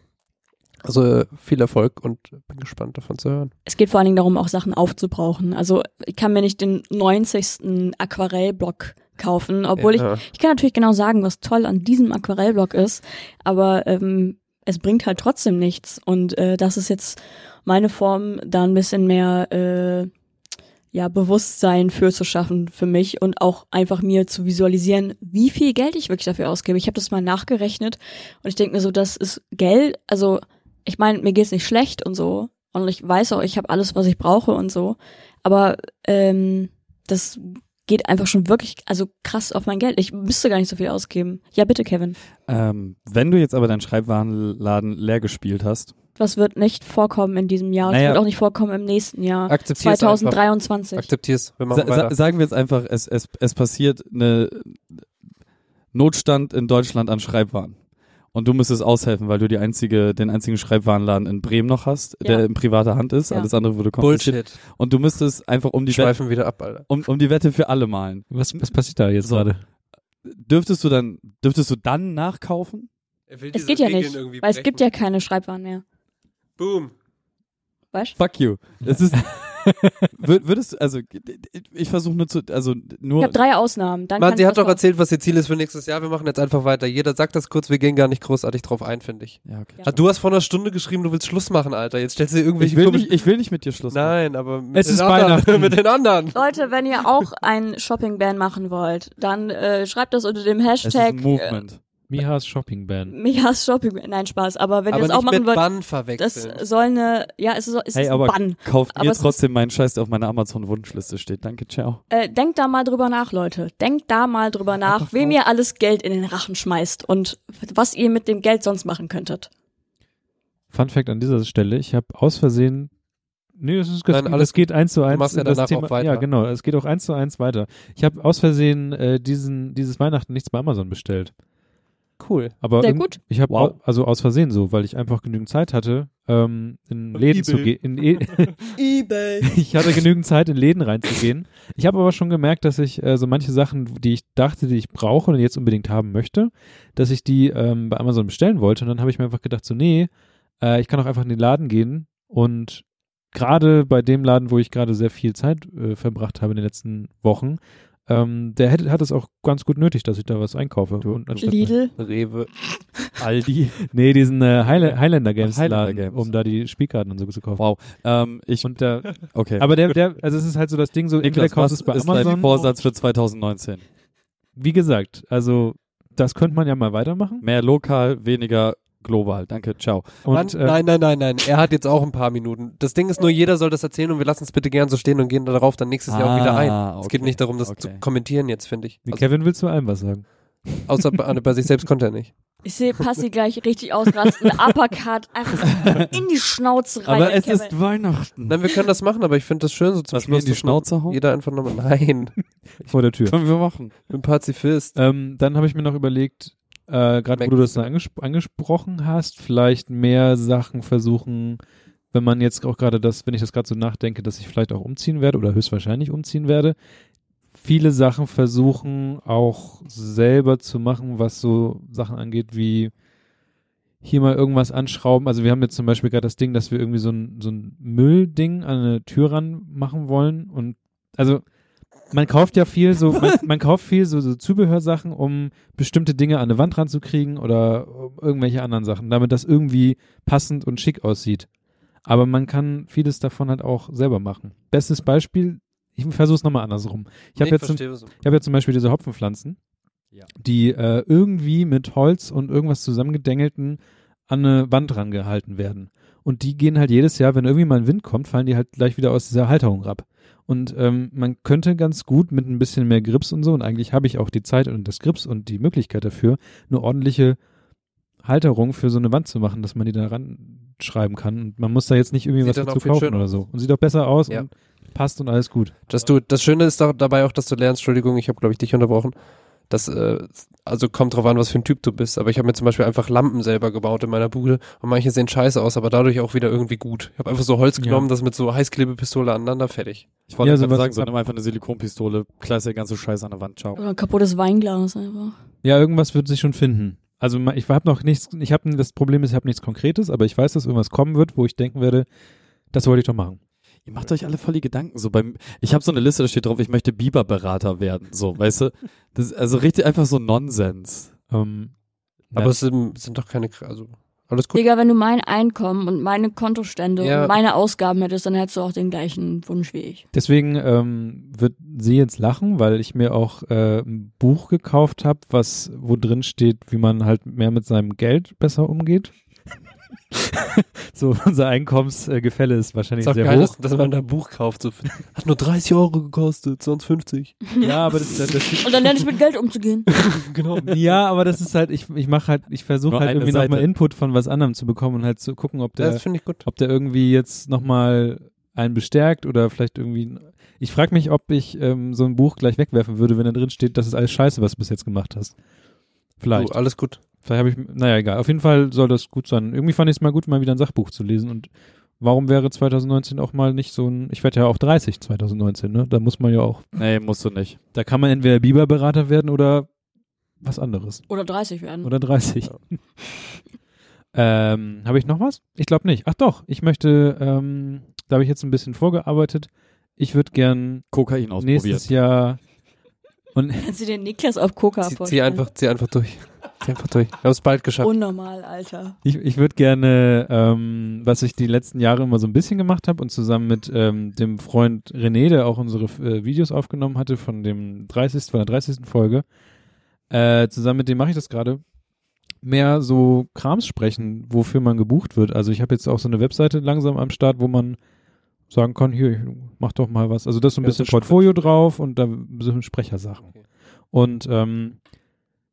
[SPEAKER 1] Also, viel Erfolg und bin gespannt davon zu hören.
[SPEAKER 5] Es geht vor allen Dingen darum, auch Sachen aufzubrauchen. Also ich kann mir nicht den 90. Aquarellblock kaufen, obwohl
[SPEAKER 1] ja.
[SPEAKER 5] ich, ich kann natürlich genau sagen, was toll an diesem Aquarellblock ist, aber ähm, es bringt halt trotzdem nichts. Und äh, das ist jetzt meine Form, da ein bisschen mehr, äh, ja, Bewusstsein für zu schaffen für mich und auch einfach mir zu visualisieren, wie viel Geld ich wirklich dafür ausgebe. Ich habe das mal nachgerechnet und ich denke mir so, das ist Geld, also ich meine, mir geht's nicht schlecht und so und ich weiß auch, ich habe alles, was ich brauche und so, aber ähm, das geht einfach schon wirklich, also krass auf mein Geld. Ich müsste gar nicht so viel ausgeben. Ja, bitte, Kevin.
[SPEAKER 4] Ähm, wenn du jetzt aber deinen Schreibwarenladen leer gespielt hast,
[SPEAKER 5] Was wird nicht vorkommen in diesem Jahr?
[SPEAKER 4] Naja.
[SPEAKER 5] wird auch nicht vorkommen im nächsten Jahr.
[SPEAKER 1] Akzeptier's einfach.
[SPEAKER 5] 2023.
[SPEAKER 1] Akzeptier's. Wir
[SPEAKER 4] sa
[SPEAKER 1] machen
[SPEAKER 4] sa
[SPEAKER 1] weiter.
[SPEAKER 4] sagen wir jetzt einfach, es, es, es passiert eine Notstand in Deutschland an Schreibwaren. Und du müsstest aushelfen, weil du die einzige, den einzigen Schreibwarenladen in Bremen noch hast,
[SPEAKER 5] Ja.
[SPEAKER 4] der in privater Hand ist.
[SPEAKER 5] Ja.
[SPEAKER 4] Alles andere würde kompliziert.
[SPEAKER 1] Bullshit.
[SPEAKER 4] Und du müsstest einfach um die,
[SPEAKER 1] Wir
[SPEAKER 4] Wette,
[SPEAKER 1] schweifen wieder ab, Alter.
[SPEAKER 4] um, um die Wette für alle malen.
[SPEAKER 3] Was, was passiert da jetzt
[SPEAKER 4] So.
[SPEAKER 3] gerade?
[SPEAKER 4] Dürftest du dann, dürftest du dann nachkaufen?
[SPEAKER 5] Es geht ja nicht, weil es gibt ja keine Schreibwaren mehr.
[SPEAKER 1] Boom.
[SPEAKER 5] Weißt
[SPEAKER 4] Fuck you. Es ist, <laughs> würdest du, also, ich versuche nur zu, also,
[SPEAKER 5] Ich
[SPEAKER 4] nur,
[SPEAKER 5] habe drei Ausnahmen. Dann kann
[SPEAKER 1] sie
[SPEAKER 5] ich
[SPEAKER 1] hat doch erzählt, was ihr Ziel ist für nächstes Jahr. Wir machen jetzt einfach weiter. Jeder sagt das kurz, wir gehen gar nicht großartig drauf ein, finde ich.
[SPEAKER 4] ja, okay.
[SPEAKER 5] Ja.
[SPEAKER 1] Ah, du hast vor einer Stunde geschrieben, du willst Schluss machen, Alter. Jetzt stellst du dir irgendwelche
[SPEAKER 4] Ich will,
[SPEAKER 1] komischen-
[SPEAKER 4] nicht, ich will nicht mit dir Schluss machen.
[SPEAKER 1] Nein, aber mit
[SPEAKER 3] Es
[SPEAKER 1] den
[SPEAKER 3] ist
[SPEAKER 1] anderen, <laughs>
[SPEAKER 3] Weihnachten.
[SPEAKER 1] mit den anderen.
[SPEAKER 5] Leute, wenn ihr auch ein Shopping-Ban machen wollt, dann äh, schreibt das unter dem
[SPEAKER 4] Es ist
[SPEAKER 5] Hashtag
[SPEAKER 4] ein Movement.
[SPEAKER 3] Mihas Shopping Ban.
[SPEAKER 5] Mias Shopping Nein, Spaß. Aber wenn
[SPEAKER 1] aber
[SPEAKER 5] ihr das auch machen
[SPEAKER 1] mit
[SPEAKER 5] wollt,
[SPEAKER 1] Bann
[SPEAKER 5] das
[SPEAKER 1] verwechseln.
[SPEAKER 5] soll eine, ja, es ist, es
[SPEAKER 4] Hey,
[SPEAKER 5] ist
[SPEAKER 4] aber
[SPEAKER 5] ein Bann.
[SPEAKER 4] kauft
[SPEAKER 5] Aber
[SPEAKER 4] mir
[SPEAKER 5] es
[SPEAKER 4] trotzdem meinen Scheiß, der auf meiner Amazon-Wunschliste steht. Danke, ciao.
[SPEAKER 5] Äh, denkt da mal drüber nach, Leute. Denkt da mal drüber nach, wem ihr alles Geld in den Rachen schmeißt und was ihr mit dem Geld sonst machen könntet.
[SPEAKER 3] Fun Fact an dieser Stelle, ich habe aus Versehen Nee, das, ist, das,
[SPEAKER 1] Nein, alles
[SPEAKER 3] das geht eins zu eins.
[SPEAKER 1] machst ja
[SPEAKER 3] in das
[SPEAKER 1] danach
[SPEAKER 3] Thema,
[SPEAKER 1] auch weiter.
[SPEAKER 3] Ja, genau. Es geht auch eins zu eins weiter. Ich habe aus Versehen äh, diesen, dieses Weihnachten nichts bei Amazon bestellt.
[SPEAKER 1] Cool.
[SPEAKER 3] Aber
[SPEAKER 5] Sehr gut.
[SPEAKER 3] Ich habe
[SPEAKER 4] Wow.
[SPEAKER 3] also aus Versehen so, weil ich einfach genügend Zeit hatte, ähm, in Läden zu
[SPEAKER 1] eBay.
[SPEAKER 3] gehen. In e <laughs> <laughs>
[SPEAKER 5] Ebay.
[SPEAKER 3] ich hatte genügend Zeit, in Läden reinzugehen. Ich habe aber schon gemerkt, dass ich äh, so manche Sachen, die ich dachte, die ich brauche und jetzt unbedingt haben möchte, dass ich die ähm, bei Amazon bestellen wollte. Und dann habe ich mir einfach gedacht, so, nee, äh, ich kann auch einfach in den Laden gehen und gerade bei dem Laden, wo ich gerade sehr viel Zeit äh, verbracht habe in den letzten Wochen, ähm, der hätte, hat es auch ganz gut nötig, dass ich da was einkaufe.
[SPEAKER 4] Du-
[SPEAKER 3] und
[SPEAKER 5] Lidl.
[SPEAKER 1] Rewe. <laughs>
[SPEAKER 4] Aldi.
[SPEAKER 3] Nee, diesen äh, Highla Highlander Games
[SPEAKER 4] Highlander
[SPEAKER 3] Laden,
[SPEAKER 4] Games.
[SPEAKER 3] um da die Spielkarten und so zu kaufen.
[SPEAKER 4] Wow. Ähm, ich,
[SPEAKER 3] Und der, <laughs>
[SPEAKER 4] okay.
[SPEAKER 3] aber der, der, also es ist halt so das Ding, so
[SPEAKER 4] Niklas,
[SPEAKER 3] kaufst
[SPEAKER 4] was
[SPEAKER 3] es bei
[SPEAKER 4] ist dein
[SPEAKER 3] Amazon.
[SPEAKER 4] Vorsatz für 2019?
[SPEAKER 3] Wie gesagt, also das könnte man ja mal weitermachen.
[SPEAKER 4] Mehr lokal, weniger global. Danke, ciao.
[SPEAKER 3] Und
[SPEAKER 1] Mann,
[SPEAKER 3] äh,
[SPEAKER 1] nein, nein, nein, nein. Er hat jetzt auch ein paar Minuten. Das Ding ist nur, jeder soll das erzählen und wir lassen es bitte gern so stehen und gehen darauf dann nächstes Jahr auch wieder ein.
[SPEAKER 4] Ah,
[SPEAKER 1] Es geht
[SPEAKER 4] okay,
[SPEAKER 1] nicht darum, das
[SPEAKER 4] okay.
[SPEAKER 1] zu kommentieren jetzt, finde ich.
[SPEAKER 3] wie
[SPEAKER 1] Also,
[SPEAKER 3] Kevin willst du allem was sagen?
[SPEAKER 1] außer bei, bei sich selbst konnte er nicht.
[SPEAKER 5] Ich sehe Passi gleich richtig ausrasten. <laughs> Uppercut einfach in die Schnauze rein.
[SPEAKER 4] Aber es
[SPEAKER 5] Kevin.
[SPEAKER 4] ist Weihnachten.
[SPEAKER 1] Nein, wir können das machen, aber ich finde das schön, so zum
[SPEAKER 4] Was
[SPEAKER 1] Schluss.
[SPEAKER 4] in die
[SPEAKER 1] man
[SPEAKER 4] Schnauze hauen?
[SPEAKER 1] Jeder einfach nochmal, <laughs> nein,
[SPEAKER 3] Vor der Tür.
[SPEAKER 4] Können wir machen.
[SPEAKER 1] ich bin Pazifist.
[SPEAKER 3] Ähm, dann habe ich mir noch überlegt, äh, gerade wo du das dann angespro angesprochen hast, vielleicht mehr Sachen versuchen, wenn man jetzt auch gerade das, wenn ich das gerade so nachdenke, dass ich vielleicht auch umziehen werde oder höchstwahrscheinlich umziehen werde, viele Sachen versuchen auch selber zu machen, was so Sachen angeht wie hier mal irgendwas anschrauben. Also wir haben jetzt zum Beispiel gerade das Ding, dass wir irgendwie so ein, so ein Müllding an eine Tür ran machen wollen und also man kauft ja viel so, man, <laughs> man kauft viel so, so Zubehörsachen, um bestimmte Dinge an eine Wand ranzukriegen oder um irgendwelche anderen Sachen, damit das irgendwie passend und schick aussieht. Aber man kann vieles davon halt auch selber machen. Bestes Beispiel, ich versuche es nochmal andersrum. Ich habe jetzt, ich hab jetzt zum Beispiel diese Hopfenpflanzen,
[SPEAKER 4] Ja.
[SPEAKER 3] die äh, irgendwie mit Holz und irgendwas zusammengedengelten an eine Wand rangehalten werden. Und die gehen halt jedes Jahr, wenn irgendwie mal ein Wind kommt, fallen die halt gleich wieder aus dieser Halterung ab. Und ähm, man könnte ganz gut mit ein bisschen mehr Grips und so, und eigentlich habe ich auch die Zeit und das Grips und die Möglichkeit dafür, eine ordentliche Halterung für so eine Wand zu machen, dass man die da ranschreiben kann. Und man muss da jetzt nicht irgendwie
[SPEAKER 1] Sieht
[SPEAKER 3] was dazu kaufen oder so. Und sieht auch besser aus
[SPEAKER 1] Ja.
[SPEAKER 3] und passt und alles gut.
[SPEAKER 1] Dass du, das Schöne ist doch dabei auch, dass du lernst, Entschuldigung, ich habe glaube ich dich unterbrochen, dass, äh, also kommt drauf an, was für ein Typ du bist, aber ich habe mir zum Beispiel einfach Lampen selber gebaut in meiner Bude und manche sehen scheiße aus, aber dadurch auch wieder irgendwie gut. Ich habe einfach so Holz
[SPEAKER 3] Ja.
[SPEAKER 1] genommen, das mit so Heißklebepistole aneinander, fertig.
[SPEAKER 4] Ich wollte
[SPEAKER 3] Ja, sowas-
[SPEAKER 4] sagen, so nimm einfach eine Silikonpistole, kleist der ganze Scheiß an der Wand, ciao.
[SPEAKER 5] Oder ein kaputtes Weinglas einfach.
[SPEAKER 3] Ja, irgendwas wird sich schon finden. Also ich habe noch nichts, ich habe das Problem ist, ich habe nichts Konkretes, aber ich weiß, dass irgendwas kommen wird, wo ich denken werde, das wollte ich doch machen.
[SPEAKER 4] Ihr macht euch alle voll die Gedanken. So beim, ich habe so eine Liste, da steht drauf, ich möchte Biberberater werden. So, <laughs> weißt du? Das ist also richtig einfach so Nonsens.
[SPEAKER 3] Ähm,
[SPEAKER 1] Aber
[SPEAKER 3] ja,
[SPEAKER 1] es sind, sind doch keine, also Alles gut.
[SPEAKER 5] Digga, wenn du mein Einkommen und meine Kontostände
[SPEAKER 1] Ja.
[SPEAKER 5] und meine Ausgaben hättest, dann hättest du auch den gleichen Wunsch wie ich.
[SPEAKER 3] Deswegen ähm, wird sie jetzt lachen, weil ich mir auch äh, ein Buch gekauft habe, was wo drin steht, wie man halt mehr mit seinem Geld besser umgeht. <laughs> so unser Einkommensgefälle ist wahrscheinlich
[SPEAKER 1] Ist
[SPEAKER 3] sehr
[SPEAKER 1] geil,
[SPEAKER 3] hoch.
[SPEAKER 1] dass, dass man da ein Buch kauft. So, hat nur 30 Euro gekostet, sonst 50. <laughs>
[SPEAKER 3] Ja, aber das, das, das
[SPEAKER 5] Und dann lerne ich mit Geld umzugehen. <laughs>
[SPEAKER 1] genau.
[SPEAKER 3] ja, aber das ist halt, ich, ich mache halt, ich versuche halt irgendwie nochmal Input von was anderem zu bekommen und halt zu gucken, ob der,
[SPEAKER 1] Das finde ich gut.
[SPEAKER 3] ob der irgendwie jetzt nochmal einen bestärkt oder vielleicht irgendwie. Ich frage mich, ob ich ähm, so ein Buch gleich wegwerfen würde, wenn da drin steht, das ist alles scheiße, was du bis jetzt gemacht hast. Vielleicht.
[SPEAKER 1] Du, alles gut.
[SPEAKER 3] Vielleicht habe ich, naja, egal. Auf jeden Fall soll das gut sein. Irgendwie fand ich es mal gut, mal wieder ein Sachbuch zu lesen. Und warum wäre 2019 auch mal nicht so ein, ich werde ja auch 30 2019, ne? Da muss man ja auch,
[SPEAKER 4] Nee, musst du nicht.
[SPEAKER 3] da kann man entweder Biberberater werden oder was anderes.
[SPEAKER 5] Oder 30 werden.
[SPEAKER 3] Oder 30. <laughs> ähm, habe ich noch was? Ich glaube nicht. Ach doch, ich möchte, ähm, da habe ich jetzt ein bisschen vorgearbeitet. Ich würde gern
[SPEAKER 4] Kokain ausprobiert.
[SPEAKER 3] nächstes Jahr und
[SPEAKER 5] Kannst du den Niklas auf Coca
[SPEAKER 1] Zieh, zieh
[SPEAKER 5] vorstellen?
[SPEAKER 1] einfach, zieh einfach durch. Zieh einfach durch. Wir haben es bald geschafft.
[SPEAKER 5] Unnormal, Alter.
[SPEAKER 3] Ich, ich würde gerne, ähm, was ich die letzten Jahre immer so ein bisschen gemacht habe und zusammen mit ähm, dem Freund René, der auch unsere äh, Videos aufgenommen hatte von dem 30. von der 30. Folge, äh, zusammen mit dem mache ich das gerade, mehr so Krams sprechen, wofür man gebucht wird. Also ich habe jetzt auch so eine Webseite langsam am Start, wo man sagen kann, hier, ich mach doch mal was. Also da ist so ein
[SPEAKER 1] Ja,
[SPEAKER 3] bisschen Portfolio drauf und da so Sprechersachen.
[SPEAKER 1] Okay.
[SPEAKER 3] Und ähm,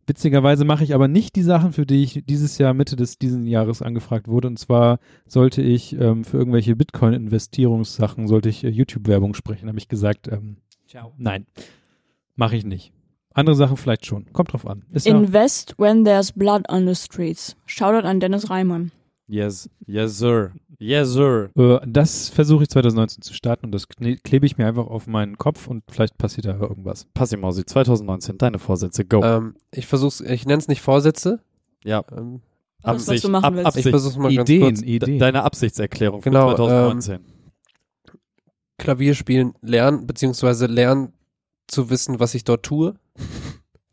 [SPEAKER 3] witzigerweise mache ich aber nicht die Sachen, für die ich dieses Jahr Mitte des diesen Jahres angefragt wurde. Und zwar sollte ich ähm, für irgendwelche Bitcoin-Investierungssachen sollte ich äh, YouTube-Werbung sprechen. Habe ich gesagt, ähm, nein, mache ich nicht. Andere Sachen vielleicht schon. Kommt drauf an. Ist ja,
[SPEAKER 5] Invest when there's blood on the streets. Shoutout an Dennis Reimann.
[SPEAKER 4] Yes, yes, sir. Yes, sir.
[SPEAKER 3] äh, das versuche ich 2019 zu starten und das klebe ich mir einfach auf meinen Kopf und vielleicht passiert da irgendwas.
[SPEAKER 4] Passimausi, 2019, deine Vorsätze, go.
[SPEAKER 1] Ähm, ich versuch's, ich nenne es nicht Vorsätze.
[SPEAKER 4] ja,
[SPEAKER 1] Ähm,
[SPEAKER 5] Das, was
[SPEAKER 4] Absicht,
[SPEAKER 5] du machen
[SPEAKER 4] ab,
[SPEAKER 5] willst.
[SPEAKER 1] ich
[SPEAKER 4] Absicht.
[SPEAKER 1] versuch's mal ganz
[SPEAKER 3] Ideen,
[SPEAKER 1] kurz.
[SPEAKER 4] De-
[SPEAKER 3] Ideen.
[SPEAKER 4] Deine Absichtserklärung für
[SPEAKER 1] Genau,
[SPEAKER 4] 2019.
[SPEAKER 1] Klavierspielen lernen, beziehungsweise lernen zu wissen, was ich dort tue.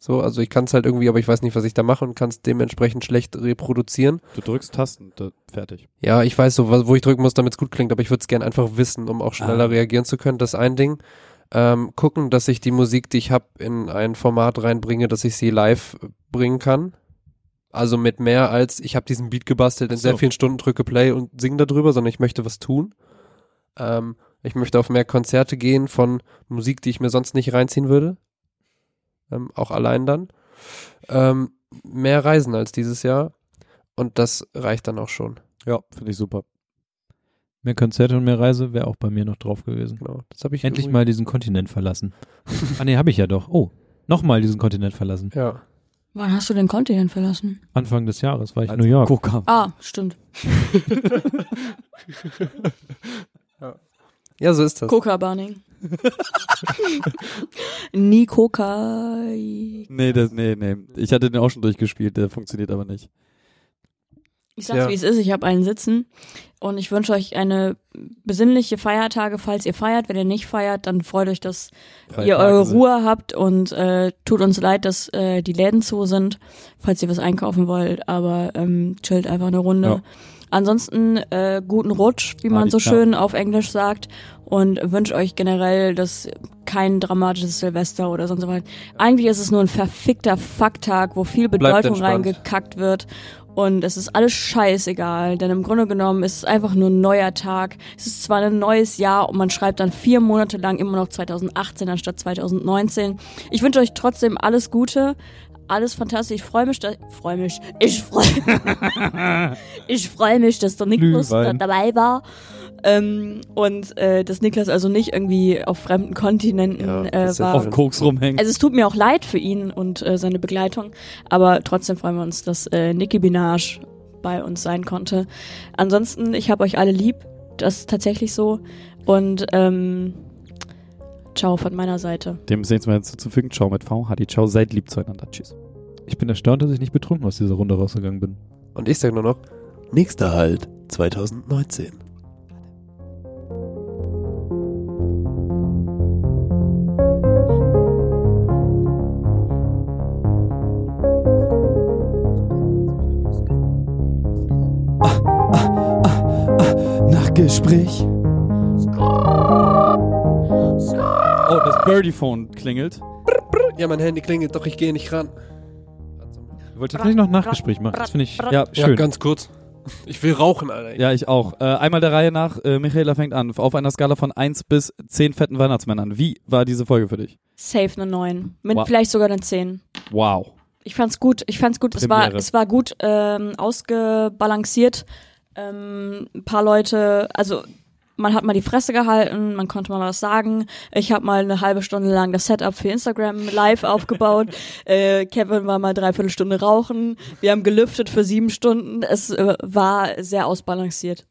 [SPEAKER 1] So, also ich kann es halt irgendwie, aber ich weiß nicht, was ich da mache und kann es dementsprechend schlecht reproduzieren.
[SPEAKER 4] Du drückst Tasten, fertig.
[SPEAKER 1] Ja, ich weiß so, wo ich drücken muss, damit es gut klingt, aber ich würde es gern einfach wissen, um auch schneller
[SPEAKER 4] Ah.
[SPEAKER 1] reagieren zu können. Das ist ein Ding. Ähm, gucken, dass ich die Musik, die ich habe, in ein Format reinbringe, dass ich sie live bringen kann. Also mit mehr als, ich habe diesen Beat gebastelt, in
[SPEAKER 4] so.
[SPEAKER 1] sehr vielen Stunden drücke Play und singe darüber, sondern ich möchte was tun. Ähm, ich möchte auf mehr Konzerte gehen von Musik, die ich mir sonst nicht reinziehen würde. Ähm, auch allein dann. Ähm, mehr Reisen als dieses Jahr. Und das reicht dann auch schon.
[SPEAKER 4] Ja, finde ich super.
[SPEAKER 3] Mehr Konzerte und mehr Reise wäre auch bei mir noch drauf gewesen.
[SPEAKER 1] Genau. Das habe ich
[SPEAKER 3] Endlich
[SPEAKER 1] irgendwie-
[SPEAKER 3] mal diesen Kontinent verlassen. ah nee, habe ich ja doch. Oh, nochmal diesen Kontinent verlassen.
[SPEAKER 1] Ja.
[SPEAKER 5] Wann hast du den Kontinent verlassen?
[SPEAKER 3] Anfang des Jahres war ich in
[SPEAKER 4] Als
[SPEAKER 3] New York.
[SPEAKER 4] Koka.
[SPEAKER 5] Ah, stimmt. <laughs>
[SPEAKER 1] Ja, so ist das.
[SPEAKER 5] Coca-Burning. <laughs> Nie Coca.
[SPEAKER 4] Nee, das, nee, nee. Ich hatte den auch schon durchgespielt, der funktioniert aber nicht.
[SPEAKER 5] Ich sag's,
[SPEAKER 1] Ja.
[SPEAKER 5] wie es ist. Ich habe einen sitzen und ich wünsche euch eine besinnliche Feiertage, falls ihr feiert. Wenn ihr nicht feiert, dann freut euch, dass ihr eure Ruhe habt und äh, tut uns leid, dass äh, die Läden zu sind, falls ihr was einkaufen wollt. Aber ähm, chillt einfach eine Runde.
[SPEAKER 4] Ja.
[SPEAKER 5] Ansonsten äh, guten Rutsch, wie man so schön auf Englisch sagt. Und wünsche euch generell, dass kein dramatisches Silvester oder sonst was. Eigentlich ist es nur ein verfickter Fucktag, wo viel Bedeutung reingekackt wird. Und es ist alles scheißegal, denn im Grunde genommen ist es einfach nur ein neuer Tag. Es ist zwar ein neues Jahr und man schreibt dann vier Monate lang immer noch 2018 anstatt 2019. Ich wünsche euch trotzdem alles Gute, alles fantastisch. Ich freue mich, da, freue mich, ich freue, <laughs> ich freue mich, dass der Niklas da, dabei war. Ähm, und äh, dass Niklas also nicht irgendwie auf fremden Kontinenten
[SPEAKER 1] Ja,
[SPEAKER 5] äh, war.
[SPEAKER 4] Auf Koks rumhängen.
[SPEAKER 5] Also es tut mir auch leid für ihn und äh, seine Begleitung, aber trotzdem freuen wir uns, dass äh, Nicki Minaj bei uns sein konnte. Ansonsten, ich habe euch alle lieb, das ist tatsächlich so und ähm, ciao von meiner Seite.
[SPEAKER 4] Dem ist nichts mehr hinzuzufügen. Ciao mit V. Hadi, ciao. Seid lieb zueinander. Tschüss.
[SPEAKER 3] Ich bin erstaunt, dass ich nicht betrunken aus dieser Runde rausgegangen bin.
[SPEAKER 1] Und ich sage nur noch, nächster Halt 2019.
[SPEAKER 4] Gespräch. Birdie-Phone klingelt.
[SPEAKER 1] Ja, mein Handy klingelt, doch ich gehe nicht ran.
[SPEAKER 3] Ich wollte tatsächlich noch ein Nachgespräch machen. Das finde ich
[SPEAKER 4] Ja,
[SPEAKER 1] Ja,
[SPEAKER 3] schön.
[SPEAKER 1] ganz kurz. Ich will rauchen, Alter.
[SPEAKER 4] Ja, ich auch. Äh, einmal der Reihe nach. Äh, Michaela fängt an. Auf einer Skala von 1 bis 10 fetten Weihnachtsmännern. Wie war diese Folge für dich?
[SPEAKER 5] Safe eine 9. Mit
[SPEAKER 4] Wow.
[SPEAKER 5] vielleicht sogar eine 10.
[SPEAKER 4] Wow.
[SPEAKER 5] Ich fand's gut. Ich fand's gut. Es war, es war gut ähm, ausgebalanciert. Ähm, ein paar Leute, also man hat mal die Fresse gehalten, man konnte mal was sagen. Ich habe mal eine halbe Stunde lang das Setup für Instagram live aufgebaut. <laughs> äh, Kevin war mal dreiviertel Stunde rauchen. Wir haben gelüftet für sieben Stunden. Es äh, war sehr ausbalanciert.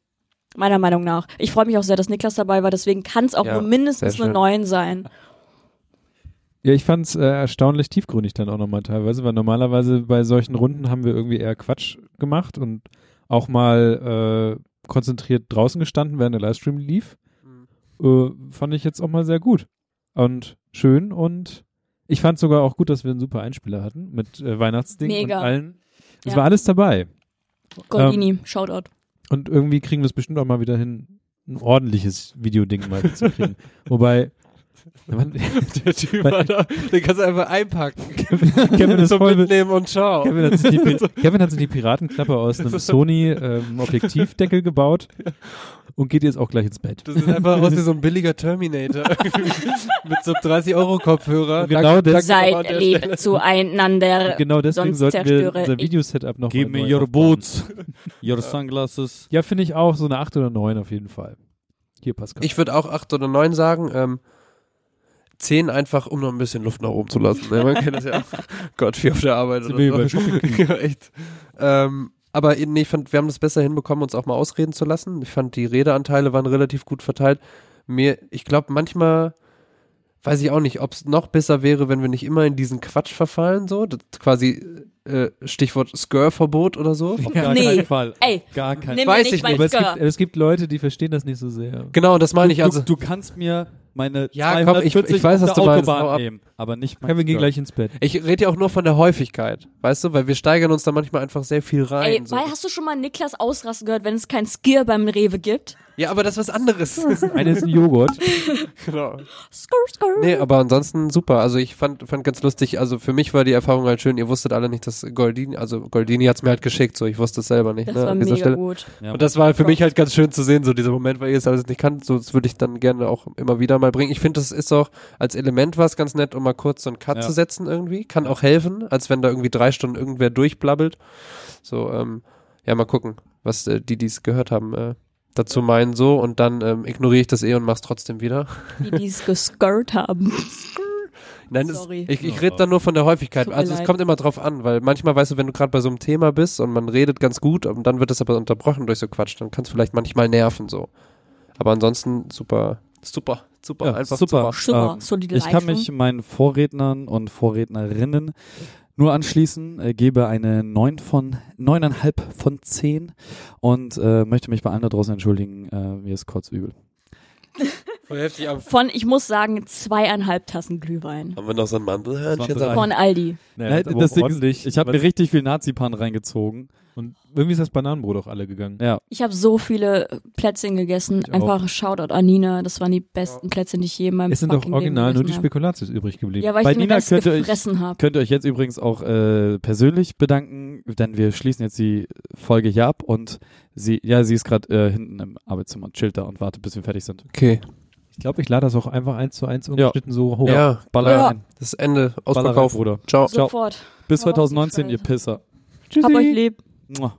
[SPEAKER 5] Meiner Meinung nach. Ich freue mich auch sehr, dass Niklas dabei war, deswegen kann es auch
[SPEAKER 1] Ja,
[SPEAKER 5] nur mindestens eine. 9 sein.
[SPEAKER 3] Ja, ich fand es äh, erstaunlich tiefgründig dann auch nochmal teilweise, weil normalerweise bei solchen Runden haben wir irgendwie eher Quatsch gemacht und auch mal äh, konzentriert draußen gestanden, während der Livestream lief. Äh, fand ich jetzt auch mal sehr gut und schön und ich fand sogar auch gut, dass wir einen super Einspieler hatten mit äh, Weihnachtsding
[SPEAKER 5] Mega.
[SPEAKER 3] und allen. Es
[SPEAKER 5] Ja.
[SPEAKER 3] war alles dabei.
[SPEAKER 5] Goldini, Shoutout.
[SPEAKER 3] Und irgendwie kriegen wir es bestimmt auch mal wieder hin, ein ordentliches Videoding mal zu kriegen. <laughs> Wobei, man,
[SPEAKER 1] Der Typ,
[SPEAKER 3] Weil-
[SPEAKER 1] Alter, den kannst du einfach einpacken. <laughs>
[SPEAKER 3] Kevin ist
[SPEAKER 1] so
[SPEAKER 3] voll mit,
[SPEAKER 1] mitnehmen und ciao.
[SPEAKER 3] Kevin hat, sich die, <laughs> Kevin hat sich die Piratenklappe aus einem <laughs> Sony ähm, Objektivdeckel gebaut und geht jetzt auch gleich ins Bett.
[SPEAKER 1] Das ist einfach aus wie so ein billiger Terminator. Mit so 30 Euro Kopfhörer.
[SPEAKER 3] Und genau das-
[SPEAKER 5] Seid lieb
[SPEAKER 1] Stelle.
[SPEAKER 5] zueinander.
[SPEAKER 3] Genau deswegen
[SPEAKER 5] Sonst
[SPEAKER 3] sollten wir unser
[SPEAKER 5] ich-
[SPEAKER 3] Videosetup noch
[SPEAKER 4] Give me your
[SPEAKER 3] aufbauen.
[SPEAKER 4] boots. Your sunglasses.
[SPEAKER 3] Ja, finde ich auch so eine 8 oder 9 auf jeden Fall. Hier, Pascal.
[SPEAKER 1] Ich würde auch 8 oder 9 sagen. Ähm, 10 einfach, um noch ein bisschen Luft nach oben zu lassen. Ne? Man kennt das ja. <laughs> Gott, viel auf der Arbeit
[SPEAKER 3] Sind
[SPEAKER 1] oder so. <laughs> ja, echt. Ähm, aber nee, ich fand, wir haben das besser hinbekommen, uns auch mal ausreden zu lassen. Ich fand, die Redeanteile waren relativ gut verteilt. Mir, ich glaube, manchmal weiß ich auch nicht, ob es noch besser wäre, wenn wir nicht immer in diesen Quatsch verfallen, so. Das quasi äh, Stichwort Skör-Verbot oder so.
[SPEAKER 4] Auf gar
[SPEAKER 5] Nee.
[SPEAKER 4] keinen Fall.
[SPEAKER 5] Ey,
[SPEAKER 4] Gar keinen
[SPEAKER 5] Nimm
[SPEAKER 1] Weiß ich
[SPEAKER 5] nicht
[SPEAKER 3] Aber es gibt, es gibt Leute, die verstehen das nicht so sehr.
[SPEAKER 1] Genau, das meine ich.
[SPEAKER 4] Du,
[SPEAKER 1] Also,
[SPEAKER 4] du kannst mir meine
[SPEAKER 1] Ja, komm, ich-
[SPEAKER 4] 240
[SPEAKER 1] ich weiß,
[SPEAKER 4] auf
[SPEAKER 1] was
[SPEAKER 4] der
[SPEAKER 1] du meinst,
[SPEAKER 4] Autobahn
[SPEAKER 1] ab.
[SPEAKER 4] nehmen, aber nicht mein
[SPEAKER 3] Kevin, geh
[SPEAKER 4] Skirt.
[SPEAKER 3] gleich ins Bett.
[SPEAKER 1] ich rede ja auch nur von der Häufigkeit, weißt du, weil wir steigern uns da manchmal einfach sehr viel rein.
[SPEAKER 5] Ey,
[SPEAKER 1] so.
[SPEAKER 5] weil hast du schon mal Niklas ausrasten gehört, wenn es kein Skier beim Rewe gibt?
[SPEAKER 1] Ja, aber das ist was anderes. <laughs>
[SPEAKER 3] Eine ist ein Joghurt. <laughs>
[SPEAKER 1] genau.
[SPEAKER 5] Skur, skur.
[SPEAKER 1] Nee, aber ansonsten super. Also ich fand, fand ganz lustig, also für mich war die Erfahrung halt schön, ihr wusstet alle nicht, dass Goldini, also Goldini hat's mir halt geschickt, so ich wusste es selber nicht,
[SPEAKER 5] das
[SPEAKER 1] ne,
[SPEAKER 5] war
[SPEAKER 1] an dieser
[SPEAKER 5] mega
[SPEAKER 1] Stelle.
[SPEAKER 5] gut.
[SPEAKER 4] Ja.
[SPEAKER 1] Und das war für mich halt ganz schön zu sehen, so dieser Moment, weil ihr es alles nicht kannt, so das würde ich dann gerne auch immer wieder mal bringen. Ich finde, das ist auch als Element was ganz nett, um mal kurz so einen Cut
[SPEAKER 4] Ja.
[SPEAKER 1] zu setzen irgendwie. Kann auch helfen, als wenn da irgendwie drei Stunden irgendwer durchblabbelt. So, ähm, ja, mal gucken, was äh, die, die es gehört haben, äh, dazu meinen so und dann ähm, ignoriere ich das eh und mach's trotzdem wieder.
[SPEAKER 5] Die, die es geskirt haben. <laughs>
[SPEAKER 1] Nein,
[SPEAKER 5] Sorry.
[SPEAKER 1] ich, ich rede dann nur von der Häufigkeit.
[SPEAKER 5] Tut
[SPEAKER 1] Also es
[SPEAKER 5] leid.
[SPEAKER 1] kommt immer drauf an, weil manchmal weißt du, wenn du gerade bei so einem Thema bist und man redet ganz gut und dann wird es aber unterbrochen durch so Quatsch, dann kann es vielleicht manchmal nerven so. Aber ansonsten super, super, super,
[SPEAKER 4] Ja,
[SPEAKER 1] einfach
[SPEAKER 4] super.
[SPEAKER 1] super.
[SPEAKER 5] Super,
[SPEAKER 4] Ähm,
[SPEAKER 5] solide
[SPEAKER 4] Ich kann mich meinen Vorrednern und Vorrednerinnen nur anschließen, äh, gebe eine 9 von 9,5 von 10 und äh, möchte mich bei allen da draußen entschuldigen, äh, mir ist kurz übel. <laughs>
[SPEAKER 1] Voll heftig, aber
[SPEAKER 5] Von, ich muss sagen, zweieinhalb Tassen Glühwein.
[SPEAKER 1] haben wir noch so ein Mandelhörnchen?
[SPEAKER 4] Das war
[SPEAKER 5] Von Aldi.
[SPEAKER 3] Naja,
[SPEAKER 4] Ne,
[SPEAKER 3] das
[SPEAKER 4] Ding ist, ich habe mir
[SPEAKER 3] Was-
[SPEAKER 4] richtig viel Nazi-Pan reingezogen.
[SPEAKER 3] Und irgendwie ist das Bananenbrot auch alle gegangen.
[SPEAKER 4] Ja,
[SPEAKER 5] Ich habe so viele Plätzchen gegessen.
[SPEAKER 3] Ich auch.
[SPEAKER 5] Einfach Shoutout an Nina. Das waren die besten Plätzchen, die ich je in meinem
[SPEAKER 3] Es sind doch
[SPEAKER 5] fucking Leben
[SPEAKER 3] original nur die
[SPEAKER 5] gegessen.
[SPEAKER 3] Spekulatius übrig geblieben.
[SPEAKER 5] Ja, weil
[SPEAKER 4] Bei
[SPEAKER 5] ich den
[SPEAKER 4] Nina
[SPEAKER 5] Rest
[SPEAKER 4] könnt ihr euch-
[SPEAKER 5] gefressen habe.
[SPEAKER 4] könnt ihr euch jetzt übrigens auch äh, persönlich bedanken, denn wir schließen jetzt die Folge hier ab und sie, ja, sie ist gerade äh, hinten im Arbeitszimmer und chillt da und wartet, bis wir fertig sind.
[SPEAKER 1] Okay.
[SPEAKER 3] Ich glaube, ich lade das auch einfach eins zu eins ungeschnitten so hoch.
[SPEAKER 1] Ja,
[SPEAKER 4] Baller
[SPEAKER 5] Ja.
[SPEAKER 4] rein.
[SPEAKER 1] das Ende, Ausverkauf.
[SPEAKER 4] Bruder.
[SPEAKER 1] Ciao.
[SPEAKER 4] Ciao.
[SPEAKER 5] Sofort.
[SPEAKER 4] Bis
[SPEAKER 5] auch so
[SPEAKER 4] 2019, ihr. Pisser.
[SPEAKER 5] Hab euch lieb.
[SPEAKER 4] Mua.